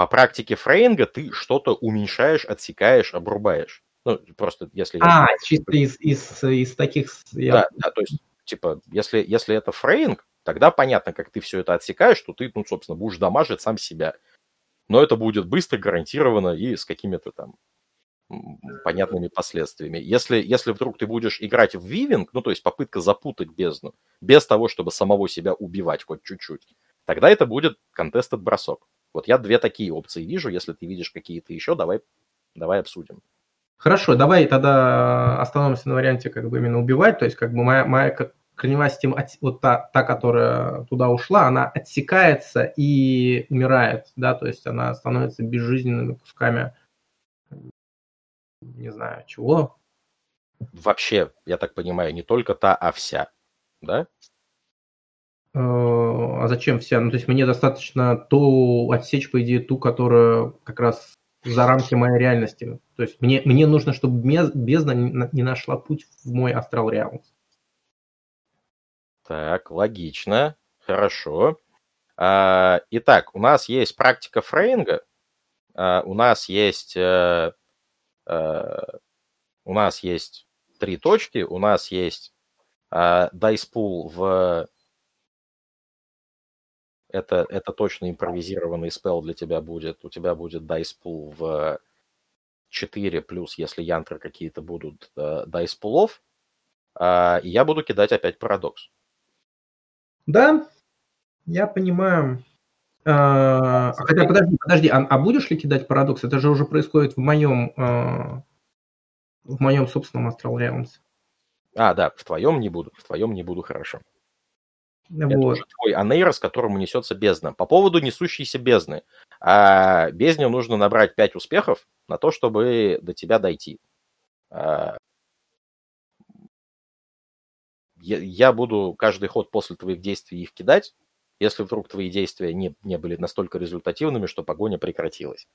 По практике фрейнга ты что-то уменьшаешь, отсекаешь, обрубаешь. Ну, просто если... я- А, чисто из, из, из таких... я- Да, да, то есть, типа, если, если это фрейнг, тогда понятно, как ты все это отсекаешь, что ты, ну, собственно, будешь дамажить сам себя. Но это будет быстро, гарантированно и с какими-то там понятными последствиями. Если, если вдруг ты будешь играть в вивинг, ну, то есть попытка запутать бездну, без того, чтобы самого себя убивать хоть чуть-чуть, тогда это будет контестед бросок. Вот я две такие опции вижу. Если ты видишь какие-то еще, давай, давай обсудим. Хорошо, давай тогда остановимся на варианте как бы именно убивать, то есть как бы моя, моя как корневая система, от- вот та, та, которая туда ушла, она отсекается и умирает, да, то есть она становится безжизненными кусками, не знаю, чего. Вообще, я так понимаю, не только та, а вся. Да? А зачем вся? Ну, то есть мне достаточно то отсечь, по идее, ту, которая как раз за рамки моей реальности. То есть мне, мне нужно, чтобы бездна не на- не нашла путь в мой астрал реальность. Так, логично. Хорошо. А, итак, у нас есть практика фрейнга, а, у нас есть э, у нас есть три точки, у нас есть а, pool в это, это точно импровизированный спел для тебя будет. У тебя будет Pool в 4, плюс, если янтры какие-то будут, э, Dice пулов. А, и я буду кидать опять парадокс. Да, я понимаю. А, хотя, подожди, подожди, а, а будешь ли кидать парадокс? Это же уже происходит в моем, а, в моем собственном Astral Realms. А, да, в твоем не буду, в твоем не буду, хорошо. Вот. Это уже твой анейрос, которому несется бездна. По поводу несущейся бездны. А, бездне нужно набрать 5 успехов на то, чтобы до тебя дойти. А, я, я буду каждый ход после твоих действий их кидать, если вдруг твои действия не, не были настолько результативными, что погоня прекратилась.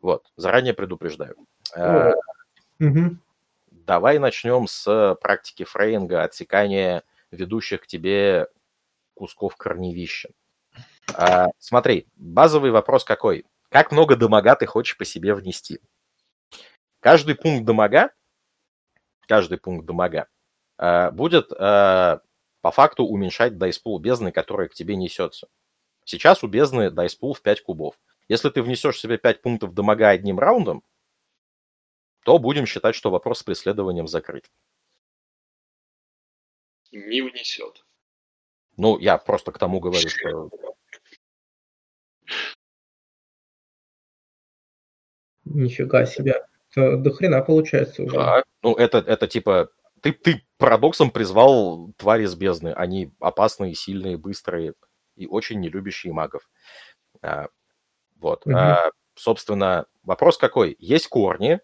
Вот, заранее предупреждаю. А, Мгм. Давай начнем с практики фрейнга, отсекания ведущих к тебе кусков корневища. А, смотри, базовый вопрос какой? Как много дамага ты хочешь по себе внести? Каждый пункт дамага, каждый пункт дамага а, будет а, по факту уменьшать дайспул бездны, которая к тебе несется. Сейчас у бездны дайспул в 5 кубов. Если ты внесешь себе 5 пунктов дамага одним раундом, то будем считать, что вопрос с преследованием закрыт. Не внесет. Ну, я просто к тому говорю, что... Нифига себе. Это до хрена получается уже. Да, ну, это, это типа... Ты, ты парадоксом призвал твари с бездны. Они опасные, сильные, быстрые и очень не любящие магов. А, вот. Мгм. А, собственно, вопрос какой? Есть корни.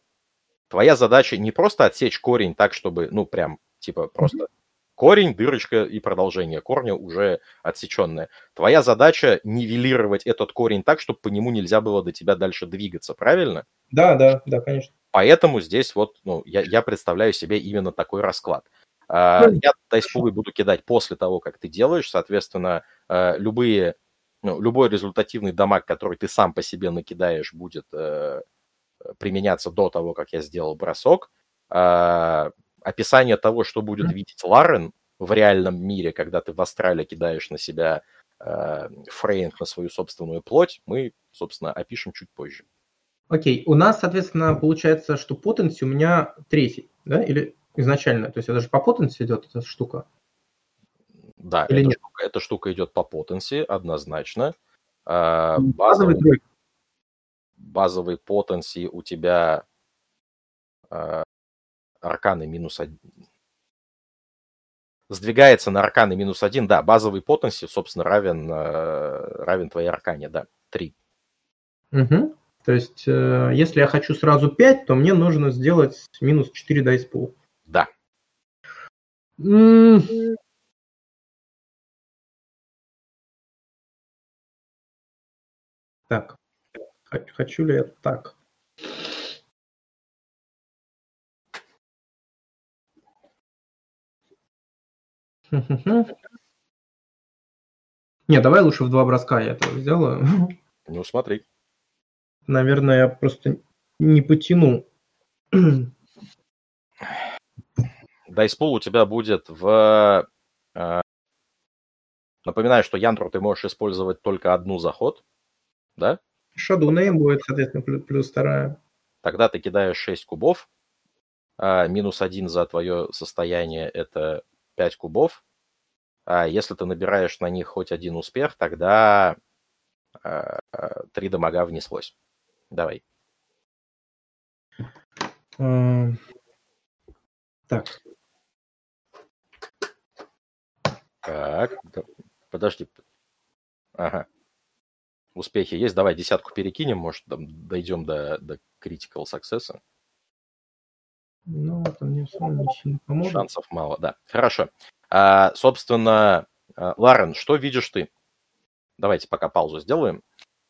Твоя задача не просто отсечь корень так, чтобы, ну, прям, типа, просто корень, дырочка и продолжение корня уже отсеченное. Твоя задача нивелировать этот корень так, чтобы по нему нельзя было до тебя дальше двигаться, правильно? Да, да, да, конечно. Поэтому здесь вот, ну, я, я представляю себе именно такой расклад. А, Ну, я тайспулы буду кидать после того, как ты делаешь, соответственно, э, любые, ну, любой результативный дамаг, который ты сам по себе накидаешь, будет э, применяться до того, как я сделал бросок. Описание того, что будет видеть Ларен в реальном мире, когда ты в астрале кидаешь на себя э, фрейнг на свою собственную плоть, мы, собственно, опишем чуть позже. Окей, у нас, соответственно, получается, что потенси у меня третий, да, или изначально? То есть это же по потенси идет эта штука? Да, Или эта нет? штука, эта штука идет по потенции, однозначно. А, Базовый Базовый, базовый потенции у тебя а, арканы минус один. Сдвигается на арканы минус один, да, базовый потенси, собственно, равен, э, равен твоей аркане, да, три. Мгм. То есть, э, если я хочу сразу 5, то мне нужно сделать минус 4 dice pool. Да. Так, хочу ли я так? Не, давай лучше в два броска я это сделаю. Ну, смотри. Наверное, я просто не потяну. Дайспул у тебя будет в... э, Напоминаю, что Янтру ты можешь использовать только одну заход, да? Name будет, соответственно, плюс, плюс вторая. Тогда ты кидаешь 6 кубов. а, минус 1 за твое состояние это 5 кубов. А если ты набираешь на них хоть один успех, тогда 3 дамага внеслось. Давай. А, Так, Так, подожди. Ага. Успехи есть. Давай десятку перекинем, может, там дойдем до, до critical success. Ну, это мне все не сильно поможет. Шансов мало, да. Хорошо. А, собственно, а, Ларен, что видишь ты? Давайте пока паузу сделаем.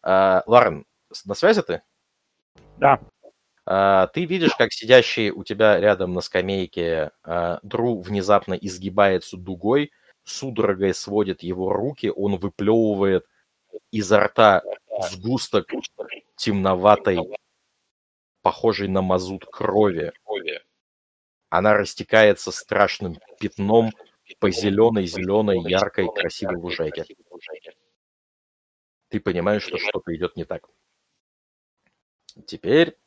А, Ларен, на связи ты? Да. А, ты видишь, как сидящий у тебя рядом на скамейке а, Дру внезапно изгибается дугой, судорогой сводит его руки, он выплевывает изо рта сгусток темноватой, похожей на мазут крови. Она растекается страшным пятном по зеленой-зеленой, яркой, красивой лужайке. ты понимаешь, что что-то идет не так. Теперь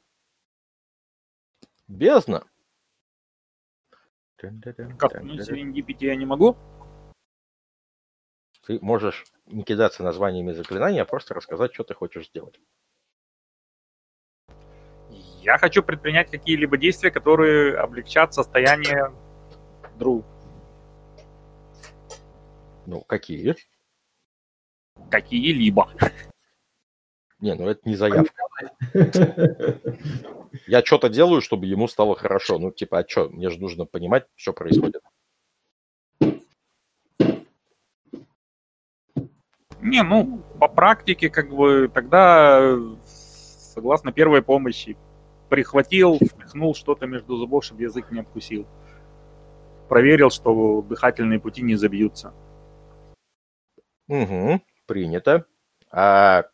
бездна. Как, ну, серендипити я не могу? Ты можешь не кидаться названиями заклинаний, а просто рассказать, что ты хочешь сделать. Я хочу предпринять какие-либо действия, которые облегчат состояние Дру. Ну, какие? Какие-либо. Не, ну это не заявка. Я что-то делаю, чтобы ему стало хорошо. Ну, типа, а что? Мне же нужно понимать, что происходит. Не, ну, по практике, как бы, тогда, согласно первой помощи, прихватил, впихнул что-то между зубов, чтобы язык не обкусил. Проверил, что дыхательные пути не забьются. Угу, принято. А...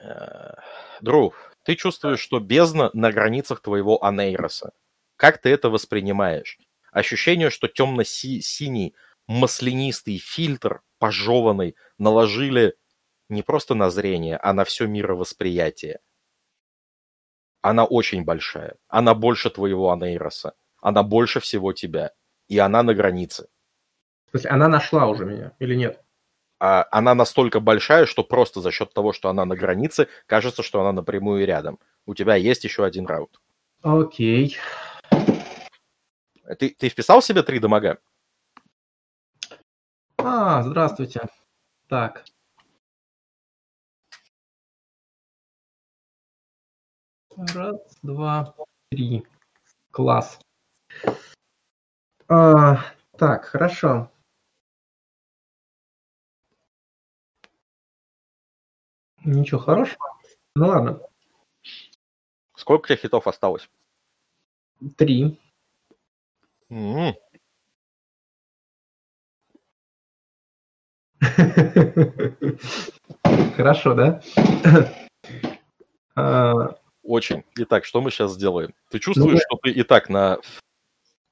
Э, Дру, ты чувствуешь, что бездна на границах твоего анейроса. Как ты это воспринимаешь? Ощущение, что темно-синий маслянистый фильтр, пожеванный, наложили не просто на зрение, а на все мировосприятие. Она очень большая. Она больше твоего анейроса. Она больше всего тебя. И она на границе. То есть она нашла уже меня или нет? А она настолько большая, что просто за счет того, что она на границе, кажется, что она напрямую рядом. У тебя есть еще один раунд. Окей. Ты, ты вписал себе три дамага? А, здравствуйте. Так. Раз, два, три. Класс. А, так, хорошо. Ничего хорошего. Ну ладно. Сколько у тебя хитов осталось? Три. М-м. Хорошо, да? Очень. Итак, что мы сейчас сделаем? Ты чувствуешь, Ну, что ты и так на,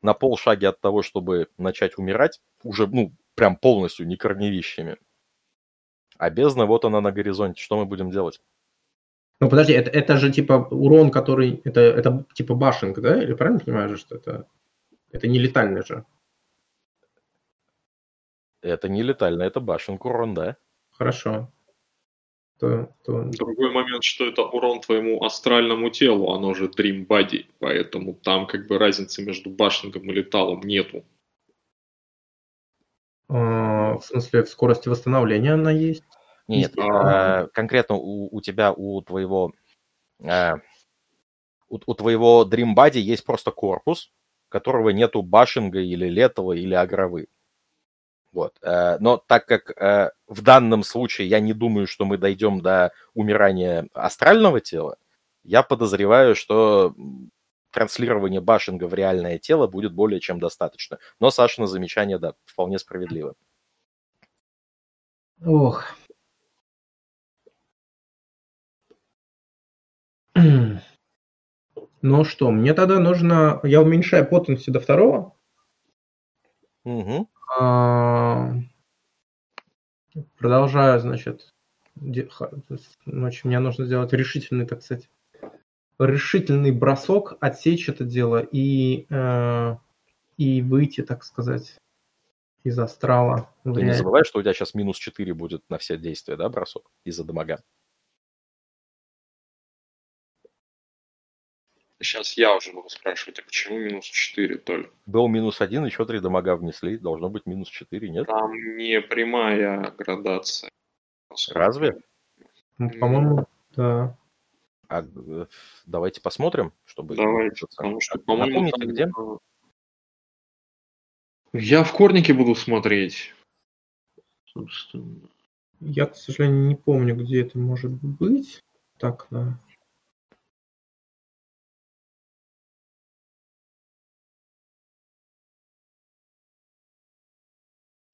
на полшаге от того, чтобы начать умирать, уже, ну, прям полностью, не корневищами. А бездна, вот она на горизонте. Что мы будем делать? Ну подожди, это, это же типа урон, который... Это, это типа башенка, да? Или правильно понимаешь, что это... Это не летальный же. Это не летально, это башенку урон, да? Хорошо. То, то... Другой момент, что это урон твоему астральному телу, оно же Dream Body, поэтому там как бы разницы между башнингом и леталом нету. а, в смысле, в скорости восстановления она есть? Нет, А. э, конкретно у, у тебя, у твоего, э, у, у твоего Dream Buddy есть просто корпус, которого нету башинга или летого или агровы. Вот. э, Но так как э, в данном случае я не думаю, что мы дойдем до умирания астрального тела, я подозреваю, что транслирование башинга в реальное тело будет более чем достаточно. Но Сашина замечание, да, вполне справедливо. Ох. Ну что, мне тогда нужно... Я уменьшаю потенси до второго. Мгм. А, Продолжаю, значит. Значит, мне нужно сделать решительный, так сказать, решительный бросок, отсечь это дело и, э, и выйти, так сказать, из астрала. Ты не забывай, что у тебя сейчас минус 4 будет на все действия, да, бросок из-за дамага? Сейчас я уже буду спрашивать, а почему минус 4, Толь? Был минус 1, еще 3 дамага внесли, должно быть минус 4, нет? Там не прямая градация. Разве? Ну, По-моему, да. А, э, давайте посмотрим, чтобы... Давайте, потому что, по-моему, там, где? Я в корнике буду смотреть. Собственно. Я, к сожалению, не помню, где это может быть. Так, да.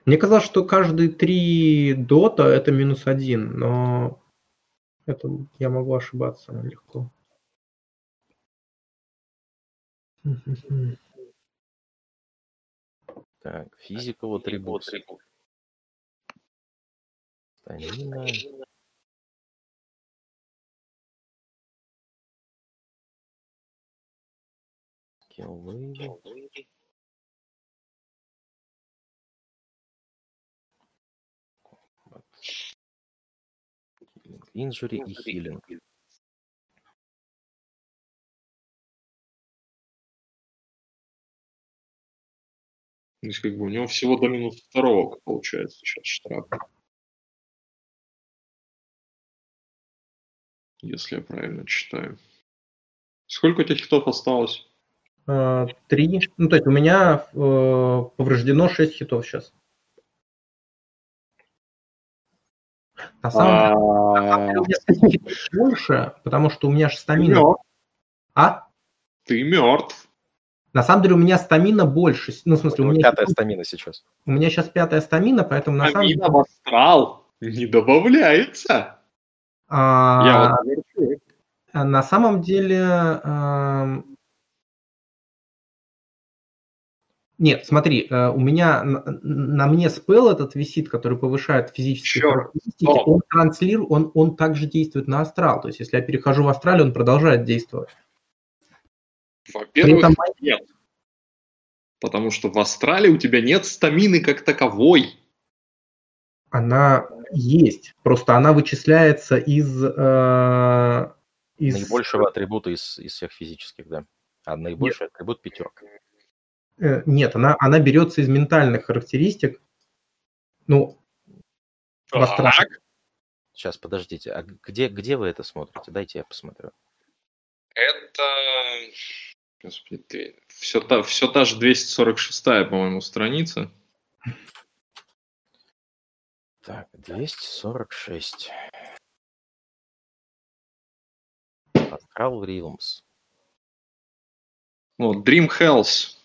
Мне казалось, что каждые три дота это минус один, но это я могу ошибаться легко. Так, физикал атрибут. Стамина. Скиллы. Инжури и хилинг. То есть, как бы у него всего до минус второго получается сейчас штраф. Если я правильно читаю. Сколько у тебя хитов осталось? А, Три. Ну, то есть у меня э, повреждено 6 хитов сейчас. На самом деле, у меня хитов больше, потому что у меня же стамина... А? Ты мертв. На самом деле у меня стамина больше. Ну, в смысле, у меня, Пятая стамина сейчас. у меня сейчас пятая стамина, поэтому на самом деле... Амина в астрал не добавляется. а, Я вот. А На самом деле... Нет, смотри, э, у меня на, на мне спел этот висит, который повышает физические Чёрт, характеристики, стоп. он транслирует, он, он также действует на астрал. То есть, если я перехожу в астрале, он продолжает действовать. Во-первых, этом нет. Потому что в астрале у тебя нет стамины как таковой. она есть, просто она вычисляется из... э, из- Наибольшего атрибута из, из всех физических, да. А наибольший атрибут пятерка. Э, Нет, она, она берется из ментальных характеристик. Ну. Так, Сейчас, подождите, а где, где вы это смотрите? Дайте я посмотрю. это... Господи, ты... Все та, все та же 246 по-моему, страница. Так, 246. Astral Realms. Вот, Dream Health.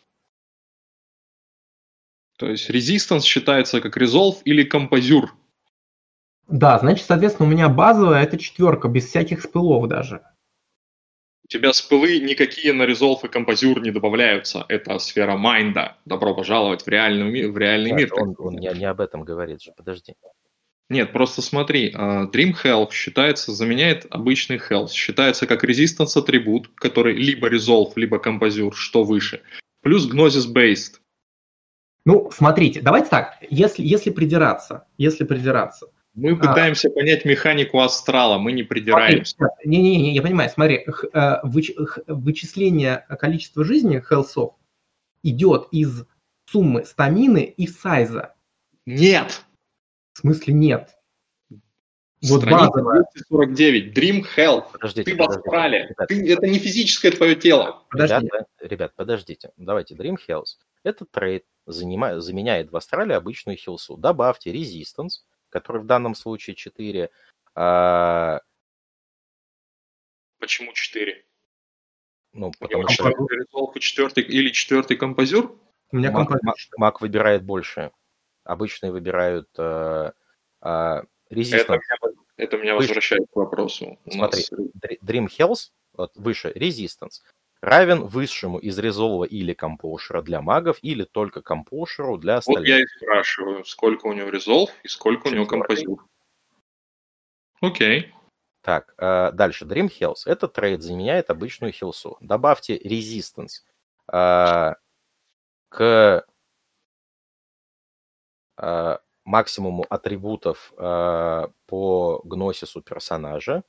То есть Resistance считается как Resolve или Композюр. Да, значит, соответственно, у меня базовая это четверка, без всяких спылов даже. У тебя спылы никакие на Resolve и Композюр не добавляются. Это сфера майнда. Добро пожаловать в, реальный ми- в реальный Так, мир. он, он не, не об этом говорит же, подожди. Нет, просто смотри, а, Dream Health считается, заменяет обычный Health. Считается как Resistance атрибут, который либо Resolve, либо Композюр, что выше. Плюс Gnosis Based. Ну, смотрите, давайте так, если, если придираться, если придираться. Мы А. пытаемся понять механику астрала, мы не придираемся. Не-не-не, я понимаю, смотри, х- э, выч- х- вычисление количества жизни хелсов идет из суммы стамины и сайза. Нет! В смысле нет. Вот Страница базовая. 249. Dream Health. Подождите, Ты в. Ребят, Ты- это не физическое твое тело. Подожди. Ребят, ребят, подождите. Давайте, Dream Health. Этот трейд занима- заменяет в Астрале обычную хилсу. Добавьте Resistance, который в данном случае 4. а, Почему 4? ну, потому что и четвертый или четвертый композюр? У меня маг, композит. маг- маг выбирает больше. Обычные выбирают а, а, Это Resistance. меня, это меня Выше. возвращает к вопросу. У Смотри, нас- Dr- Dream Health, вот, выше Resistance, равен высшему из резолва или компошера для магов, или только компошеру для Вот остальных. я и спрашиваю, сколько у него Resolve и сколько у него Четвертый. композюр. Окей. Так, э, дальше. Dream Health. Этот трейд заменяет обычную хилсу. Добавьте Resistance э, к э, максимуму атрибутов по гносису персонажа.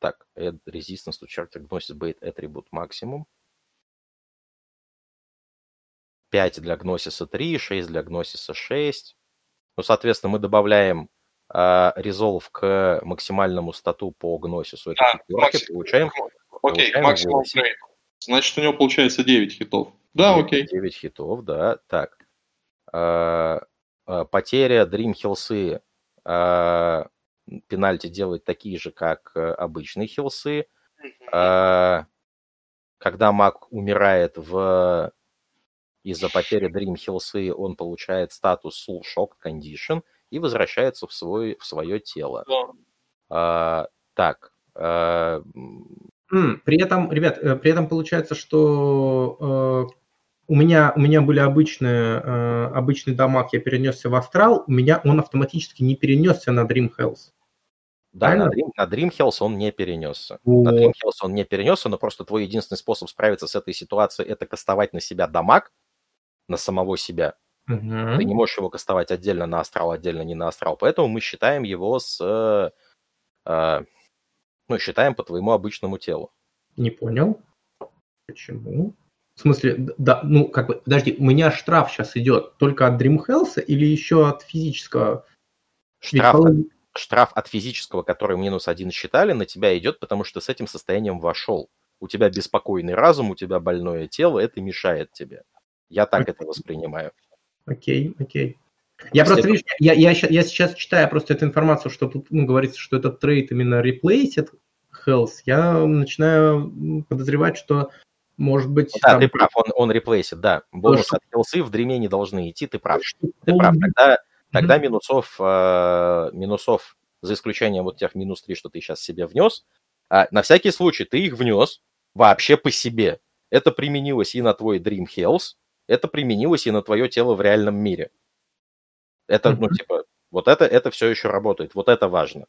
Так, add Resistance to Character Gnosis Bait атрибут максимум. 5 для гносиса 3, 6 для гносиса 6. Ну, соответственно, мы добавляем э, Resolve к максимальному стату по гносису. Это Да, четверки, максимум. получаем Окей, получаем максимум. Значит, у него получается 9 хитов. Да, 9, окей. 9 хитов, да. Так. Э, э, Потеря Dream Хилсы. Пенальти делает такие же, как э, обычные хилсы. Э, Когда маг умирает в из-за потери Dream Хилсы, он получает статус Soul Shock Condition и возвращается в, свой, в свое тело. Э, Так. М, При этом, ребят, э, при этом получается, что э, у меня, у меня были обычные, э, обычный дамаг, я перенесся в астрал, у меня он автоматически не перенесся на Dream Health. Да, на Dream, на Dream Health он не перенесся. Вот. На Dream Health он не перенесся, но просто твой единственный способ справиться с этой ситуацией – это кастовать на себя дамаг, на самого себя. Угу. Ты не можешь его кастовать отдельно на астрал, отдельно не на астрал. Поэтому мы считаем его с... Э, э, ну, считаем по твоему обычному телу. Не понял. Почему? В смысле, да, ну, как бы, подожди, у меня штраф сейчас идет только от Dream Health или еще от физического? Штраф, Ведь... штраф от физического, который минус один считали, на тебя идет, потому что с этим состоянием вошел. У тебя беспокойный разум, у тебя больное тело, это мешает тебе. Я так okay. это воспринимаю. Окей, okay, окей. Okay. Я просто, видишь, я, я, я сейчас читаю просто эту информацию, что тут ну, говорится, что этот трейд именно replaced health, я начинаю подозревать, что может быть... Да, там... ты прав, он, он реплейсит, да. Бонус что... от хилсы в дреме не должны идти, ты прав. Что... Ты прав, тогда, тогда mm-hmm. минусов, э, минусов, за исключением вот тех минус 3, что ты сейчас себе внес, а, на всякий случай ты их внес вообще по себе. Это применилось и на твой Dream Health, это применилось и на твое тело в реальном мире. Это, mm-hmm. ну, типа, вот это, это все еще работает, вот это важно.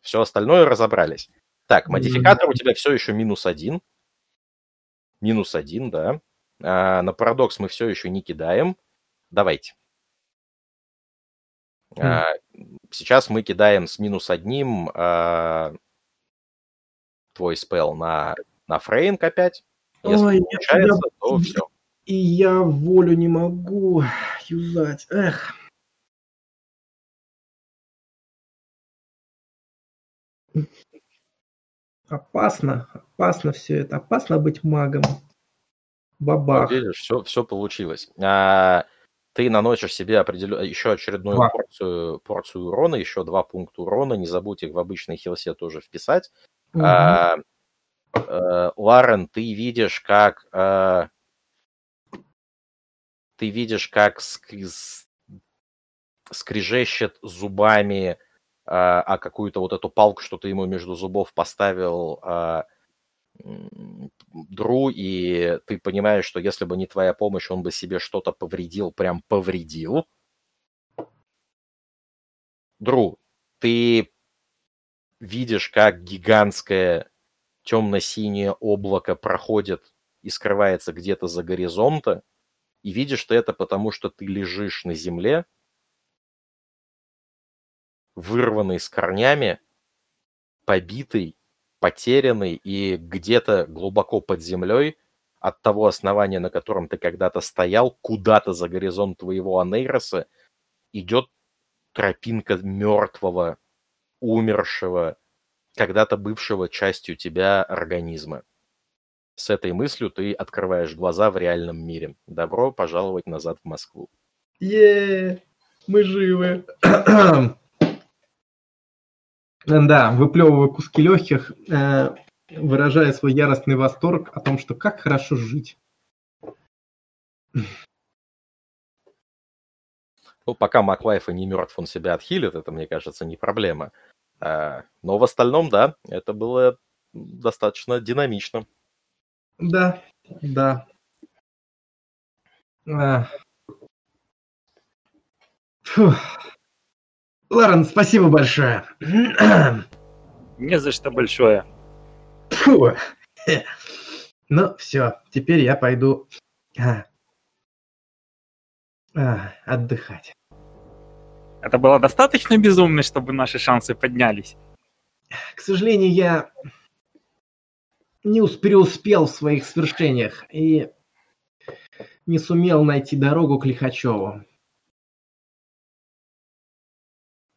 Все остальное разобрались. Так, модификатор mm-hmm. у тебя все еще минус один, Минус один, да. А, на парадокс мы все еще не кидаем. Давайте. Mm. Сейчас мы кидаем с минус одним а, твой спел на, на фрейнг опять. Если Ой, получается, я... то все. И я волю не могу юзать. Эх. Опасно, опасно все это, опасно быть магом. Бабах. Вот видишь, все, все получилось. А, ты наносишь себе определен... еще очередную порцию, порцию урона, еще два пункта урона. Не забудь их в обычной хилсе тоже вписать. Угу. А, а, Ларен, ты видишь, как... А, ты видишь, как ск... скрежещет зубами а, а какую-то вот эту палку, что ты ему между зубов поставил а, Дру, и ты понимаешь, что если бы не твоя помощь, он бы себе что-то повредил, прям повредил. Дру, ты видишь, как гигантское темно-синее облако проходит и скрывается где-то за горизонта, и видишь что это потому, что ты лежишь на земле, вырванный с корнями, побитый, потерянный и где-то глубоко под землей от того основания, на котором ты когда-то стоял, куда-то за горизонт твоего Анейроса идет тропинка мертвого, умершего, когда-то бывшего частью тебя организма. С этой мыслью ты открываешь глаза в реальном мире. Добро пожаловать назад в Москву. Е, мы живы. Да, выплевывая куски легких, э, выражая свой яростный восторг о том, что как хорошо жить. Ну, пока Маклайфа не мертв, он себя отхилит, это, мне кажется, не проблема. А, но в остальном, да, это было достаточно динамично. Да, да. Фух. Ларен, спасибо большое. Не за что большое. Фу. Ну, все, теперь я пойду а, а, отдыхать. Это было достаточно безумно, чтобы наши шансы поднялись? К сожалению, я не преуспел в своих свершениях и не сумел найти дорогу к Лихачеву.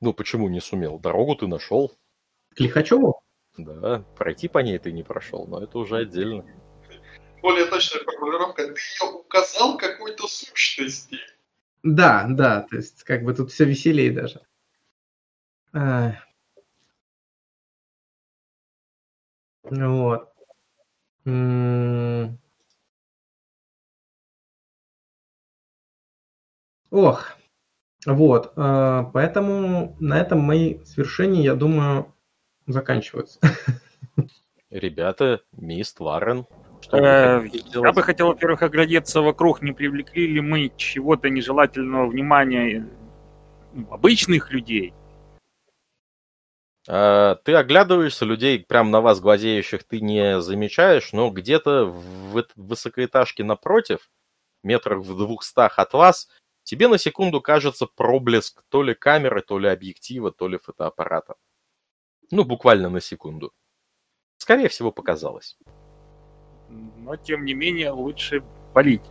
Ну, почему не сумел? Дорогу ты нашел. К Лихачеву? Да, пройти по ней ты не прошел, но это уже отдельно. Более точная формулировка, ты ее указал какой-то сущности. Да, да, то есть как бы тут все веселее даже. А... Вот. М-м. Ох, вот, э, поэтому на этом мои свершения, я думаю, заканчиваются. Ребята, мист Варен, Что Э, Я бы хотел, во-первых, оглядеться вокруг, не привлекли ли мы чего-то нежелательного внимания ну, обычных людей. А, Ты оглядываешься, людей прям на вас глазеющих ты не замечаешь, но где-то в эт- высокоэтажке напротив, метрах в двухстах от вас, тебе на секунду кажется проблеск то ли камеры, то ли объектива, то ли фотоаппарата. Ну, буквально на секунду. Скорее всего, показалось. Но, тем не менее, лучше полить.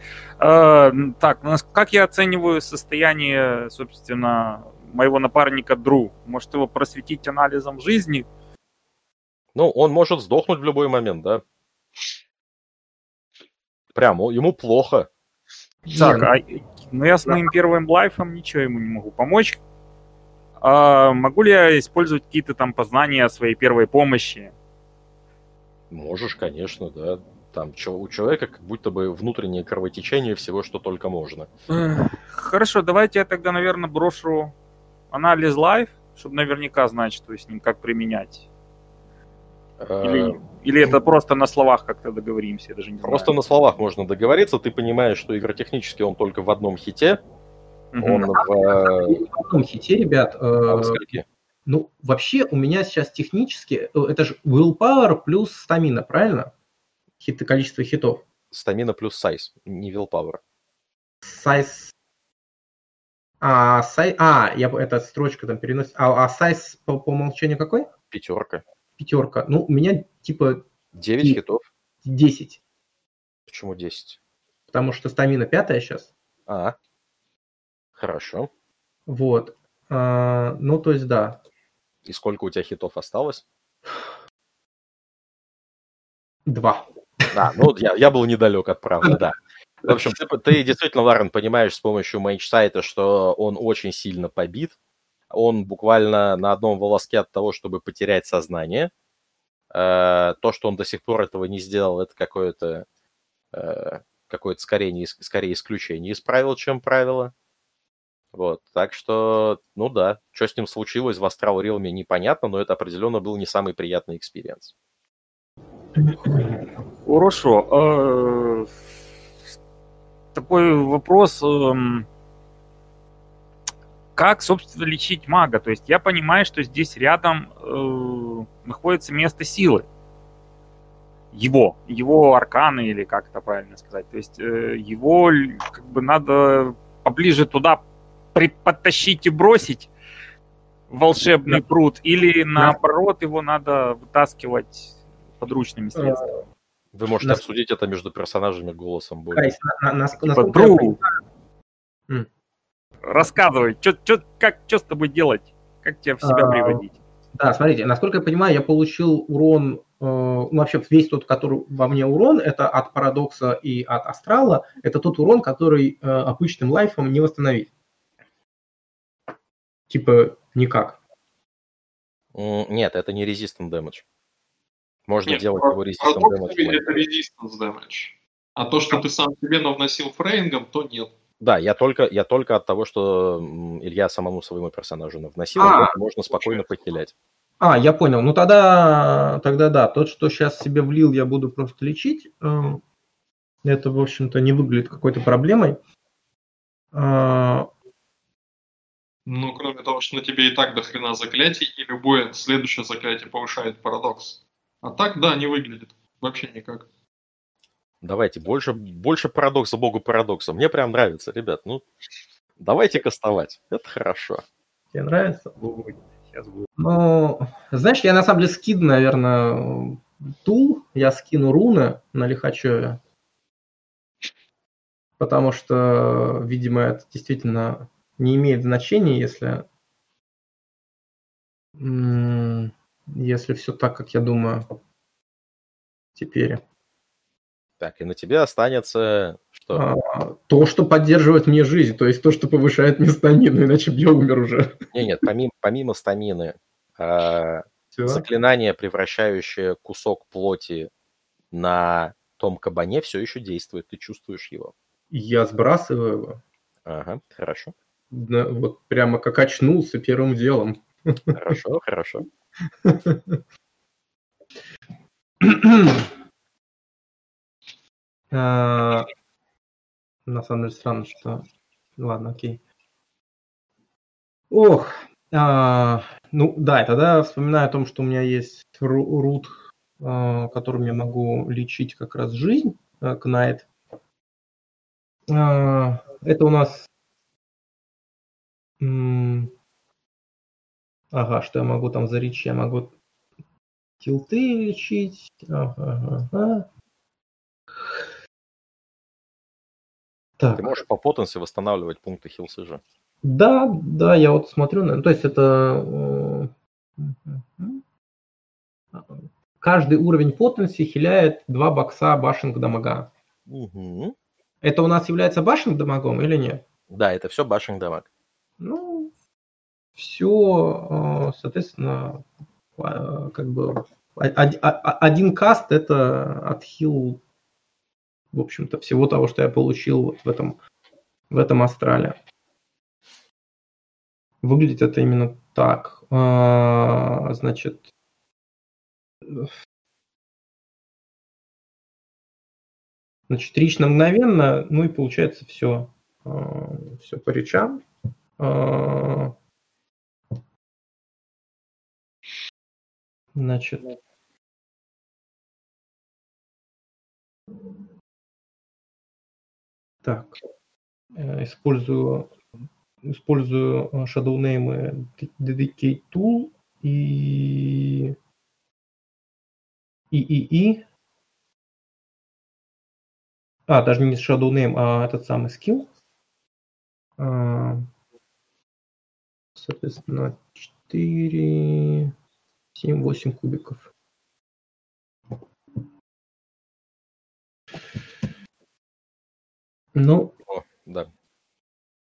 Э, так, ну, как я оцениваю состояние, собственно, моего напарника Дру? Может его просветить анализом жизни? Ну, он может сдохнуть в любой момент, да? Прям, о- ему плохо. Так, Не, а, ну я с моим первым лайфом ничего ему не могу помочь. А могу ли я использовать какие-то там познания своей первой помощи? Можешь, конечно, да. Там у человека как будто бы внутреннее кровотечение всего, что только можно. Хорошо, давайте я тогда, наверное, брошу анализ лайф, чтобы наверняка знать, что с ним как применять. Э, Или, это просто на словах как-то договоримся, я даже не Просто знаю. на словах можно договориться, ты понимаешь, что игротехнически он только в одном хите, Мгм. он в... э, в одном хите, ребят, э, а ну, вообще у меня сейчас технически, э, это же willpower плюс стамина, правильно? Хиты, количество хитов. Стамина плюс сайз, не willpower. Сайз... А, сай... а, я... эта строчка там переносит. А, а сайз по, по умолчанию какой? Пятерка. Пятерка. Ну, у меня типа 9 И- хитов. 10, Почему 10? потому что стамина пятая сейчас. А, хорошо. Вот. А, ну, то есть, да. И сколько у тебя хитов осталось? Два. А, ну я, я был недалек от правды, да. В общем, ты, ты действительно, Ларен, понимаешь с помощью Mage Sight а, что он очень сильно побит. Он буквально на одном волоске от того, чтобы потерять сознание. Э, То, что он до сих пор этого не сделал, это какое-то э, какое-то скорее, не, скорее исключение из правил, чем правило. Вот, так что, ну да, что с ним случилось в Astral Realm непонятно, но это определенно был не самый приятный experience. Хорошо. Э, Такой вопрос. Как, собственно, лечить мага? То есть я понимаю, что здесь рядом э, находится место силы. Его, его арканы, или как это правильно сказать. То есть э, его как бы надо поближе туда при- подтащить и бросить волшебный пруд, или наоборот его надо вытаскивать подручными средствами. Вы можете Нас- обсудить это между персонажами голосом более. Кайс, на- на- нас- Типа, насколько я «Дру, понимаю, Рассказывай, чё, чё, как, что с тобой делать? Как тебя в себя А, приводить? Да, смотрите, насколько я понимаю, я получил урон, э, ну, вообще весь тот, который во мне урон, это от парадокса и от астрала, это тот урон, который э, обычным лайфом не восстановить. Типа никак. Нет, это не resistant damage. Можно Нет, делать про- его resistant парадоксами damage. это resistance damage. А то, что ты сам себе навносил фрейнгом, то нет. Да, я только, я только от того, что Илья самому своему персонажу навносил, А, можно спокойно похилять. А, я понял. Ну тогда, тогда да, тот, что сейчас себе влил, я буду просто лечить. Э, Это, в общем-то, не выглядит какой-то проблемой. А, Ну, кроме того, что на тебе и так до хрена заклятий, и любое следующее заклятие повышает парадокс. А так, да, не выглядит. Вообще никак. Давайте, больше, больше парадокса богу парадокса. Мне прям нравится, ребят. Ну, давайте кастовать. Это хорошо. Тебе нравится? Сейчас будет. Ну, знаешь, я на самом деле скину, наверное, тул, я скину руны на Лихачеве, потому что, видимо, это действительно не имеет значения, если, если все так, как я думаю теперь. Так, и на тебе останется что? А, То, что поддерживает мне жизнь, то есть то, что повышает мне стамину, иначе бы я умер уже. Не, нет, помимо, помимо стамины, а, Всё. заклинание, превращающее кусок плоти на том кабане, все еще действует. Ты чувствуешь его. Я сбрасываю его. Ага, хорошо. Да, вот прямо как очнулся первым делом. Хорошо, хорошо. А, на самом деле странно, что... Ладно, окей. Ох, а, ну да, тогда вспоминаю о том, что у меня есть рут, а, которым я могу лечить как раз жизнь, а, Knight. А, это у нас... М- ага, что я могу там за речь? Я могу тилты лечить. Ага, ага. Так. Ты можешь по потенции восстанавливать пункты хилсы же. Да, да, я вот смотрю, ну, то есть это э, каждый уровень потенции хиляет два бокса башенг дамага. Угу. Это у нас является башенг дамагом или нет? Да, это все башенг дамаг. Ну, все, э, соответственно, э, как бы один каст это отхил, в общем-то, всего того, что я получил вот в этом, в этом астрале. Выглядит это именно так. А, значит, значит, на мгновенно, ну и получается все, а, все по речам. А, значит, так, э, использую использую э, shadow name dedicate tool и и и и. А даже не shadow name а этот самый скилл. А, соответственно 4 7 8 кубиков ну О, да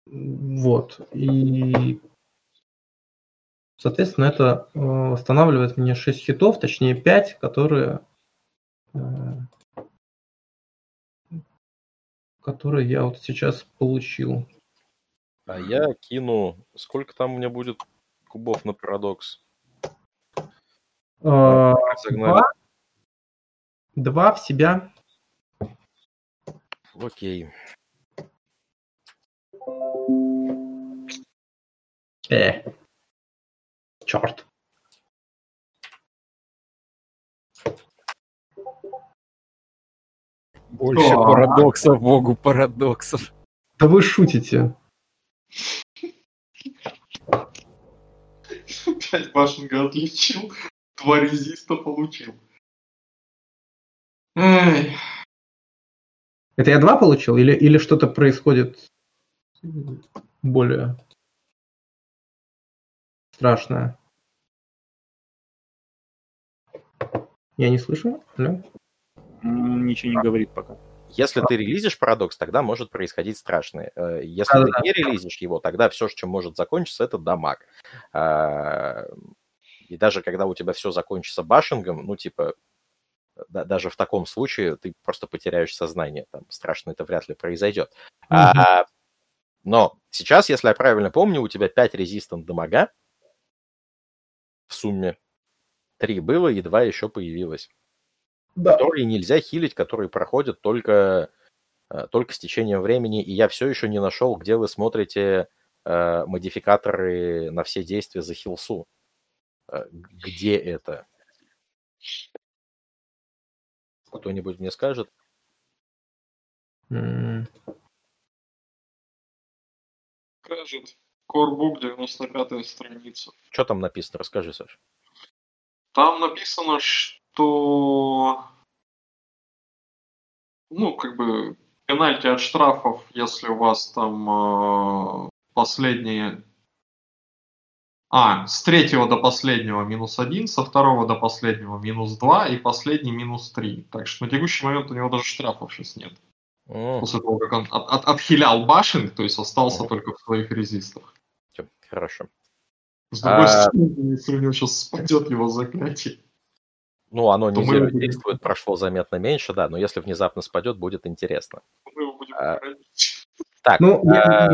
вот. И, соответственно, это э, восстанавливает мне 6 хитов, точнее 5, которые, э, которые я вот сейчас получил. А я кину... Сколько там у меня будет кубов на парадокс? А, два, два в себя. Окей. Э. Черт. Больше О, парадоксов, богу парадоксов. Да вы шутите. Пять башенга отличил, два резиста получил. Эй. Это я два получил или, или что-то происходит более страшное. Я не слышу. Алло? Ничего не говорит пока. Если ты релизишь парадокс, тогда может происходить страшное. Э, если ты не релизишь его, тогда все, чем может закончиться, это дамаг. А, и даже когда у тебя все закончится башингом, ну, типа, даже в таком случае ты просто потеряешь сознание. Там страшно это вряд ли произойдет. Mm-hmm. А, но сейчас, если я правильно помню, у тебя 5 резистант дамага сумме. 3 было и 2 еще появилось. Да. Которые нельзя хилить, которые проходят только, э, только с течением времени. И я все еще не нашел, где вы смотрите э, модификаторы на все действия за хилсу. Э, где это? Кто-нибудь мне скажет? Mm скажет. Корбук, 95-я страница. Что там написано? Расскажи, Саш. Там написано, что ну, как бы пенальти от штрафов, если у вас там э, последние... А, с третьего до последнего минус один, со второго до последнего минус два и последний минус три. Так что на текущий момент у него даже штрафов сейчас нет. После того, как он от, от, отхилял башен, то есть остался mm. только в своих резистах. Хорошо. С другой а... стороны, если у него сейчас спадет его заклятие. Ну, оно не будем... действует, прошло заметно меньше, да, но если внезапно спадет, будет интересно. Мы его будем а... Так, ну, а...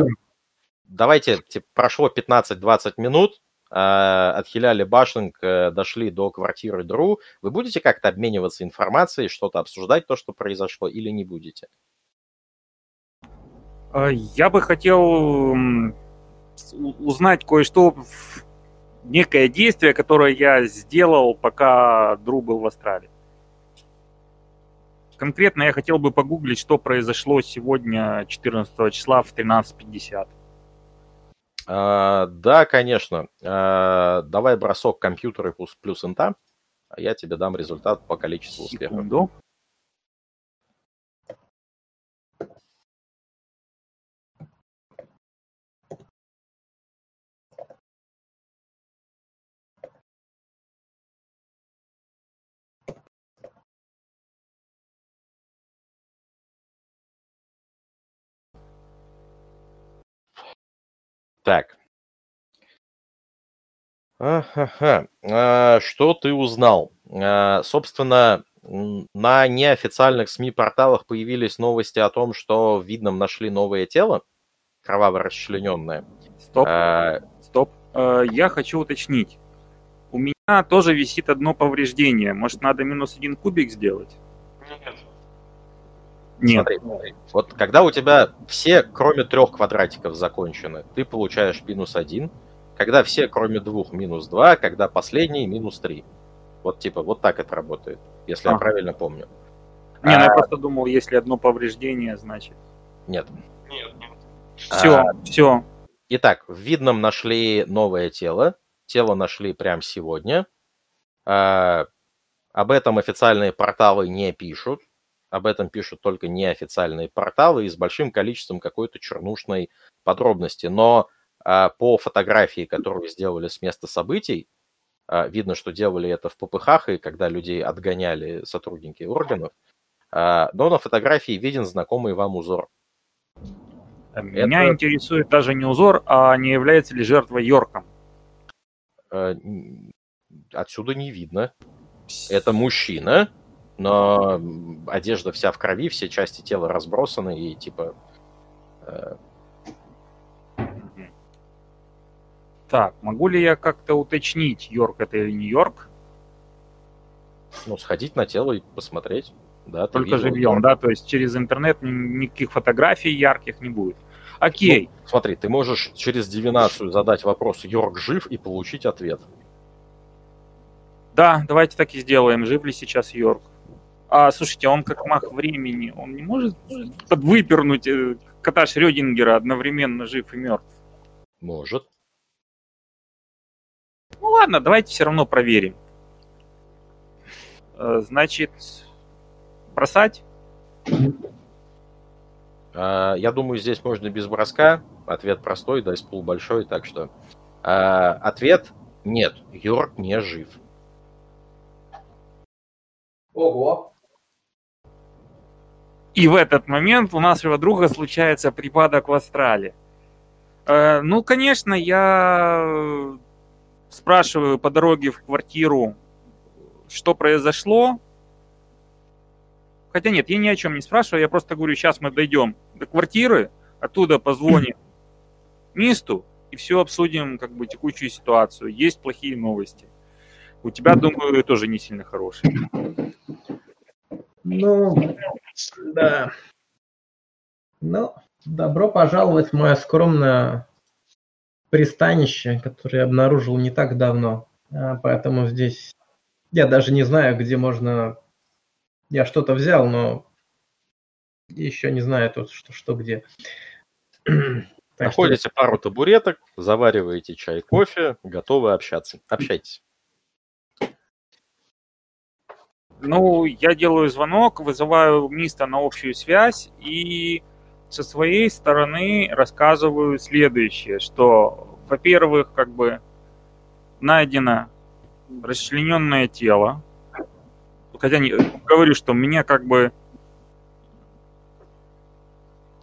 давайте, типа, прошло 15-20 минут, от Хиляли Башинг дошли до квартиры Дру, вы будете как-то обмениваться информацией, что-то обсуждать, то, что произошло, или не будете? Я бы хотел узнать кое-что, некое действие, которое я сделал, пока Дру был в Австралии. Конкретно я хотел бы погуглить, что произошло сегодня, 14 числа в 13.50. А, да, конечно. А, давай бросок компьютера плюс, плюс инта, я тебе дам результат по количеству успехов. Так. Ага. А, что ты узнал? А, собственно, на неофициальных СМИ-порталах появились новости о том, что в Видном нашли новое тело, кроваво расчлененное. Стоп, а... стоп. А, я хочу уточнить. У меня тоже висит одно повреждение. Может, надо минус один кубик сделать? Нет. Нет. Смотри, вот когда у тебя все, кроме трех квадратиков, закончены, ты получаешь минус один. Когда все, кроме двух, минус два. Когда последний, минус три. Вот типа, вот так это работает, если а. я правильно помню. Не, а... ну я просто думал, если одно повреждение, значит. Нет. Нет, нет. Все, а... все. Итак, в Видном нашли новое тело. Тело нашли прямо сегодня. А... Об этом официальные порталы не пишут об этом пишут только неофициальные порталы и с большим количеством какой-то чернушной подробности. Но а, по фотографии, которую сделали с места событий, а, видно, что делали это в ППХ, и когда людей отгоняли сотрудники органов. А, но на фотографии виден знакомый вам узор. Меня это... интересует даже не узор, а не является ли жертва Йорком. А, отсюда не видно. Это мужчина, но одежда вся в крови, все части тела разбросаны и типа... Э... Так, могу ли я как-то уточнить, Йорк это или не Йорк? Ну, сходить на тело и посмотреть. Да, Только живьем, да? То есть через интернет никаких фотографий ярких не будет. Окей. Ну, смотри, ты можешь через дивинацию задать вопрос «Йорк жив?» и получить ответ. Да, давайте так и сделаем. Жив ли сейчас Йорк? А, слушайте, он как мах времени, он не может выпернуть э, кота Шрёдингера одновременно жив и мертв? Может. Ну ладно, давайте все равно проверим. Э, значит, бросать? А, я думаю, здесь можно без броска. Ответ простой, дайспул большой, так что... А, ответ нет, Йорк не жив. Ого. И в этот момент у нашего друга случается припадок в астрале. Э, ну, конечно, я спрашиваю по дороге в квартиру, что произошло. Хотя нет, я ни о чем не спрашиваю, я просто говорю, сейчас мы дойдем до квартиры, оттуда позвоним Мисту и все обсудим, как бы, текущую ситуацию. Есть плохие новости. У тебя, думаю, тоже не сильно хорошие. Ну, да. Ну, добро пожаловать в мое скромное пристанище, которое я обнаружил не так давно. А, поэтому здесь я даже не знаю, где можно... Я что-то взял, но еще не знаю тут, что, что где. Находите пару табуреток, завариваете чай, кофе, готовы общаться. Общайтесь. Ну, я делаю звонок, вызываю Миста на общую связь и со своей стороны рассказываю следующее, что, во-первых, как бы найдено расчлененное тело. Хотя не, говорю, что меня как бы...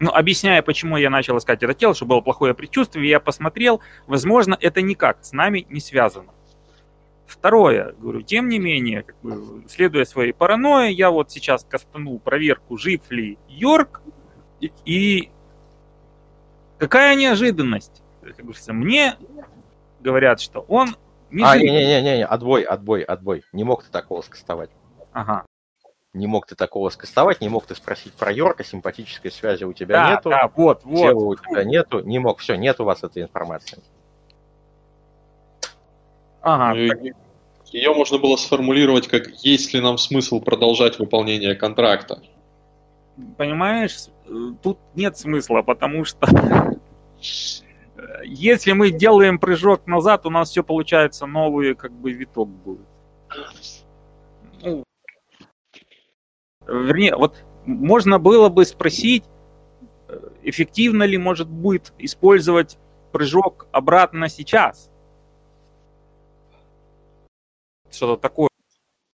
Ну, объясняя, почему я начал искать это тело, что было плохое предчувствие, я посмотрел, возможно, это никак с нами не связано. Второе, говорю, тем не менее, как бы, следуя своей паранойи, я вот сейчас кастанул проверку, жив ли Йорк, и, и какая неожиданность. Как говорится, мне говорят, что он а, не-не-не, отбой, отбой, отбой. Не мог ты такого скастовать. Ага. Не мог ты такого скастовать, не мог ты спросить про Йорка, симпатической связи у тебя да, нету. Да, вот, вот. Тела у тебя нету, не мог, все, нет у вас этой информации. Ага. Ну, Ее можно было сформулировать как «Есть ли нам смысл продолжать выполнение контракта?» Понимаешь, тут нет смысла, потому что если мы делаем прыжок назад, у нас все получается новый как бы виток будет. Ну, вернее, вот можно было бы спросить, эффективно ли может будет использовать прыжок обратно сейчас. Что-то такое.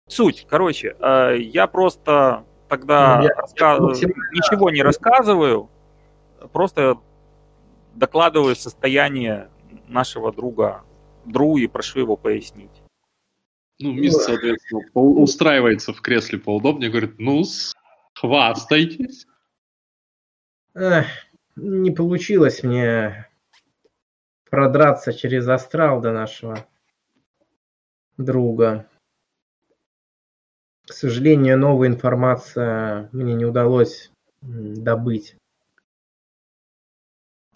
Суть, короче, э, я просто тогда ну, я, раска... я ничего не рассказываю, просто докладываю состояние нашего друга Дру и прошу его пояснить. Ну, мисс, соответственно, устраивается в кресле поудобнее, говорит, ну, хвастайтесь. Эх, не получилось мне продраться через астрал до нашего друга. К сожалению, новая информация мне не удалось добыть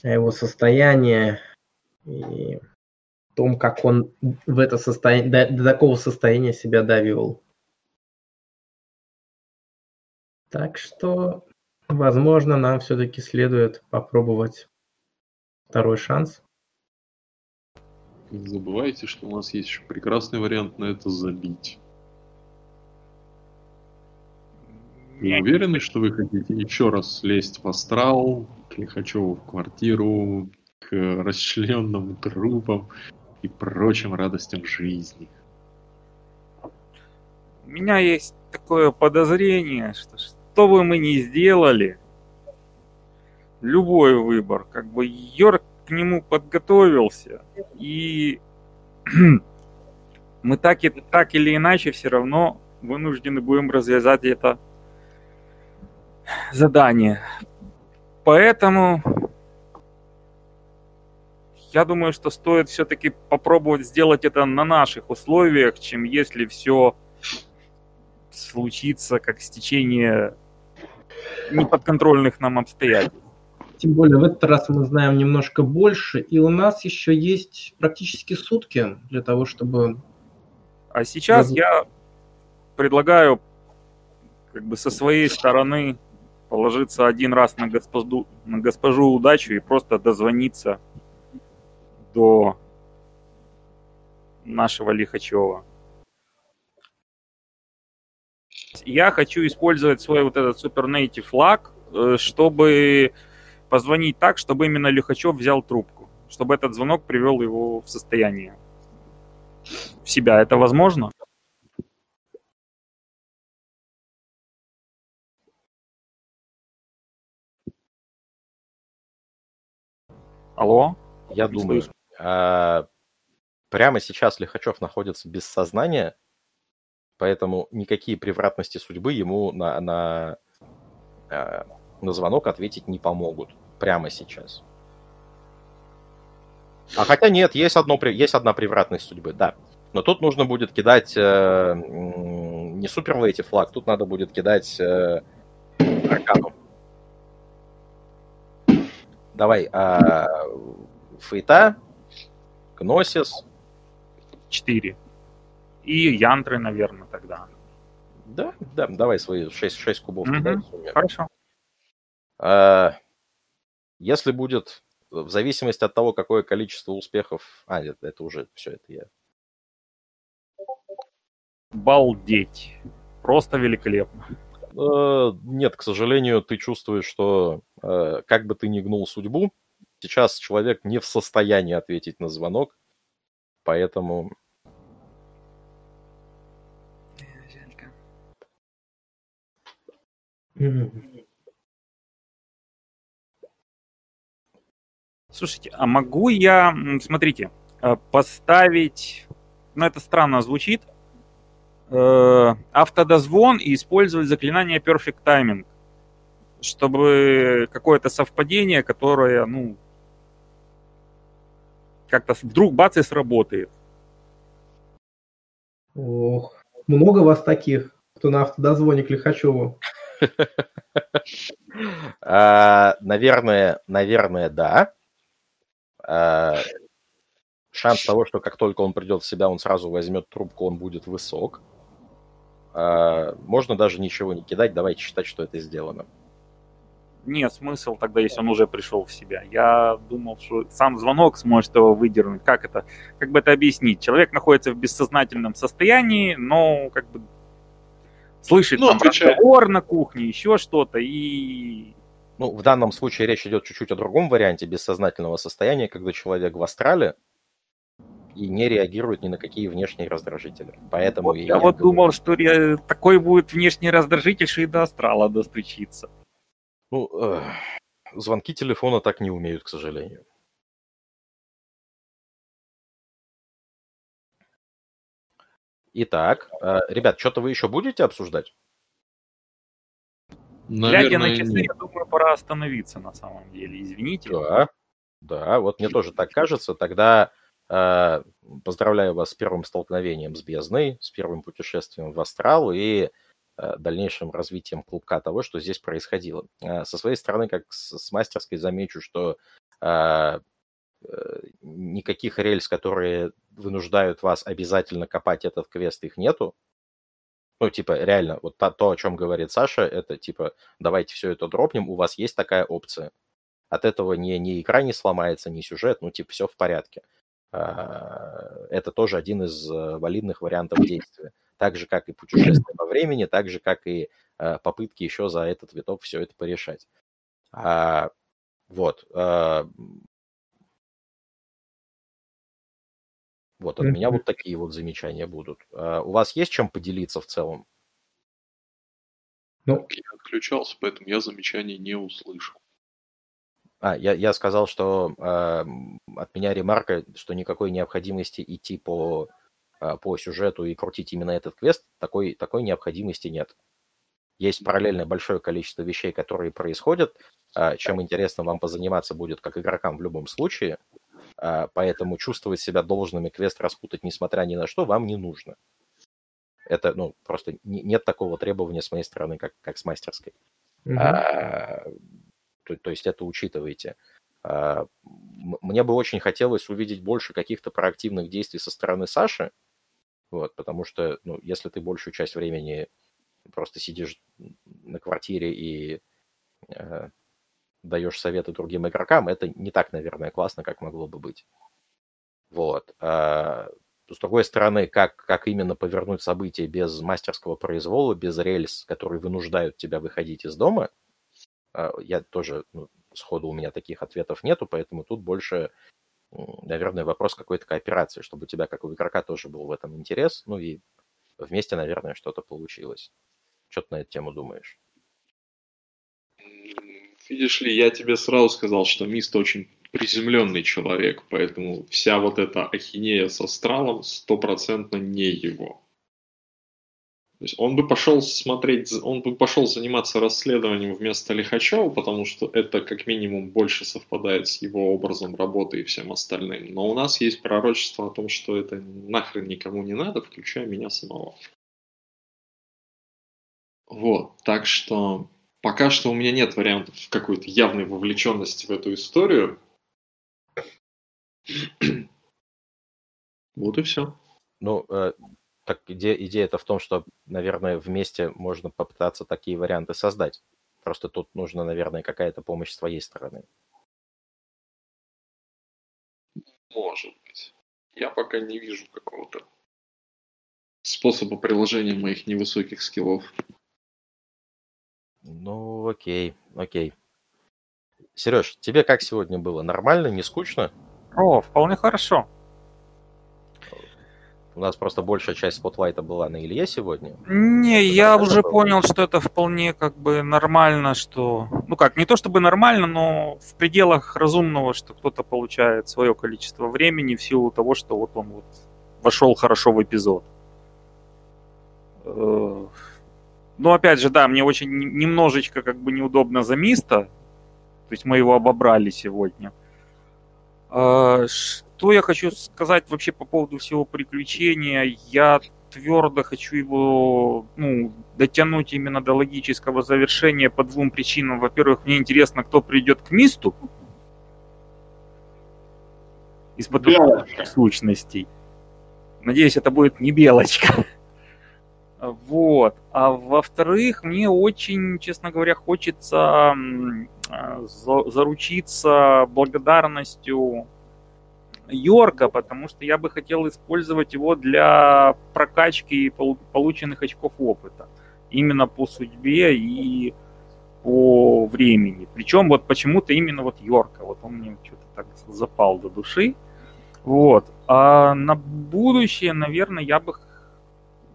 его состояние и том, как он в это состояние, до, до такого состояния себя довел. Так что, возможно, нам все-таки следует попробовать второй шанс. Не забывайте, что у нас есть еще прекрасный вариант на это забить. Вы уверены, что вы хотите еще раз слезть в астрал, к Лихачеву в квартиру, к расчлененным трупам и прочим радостям жизни? У меня есть такое подозрение, что что бы мы ни сделали, любой выбор, как бы Йорк к нему подготовился, и мы так, и, так или иначе все равно вынуждены будем развязать это задание. Поэтому я думаю, что стоит все-таки попробовать сделать это на наших условиях, чем если все случится как стечение неподконтрольных нам обстоятельств. Тем более в этот раз мы знаем немножко больше, и у нас еще есть практически сутки для того, чтобы... А сейчас я предлагаю как бы со своей стороны положиться один раз на госпожу, на госпожу удачу и просто дозвониться до нашего Лихачева. Я хочу использовать свой вот этот Super Native флаг, э, чтобы позвонить так, чтобы именно Лихачев взял трубку, чтобы этот звонок привел его в состояние в себя. Это возможно? Алло? Я Не думаю, а, прямо сейчас Лихачев находится без сознания, поэтому никакие превратности судьбы ему на, на, а, на звонок ответить не помогут прямо сейчас. А хотя нет, есть, одно, есть одна превратность судьбы, да. Но тут нужно будет кидать э, не суперлейти флаг, тут надо будет кидать э, аркану. Давай, а, Фейта, Гносис. Четыре. И Янтры, наверное, тогда. Да, да, давай свои 6, 6 кубов. Угу, кидай, хорошо. А, если будет, в зависимости от того, какое количество успехов... А, это, это уже все, это я... Балдеть. Просто великолепно. Э, нет, к сожалению, ты чувствуешь, что э, как бы ты ни гнул судьбу, сейчас человек не в состоянии ответить на звонок, поэтому... Слушайте, а могу я, смотрите, э, поставить, ну это странно звучит, э, автодозвон и использовать заклинание Perfect Timing, чтобы какое-то совпадение, которое, ну, как-то вдруг бац и сработает. Ох, много вас таких, кто на автодозвоне к Лихачеву. А, наверное, наверное, да. А, шанс того, что как только он придет в себя, он сразу возьмет трубку, он будет высок. А, можно даже ничего не кидать, давайте считать, что это сделано. Нет, смысл тогда, если он уже пришел в себя. Я думал, что сам звонок сможет его выдернуть. Как это? Как бы это объяснить? Человек находится в бессознательном состоянии, но как бы слышит Ну, там разговор на кухне, еще что-то, и Ну, в данном случае речь идет чуть-чуть о другом варианте бессознательного состояния, когда человек в астрале и не реагирует ни на какие внешние раздражители. Поэтому Вот и я вот думал, что ре- такой будет внешний раздражитель, что и до астрала достучится. Ну, эх, звонки телефона так не умеют, к сожалению. Итак, э, ребят, что-то вы еще будете обсуждать? Глядя на Наверное, часы, нет. я думаю, пора остановиться на самом деле. Извините. Да, да, вот мне тоже так кажется. Тогда э, поздравляю вас с первым столкновением с бездной, с первым путешествием в астрал и э, дальнейшим развитием клубка того, что здесь происходило. Э, со своей стороны, как с, с мастерской, замечу, что э, э, никаких рельс, которые вынуждают вас обязательно копать этот квест, их нету. Ну, типа, реально, вот та- то, о чем говорит Саша, это типа, давайте все это дропнем, у вас есть такая опция. От этого ни, ни игра не сломается, ни сюжет, ну, типа, все в порядке. А, Это тоже один из э, валидных вариантов действия. Так же, как и путешествие во времени, так же, как и э, попытки еще за этот виток все это порешать. А, Вот. Вот, от меня вот такие вот замечания будут. А, У вас есть чем поделиться в целом? Ну, Я отключался, поэтому я замечаний не услышал. А, я, я сказал, что м, от меня ремарка, что никакой необходимости идти по, а, по сюжету и крутить именно этот квест, такой, такой необходимости нет. Есть параллельно большое количество вещей, которые происходят, а, чем интересно вам позаниматься будет как игрокам в любом случае, поэтому чувствовать себя должными квест распутать, несмотря ни на что, вам не нужно. Это, ну, просто не- нет такого требования с моей стороны, как, как с мастерской. мгм. А, то, то есть это учитывайте. А, Мне бы очень хотелось увидеть больше каких-то проактивных действий со стороны Саши, вот, потому что, ну, если ты большую часть времени просто сидишь на квартире и э, даешь советы другим игрокам, это не так, наверное, классно, как могло бы быть. Вот. А, с другой стороны, как, как именно повернуть события без мастерского произвола, без рельс, которые вынуждают тебя выходить из дома, а, я тоже, ну, сходу у меня таких ответов нету, поэтому тут больше, наверное, вопрос какой-то кооперации, чтобы у тебя, как у игрока, тоже был в этом интерес, ну и вместе, наверное, что-то получилось. Что ты на эту тему думаешь? Видишь ли, я тебе сразу сказал, что Мист очень приземленный человек, поэтому вся вот эта ахинея с астралом стопроцентно не его. То есть он бы пошел смотреть, он бы пошел заниматься расследованием вместо Лихачева, потому что это как минимум больше совпадает с его образом работы и всем остальным. Но у нас есть пророчество о том, что это нахрен никому не надо, включая меня самого. Вот, так что пока что у меня нет вариантов какой-то явной вовлеченности в эту историю. Вот и все. Ну, э, так идея, идея-то в том, что, наверное, вместе можно попытаться такие варианты создать. Просто тут нужна, наверное, какая-то помощь с твоей стороны. Может быть. Я пока не вижу какого-то способа приложения моих невысоких скиллов. Ну, окей, окей. Сереж, тебе как сегодня было? Нормально, не скучно? О, вполне хорошо. У нас просто большая часть спотлайта была на Илье сегодня. Не, я нормально уже было? понял, что это вполне как бы нормально, что... Ну как, не то чтобы нормально, но в пределах разумного, что кто-то получает свое количество времени в силу того, что вот он вот вошел хорошо в эпизод. Ну, опять же, да, мне очень немножечко как бы неудобно за Миста. То есть мы его обобрали сегодня. А, Что я хочу сказать вообще по поводу всего приключения? Я твердо хочу его ну, дотянуть именно до логического завершения по двум причинам. Во-первых, мне интересно, кто придет к Мисту из потусторонних сущностей. Надеюсь, это будет не белочка. Вот. А во-вторых, мне очень, честно говоря, хочется а, заручиться благодарностью Йорка, потому что я бы хотел использовать его для прокачки полученных очков опыта. Именно по судьбе и по времени. Причем вот почему-то именно вот Йорка. Вот он мне что-то так запал до души. Вот. А на будущее, наверное, я бы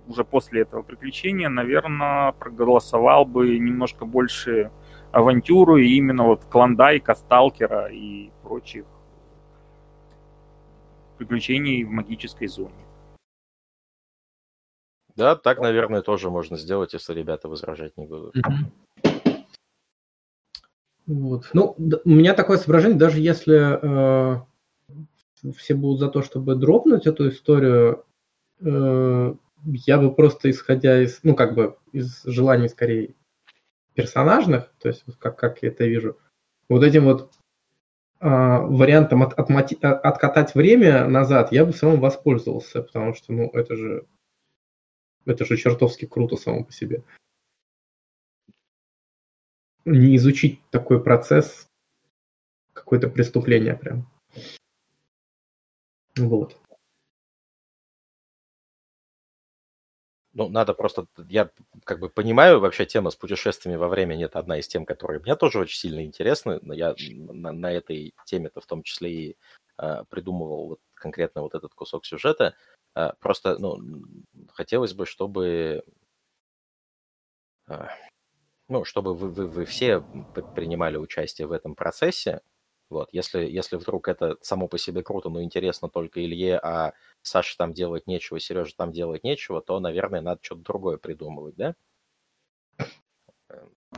уже после этого приключения, наверное, проголосовал бы немножко больше авантюру и именно вот Клондайка, Сталкера и прочих приключений в магической зоне. Да, так, наверное, тоже можно сделать, если ребята возражать не будут. Вот. Ну, у меня такое соображение, даже если э, все будут за то, чтобы дропнуть эту историю, э, я бы просто исходя из, ну, как бы, из желаний скорее персонажных, то есть, как, как я это вижу, вот этим вот а, вариантом от, от, откатать время назад я бы самым воспользовался, потому что, ну, это же, это же чертовски круто само по себе. Не изучить такой процесс, какое-то преступление прям. Вот. Ну, надо просто, я как бы понимаю, вообще тема с путешествиями во времени это одна из тем, которые мне тоже очень сильно интересны. Я на, на этой теме-то в том числе и э, придумывал вот конкретно вот этот кусок сюжета. Э, просто, ну, хотелось бы, чтобы, э, ну, чтобы вы, вы, вы все принимали участие в этом процессе, вот, если, если вдруг это само по себе круто, но интересно только Илье, а Саше там делать нечего, Сереже там делать нечего, то, наверное, надо что-то другое придумывать, да?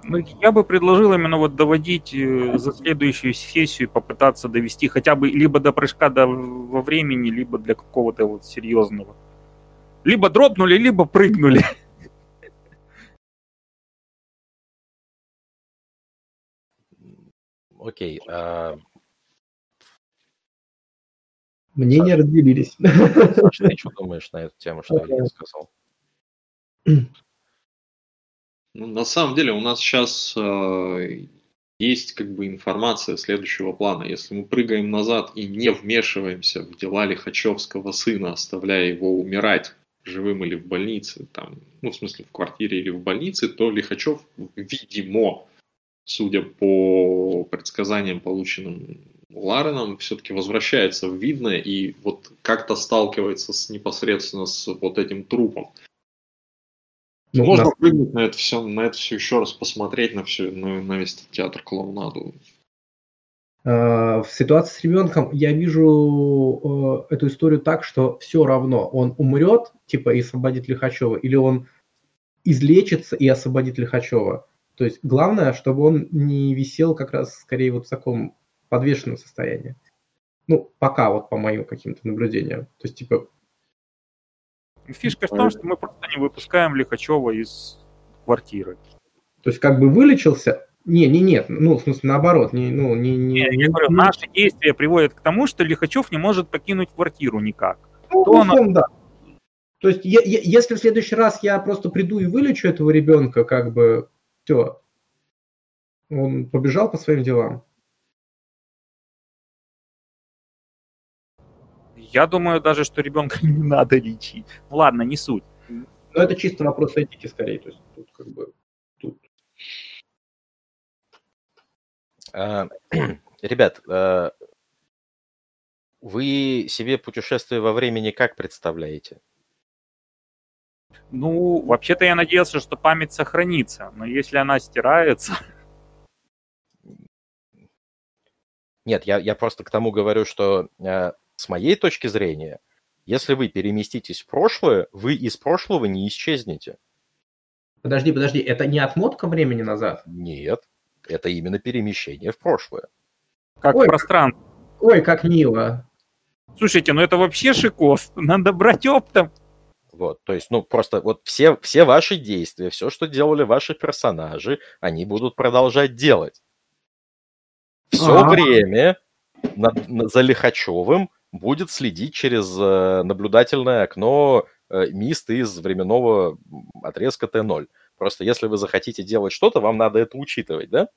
Ну, я бы предложил именно вот доводить э, за следующую сессию, попытаться довести хотя бы либо до прыжка до, во времени, либо для какого-то вот серьезного. Либо дропнули, либо прыгнули. Окей. А... Мнения Саша, разделились. Саша, ты что думаешь на эту тему, что я сказал? Ну, на самом деле у нас сейчас э, есть как бы информация следующего плана. Если мы прыгаем назад и не вмешиваемся в дела Лихачевского сына, оставляя его умирать живым или в больнице, там, ну, в смысле, в квартире или в больнице, то Лихачев, видимо, судя по предсказаниям, полученным Лареном, все-таки возвращается в Видное и вот как-то сталкивается с непосредственно с вот этим трупом. Ну, Можно на... прыгнуть на это все, на это все еще раз посмотреть на все, на, на весь театр клоунаду. А, в ситуации с ребенком я вижу э, эту историю так, что все равно он умрет, типа и освободит Лихачева, или он излечится и освободит Лихачева. То есть главное, чтобы он не висел как раз скорее вот в таком подвешенном состоянии. Ну, пока вот по моим каким-то наблюдениям. То есть, типа... Фишка в том, что мы просто не выпускаем Лихачева из квартиры. То есть, как бы вылечился, не, не, нет, ну, в смысле, наоборот, не, ну, не, не, не, я говорю, наши действия приводят к тому, что Лихачев не может покинуть квартиру никак. Ну, то он... да. То есть, я, я, если в следующий раз я просто приду и вылечу этого ребенка, как бы, все, он побежал по своим делам. Я думаю даже, что ребенка не надо лечить. Ладно, не суть. Но это чисто вопрос этики скорее. То есть тут как бы тут. А, ребят, а, вы себе путешествие во времени как представляете? Ну, вообще-то я надеялся, что память сохранится, но если она стирается... Нет, я, я просто к тому говорю, что э, с моей точки зрения, если вы переместитесь в прошлое, вы из прошлого не исчезнете. Подожди, подожди, это не отмотка времени назад? Нет, это именно перемещение в прошлое. Как ой, пространство. Ой, как мило. Слушайте, ну это вообще шикос. Надо брать оптом. Вот, то есть, ну, просто вот все, все ваши действия, все, что делали ваши персонажи, они будут продолжать делать. Все А. время над- на- за Лихачевым будет следить через э, наблюдательное окно э, МИСТ из временного отрезка Т0. Просто если вы захотите делать что-то, вам надо это учитывать, да?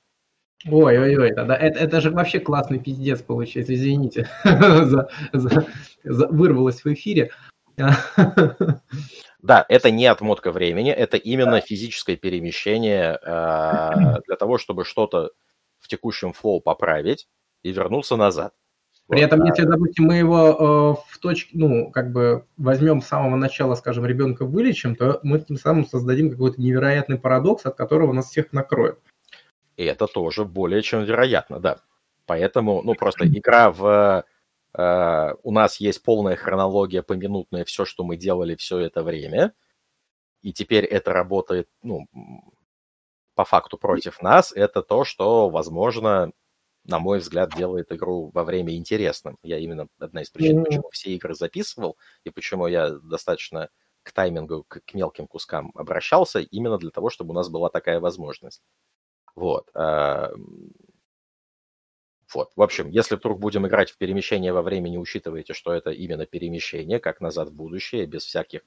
Ой-ой-ой, тогда это, это же вообще классный пиздец получается, извините, за- за- за- вырвалось в эфире. Да, это не отмотка времени, это именно физическое перемещение э, для того, чтобы что-то в текущем флоу поправить и вернуться назад. При этом, если, допустим, мы его э, в точке, ну, как бы возьмем с самого начала, скажем, ребенка вылечим, то мы тем самым создадим какой-то невероятный парадокс, от которого нас всех накроет. И это тоже более чем вероятно, да. Поэтому, ну, просто игра в... э, у нас есть полная хронология поминутная, все, что мы делали все это время, и теперь это работает, ну, по факту против нас, это то, что, возможно, на мой взгляд, делает игру во время интересным. Я именно одна из причин, почему все игры записывал, и почему я достаточно к таймингу, к, к мелким кускам обращался, именно для того, чтобы у нас была такая возможность. Вот. м, Вот. В общем, если вдруг будем играть в перемещение во времени, учитывайте, что это именно перемещение, как назад в будущее, без всяких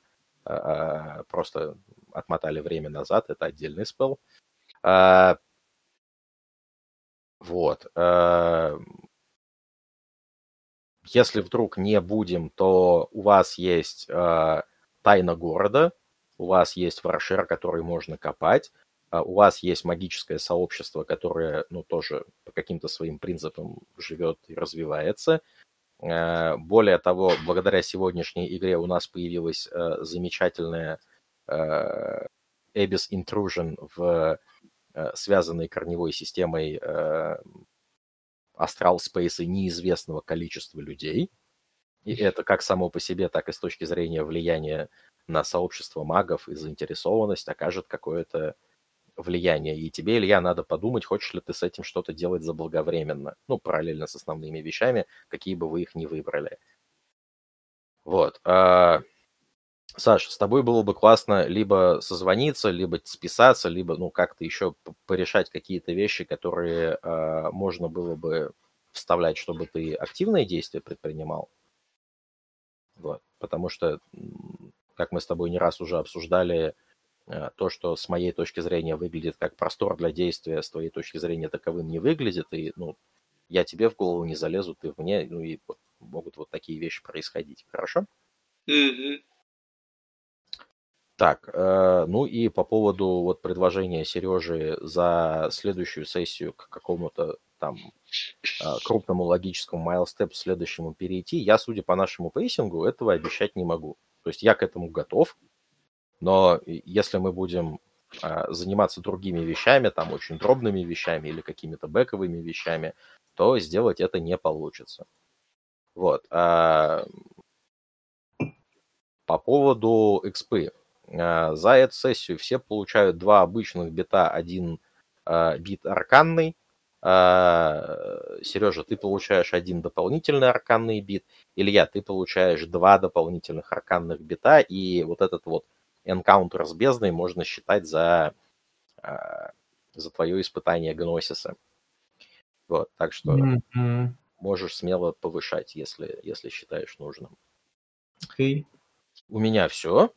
а, а, просто отмотали время назад, это отдельный спел. А, Вот. Если вдруг не будем, то у вас есть тайна города, у вас есть варшер, который можно копать, у вас есть магическое сообщество, которое, ну, тоже по каким-то своим принципам живет и развивается. Э, Более того, благодаря сегодняшней игре у нас появилась э, замечательная э, Abyss Intrusion в э, связанной корневой системой э, астрал спейса неизвестного количества людей. И это как само по себе, так и с точки зрения влияния на сообщество магов и заинтересованность окажет какое-то влияние. И тебе, Илья, надо подумать, хочешь ли ты с этим что-то делать заблаговременно. Ну, параллельно с основными вещами, какие бы вы их ни выбрали. Вот. А, Саш, с тобой было бы классно либо созвониться, либо списаться, либо, ну, как-то еще порешать какие-то вещи, которые а, можно было бы вставлять, чтобы ты активные действия предпринимал. Вот. Потому что, как мы с тобой не раз уже обсуждали, то, что с моей точки зрения выглядит как простор для действия, с твоей точки зрения таковым не выглядит, и, ну, я тебе в голову не залезу, ты мне, ну, и вот могут вот такие вещи происходить. Хорошо? Так, э, ну и по поводу вот предложения Сережи за следующую сессию к какому-то там э, крупному логическому майлстепу следующему перейти, я, судя по нашему пейсингу, этого обещать не могу. То есть я к этому готов, но если мы будем э, заниматься другими вещами, там очень дробными вещами или какими-то бэковыми вещами, то сделать это не получится. Вот. а По поводу экспы. А, За эту сессию все получают два обычных бита, один а, бит арканный. Сережа, ты получаешь один дополнительный арканный бит. Илья, ты получаешь два дополнительных арканных бита, и вот этот вот энкаунтер с бездной можно считать за, а, за твое испытание гносиса. Вот, так что Мгм. можешь смело повышать, если, если считаешь нужным. Окей. У меня все.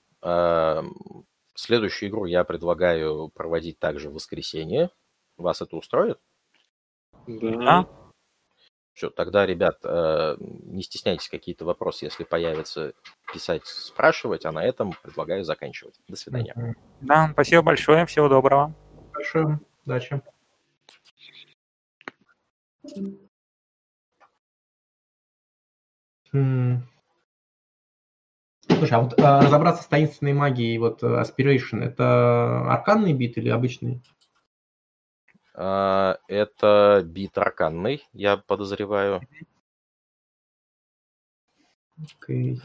Следующую игру я предлагаю проводить также в воскресенье. Вас это устроит? Да. Все, тогда, ребят, э, не стесняйтесь какие-то вопросы, если появятся, писать, спрашивать, а на этом предлагаю заканчивать. До свидания. Да, спасибо большое, всего доброго. Хорошо. Удачи. Слушай, а вот а, разобраться с таинственной магией, вот э, Aspiration, это арканный бит или обычный? А, Это бит арканный, я подозреваю. Окей.